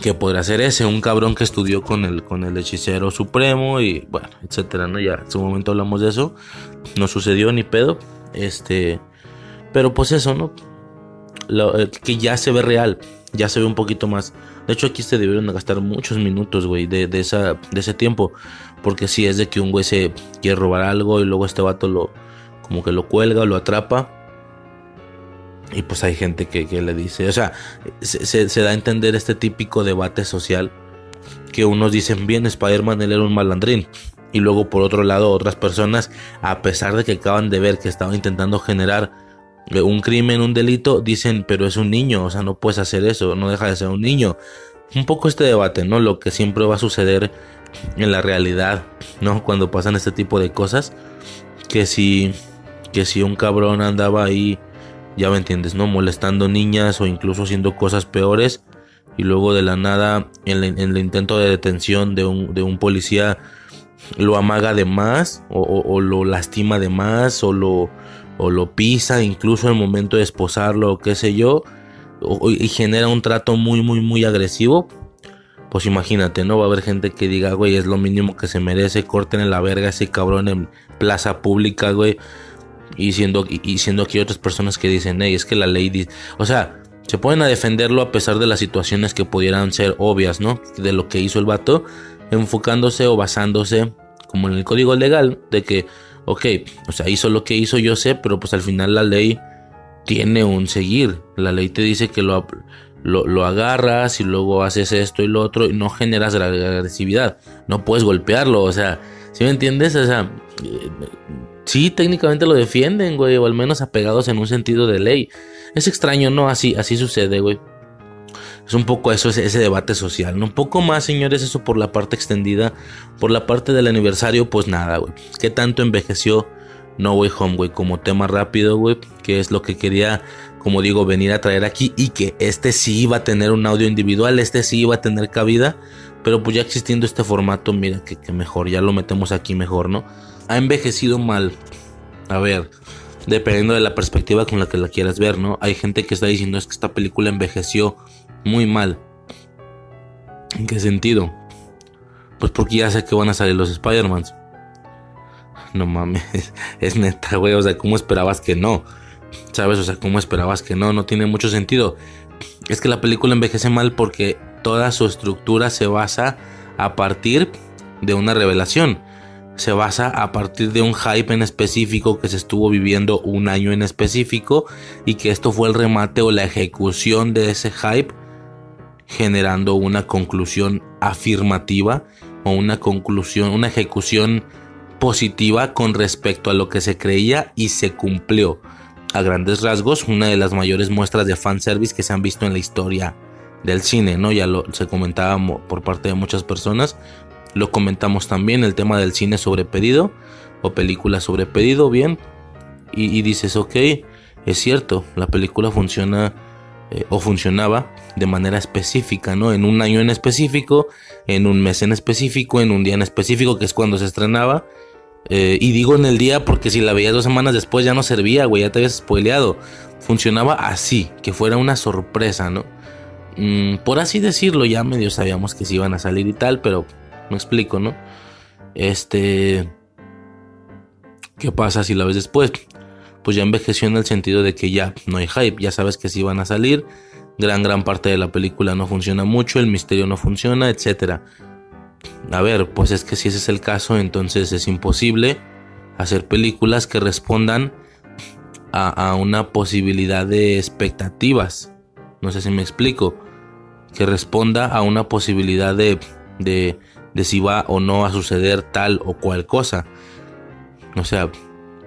¿Qué podría ser ese? Un cabrón que estudió con el, con el hechicero supremo y bueno, etcétera, ¿no? Ya en su momento hablamos de eso. No sucedió ni pedo. Este. Pero pues eso, ¿no? Eh, que ya se ve real, ya se ve un poquito más. De hecho, aquí se debieron gastar muchos minutos, güey, de, esa, de ese tiempo. Porque si es de que un güey se quiere robar algo y luego este vato lo, como que lo cuelga lo atrapa. Y pues hay gente que, le dice, o sea, se, se, da a entender este típico debate social que unos dicen, bien, Spider-Man, él era un malandrín. Y luego por otro lado otras personas, a pesar de que acaban de ver que estaba intentando generar un crimen, un delito, dicen, pero es un niño, o sea, no puedes hacer eso, no deja de ser un niño. Un poco este debate, ¿no? Lo que siempre va a suceder en la realidad, ¿no? Cuando pasan este tipo de cosas, que si, que si un cabrón andaba ahí, ya me entiendes, ¿no? Molestando niñas o incluso haciendo cosas peores, y luego de la nada, en, el intento de detención de un, de un policía, lo amaga de más, o lo lastima de más, o lo o lo pisa incluso al momento de esposarlo o qué sé yo y genera un trato muy muy muy agresivo pues imagínate, ¿no? Va a haber gente que diga, güey, es lo mínimo que se merece, corten en la verga ese cabrón en plaza pública, güey. Y siendo, y siendo aquí otras personas que dicen, hey, es que la ley O sea, se pueden a defenderlo a pesar de las situaciones que pudieran ser obvias, ¿no? De lo que hizo el vato, enfocándose o basándose, como en el código legal, de que ok, o sea, hizo lo que hizo, yo sé, pero pues al final la ley tiene un seguir. La ley te dice que lo, lo, agarras y luego haces esto y lo otro y no generas la agresividad. No puedes golpearlo, o sea, ¿sí me entiendes? O sea, sí, técnicamente lo defienden, güey, o al menos apegados en un sentido de ley. Es extraño, ¿no? Así, así sucede, güey. Es un poco eso, ese, debate social. Un poco más, señores, eso por la parte extendida. Por la parte del aniversario, pues nada, güey. ¿Qué tanto envejeció No Way Home, güey? Como tema rápido, güey. Que es lo que quería, como digo, venir a traer aquí. Y que este sí iba a tener un audio individual. Este sí iba a tener cabida. Pero pues ya existiendo este formato, mira que, mejor. Ya lo metemos aquí mejor, ¿no? Ha envejecido mal. A ver dependiendo de la perspectiva con la que la quieras ver, ¿no? Hay gente que está diciendo es que esta película envejeció muy mal. ¿En qué sentido? Pues porque ya sé que van a salir los Spider-Mans. No mames, es neta, güey. O sea, ¿cómo esperabas que no? ¿Sabes? O sea, ¿cómo esperabas que no? No tiene mucho sentido. Es que la película envejece mal porque toda su estructura se basa a partir de una revelación. Se basa a partir de un hype en específico que se estuvo viviendo un año en específico y que esto fue el remate o la ejecución de ese hype generando una conclusión afirmativa o una conclusión, una ejecución positiva con respecto a lo que se creía y se cumplió. A grandes rasgos, una de las mayores muestras de fanservice que se han visto en la historia del cine, ¿no? Ya lo se comentaba por parte de muchas personas. Lo comentamos también, el tema del cine sobre pedido o película sobre pedido, bien. Y, dices, ok, es cierto, la película funciona eh, o funcionaba de manera específica, ¿no? En un año en específico, en un mes en específico, en un día en específico, que es cuando se estrenaba. Eh, y digo en el día porque si la veías dos semanas después ya no servía, güey, ya te habías spoileado. Funcionaba así, que fuera una sorpresa, ¿no? Mm, por así decirlo, ya medio sabíamos que se iban a salir y tal, pero me explico, ¿no? Este... ¿Qué pasa si la ves después? Pues ya envejeció en el sentido de que ya no hay hype, ya sabes que sí van a salir, gran gran parte de la película no funciona mucho, el misterio no funciona, etc. A ver, pues es que si ese es el caso, entonces es imposible hacer películas que respondan a, a una posibilidad de expectativas. No sé si me explico que responda a una posibilidad de, de, de si va o no a suceder tal o cual cosa. O sea,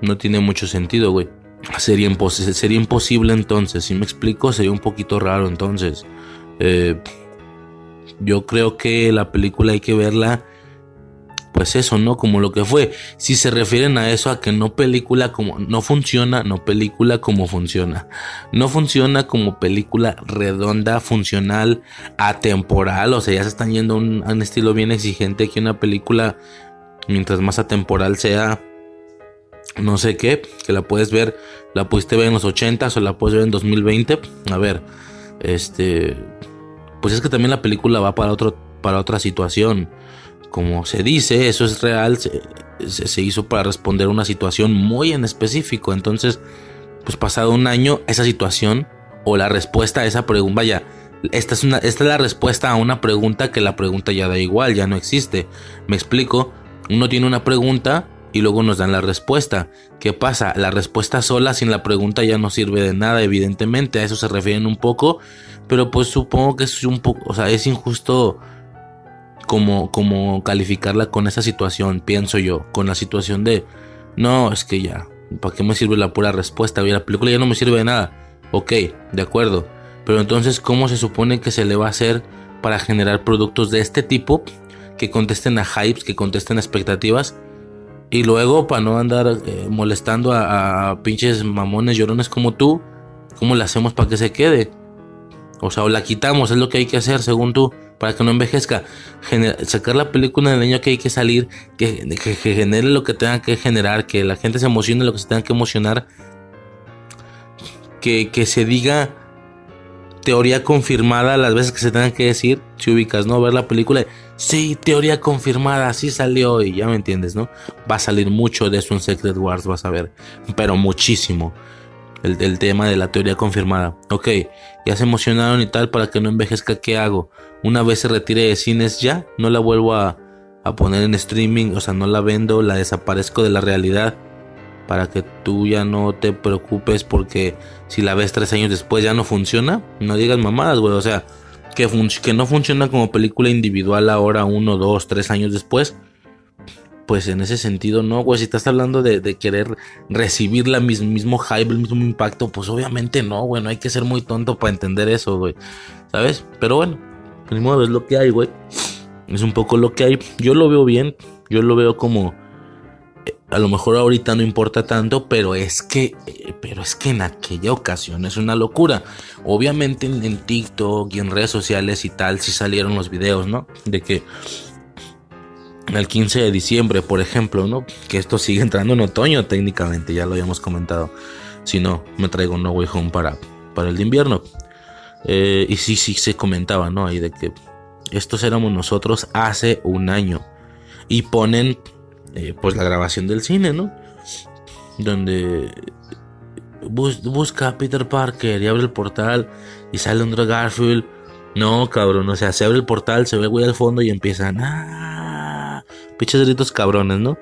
no tiene mucho sentido, güey. Sería, sería imposible entonces, si me explico, sería un poquito raro entonces. Eh, yo creo que la película hay que verla pues eso, ¿no? Como lo que fue. Si se refieren a eso, a que no película como, no funciona, no película como funciona. No funciona como película redonda, funcional, atemporal. O sea, ya se están yendo a un, estilo bien exigente que una película, mientras más atemporal sea, no sé qué, que la puedes ver, la pudiste ver en los 80 o la puedes ver en 2020. A ver, este, pues es que también la película va para otro, para otra situación como se dice, eso es real, se, hizo para responder a una situación muy en específico. Entonces, pues pasado un año, esa situación o la respuesta a esa pregunta, vaya, esta es, esta es la respuesta a una pregunta que la pregunta ya da igual, ya no existe. Me explico, uno tiene una pregunta y luego nos dan la respuesta. ¿Qué pasa? La respuesta sola sin la pregunta ya no sirve de nada, evidentemente, a eso se refieren un poco, pero pues supongo que es un poco, o sea, es injusto como, calificarla con esa situación, pienso yo, con la situación de, no, es que ya, ¿para qué me sirve la pura respuesta? La película ya no me sirve de nada. Ok, de acuerdo. Pero entonces, ¿cómo se supone que se le va a hacer para generar productos de este tipo que contesten a hypes, que contesten a expectativas? Y luego, para no andar eh, molestando a, a, pinches mamones llorones como tú, ¿cómo le hacemos para que se quede? O sea, o la quitamos, es lo que hay que hacer según tú para que no envejezca. sacar la película del año que hay que salir, que, genere lo que tenga que generar, que la gente se emocione lo que se tenga que emocionar. Que, se diga teoría confirmada las veces que se tenga que decir, si ubicas, ¿no? Ver la película, sí, teoría confirmada, sí salió y ya me entiendes, ¿no? Va a salir mucho de eso en Secret Wars, vas a ver, pero muchísimo. El, tema de la teoría confirmada. Ok, ya se emocionaron y tal para que no envejezca, ¿qué hago? Una vez se retire de cines ya, no la vuelvo a, poner en streaming, o sea, no la vendo, la desaparezco de la realidad para que tú ya no te preocupes porque si la ves tres años después ya no funciona, no digas mamadas, güey, o sea, que, que no funciona como película individual ahora, uno, dos, tres años después, pues en ese sentido no, güey, si estás hablando de, querer recibir la mismo hype, el mismo impacto, pues obviamente no, güey, no hay que ser muy tonto para entender eso, güey, ¿sabes? Pero bueno, ni modo, es lo que hay, güey. Es un poco lo que hay. Yo lo veo bien. Yo lo veo como. Eh, a lo mejor ahorita no importa tanto, pero es que. Eh, pero es que en aquella ocasión es una locura. Obviamente en, TikTok y en redes sociales y tal, sí salieron los videos, ¿no? De que. El 15 de diciembre, por ejemplo, ¿no? Que esto sigue entrando en otoño técnicamente, ya lo habíamos comentado. Si no, me traigo un No Way Home para, para el de invierno. Eh, y sí, sí se comentaba, ¿no? Ahí de que estos éramos nosotros hace un año. Y ponen, eh, pues, la grabación del cine, ¿no? Donde busca a Peter Parker y abre el portal y sale Andrew Garfield. No, cabrón, o sea, se abre el portal, se ve el güey al fondo y empiezan. Ah, Piches gritos cabrones, ¿no?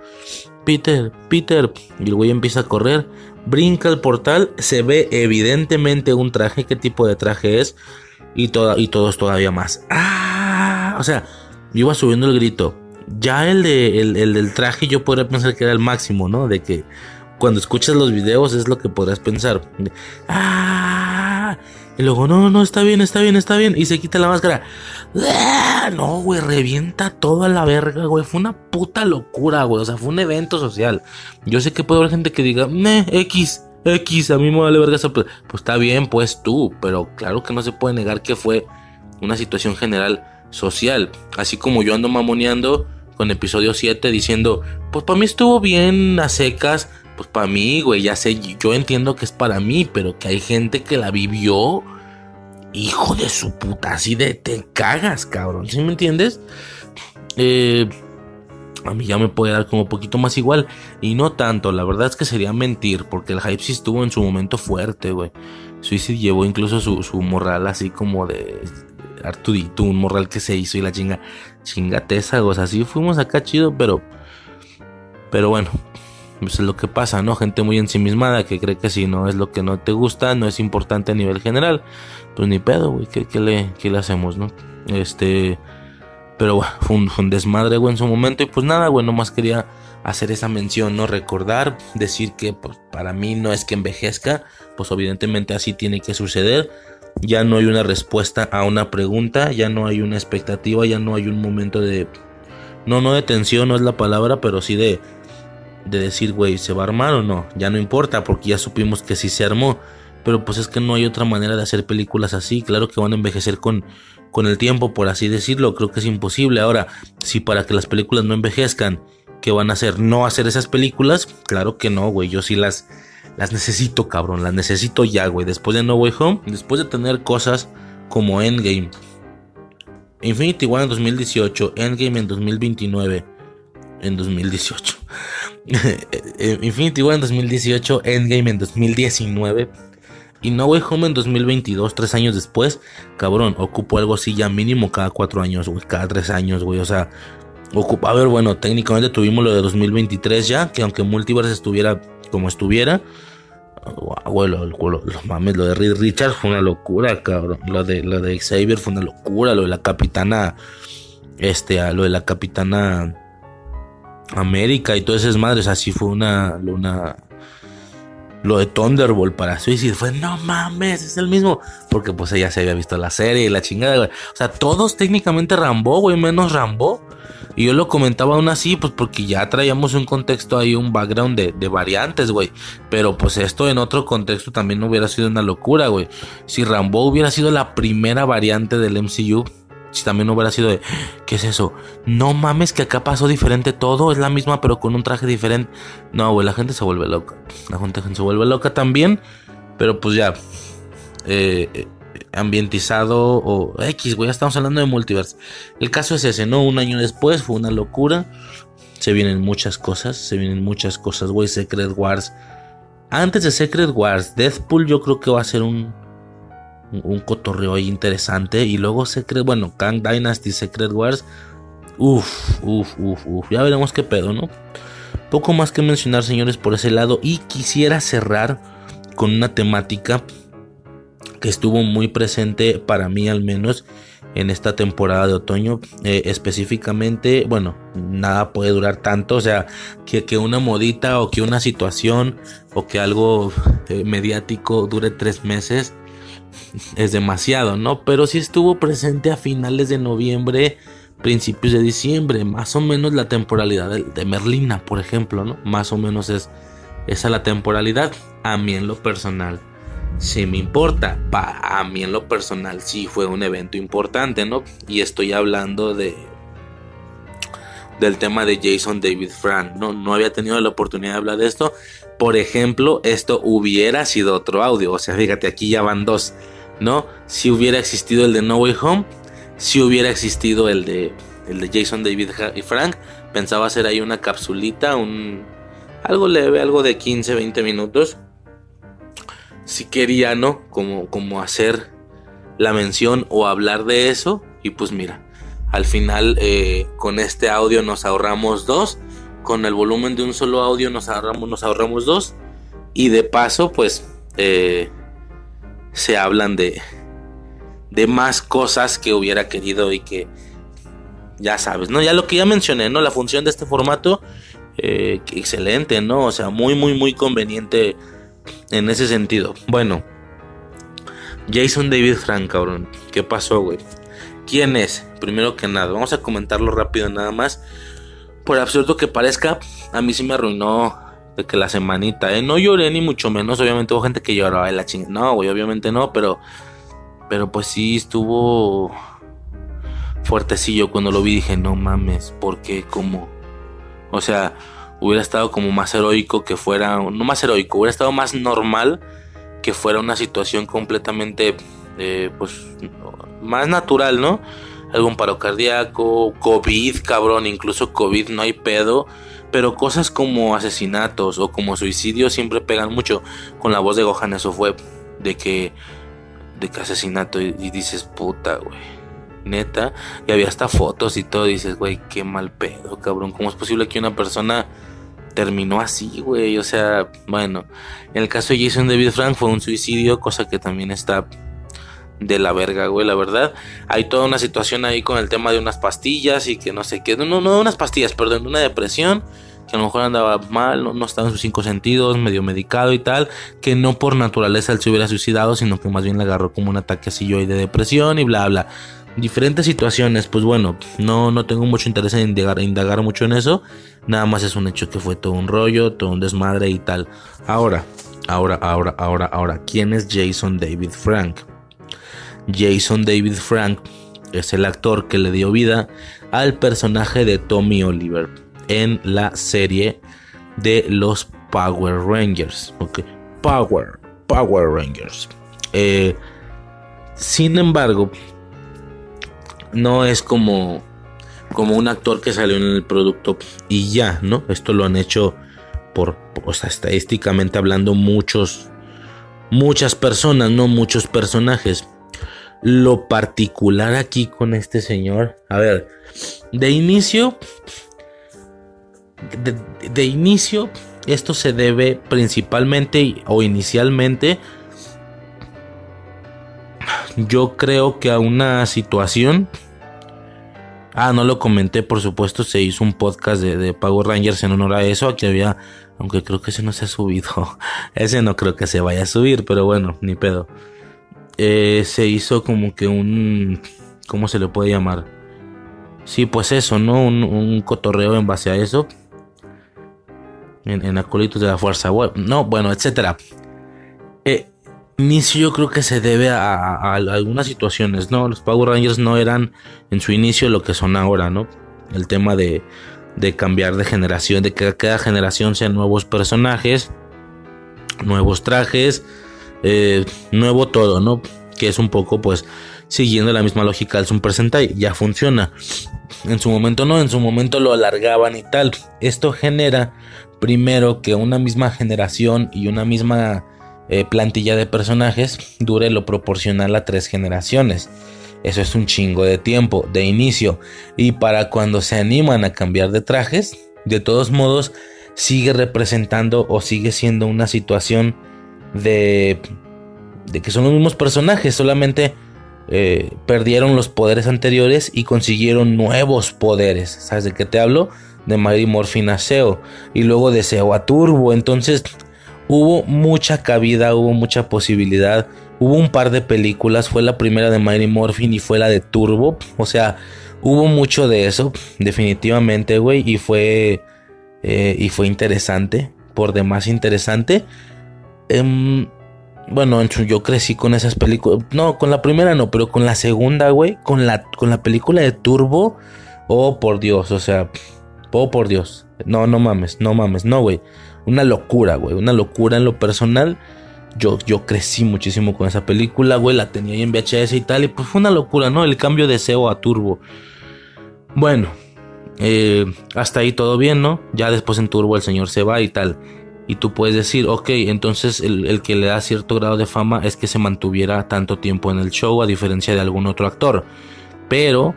Peter, Peter. Y el güey empieza a correr. Brinca el portal. Se ve evidentemente un traje. ¿Qué tipo de traje es? Y, toda, y todos todavía más. ¡Ah! O sea, iba subiendo el grito. Ya el, de, el, el del traje yo podría pensar que era el máximo, ¿no? De que cuando escuchas los videos es lo que podrás pensar. ¡Ah! Y luego, no, no, está bien, está bien, está bien. Y se quita la máscara. ¡Ah! No, güey, revienta toda la verga, güey. Fue una puta locura, güey. O sea, fue un evento social. Yo sé que puede haber gente que diga, ne, X, X, a mí me vale verga eso. Pues está bien, pues tú. Pero claro que no se puede negar que fue una situación general social. Así como yo ando mamoneando con episodio 7 diciendo, pues para mí estuvo bien a secas pues para mí, güey, ya sé, yo entiendo que es para mí, pero que hay gente que la vivió. Hijo de su puta, así de te cagas, cabrón, ¿sí me entiendes? Eh, a mí ya me puede dar como un poquito más igual. Y no tanto, la verdad es que sería mentir, porque el hype sí estuvo en su momento fuerte, güey. Suicide llevó incluso su, su morral así como de Artudito, un morral que se hizo y la chinga, chingateza, o sea, así fuimos acá chido, pero, pero bueno, pues es lo que pasa, ¿no? Gente muy ensimismada que cree que si no es lo que no te gusta, no es importante a nivel general. Pues ni pedo, güey, ¿qué, le, le hacemos, no? Este. Pero bueno, fue un, desmadre, güey, en su momento. Y pues nada, güey, nomás quería hacer esa mención, ¿no? Recordar, decir que pues, para mí no es que envejezca, pues evidentemente así tiene que suceder. Ya no hay una respuesta a una pregunta, ya no hay una expectativa, ya no hay un momento de... No, no de tensión, no es la palabra, pero sí de de decir, güey, ¿se va a armar o no? Ya no importa porque ya supimos que sí se armó. Pero pues es que no hay otra manera de hacer películas así. Claro que van a envejecer con, con el tiempo, por así decirlo. Creo que es imposible. Ahora, si para que las películas no envejezcan, ¿qué van a hacer? ¿No hacer esas películas? Claro que no, güey. Yo sí las, las necesito, cabrón. Las necesito ya, güey. Después de No Way Home, después de tener cosas como Endgame. Infinity War en 2018, Endgame en 2029, en 2018. Eh, Infinity War en 2018, Endgame en 2019 y No Way Home en 2022, tres años después. Cabrón, ocupo algo así ya mínimo cada cuatro años, güey, cada tres años, güey. O sea. A ver, bueno, técnicamente tuvimos lo de 2023 ya, que aunque Multiverse estuviera como estuviera. Güey, lo, mames, lo de Reed Richards fue una locura, cabrón. Lo de, lo de Xavier fue una locura. Lo de la capitana. Este, lo de la capitana América y todas esas madres. Así fue una, una. Lo de Thunderbolt para Suicide fue, no mames, es el mismo. Porque pues ella se había visto la serie y la chingada, O sea, todos técnicamente Rambo, güey, menos Rambo. Y yo lo comentaba aún así, pues porque ya traíamos un contexto ahí, un background de, de variantes, güey. Pero pues esto en otro contexto también hubiera sido una locura, güey. Si Rambo hubiera sido la primera variante del MCU, si también hubiera sido de, ¿qué es eso? No mames que acá pasó diferente todo, es la misma pero con un traje diferente. No, güey, la gente se vuelve loca. La gente se vuelve loca también, pero pues ya, eh, eh, ambientizado o X, güey, ya estamos hablando de multiverse. El caso es ese, ¿no? Un año después fue una locura. Se vienen muchas cosas, se vienen muchas cosas, güey, Secret Wars. Antes de Secret Wars, Deathpool yo creo que va a ser un un cotorreo ahí interesante. Y luego Secret, bueno, Kang Dynasty, Secret Wars. Uff, uff, uff, uff. Ya veremos qué pedo, ¿no? Poco más que mencionar, señores, por ese lado. Y quisiera cerrar con una temática que estuvo muy presente para mí al menos en esta temporada de otoño. Eh, específicamente, bueno, nada puede durar tanto. O sea, que, que, una modita o que una situación o que algo eh, mediático dure tres meses es demasiado, ¿no? Pero sí estuvo presente a finales de noviembre, principios de diciembre, más o menos la temporalidad de, Merlina, por ejemplo, ¿no? Más o menos es esa la temporalidad. A mí en lo personal, sí me importa. a mí en lo personal sí fue un evento importante, ¿no? Y estoy hablando de del tema de Jason David Frank. No, no había tenido la oportunidad de hablar de esto. Por ejemplo, esto hubiera sido otro audio. O sea, fíjate, aquí ya van dos. ¿No? Si hubiera existido el de No Way Home. Si hubiera existido el de, el de Jason David y Frank. Pensaba hacer ahí una capsulita. Un, algo leve, algo de 15, 20 minutos. Si quería, ¿no? Como, como hacer la mención o hablar de eso. Y pues mira, Al final, eh, con este audio nos ahorramos dos. Con el volumen de un solo audio nos ahorramos, nos ahorramos dos. Y de paso, pues, eh, se hablan de, de más cosas que hubiera querido y que ya sabes, ¿no? Ya lo que ya mencioné, ¿no? La función de este formato, eh, excelente, ¿no? O sea, muy, muy, muy conveniente en ese sentido. Bueno, Jason David Frank, cabrón. ¿Qué pasó, güey? ¿Quién es? Primero que nada, vamos a comentarlo rápido nada más. Por absurdo que parezca, a mí sí me arruinó de que la semanita, ¿eh? No lloré ni mucho menos, obviamente hubo gente que lloraba de la chingada. No, obviamente no, pero... Pero pues sí estuvo fuertecillo cuando lo vi. Dije, no mames, ¿por qué? ¿Cómo? O sea, hubiera estado como más heroico que fuera... No más heroico, hubiera estado más normal que fuera una situación completamente, eh, pues, más natural, ¿no? Algún paro cardíaco, COVID, cabrón, incluso COVID no hay pedo. Pero cosas como asesinatos o como suicidios siempre pegan mucho. Con la voz de Gohan eso fue de que, de que asesinato y, dices, puta, güey. Neta. Y había hasta fotos y todo. Y dices, güey, qué mal pedo, cabrón. ¿Cómo es posible que una persona terminó así, güey. O sea, bueno, en el caso de Jason David Frank fue un suicidio, cosa que también está de la verga, güey, la verdad. Hay toda una situación ahí con el tema de unas pastillas y que no sé qué, no, no, unas pastillas, perdón, una depresión que a lo mejor andaba mal, no, no, estaba en sus cinco sentidos, medio medicado y tal, que no por naturaleza él se hubiera suicidado, sino que más bien le agarró como un ataque así yo de depresión y bla, bla diferentes situaciones, pues bueno, no, no tengo mucho interés en indagar, indagar, mucho en eso. Nada más es un hecho que fue todo un rollo, todo un desmadre y tal. Ahora, ahora, ahora, ahora, ahora, ¿quién es Jason David Frank? Jason David Frank es el actor que le dio vida al personaje de Tommy Oliver en la serie de los Power Rangers. Ok, Power, Power Rangers. Eh, sin embargo, no es como como un actor que salió en el producto y ya, ¿no? Esto lo han hecho por, o estadísticamente hablando muchos muchas personas, no muchos personajes. Lo particular aquí con este señor, a ver, de inicio de, de inicio esto se debe principalmente o inicialmente yo creo que a una situación Ah, no lo comenté, por supuesto, se hizo un podcast de, Power Rangers en honor a eso, aquí había, aunque creo que ese no se ha subido, ese no creo que se vaya a subir, pero bueno, ni pedo. Eh, se hizo como que un, ¿cómo se le puede llamar? Sí, pues eso, ¿no? Un, cotorreo en base a eso. En, en de la fuerza. No, bueno, etcétera. Eh, inicio yo creo que se debe a, algunas situaciones, ¿no? Los Power Rangers no eran en su inicio lo que son ahora, ¿no? El tema de, de cambiar de generación, de que cada generación sean nuevos personajes, nuevos trajes, eh, nuevo todo, ¿no? Que es un poco, pues, siguiendo la misma lógica del Super Sentai, ya funciona. En su momento no, en su momento lo alargaban y tal. Esto genera, primero, que una misma generación y una misma eh, plantilla de personajes dure lo proporcional a tres generaciones. Eso es un chingo de tiempo, de inicio. Y para cuando se animan a cambiar de trajes, de todos modos, sigue representando o sigue siendo una situación de, que son los mismos personajes, solamente eh, perdieron los poderes anteriores y consiguieron nuevos poderes. ¿Sabes de qué te hablo? De Mighty Morphin a Seo y luego de Seo a Turbo. Entonces hubo mucha cabida, hubo mucha posibilidad. Hubo un par de películas, fue la primera de Mighty Morphin y fue la de Turbo. O sea, hubo mucho de eso, definitivamente, güey. Y fue, eh, y fue interesante, por demás interesante. Em, bueno, yo crecí con esas películas. No, con la primera no, pero con la segunda, güey. Con la, con la película de Turbo. Oh, por Dios, o sea. Oh, por Dios. No, no mames, no mames, no, güey una locura, güey, una locura en lo personal. Yo, yo crecí muchísimo con esa película, güey, la tenía ahí en VHS y tal, y pues fue una locura, ¿no? El cambio de SEO a Turbo. Bueno, eh, hasta ahí todo bien, ¿no? Ya después en Turbo el señor se va y tal. Y tú puedes decir, ok, entonces el, el, que le da cierto grado de fama es que se mantuviera tanto tiempo en el show a diferencia de algún otro actor. Pero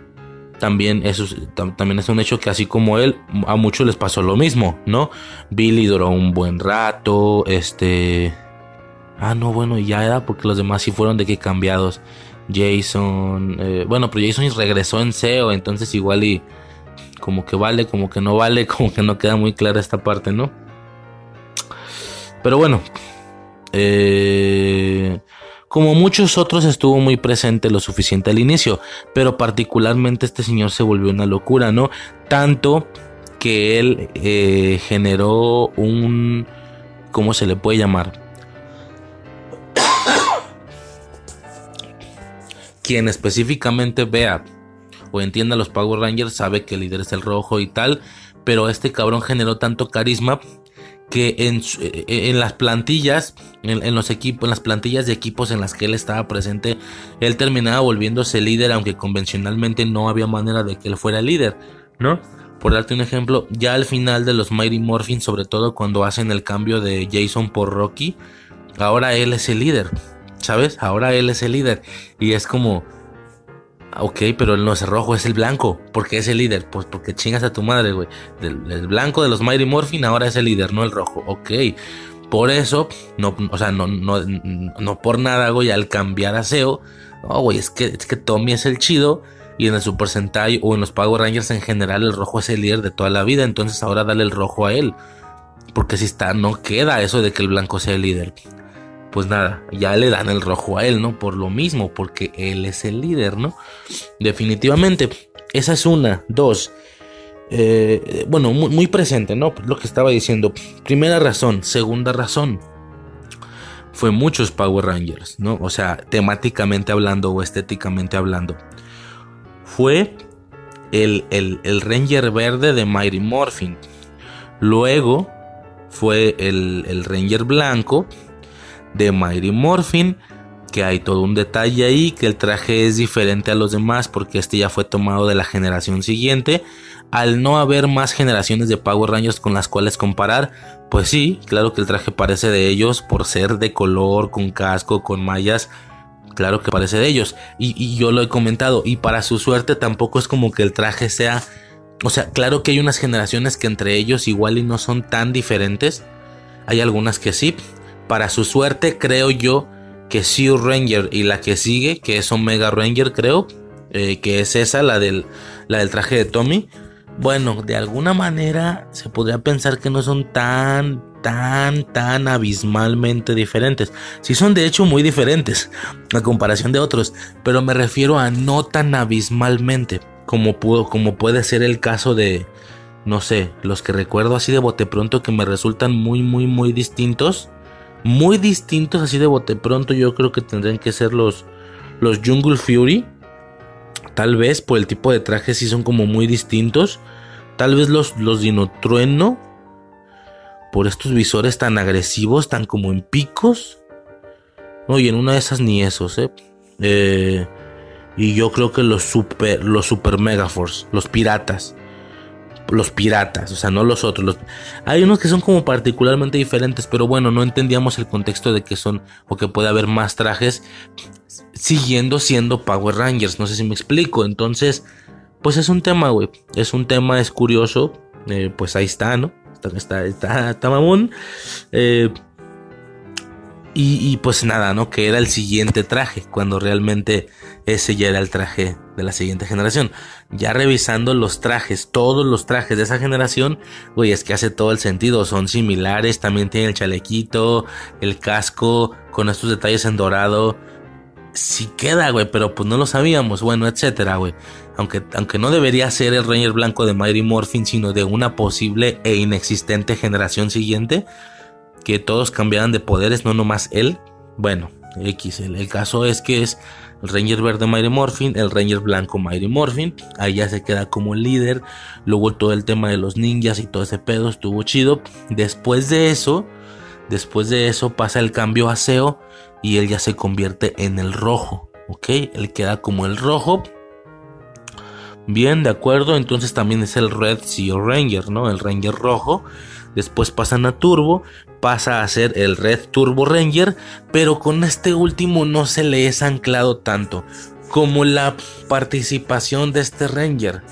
también eso es, también es un hecho que así como él, a muchos les pasó lo mismo, ¿no? Billy duró un buen rato, este... Ah, no, bueno, ya era porque los demás sí fueron de que cambiados. Jason, eh, bueno, pero Jason regresó en SEO, entonces igual y como que vale, como que no vale, como que no queda muy clara esta parte, ¿no? Pero bueno, eh, como muchos otros estuvo muy presente lo suficiente al inicio, pero particularmente este señor se volvió una locura, ¿no? Tanto que él eh, generó un... ¿Cómo se le puede llamar? Quien específicamente vea o entienda los Power Rangers sabe que el líder es el rojo y tal, pero este cabrón generó tanto carisma que en, eh, en las plantillas, en, los equipos, en las plantillas de equipos en las que él estaba presente, él terminaba volviéndose líder, aunque convencionalmente no había manera de que él fuera líder, ¿no? Por darte un ejemplo, ya al final de los Mighty Morphin, sobre todo cuando hacen el cambio de Jason por Rocky, ahora él es el líder, ¿sabes? Ahora él es el líder. Y es como, Ok, pero no es rojo, es el blanco. ¿Por qué es el líder? Pues porque chingas a tu madre, güey. El, blanco de los Mighty Morphin ahora es el líder, no el rojo. Ok. Por eso, no, o sea, no, no, no por nada, güey, al cambiar a SEO. No, güey, es que, es que Tommy es el chido. Y en el Super Sentai o en los Power Rangers en general, el rojo es el líder de toda la vida. Entonces ahora dale el rojo a él. Porque si está, no queda eso de que el blanco sea el líder pues nada, ya le dan el rojo a él, ¿no? Por lo mismo, porque él es el líder, ¿no? Definitivamente, esa es una. Dos, eh, bueno, muy, presente, ¿no? Lo que estaba diciendo. Primera razón. Segunda razón. Fue muchos Power Rangers, ¿no? O sea, temáticamente hablando o estéticamente hablando. Fue el, el Ranger verde de Mighty Morphin. Luego fue el, el Ranger blanco de Mighty Morphin, que hay todo un detalle ahí, que el traje es diferente a los demás porque este ya fue tomado de la generación siguiente. Al no haber más generaciones de Power Rangers con las cuales comparar, pues sí, claro que el traje parece de ellos por ser de color, con casco, con mallas. Claro que parece de ellos. Y, y yo lo he comentado. Y para su suerte tampoco es como que el traje sea... O sea, claro que hay unas generaciones que entre ellos igual y no son tan diferentes. Hay algunas que sí, para su suerte, creo yo que Sea Ranger y la que sigue, que es Omega Ranger, creo, eh, que es esa, la del, la del traje de Tommy. Bueno, de alguna manera se podría pensar que no son tan, tan, tan abismalmente diferentes. Sí son de hecho muy diferentes a comparación de otros, pero me refiero a no tan abismalmente como, pudo, como puede ser el caso de, no sé, los que recuerdo así de bote pronto que me resultan muy, muy, muy distintos muy distintos así de bote pronto yo creo que tendrían que ser los los Jungle Fury. Tal vez por el tipo de trajes sí son como muy distintos. Tal vez los los Dinotrueno por estos visores tan agresivos tan como en picos. No y en una de esas ni esos eh, eh y yo creo que los super los super megaforce los piratas los piratas, o sea, no los otros. Hay unos que son como particularmente diferentes, pero bueno, no entendíamos el contexto de que son o que puede haber más trajes siguiendo siendo Power Rangers, no sé si me explico. Entonces, pues es un tema, güey, es un tema, es curioso, eh, pues ahí está, ¿no? Está, está, está, está mamón. Eh, y, pues nada, ¿no? Que era el siguiente traje, cuando realmente ese ya era el traje de la siguiente generación. Ya revisando los trajes, todos los trajes de esa generación, güey, es que hace todo el sentido, son similares, también tiene el chalequito, el casco, con estos detalles en dorado. Sí queda, güey, pero pues no lo sabíamos, bueno, etcétera, güey. Aunque, aunque no debería ser el Ranger blanco de Mighty Morphin, sino de una posible e inexistente generación siguiente que todos cambiaran de poderes, no nomás él. Bueno, X, el, caso es que es el Ranger verde Mighty Morphin, el Ranger blanco Mighty Morphin, ahí ya se queda como líder, luego todo el tema de los ninjas y todo ese pedo estuvo chido. Después de eso, después de eso pasa el cambio a SEO y él ya se convierte en el rojo, ¿ok? Él queda como el rojo. Bien, de acuerdo, entonces también es el Red Sea Ranger, ¿no? El Ranger rojo. Después pasan a Turbo, pasa a ser el Red Turbo Ranger, pero con este último no se le es anclado tanto. como la participación de este Ranger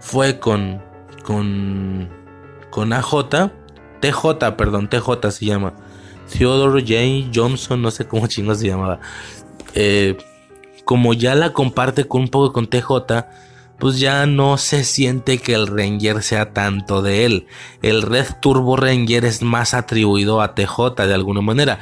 fue con con con AJ, TJ, perdón, TJ se llama. Theodore J. Johnson, no sé cómo chingos se llamaba. Eh, como ya la comparte con un poco con TJ, pues ya no se siente que el Ranger sea tanto de él. El Red Turbo Ranger es más atribuido a TJ de alguna manera.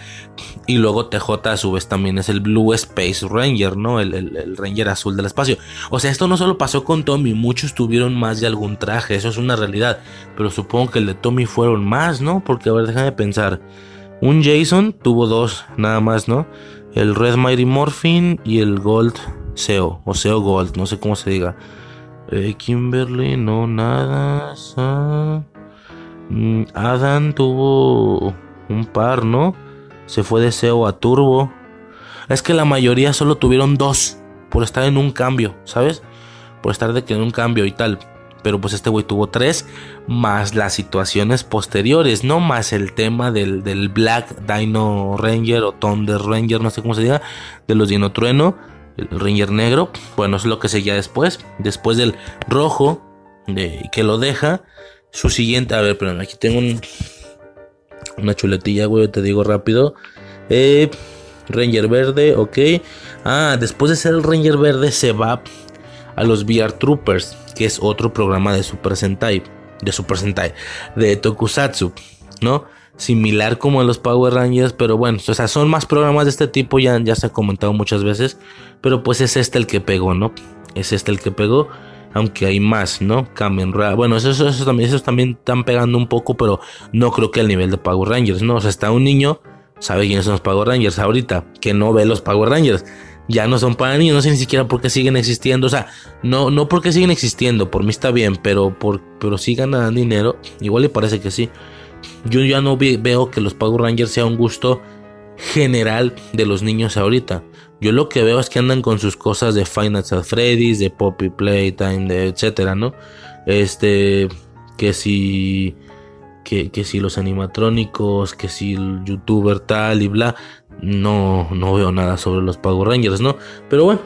Y luego TJ a su vez también es el Blue Space Ranger, ¿no? El, Ranger azul del espacio. O sea, esto no solo pasó con Tommy, muchos tuvieron más de algún traje, eso es una realidad. Pero supongo que el de Tommy fueron más, ¿no? Porque a ver, déjame pensar. Un Jason tuvo dos, nada más, ¿no? El Red Mighty Morphin y el Gold SEO, o SEO Gold, no sé cómo se diga. Eh, Kimberly, no, nada. Mm, Adam tuvo un par, ¿no? Se fue de SEO a Turbo. Es que la mayoría solo tuvieron dos por estar en un cambio, ¿sabes? Por estar de que en un cambio y tal. Pero pues este güey tuvo tres, más las situaciones posteriores, no más el tema del, del Black Dino Ranger o Thunder Ranger, no sé cómo se diga, de los Dino Trueno el Ranger negro. Bueno, es lo que seguía después. Después del rojo, de, que lo deja. Su siguiente, a ver, pero aquí tengo una chuletilla, güey, te digo rápido. Eh, Ranger verde, ok. Ah, después de ser el Ranger verde se va a los VR Troopers, que es otro programa de Super Sentai, de Super Sentai, de Tokusatsu, ¿no? Similar como en los Power Rangers, pero bueno, o sea, son más programas de este tipo, ya, ya se ha comentado muchas veces. Pero pues es este el que pegó, ¿no? Es este el que pegó. Aunque hay más, ¿no? Kamen Rider. Bueno, esos, también, esos también están pegando un poco, pero no creo que al nivel de Power Rangers, ¿no? O sea, está un niño, sabe quiénes son los Power Rangers ahorita, que no ve los Power Rangers. Ya no son para niños, no sé ni siquiera por qué siguen existiendo. O sea, no, no porque siguen existiendo, por mí está bien, pero, por, pero sí ganan dinero. Igual le parece que sí. Yo ya no veo que los Power Rangers sea un gusto general de los niños ahorita. Yo lo que veo es que andan con sus cosas de Final at Freddy's, de Poppy Playtime, de etcétera, ¿no? Este, que si, que, que si los animatrónicos, que si el youtuber tal y bla, no, no veo nada sobre los Power Rangers, ¿no? Pero bueno,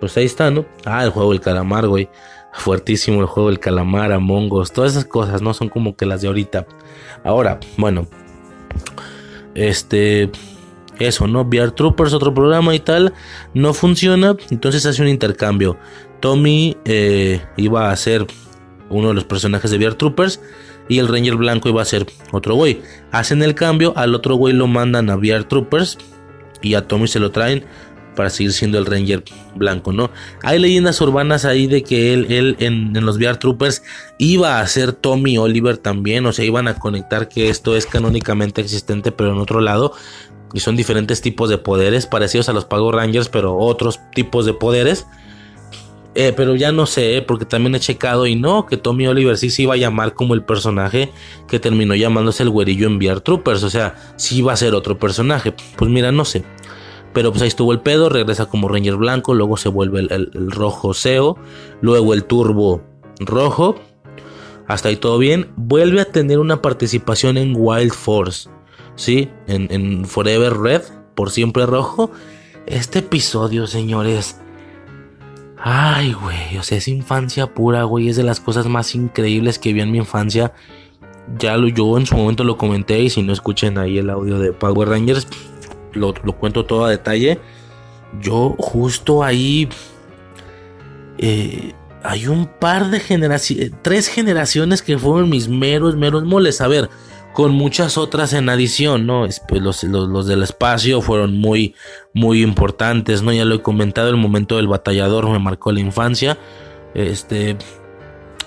pues ahí está, ¿no? Ah, el juego del calamar, güey. Fuertísimo el juego del calamar, Among Us, todas esas cosas, ¿no? Son como que las de ahorita. Ahora, bueno, este, eso, ¿no? VR Troopers, otro programa y tal, no funciona, entonces hace un intercambio. Tommy eh, iba a ser uno de los personajes de VR Troopers y el Ranger Blanco iba a ser otro güey. Hacen el cambio, al otro güey lo mandan a VR Troopers y a Tommy se lo traen para seguir siendo el Ranger blanco, ¿no? Hay leyendas urbanas ahí de que él, él en, los VR Troopers iba a ser Tommy Oliver también, o sea, iban a conectar que esto es canónicamente existente, pero en otro lado, y son diferentes tipos de poderes parecidos a los Power Rangers, pero otros tipos de poderes. Eh, pero ya no sé, porque también he checado y no, que Tommy Oliver sí se iba a llamar como el personaje que terminó llamándose el güerillo en VR Troopers. O sea, sí iba a ser otro personaje. Pues mira, no sé. Pero pues ahí estuvo el pedo, regresa como Ranger blanco, luego se vuelve el, el rojo SEO, luego el turbo rojo. Hasta ahí todo bien. Vuelve a tener una participación en Wild Force. ¿sí? En, Forever Red, por siempre rojo. Este episodio, señores. Ay, güey, o sea, es infancia pura, güey. Es de las cosas más increíbles que vi en mi infancia. Ya lo, yo en su momento lo comenté y si no escuchen ahí el audio de Power Rangers, lo, cuento todo a detalle. Yo justo ahí... Eh, hay un par de generaciones, tres generaciones que fueron mis meros, meros moles. A ver, con muchas otras en adición, ¿no? Pues, los, los, del espacio fueron muy, muy importantes, ¿no? Ya lo he comentado, el momento del batallador me marcó la infancia. Este,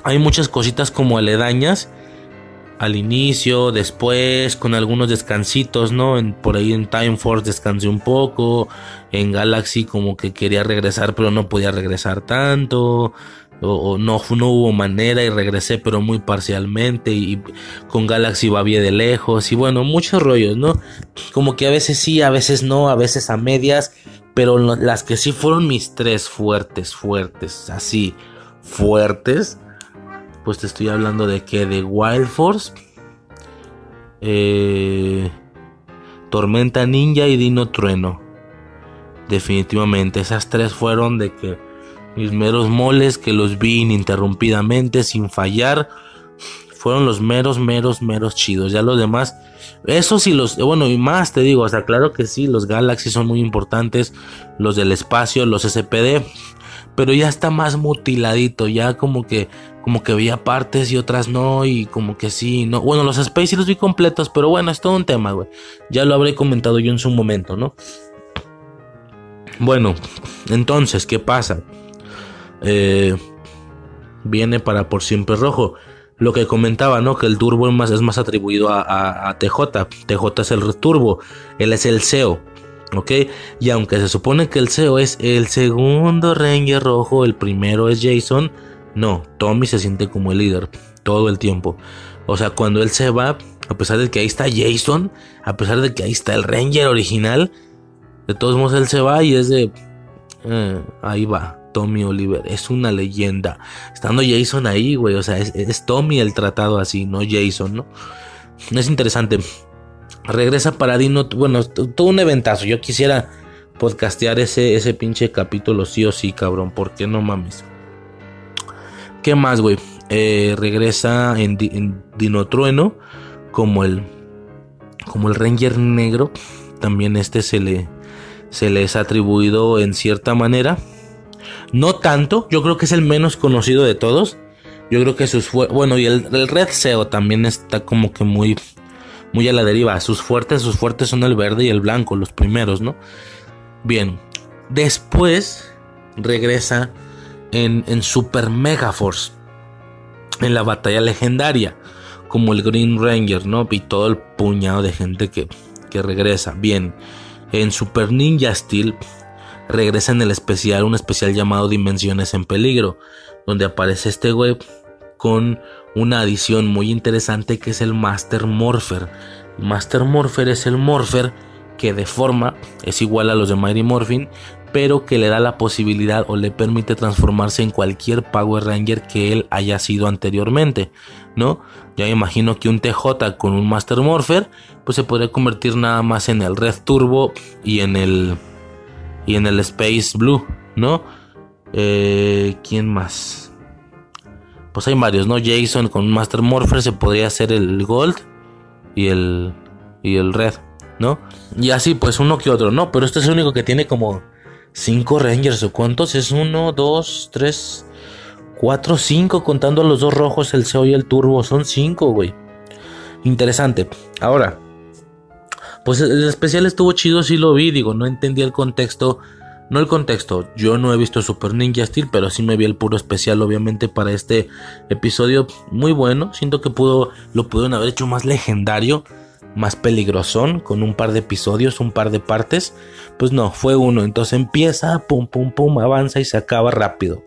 hay muchas cositas como aledañas al inicio, después, con algunos descansitos, ¿no? En, por ahí en Time Force descansé un poco, en Galaxy como que quería regresar pero no podía regresar tanto o, no, no hubo manera y regresé pero muy parcialmente y con Galaxy va bien de lejos y bueno, muchos rollos, ¿no? Como que a veces sí, a veces no, a veces a medias, pero las que sí fueron mis tres fuertes, fuertes, así, fuertes, pues te estoy hablando de que de Wild Force, eh, Tormenta Ninja y Dino Trueno. Definitivamente, esas tres fueron de que mis meros moles que los vi ininterrumpidamente, sin fallar, fueron los meros, meros, meros chidos. Ya los demás, eso sí los, bueno, y más te digo, sea, claro que sí, los Galaxy son muy importantes, los del espacio, los SPD, pero ya está más mutiladito, ya como que como que veía partes y otras no, y como que sí, no. Bueno, los Space los vi completos, pero bueno, es todo un tema, güey. Ya lo habré comentado yo en su momento, ¿no? Bueno, entonces, ¿qué pasa? Eh, viene para por siempre rojo. Lo que comentaba, ¿no? Que el turbo es más, es más atribuido a, a, TJ. TJ es el turbo. Él es el CEO. ¿Ok? Y aunque se supone que el CEO es el segundo Ranger rojo, el primero es Jason no, Tommy se siente como el líder todo el tiempo. O sea, cuando él se va, a pesar de que ahí está Jason, a pesar de que ahí está el Ranger original, de todos modos él se va y es de... Eh, ahí va, Tommy Oliver, es una leyenda. Estando Jason ahí, güey, o sea, es, Tommy el tratado así, no Jason, ¿no? Es interesante. Regresa para Dino, bueno, todo un eventazo. Yo quisiera podcastear ese, ese pinche capítulo sí o sí, cabrón, porque no mames. ¿Qué más, güey? Eh, regresa en, Dino Trueno como el, como el Ranger Negro. También este se le, se le es atribuido en cierta manera. No tanto, yo creo que es el menos conocido de todos. Yo creo que sus bueno y el, el, Red SEO también está como que muy muy a la deriva. Sus fuertes, sus fuertes son el verde y el blanco, los primeros, ¿no? Bien. Después regresa en, Super Mega Force, en la batalla legendaria, como el Green Ranger, ¿no? Y todo el puñado de gente que, que regresa. Bien, en Super Ninja Steel regresa en el especial, un especial llamado Dimensiones en Peligro, donde aparece este web con una adición muy interesante que es el Master Morpher. Master Morpher es el Morpher que de forma es igual a los de Mighty Morphin, pero que le da la posibilidad o le permite transformarse en cualquier Power Ranger que él haya sido anteriormente, ¿no? Ya imagino que un TJ con un Master Morpher, pues se podría convertir nada más en el Red Turbo y en el y en el Space Blue, ¿no? Eh, ¿Quién más? Pues hay varios, ¿no? Jason con un Master Morpher se podría hacer el Gold y el y el Red, ¿no? Y así, pues uno que otro, ¿no? Pero este es el único que tiene como Cinco Rangers, ¿o cuántos? Es uno, dos, tres, cuatro, cinco, contando a los dos rojos, el CEO y el turbo. Son cinco, güey. Interesante. Ahora, pues el especial estuvo chido, sí lo vi, digo, no entendí el contexto. No el contexto, yo no he visto Super Ninja Steel, pero sí me vi el puro especial, obviamente, para este episodio. Muy bueno, siento que pudo, lo pudieron haber hecho más legendario más peligrosón, con un par de episodios, un par de partes. Pues no, fue uno. Entonces empieza, pum, pum, pum, avanza y se acaba rápido.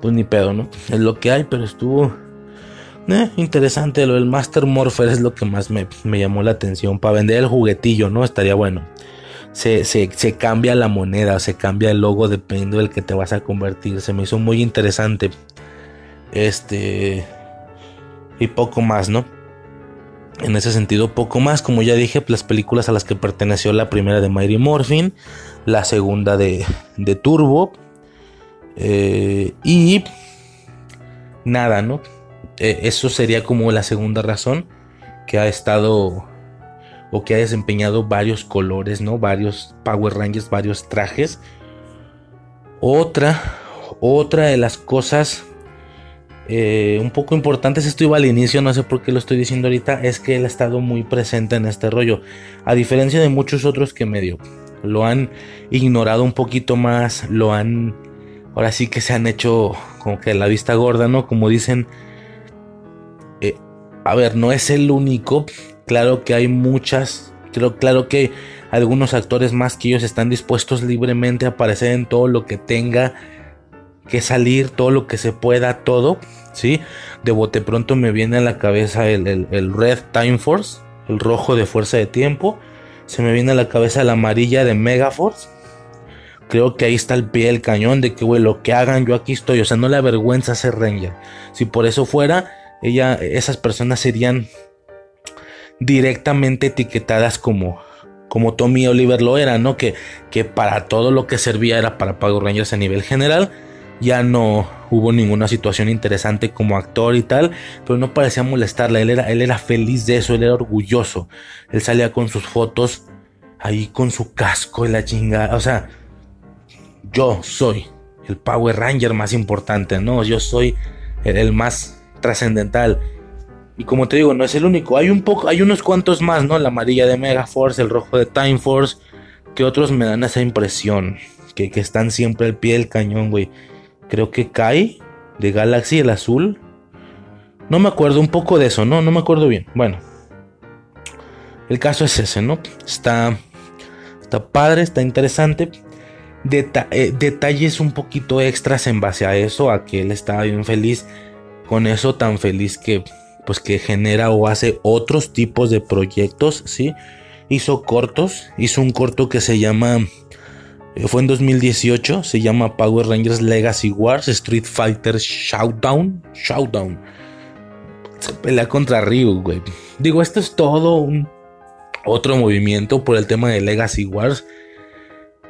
Pues ni pedo, ¿no? Es lo que hay, pero estuvo eh, interesante. Lo del Master Morpher es lo que más me, llamó la atención. Para vender el juguetillo, ¿no? Estaría bueno. Se, se, se, cambia la moneda, se cambia el logo dependiendo del que te vas a convertir. Se me hizo muy interesante. Este. Y poco más, ¿no? En ese sentido, poco más, como ya dije, las películas a las que perteneció la primera de Mighty Morphin, la segunda de, de Turbo, eh, y nada, ¿no? Eh, eso sería como la segunda razón que ha estado o que ha desempeñado varios colores, ¿no? Varios Power Rangers, varios trajes. Otra, otra de las cosas eh, un poco importantes, esto iba al inicio, no sé por qué lo estoy diciendo ahorita, es que él ha estado muy presente en este rollo, a diferencia de muchos otros que medio lo han ignorado un poquito más, lo han, ahora sí que se han hecho como que la vista gorda, ¿no? Como dicen, eh, a ver, no es el único, claro que hay muchas, creo, claro que algunos actores más que ellos están dispuestos libremente a aparecer en todo lo que tenga que salir todo lo que se pueda, todo, ¿sí? De bote pronto me viene a la cabeza el, Red Time Force, el rojo de Fuerza de Tiempo, se me viene a la cabeza la amarilla de Megaforce. Creo que ahí está el pie del cañón de que, güey, lo que hagan, yo aquí estoy. O sea, no le avergüenza ser Ranger. Si por eso fuera, ella, esas personas serían directamente etiquetadas como, como Tommy Oliver lo era, ¿no? Que, que para todo lo que servía era para Power Rangers a nivel general. Ya no hubo ninguna situación interesante como actor y tal, pero no parecía molestarle. Él era, él era feliz de eso, él era orgulloso. Él salía con sus fotos ahí con su casco y la chingada. O sea, yo soy el Power Ranger más importante, ¿no? Yo soy el, más trascendental. Y como te digo, no es el único. Hay un poco, hay unos cuantos más, ¿no? La amarilla de Mega Force, el rojo de Time Force. Que otros me dan esa impresión. Que, que están siempre al pie del cañón, güey. Creo que Kai de Galaxy, el azul. No me acuerdo un poco de eso, ¿no? No me acuerdo bien. Bueno. El caso es ese, ¿no? Está. Está padre, está interesante. Eh, detalles un poquito extras en base a eso, a que él estaba bien feliz con eso, tan feliz que pues que genera o hace otros tipos de proyectos, ¿sí? Hizo cortos, hizo un corto que se llama, fue en 2018, se llama Power Rangers Legacy Wars Street Fighter Showdown, Showdown. Se pelea contra Ryu, güey. Digo, esto es todo un otro movimiento por el tema de Legacy Wars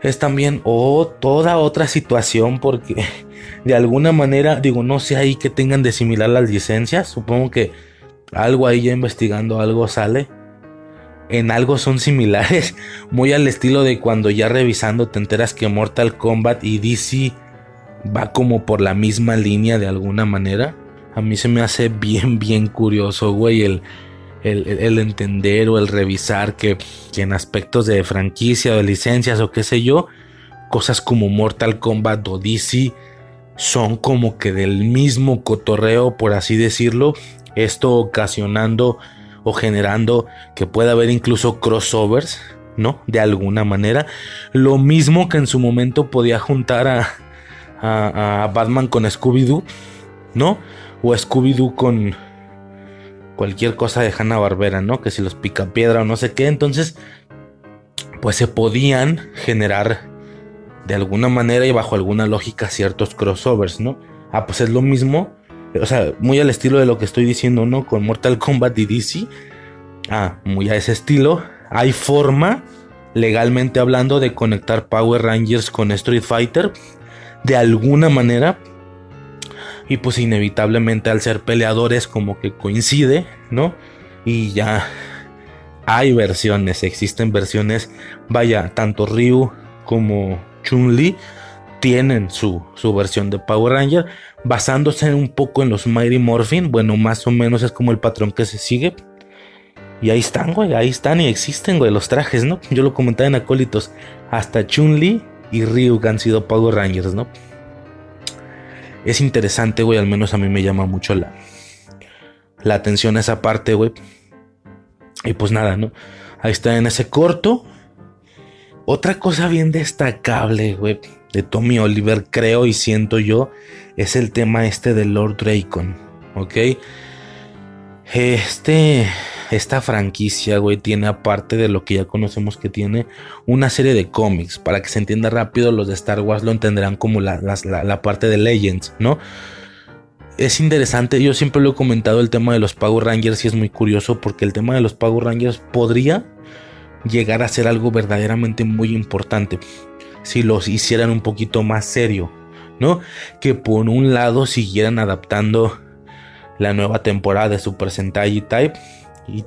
es también o toda otra situación porque de alguna manera, digo, no sé ahí que tengan de similar las licencias, supongo que algo ahí ya investigando algo sale. En algo son similares, muy al estilo de cuando ya revisando te enteras que Mortal Kombat y DC va como por la misma línea de alguna manera. A mí se me hace bien, bien curioso, güey, el, el, entender o el revisar que, en aspectos de franquicia o de licencias o qué sé yo, cosas como Mortal Kombat o DC son como que del mismo cotorreo, por así decirlo, esto ocasionando o generando que pueda haber incluso crossovers, ¿no? De alguna manera. Lo mismo que en su momento podía juntar a, Batman con Scooby-Doo, ¿no? O Scooby-Doo con, cualquier cosa de Hanna Barbera, ¿no? Que si los pica piedra o no sé qué. Entonces, pues se podían generar de alguna manera y bajo alguna lógica ciertos crossovers, ¿no? Ah, pues es lo mismo. O sea, muy al estilo de lo que estoy diciendo, ¿no? Con Mortal Kombat y DC. Ah, muy a ese estilo. Hay forma, legalmente hablando, de conectar Power Rangers con Street Fighter. De alguna manera, y pues inevitablemente al ser peleadores como que coincide, ¿no? Y ya hay versiones, existen versiones, vaya, tanto Ryu como Chun-Li tienen su, su, versión de Power Ranger, basándose un poco en los Mighty Morphin, bueno, más o menos es como el patrón que se sigue. Y ahí están, güey, ahí están y existen, güey, los trajes, ¿no? Yo lo comentaba en Acólitos, hasta Chun-Li y Ryu han sido Power Rangers, ¿no? es interesante, güey. Al menos a mí me llama mucho la, la atención esa parte, güey. Y pues nada, ¿no? Ahí está en ese corto. Otra cosa bien destacable, güey, de Tommy Oliver, creo y siento yo, es el tema este de Lord Dracon, ¿ok? Este esta franquicia, güey, tiene aparte de lo que ya conocemos que tiene, una serie de cómics. Para que se entienda rápido, los de Star Wars lo entenderán como la, parte de Legends, ¿no? Es interesante, yo siempre lo he comentado el tema de los Power Rangers y es muy curioso porque el tema de los Power Rangers podría llegar a ser algo verdaderamente muy importante si los hicieran un poquito más serio, ¿no? Que por un lado siguieran adaptando la nueva temporada de Super Sentai Type y,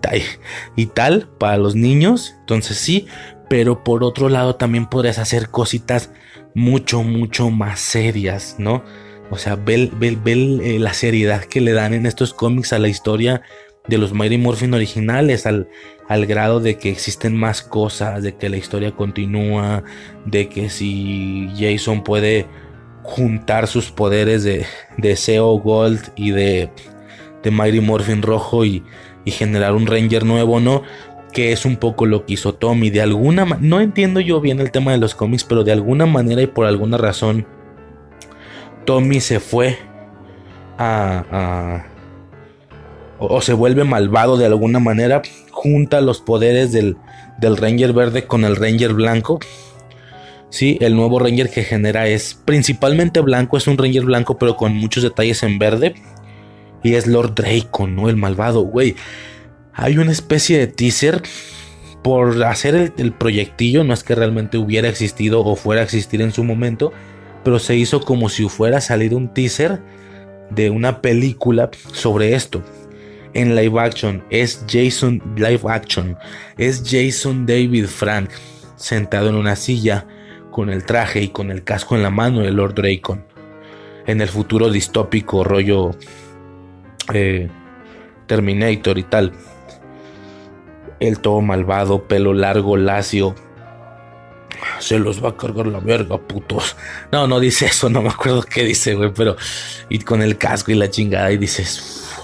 y tal para los niños. Entonces sí, pero por otro lado también podrías hacer cositas mucho, mucho más serias, ¿no? O sea, ve, eh, la seriedad que le dan en estos cómics a la historia de los Mighty Morphin originales, al, al, grado de que existen más cosas, de que la historia continúa, de que si Jason puede juntar sus poderes de, de Gold y de, de Mighty Morphin rojo y y generar un Ranger nuevo, ¿no? Que es un poco lo que hizo Tommy. De alguna no entiendo yo bien el tema de los cómics, pero de alguna manera y por alguna razón, Tommy se fue a, o, se vuelve malvado de alguna manera, junta los poderes del, del Ranger verde con el Ranger blanco. Sí, el nuevo Ranger que genera es principalmente blanco, es un Ranger blanco pero con muchos detalles en verde. Y es Lord Draco, ¿no? El malvado, güey. Hay una especie de teaser por hacer el, el, proyectillo, no es que realmente hubiera existido o fuera a existir en su momento, pero se hizo como si fuera a salir un teaser de una película sobre esto. En live action es Jason live action es Jason David Frank sentado en una silla con el traje y con el casco en la mano de Lord Dracon. En el futuro distópico rollo eh, Terminator y tal. El todo malvado, pelo largo, lacio. Se los va a cargar la verga, putos. No, no dice eso, no me acuerdo qué dice, güey, pero. Y con el casco y la chingada, y dices.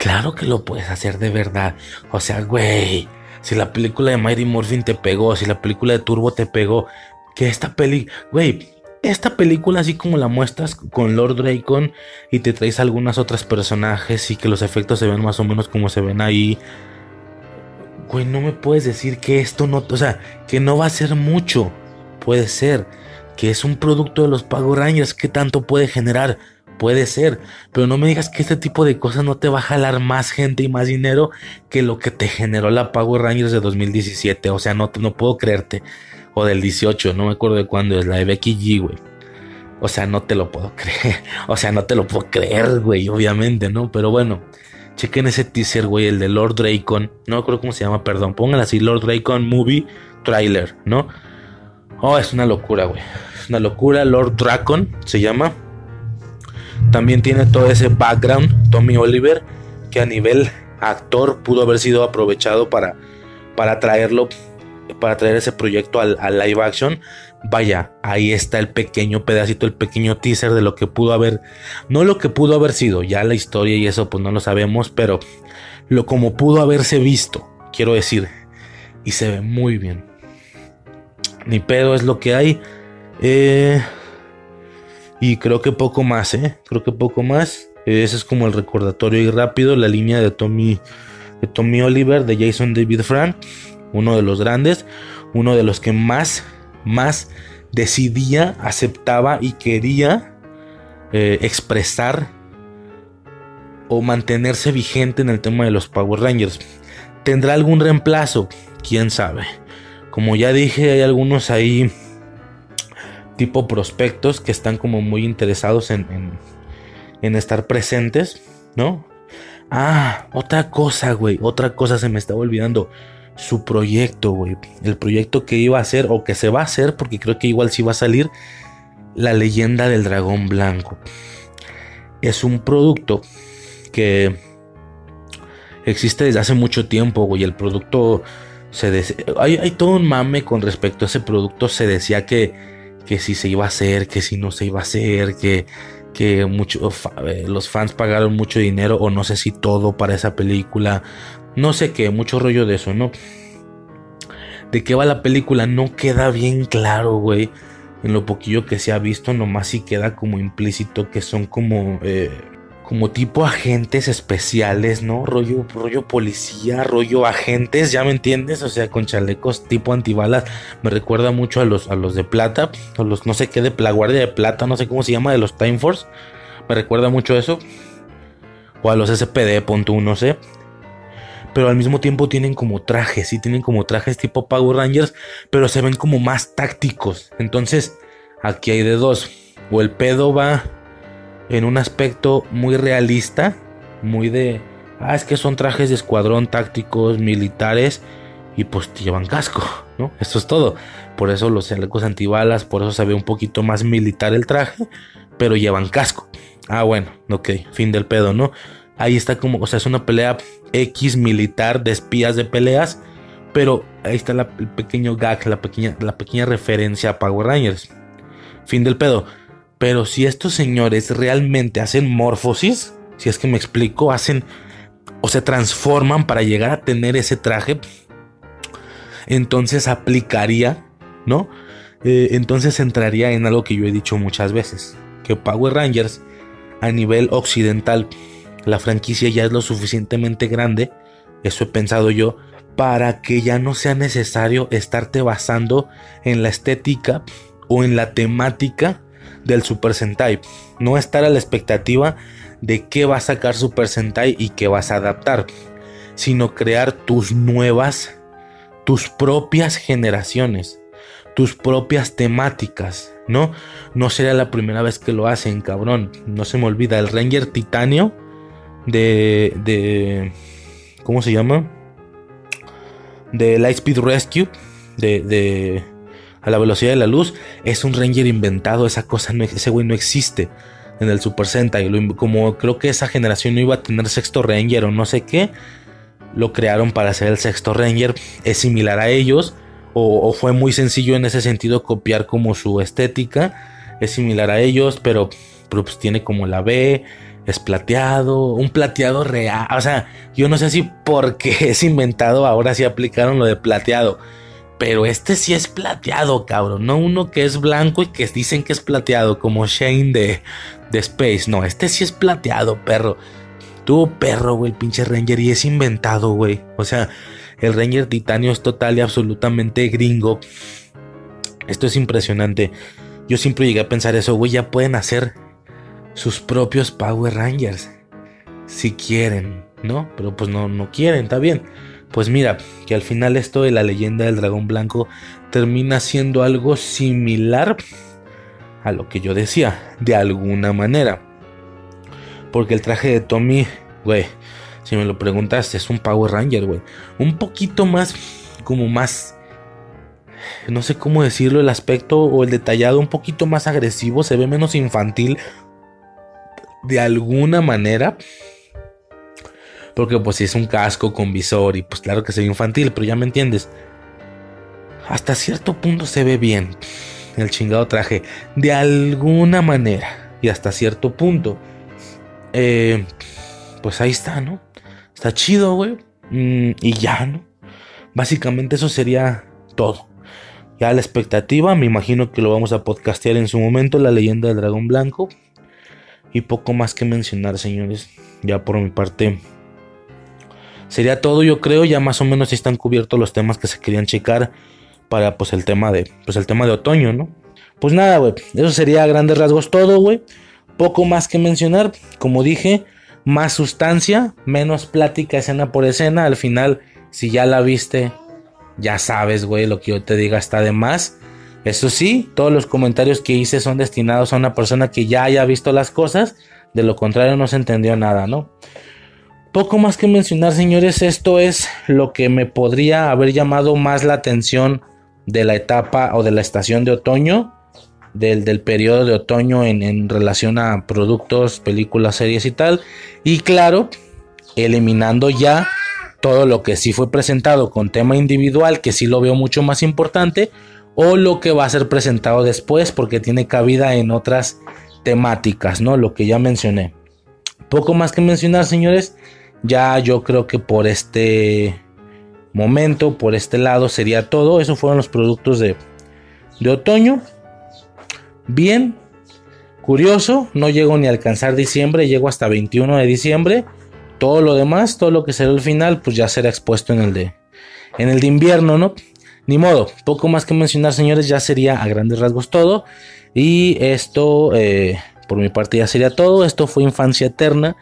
Claro que lo puedes hacer de verdad. O sea, güey. Si la película de Mighty Morphin te pegó, si la película de Turbo te pegó, que esta peli, güey, esta película así como la muestras con Lord Dracon y te traes algunas otras personajes y que los efectos se ven más o menos como se ven ahí. Güey, no me puedes decir que esto no, o sea, que no va a ser mucho. Puede ser que es un producto de los Pago Rangers, ¿qué tanto puede generar? Puede ser, pero no me digas que este tipo de cosas no te va a jalar más gente y más dinero que lo que te generó la Power Rangers de 2017. O sea, no, no puedo creerte o del 18, no me acuerdo de cuándo es, la de Becky G, güey. O sea, no te lo puedo creer. O sea, no te lo puedo creer, güey, obviamente, ¿no? Pero bueno, chequen ese teaser, güey, el de Lord Dracon. No me acuerdo cómo se llama, perdón. Pónganlo así, Lord Dracon Movie Trailer, ¿no? Oh, es una locura, güey. Es una locura. Lord Dracon se llama. También tiene todo ese background, Tommy Oliver, que a nivel actor pudo haber sido aprovechado para, para traerlo para traer ese proyecto al, live action. Vaya, ahí está el pequeño pedacito, el pequeño teaser de lo que pudo haber, no lo que pudo haber sido, ya la historia y eso pues no lo sabemos, pero lo como pudo haberse visto, quiero decir, y se ve muy bien. Ni pedo es lo que hay. Eh, y creo que poco más, ¿eh? Creo que poco más. Ese es como el recordatorio y rápido, la línea de Tommy, de Tommy Oliver, de Jason David Frank uno de los grandes, uno de los que más, más decidía, aceptaba y quería eh, expresar o mantenerse vigente en el tema de los Power Rangers. ¿Tendrá algún reemplazo? ¿Quién sabe? Como ya dije, hay algunos ahí tipo prospectos que están como muy interesados en, en, estar presentes, ¿no? Ah, otra cosa, güey, otra cosa se me estaba olvidando su proyecto, güey. El proyecto que iba a hacer o que se va a hacer, porque creo que igual sí va a salir, la leyenda del dragón blanco. Es un producto que existe desde hace mucho tiempo, güey. El producto se hay, hay, todo un mame con respecto a ese producto. Se decía que, que si se iba a hacer, que si no se iba a hacer, que, que mucho, eh, los fans pagaron mucho dinero o no sé si todo para esa película no sé qué, mucho rollo de eso, ¿no? De qué va la película no queda bien claro, güey. En lo poquillo que se ha visto, nomás sí queda como implícito que son como... Eh, como tipo agentes especiales, ¿no? Rollo, rollo policía, rollo agentes, ¿ya me entiendes? O sea, con chalecos tipo antibalas. Me recuerda mucho a los, a los de plata, a los no sé qué de la guardia de plata, no sé cómo se llama, de los Time Force. Me recuerda mucho eso. O a los SPD, punto no sé pero al mismo tiempo tienen como trajes, sí, tienen como trajes tipo Power Rangers, pero se ven como más tácticos. Entonces, aquí hay de dos. O el pedo va en un aspecto muy realista, muy de, ah, es que son trajes de escuadrón tácticos, militares, y pues llevan casco, ¿no? Eso es todo. Por eso los chalecos antibalas, por eso se ve un poquito más militar el traje, pero llevan casco. Ah, bueno, ok, fin del pedo, ¿no? Ahí está como, o sea, es una pelea X militar de espías de peleas. Pero ahí está el pequeño gag, la pequeña, la pequeña referencia a Power Rangers. Fin del pedo. Pero si estos señores realmente hacen morfosis, si es que me explico, hacen o se transforman para llegar a tener ese traje, entonces aplicaría, ¿no? Eh, entonces entraría en algo que yo he dicho muchas veces, que Power Rangers a nivel occidental la franquicia ya es lo suficientemente grande, eso he pensado yo, para que ya no sea necesario estarte basando en la estética o en la temática del Super Sentai. No estar a la expectativa de qué va a sacar Super Sentai y qué vas a adaptar, sino crear tus nuevas tus propias generaciones, tus propias temáticas, ¿no? No sería la primera vez que lo hacen, cabrón. No se me olvida, el Ranger Titanio de... de ¿Cómo se llama? De Lightspeed Rescue, de, de a la velocidad de la luz, es un Ranger inventado, esa cosa, no, ese güey no existe en el Super Sentai. Como creo que esa generación no iba a tener sexto Ranger o no sé qué, lo crearon para hacer el sexto Ranger. Es similar a ellos, o, fue muy sencillo en ese sentido copiar como su estética. Es similar a ellos, pero, pues tiene como la B, es plateado, un plateado real. O sea, yo no sé si porque es inventado ahora sí aplicaron lo de plateado. Pero este sí es plateado, cabrón. No uno que es blanco y que dicen que es plateado, como Shane de, de Space. No, este sí es plateado, perro. Tuvo perro, güey, el pinche Ranger. Y es inventado, güey. O sea, el Ranger Titanio es total y absolutamente gringo. Esto es impresionante. Yo siempre llegué a pensar eso, güey. Ya pueden hacer sus propios Power Rangers. Si quieren, ¿no? Pero pues no, no quieren, está bien. Pues mira, que al final esto de la leyenda del dragón blanco termina siendo algo similar a lo que yo decía, de alguna manera. Porque el traje de Tommy, güey, si me lo preguntas, es un Power Ranger, güey. Un poquito más, como más, no sé cómo decirlo, el aspecto o el detallado un poquito más agresivo, se ve menos infantil. De alguna manera, porque pues si es un casco con visor y pues claro que se ve infantil, pero ya me entiendes. Hasta cierto punto se ve bien el chingado traje. De alguna manera. Y hasta cierto punto. Eh, pues ahí está, ¿no? Está chido, güey. Mm, y ya, ¿no? Básicamente eso sería todo. Ya la expectativa, me imagino que lo vamos a podcastear en su momento, la leyenda del dragón blanco. Y poco más que mencionar, señores. Ya por mi parte, Sería todo, yo creo, ya más o menos están cubiertos los temas que se querían checar para pues el tema de pues el tema de otoño, ¿no? Pues nada, güey, eso sería a grandes rasgos todo, güey. Poco más que mencionar, como dije, más sustancia, menos plática escena por escena, al final si ya la viste, ya sabes, güey, lo que yo te diga está de más. Eso sí, todos los comentarios que hice son destinados a una persona que ya haya visto las cosas, de lo contrario no se entendió nada, ¿no? Poco más que mencionar, señores, esto es lo que me podría haber llamado más la atención de la etapa o de la estación de otoño, del, del periodo de otoño en, en, relación a productos, películas, series y tal. Y claro, eliminando ya todo lo que sí fue presentado con tema individual, que sí lo veo mucho más importante, o lo que va a ser presentado después, porque tiene cabida en otras temáticas, ¿no? Lo que ya mencioné. Poco más que mencionar, señores. Ya yo creo que por este momento, por este lado sería todo. Esos fueron los productos de, de otoño. Bien, curioso, no llego ni a alcanzar diciembre, llego hasta 21 de diciembre. Todo lo demás, todo lo que será el final, pues ya será expuesto en el de en el de invierno, ¿no? Ni modo, poco más que mencionar, señores, ya sería a grandes rasgos todo. Y esto, eh, por mi parte, ya sería todo. Esto fue Infancia Eterna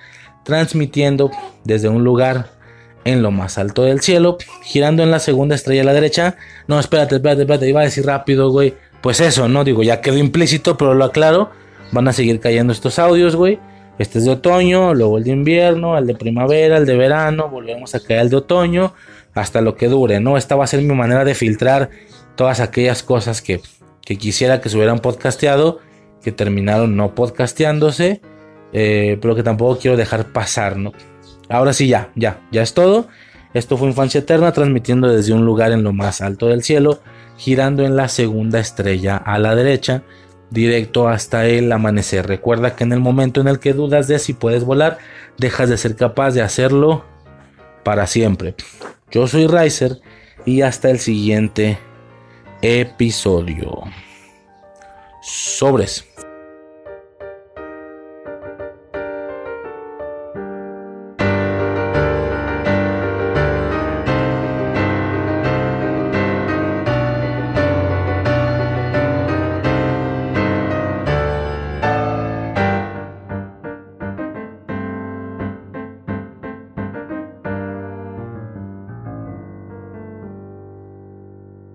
transmitiendo desde un lugar en lo más alto del cielo, girando en la segunda estrella a la derecha. No, espérate, espérate, espérate, iba a decir rápido, güey. Pues eso, ¿no? Digo, ya quedó implícito, pero lo aclaro. Van a seguir cayendo estos audios, güey. Este es de otoño, luego el de invierno, el de primavera, el de verano, volvemos a caer el de otoño, hasta lo que dure, ¿no? Esta va a ser mi manera de filtrar todas aquellas cosas que, que quisiera que se hubieran podcasteado, que terminaron no podcasteándose eh, pero que tampoco quiero dejar pasar, ¿no? Ahora sí, ya, ya, ya es todo. Esto fue Infancia Eterna, transmitiendo desde un lugar en lo más alto del cielo, girando en la segunda estrella a la derecha, directo hasta el amanecer. Recuerda que en el momento en el que dudas de si puedes volar, dejas de ser capaz de hacerlo para siempre. Yo soy Riser y hasta el siguiente episodio. Sobres.